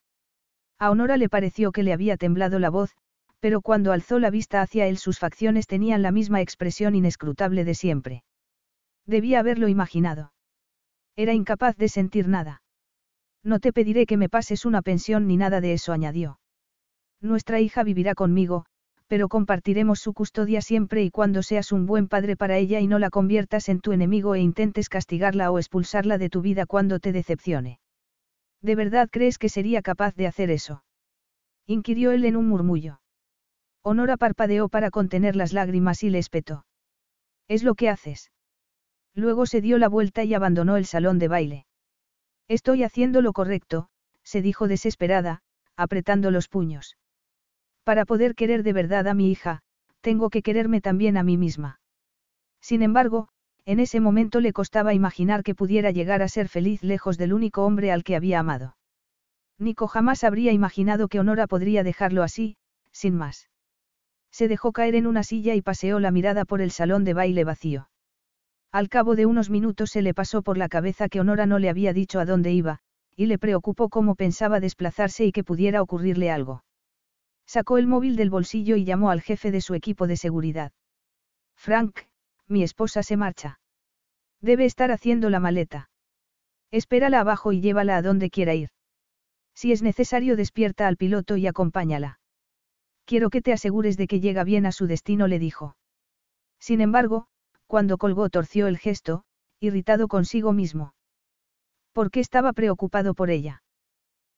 A Honora le pareció que le había temblado la voz, pero cuando alzó la vista hacia él sus facciones tenían la misma expresión inescrutable de siempre. Debía haberlo imaginado. Era incapaz de sentir nada. No te pediré que me pases una pensión ni nada de eso, añadió. Nuestra hija vivirá conmigo, pero compartiremos su custodia siempre y cuando seas un buen padre para ella y no la conviertas en tu enemigo e intentes castigarla o expulsarla de tu vida cuando te decepcione. ¿De verdad crees que sería capaz de hacer eso? inquirió él en un murmullo. Honora parpadeó para contener las lágrimas y le espetó. Es lo que haces. Luego se dio la vuelta y abandonó el salón de baile. Estoy haciendo lo correcto, se dijo desesperada, apretando los puños. Para poder querer de verdad a mi hija, tengo que quererme también a mí misma. Sin embargo, en ese momento le costaba imaginar que pudiera llegar a ser feliz lejos del único hombre al que había amado. Nico jamás habría imaginado que Honora podría dejarlo así, sin más. Se dejó caer en una silla y paseó la mirada por el salón de baile vacío. Al cabo de unos minutos se le pasó por la cabeza que Honora no le había dicho a dónde iba, y le preocupó cómo pensaba desplazarse y que pudiera ocurrirle algo. Sacó el móvil del bolsillo y llamó al jefe de su equipo de seguridad. Frank, mi esposa se marcha. Debe estar haciendo la maleta. Espérala abajo y llévala a donde quiera ir. Si es necesario, despierta al piloto y acompáñala. Quiero que te asegures de que llega bien a su destino, le dijo. Sin embargo, cuando colgó torció el gesto, irritado consigo mismo. ¿Por qué estaba preocupado por ella?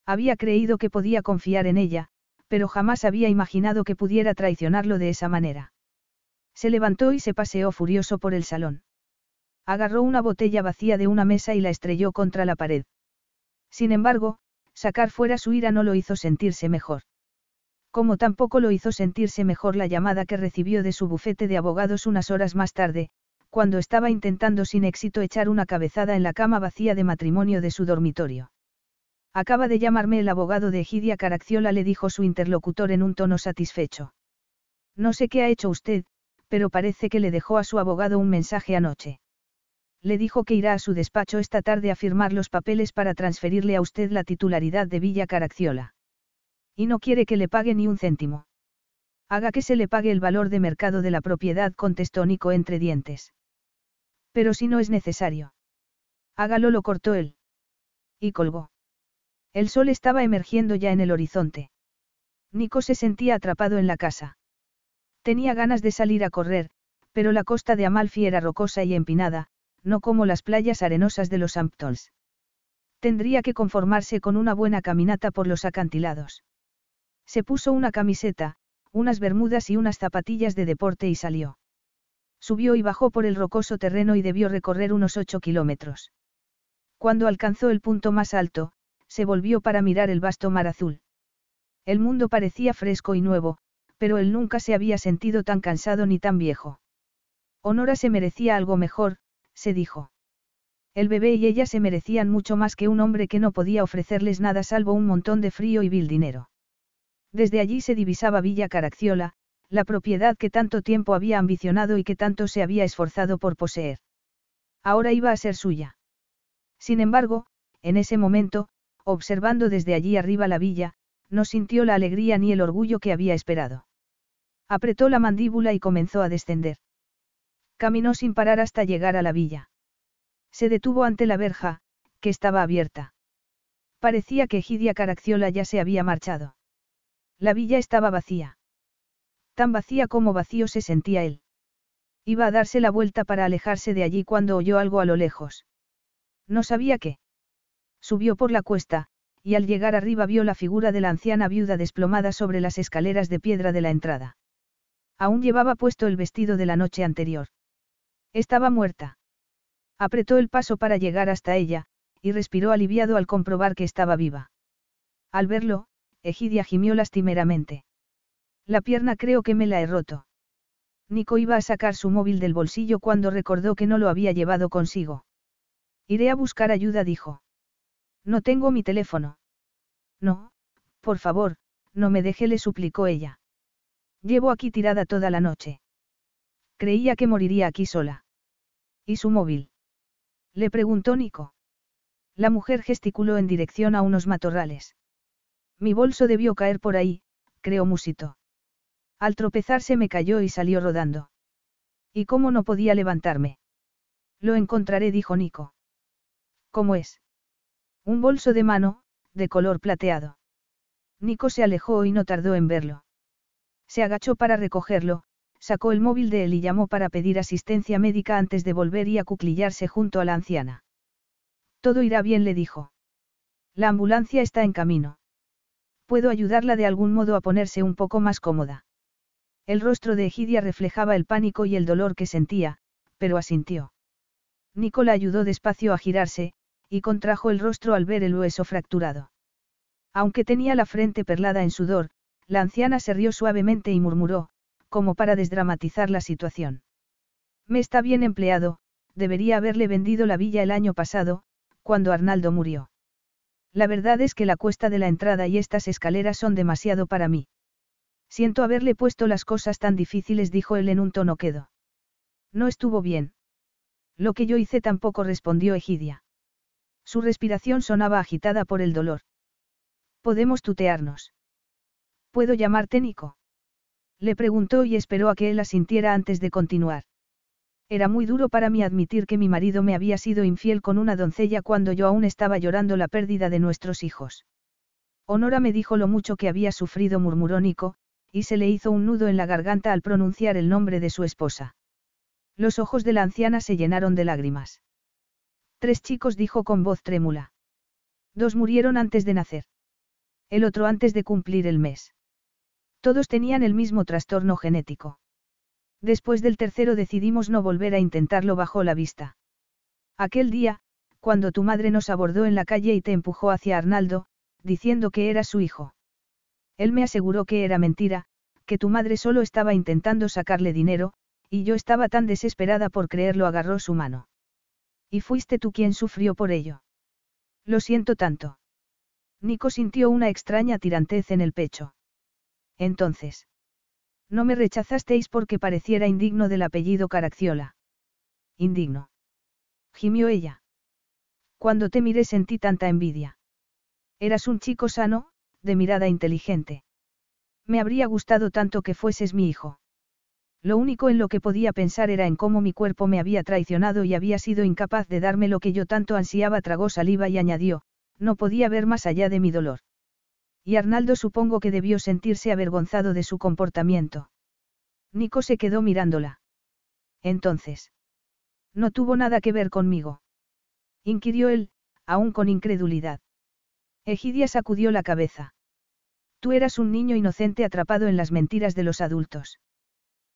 Había creído que podía confiar en ella, pero jamás había imaginado que pudiera traicionarlo de esa manera. Se levantó y se paseó furioso por el salón. Agarró una botella vacía de una mesa y la estrelló contra la pared. Sin embargo, sacar fuera su ira no lo hizo sentirse mejor. Como tampoco lo hizo sentirse mejor la llamada que recibió de su bufete de abogados unas horas más tarde, cuando estaba intentando sin éxito echar una cabezada en la cama vacía de matrimonio de su dormitorio. Acaba de llamarme el abogado de Egidia Caracciola, le dijo su interlocutor en un tono satisfecho. No sé qué ha hecho usted, pero parece que le dejó a su abogado un mensaje anoche. Le dijo que irá a su despacho esta tarde a firmar los papeles para transferirle a usted la titularidad de Villa Caracciola. Y no quiere que le pague ni un céntimo. Haga que se le pague el valor de mercado de la propiedad, contestó Nico entre dientes. Pero si no es necesario. Hágalo, lo cortó él. Y colgó. El sol estaba emergiendo ya en el horizonte. Nico se sentía atrapado en la casa. Tenía ganas de salir a correr, pero la costa de Amalfi era rocosa y empinada, no como las playas arenosas de los Hamptons. Tendría que conformarse con una buena caminata por los acantilados. Se puso una camiseta, unas bermudas y unas zapatillas de deporte y salió. Subió y bajó por el rocoso terreno y debió recorrer unos ocho kilómetros. Cuando alcanzó el punto más alto, se volvió para mirar el vasto mar azul. El mundo parecía fresco y nuevo, pero él nunca se había sentido tan cansado ni tan viejo. Honora se merecía algo mejor, se dijo. El bebé y ella se merecían mucho más que un hombre que no podía ofrecerles nada salvo un montón de frío y vil dinero. Desde allí se divisaba Villa Caracciola, la propiedad que tanto tiempo había ambicionado y que tanto se había esforzado por poseer. Ahora iba a ser suya. Sin embargo, en ese momento, observando desde allí arriba la villa, no sintió la alegría ni el orgullo que había esperado. Apretó la mandíbula y comenzó a descender. Caminó sin parar hasta llegar a la villa. Se detuvo ante la verja, que estaba abierta. Parecía que Gidia Caracciola ya se había marchado. La villa estaba vacía. Tan vacía como vacío se sentía él. Iba a darse la vuelta para alejarse de allí cuando oyó algo a lo lejos. No sabía qué. Subió por la cuesta, y al llegar arriba vio la figura de la anciana viuda desplomada sobre las escaleras de piedra de la entrada. Aún llevaba puesto el vestido de la noche anterior. Estaba muerta. Apretó el paso para llegar hasta ella, y respiró aliviado al comprobar que estaba viva. Al verlo, Egidia gimió lastimeramente. La pierna creo que me la he roto. Nico iba a sacar su móvil del bolsillo cuando recordó que no lo había llevado consigo. Iré a buscar ayuda, dijo. No tengo mi teléfono. No, por favor, no me deje, le suplicó ella. Llevo aquí tirada toda la noche. Creía que moriría aquí sola. ¿Y su móvil? Le preguntó Nico. La mujer gesticuló en dirección a unos matorrales. Mi bolso debió caer por ahí, creo musito. Al tropezar se me cayó y salió rodando. ¿Y cómo no podía levantarme? Lo encontraré, dijo Nico. ¿Cómo es? Un bolso de mano, de color plateado. Nico se alejó y no tardó en verlo. Se agachó para recogerlo, sacó el móvil de él y llamó para pedir asistencia médica antes de volver y acuclillarse junto a la anciana. Todo irá bien, le dijo. La ambulancia está en camino. Puedo ayudarla de algún modo a ponerse un poco más cómoda. El rostro de Egidia reflejaba el pánico y el dolor que sentía, pero asintió. Nicola ayudó despacio a girarse, y contrajo el rostro al ver el hueso fracturado. Aunque tenía la frente perlada en sudor, la anciana se rió suavemente y murmuró, como para desdramatizar la situación. Me está bien empleado, debería haberle vendido la villa el año pasado, cuando Arnaldo murió. La verdad es que la cuesta de la entrada y estas escaleras son demasiado para mí. Siento haberle puesto las cosas tan difíciles, dijo él en un tono quedo. No estuvo bien. Lo que yo hice tampoco respondió Egidia. Su respiración sonaba agitada por el dolor. Podemos tutearnos. ¿Puedo llamarte Nico? Le preguntó y esperó a que él asintiera antes de continuar. Era muy duro para mí admitir que mi marido me había sido infiel con una doncella cuando yo aún estaba llorando la pérdida de nuestros hijos. Honora me dijo lo mucho que había sufrido, murmuró Nico, y se le hizo un nudo en la garganta al pronunciar el nombre de su esposa. Los ojos de la anciana se llenaron de lágrimas. Tres chicos dijo con voz trémula. Dos murieron antes de nacer. El otro antes de cumplir el mes. Todos tenían el mismo trastorno genético. Después del tercero decidimos no volver a intentarlo bajo la vista. Aquel día, cuando tu madre nos abordó en la calle y te empujó hacia Arnaldo, diciendo que era su hijo. Él me aseguró que era mentira, que tu madre solo estaba intentando sacarle dinero, y yo estaba tan desesperada por creerlo agarró su mano. Y fuiste tú quien sufrió por ello. Lo siento tanto. Nico sintió una extraña tirantez en el pecho. Entonces. No me rechazasteis porque pareciera indigno del apellido Caracciola. Indigno. Gimió ella. Cuando te miré sentí tanta envidia. Eras un chico sano, de mirada inteligente. Me habría gustado tanto que fueses mi hijo. Lo único en lo que podía pensar era en cómo mi cuerpo me había traicionado y había sido incapaz de darme lo que yo tanto ansiaba. Tragó saliva y añadió, no podía ver más allá de mi dolor. Y Arnaldo supongo que debió sentirse avergonzado de su comportamiento. Nico se quedó mirándola. Entonces. No tuvo nada que ver conmigo. Inquirió él, aún con incredulidad. Egidia sacudió la cabeza. Tú eras un niño inocente atrapado en las mentiras de los adultos.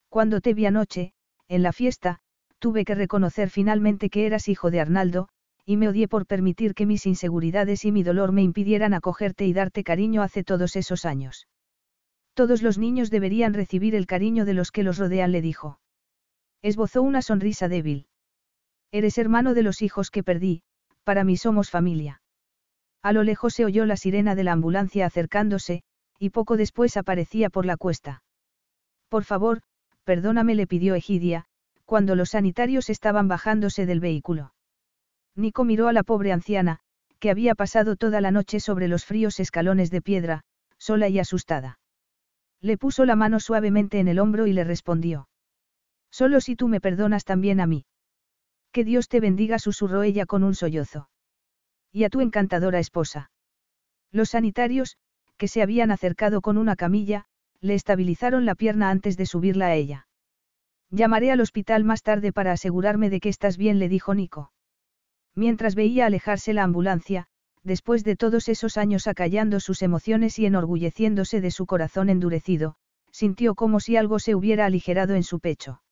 Cuando te vi anoche, en la fiesta, tuve que reconocer finalmente que eras hijo de Arnaldo, y me odié por permitir que mis inseguridades y mi dolor me impidieran acogerte y darte cariño hace todos esos años. Todos los niños deberían recibir el cariño de los que los rodean, le dijo. Esbozó una sonrisa débil. Eres hermano de los hijos que perdí, para mí somos familia. A lo lejos se oyó la sirena de la ambulancia acercándose, y poco después aparecía por la cuesta. Por favor, perdóname, le pidió Egidia, cuando los sanitarios estaban bajándose del vehículo. Nico miró a la pobre anciana, que había pasado toda la noche sobre los fríos escalones de piedra, sola y asustada. Le puso la mano suavemente en el hombro y le respondió. Solo si tú me perdonas también a mí. Que Dios te bendiga, susurró ella con un sollozo. Y a tu encantadora esposa. Los sanitarios, que se habían acercado con una camilla, le estabilizaron la pierna antes de subirla a ella. Llamaré al hospital más tarde para asegurarme de que estás bien, le dijo Nico. Mientras veía alejarse la ambulancia, después de todos esos años acallando sus emociones y enorgulleciéndose de su corazón endurecido, sintió como si algo se hubiera aligerado en su pecho.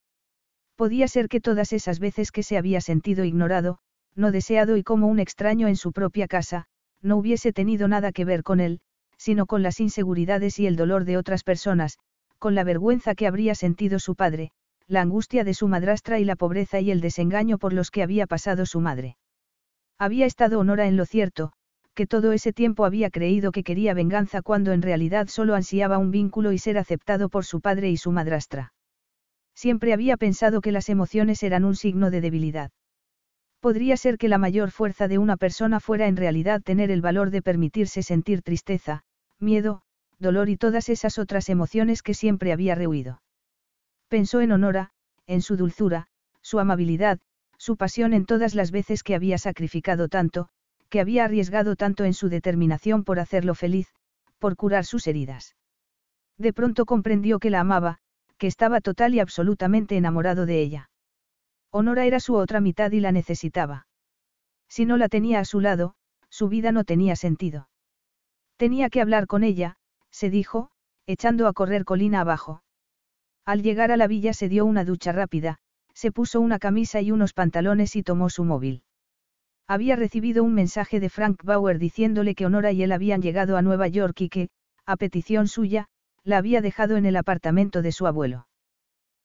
Podía ser que todas esas veces que se había sentido ignorado, no deseado y como un extraño en su propia casa, no hubiese tenido nada que ver con él, sino con las inseguridades y el dolor de otras personas, con la vergüenza que habría sentido su padre, la angustia de su madrastra y la pobreza y el desengaño por los que había pasado su madre. Había estado Honora en lo cierto, que todo ese tiempo había creído que quería venganza cuando en realidad solo ansiaba un vínculo y ser aceptado por su padre y su madrastra. Siempre había pensado que las emociones eran un signo de debilidad. Podría ser que la mayor fuerza de una persona fuera en realidad tener el valor de permitirse sentir tristeza, miedo, dolor y todas esas otras emociones que siempre había rehuido. Pensó en Honora, en su dulzura, su amabilidad, su pasión en todas las veces que había sacrificado tanto, que había arriesgado tanto en su determinación por hacerlo feliz, por curar sus heridas. De pronto comprendió que la amaba, que estaba total y absolutamente enamorado de ella. Honora era su otra mitad y la necesitaba. Si no la tenía a su lado, su vida no tenía sentido. Tenía que hablar con ella, se dijo, echando a correr colina abajo. Al llegar a la villa se dio una ducha rápida, se puso una camisa y unos pantalones y tomó su móvil. Había recibido un mensaje de Frank Bauer diciéndole que Honora y él habían llegado a Nueva York y que, a petición suya, la había dejado en el apartamento de su abuelo.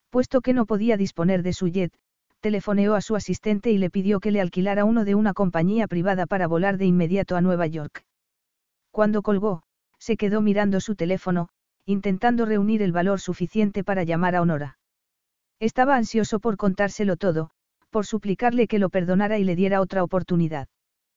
Puesto que no podía disponer de su jet, telefoneó a su asistente y le pidió que le alquilara uno de una compañía privada para volar de inmediato a Nueva York. Cuando colgó, se quedó mirando su teléfono, intentando reunir el valor suficiente para llamar a Honora. Estaba ansioso por contárselo todo, por suplicarle que lo perdonara y le diera otra oportunidad.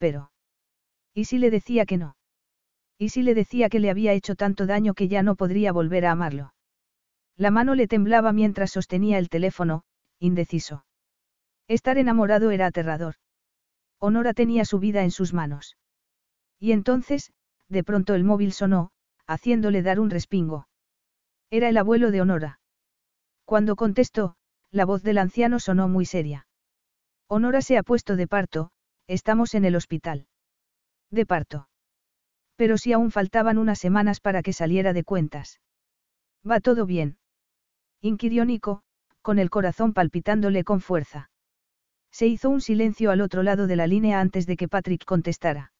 Pero. ¿Y si le decía que no? ¿Y si le decía que le había hecho tanto daño que ya no podría volver a amarlo? La mano le temblaba mientras sostenía el teléfono, indeciso. Estar enamorado era aterrador. Honora tenía su vida en sus manos. Y entonces, de pronto el móvil sonó, haciéndole dar un respingo. Era el abuelo de Honora. Cuando contestó, la voz del anciano sonó muy seria. Honora se ha puesto de parto, estamos en el hospital. De parto. Pero si aún faltaban unas semanas para que saliera de cuentas. ¿Va todo bien? Inquirió Nico, con el corazón palpitándole con fuerza. Se hizo un silencio al otro lado de la línea antes de que Patrick contestara.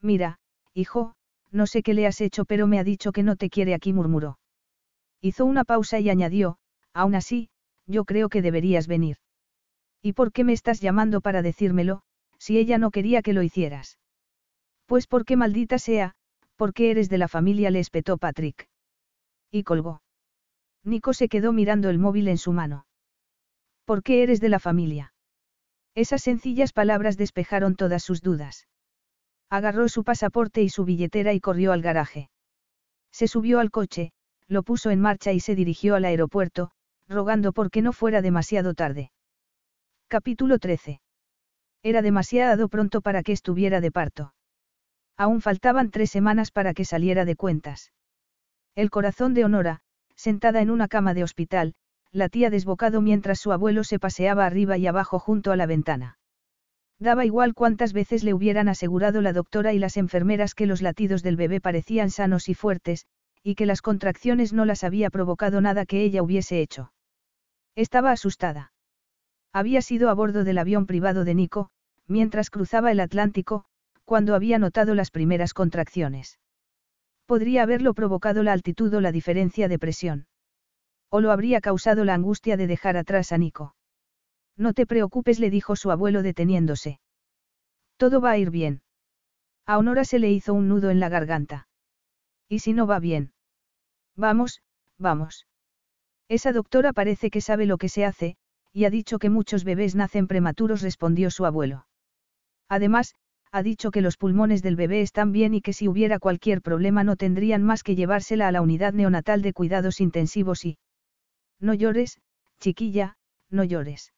Mira, hijo, no sé qué le has hecho, pero me ha dicho que no te quiere aquí, murmuró. Hizo una pausa y añadió, aún así, yo creo que deberías venir. ¿Y por qué me estás llamando para decírmelo, si ella no quería que lo hicieras? Pues porque maldita sea, porque eres de la familia, le espetó Patrick. Y colgó. Nico se quedó mirando el móvil en su mano. ¿Por qué eres de la familia? Esas sencillas palabras despejaron todas sus dudas. Agarró su pasaporte y su billetera y corrió al garaje. Se subió al coche, lo puso en marcha y se dirigió al aeropuerto, rogando porque no fuera demasiado tarde. Capítulo 13. Era demasiado pronto para que estuviera de parto. Aún faltaban tres semanas para que saliera de cuentas. El corazón de Honora, sentada en una cama de hospital, latía desbocado mientras su abuelo se paseaba arriba y abajo junto a la ventana. Daba igual cuántas veces le hubieran asegurado la doctora y las enfermeras que los latidos del bebé parecían sanos y fuertes, y que las contracciones no las había provocado nada que ella hubiese hecho. Estaba asustada. Había sido a bordo del avión privado de Nico, mientras cruzaba el Atlántico, cuando había notado las primeras contracciones. Podría haberlo provocado la altitud o la diferencia de presión. O lo habría causado la angustia de dejar atrás a Nico. No te preocupes, le dijo su abuelo deteniéndose. Todo va a ir bien. A Honora se le hizo un nudo en la garganta. ¿Y si no va bien? Vamos, vamos. Esa doctora parece que sabe lo que se hace, y ha dicho que muchos bebés nacen prematuros, respondió su abuelo. Además, ha dicho que los pulmones del bebé están bien y que si hubiera cualquier problema no tendrían más que llevársela a la unidad neonatal de cuidados intensivos y... No llores, chiquilla, no llores.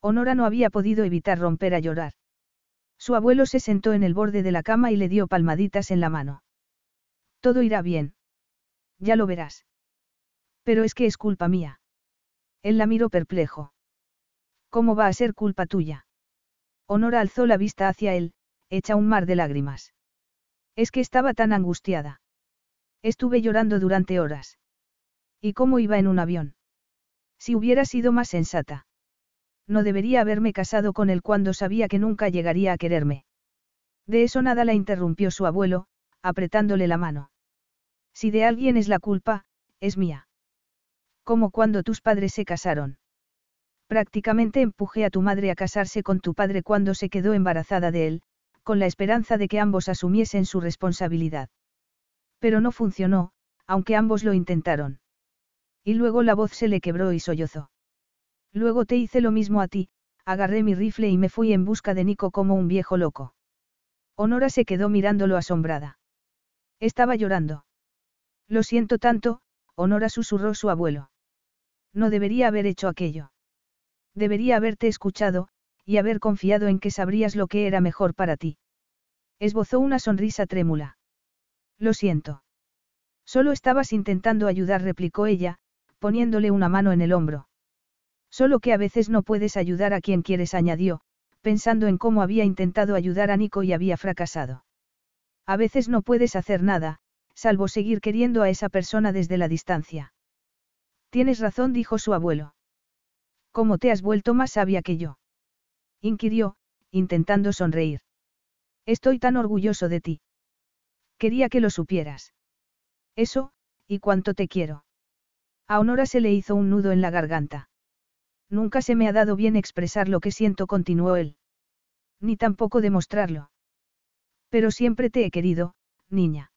Honora no había podido evitar romper a llorar. Su abuelo se sentó en el borde de la cama y le dio palmaditas en la mano. Todo irá bien. Ya lo verás. Pero es que es culpa mía. Él la miró perplejo. ¿Cómo va a ser culpa tuya? Honora alzó la vista hacia él, hecha un mar de lágrimas. Es que estaba tan angustiada. Estuve llorando durante horas. ¿Y cómo iba en un avión? Si hubiera sido más sensata. No debería haberme casado con él cuando sabía que nunca llegaría a quererme. De eso nada la interrumpió su abuelo, apretándole la mano. Si de alguien es la culpa, es mía. Como cuando tus padres se casaron. Prácticamente empujé a tu madre a casarse con tu padre cuando se quedó embarazada de él, con la esperanza de que ambos asumiesen su responsabilidad. Pero no funcionó, aunque ambos lo intentaron. Y luego la voz se le quebró y sollozó. Luego te hice lo mismo a ti, agarré mi rifle y me fui en busca de Nico como un viejo loco. Honora se quedó mirándolo asombrada. Estaba llorando. Lo siento tanto, Honora susurró su abuelo. No debería haber hecho aquello. Debería haberte escuchado, y haber confiado en que sabrías lo que era mejor para ti. Esbozó una sonrisa trémula. Lo siento. Solo estabas intentando ayudar, replicó ella, poniéndole una mano en el hombro. Solo que a veces no puedes ayudar a quien quieres, añadió, pensando en cómo había intentado ayudar a Nico y había fracasado. A veces no puedes hacer nada, salvo seguir queriendo a esa persona desde la distancia. Tienes razón, dijo su abuelo. ¿Cómo te has vuelto más sabia que yo? inquirió, intentando sonreír. Estoy tan orgulloso de ti. Quería que lo supieras. Eso, y cuánto te quiero. A Honora se le hizo un nudo en la garganta. Nunca se me ha dado bien expresar lo que siento, continuó él. Ni tampoco demostrarlo. Pero siempre te he querido, niña.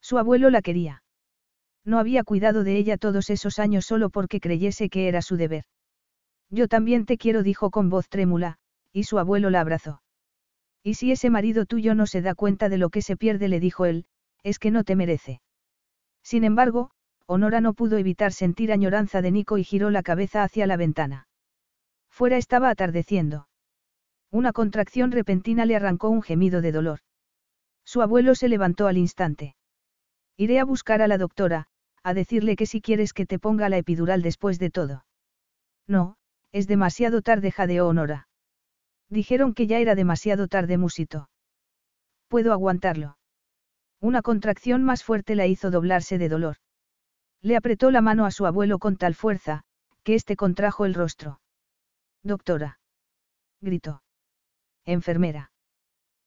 Su abuelo la quería. No había cuidado de ella todos esos años solo porque creyese que era su deber. Yo también te quiero, dijo con voz trémula, y su abuelo la abrazó. Y si ese marido tuyo no se da cuenta de lo que se pierde, le dijo él, es que no te merece. Sin embargo, Honora no pudo evitar sentir añoranza de Nico y giró la cabeza hacia la ventana. Fuera estaba atardeciendo. Una contracción repentina le arrancó un gemido de dolor. Su abuelo se levantó al instante. Iré a buscar a la doctora, a decirle que si quieres que te ponga la epidural después de todo. No, es demasiado tarde, jadeó Honora. Dijeron que ya era demasiado tarde, musito. Puedo aguantarlo. Una contracción más fuerte la hizo doblarse de dolor. Le apretó la mano a su abuelo con tal fuerza, que éste contrajo el rostro. Doctora. Gritó. Enfermera.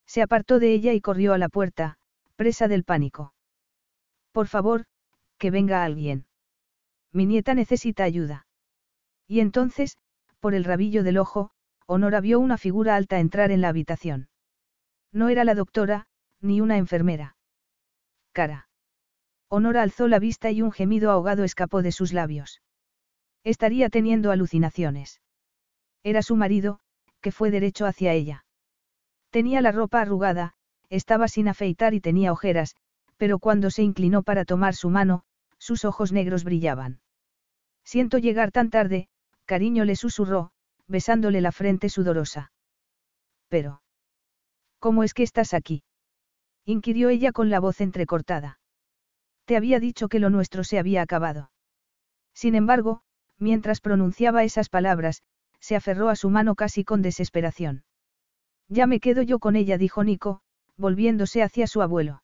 Se apartó de ella y corrió a la puerta, presa del pánico. Por favor, que venga alguien. Mi nieta necesita ayuda. Y entonces, por el rabillo del ojo, Honora vio una figura alta entrar en la habitación. No era la doctora, ni una enfermera. Cara. Honora alzó la vista y un gemido ahogado escapó de sus labios. Estaría teniendo alucinaciones. Era su marido, que fue derecho hacia ella. Tenía la ropa arrugada, estaba sin afeitar y tenía ojeras, pero cuando se inclinó para tomar su mano, sus ojos negros brillaban. Siento llegar tan tarde, cariño le susurró, besándole la frente sudorosa. Pero. ¿Cómo es que estás aquí? inquirió ella con la voz entrecortada. Te había dicho que lo nuestro se había acabado. Sin embargo, mientras pronunciaba esas palabras, se aferró a su mano casi con desesperación. Ya me quedo yo con ella, dijo Nico, volviéndose hacia su abuelo.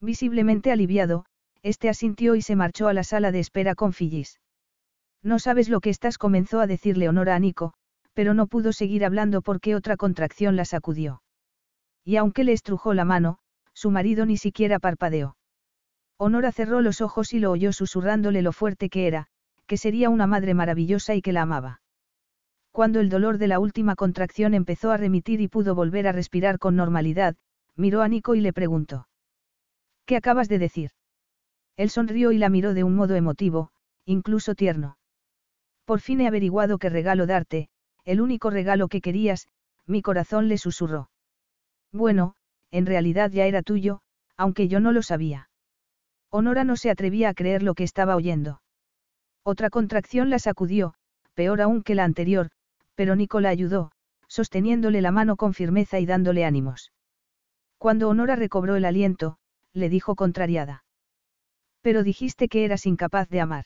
Visiblemente aliviado, este asintió y se marchó a la sala de espera con Fillis. No sabes lo que estás, comenzó a decir Leonora a Nico, pero no pudo seguir hablando porque otra contracción la sacudió. Y aunque le estrujó la mano, su marido ni siquiera parpadeó. Honora cerró los ojos y lo oyó susurrándole lo fuerte que era, que sería una madre maravillosa y que la amaba. Cuando el dolor de la última contracción empezó a remitir y pudo volver a respirar con normalidad, miró a Nico y le preguntó. ¿Qué acabas de decir? Él sonrió y la miró de un modo emotivo, incluso tierno. Por fin he averiguado qué regalo darte, el único regalo que querías, mi corazón le susurró. Bueno, en realidad ya era tuyo, aunque yo no lo sabía. Honora no se atrevía a creer lo que estaba oyendo. Otra contracción la sacudió, peor aún que la anterior, pero Nico la ayudó, sosteniéndole la mano con firmeza y dándole ánimos. Cuando Honora recobró el aliento, le dijo contrariada. Pero dijiste que eras incapaz de amar.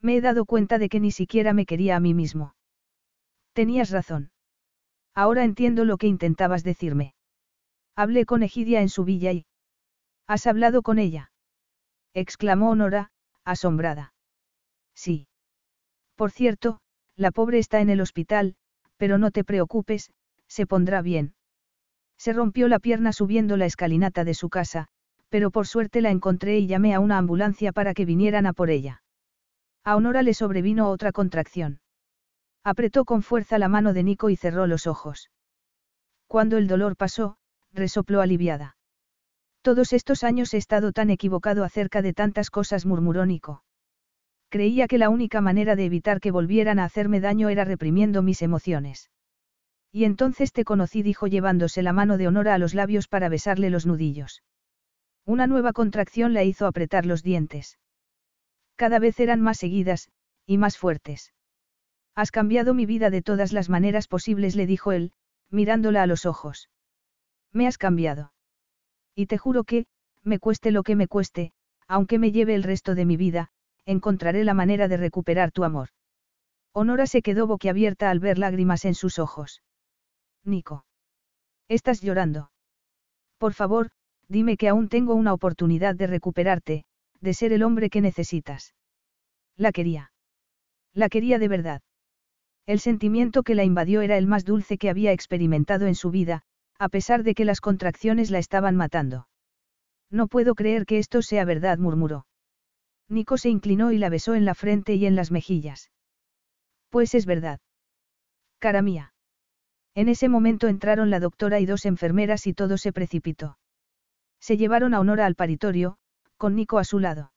Me he dado cuenta de que ni siquiera me quería a mí mismo. Tenías razón. Ahora entiendo lo que intentabas decirme. Hablé con Egidia en su villa y... ¿Has hablado con ella? exclamó Honora, asombrada. Sí. Por cierto, la pobre está en el hospital, pero no te preocupes, se pondrá bien. Se rompió la pierna subiendo la escalinata de su casa, pero por suerte la encontré y llamé a una ambulancia para que vinieran a por ella. A Honora le sobrevino otra contracción. Apretó con fuerza la mano de Nico y cerró los ojos. Cuando el dolor pasó, resopló aliviada. Todos estos años he estado tan equivocado acerca de tantas cosas, murmuró Nico. Creía que la única manera de evitar que volvieran a hacerme daño era reprimiendo mis emociones. Y entonces te conocí, dijo llevándose la mano de Honora a los labios para besarle los nudillos. Una nueva contracción la hizo apretar los dientes. Cada vez eran más seguidas, y más fuertes. Has cambiado mi vida de todas las maneras posibles, le dijo él, mirándola a los ojos. Me has cambiado. Y te juro que, me cueste lo que me cueste, aunque me lleve el resto de mi vida, encontraré la manera de recuperar tu amor. Honora se quedó boquiabierta al ver lágrimas en sus ojos. Nico. Estás llorando. Por favor, dime que aún tengo una oportunidad de recuperarte, de ser el hombre que necesitas. La quería. La quería de verdad. El sentimiento que la invadió era el más dulce que había experimentado en su vida, a pesar de que las contracciones la estaban matando. No puedo creer que esto sea verdad, murmuró. Nico se inclinó y la besó en la frente y en las mejillas. Pues es verdad. Cara mía. En ese momento entraron la doctora y dos enfermeras y todo se precipitó. Se llevaron a Honora al paritorio, con Nico a su lado.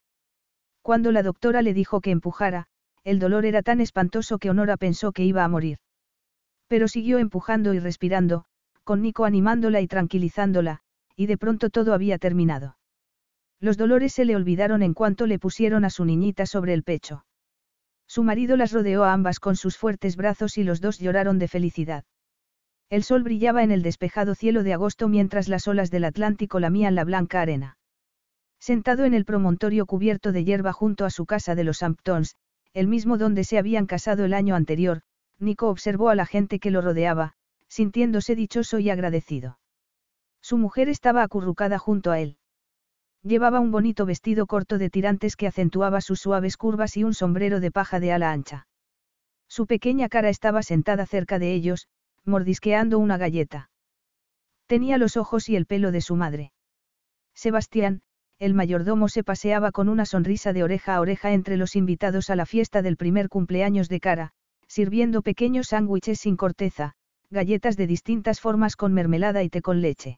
Cuando la doctora le dijo que empujara, el dolor era tan espantoso que Honora pensó que iba a morir. Pero siguió empujando y respirando, con Nico animándola y tranquilizándola, y de pronto todo había terminado. Los dolores se le olvidaron en cuanto le pusieron a su niñita sobre el pecho. Su marido las rodeó a ambas con sus fuertes brazos y los dos lloraron de felicidad. El sol brillaba en el despejado cielo de agosto mientras las olas del Atlántico lamían la blanca arena. Sentado en el promontorio cubierto de hierba junto a su casa de los Hamptons, el mismo donde se habían casado el año anterior, Nico observó a la gente que lo rodeaba, sintiéndose dichoso y agradecido. Su mujer estaba acurrucada junto a él. Llevaba un bonito vestido corto de tirantes que acentuaba sus suaves curvas y un sombrero de paja de ala ancha. Su pequeña cara estaba sentada cerca de ellos, mordisqueando una galleta. Tenía los ojos y el pelo de su madre. Sebastián, el mayordomo se paseaba con una sonrisa de oreja a oreja entre los invitados a la fiesta del primer cumpleaños de cara, sirviendo pequeños sándwiches sin corteza, galletas de distintas formas con mermelada y té con leche.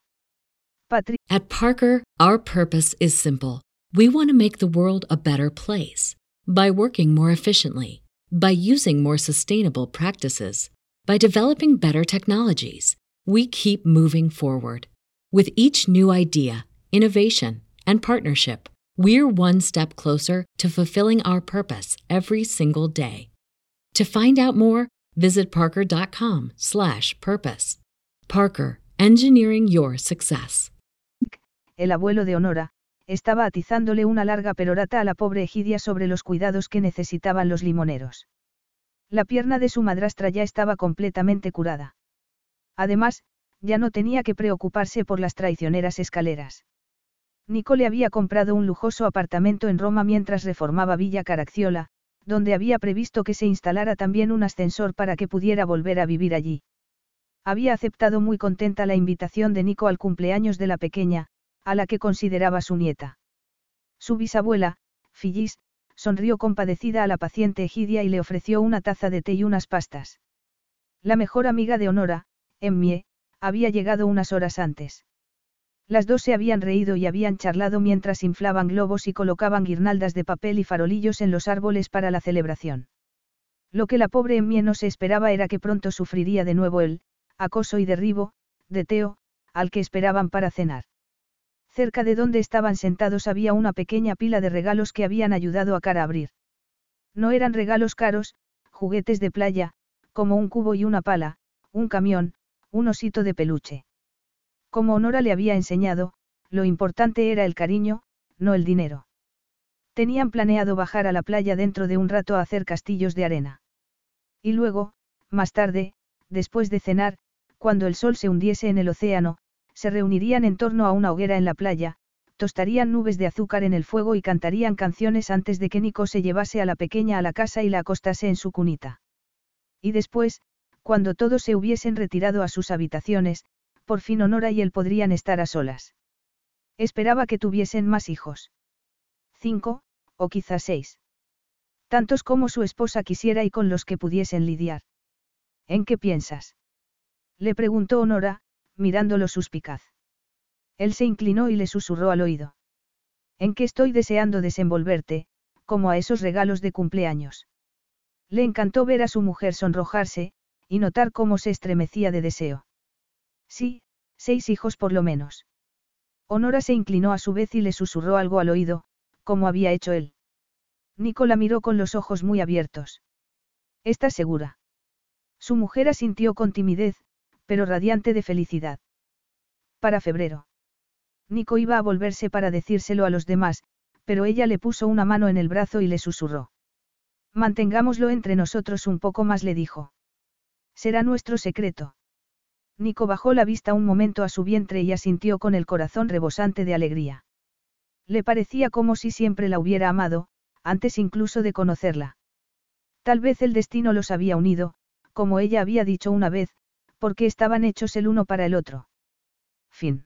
At Parker, our purpose is simple. We want to make the world a better place by working more efficiently, by using more sustainable practices, by developing better technologies. We keep moving forward. With each new idea, innovation, and partnership, we're one step closer to fulfilling our purpose every single day. To find out more, visit parker.com/purpose. Parker, engineering your success.
El abuelo de Honora, estaba atizándole una larga perorata a la pobre Egidia sobre los cuidados que necesitaban los limoneros. La pierna de su madrastra ya estaba completamente curada. Además, ya no tenía que preocuparse por las traicioneras escaleras. Nico le había comprado un lujoso apartamento en Roma mientras reformaba Villa Caracciola, donde había previsto que se instalara también un ascensor para que pudiera volver a vivir allí. Había aceptado muy contenta la invitación de Nico al cumpleaños de la pequeña, a la que consideraba su nieta. Su bisabuela, Phyllis, sonrió compadecida a la paciente Egidia y le ofreció una taza de té y unas pastas. La mejor amiga de Honora, Emmie, había llegado unas horas antes. Las dos se habían reído y habían charlado mientras inflaban globos y colocaban guirnaldas de papel y farolillos en los árboles para la celebración. Lo que la pobre Emmie no se esperaba era que pronto sufriría de nuevo el acoso y derribo de Teo, al que esperaban para cenar. Cerca de donde estaban sentados había una pequeña pila de regalos que habían ayudado a Cara a abrir. No eran regalos caros, juguetes de playa, como un cubo y una pala, un camión, un osito de peluche. Como Honora le había enseñado, lo importante era el cariño, no el dinero. Tenían planeado bajar a la playa dentro de un rato a hacer castillos de arena. Y luego, más tarde, después de cenar, cuando el sol se hundiese en el océano, se reunirían en torno a una hoguera en la playa, tostarían nubes de azúcar en el fuego y cantarían canciones antes de que Nico se llevase a la pequeña a la casa y la acostase en su cunita. Y después, cuando todos se hubiesen retirado a sus habitaciones, por fin Honora y él podrían estar a solas. Esperaba que tuviesen más hijos. Cinco, o quizás seis. Tantos como su esposa quisiera y con los que pudiesen lidiar. ¿En qué piensas? Le preguntó Honora, mirándolo suspicaz. Él se inclinó y le susurró al oído. En qué estoy deseando desenvolverte, como a esos regalos de cumpleaños. Le encantó ver a su mujer sonrojarse, y notar cómo se estremecía de deseo. Sí, seis hijos por lo menos. Honora se inclinó a su vez y le susurró algo al oído, como había hecho él. Nicola miró con los ojos muy abiertos. ¿Estás segura? Su mujer asintió con timidez, pero radiante de felicidad. Para febrero. Nico iba a volverse para decírselo a los demás, pero ella le puso una mano en el brazo y le susurró. Mantengámoslo entre nosotros un poco más, le dijo. Será nuestro secreto. Nico bajó la vista un momento a su vientre y asintió con el corazón rebosante de alegría. Le parecía como si siempre la hubiera amado, antes incluso de conocerla. Tal vez el destino los había unido, como ella había dicho una vez, porque estaban hechos el uno para el otro. Fin.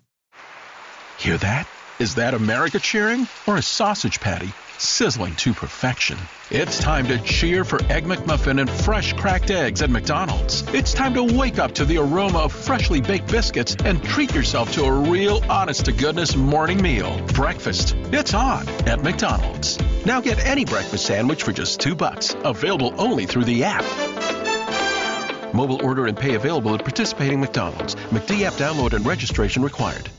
Hear that? Is that America cheering or a sausage patty sizzling to perfection? It's time to cheer for Egg McMuffin and fresh cracked eggs at McDonald's. It's time to wake up to the aroma of freshly baked biscuits and treat yourself to a real honest to goodness morning meal. Breakfast. It's on at McDonald's. Now get any breakfast sandwich for just 2 bucks. Available only through the app. Mobile order and pay available at participating McDonald's. McD app download and registration required.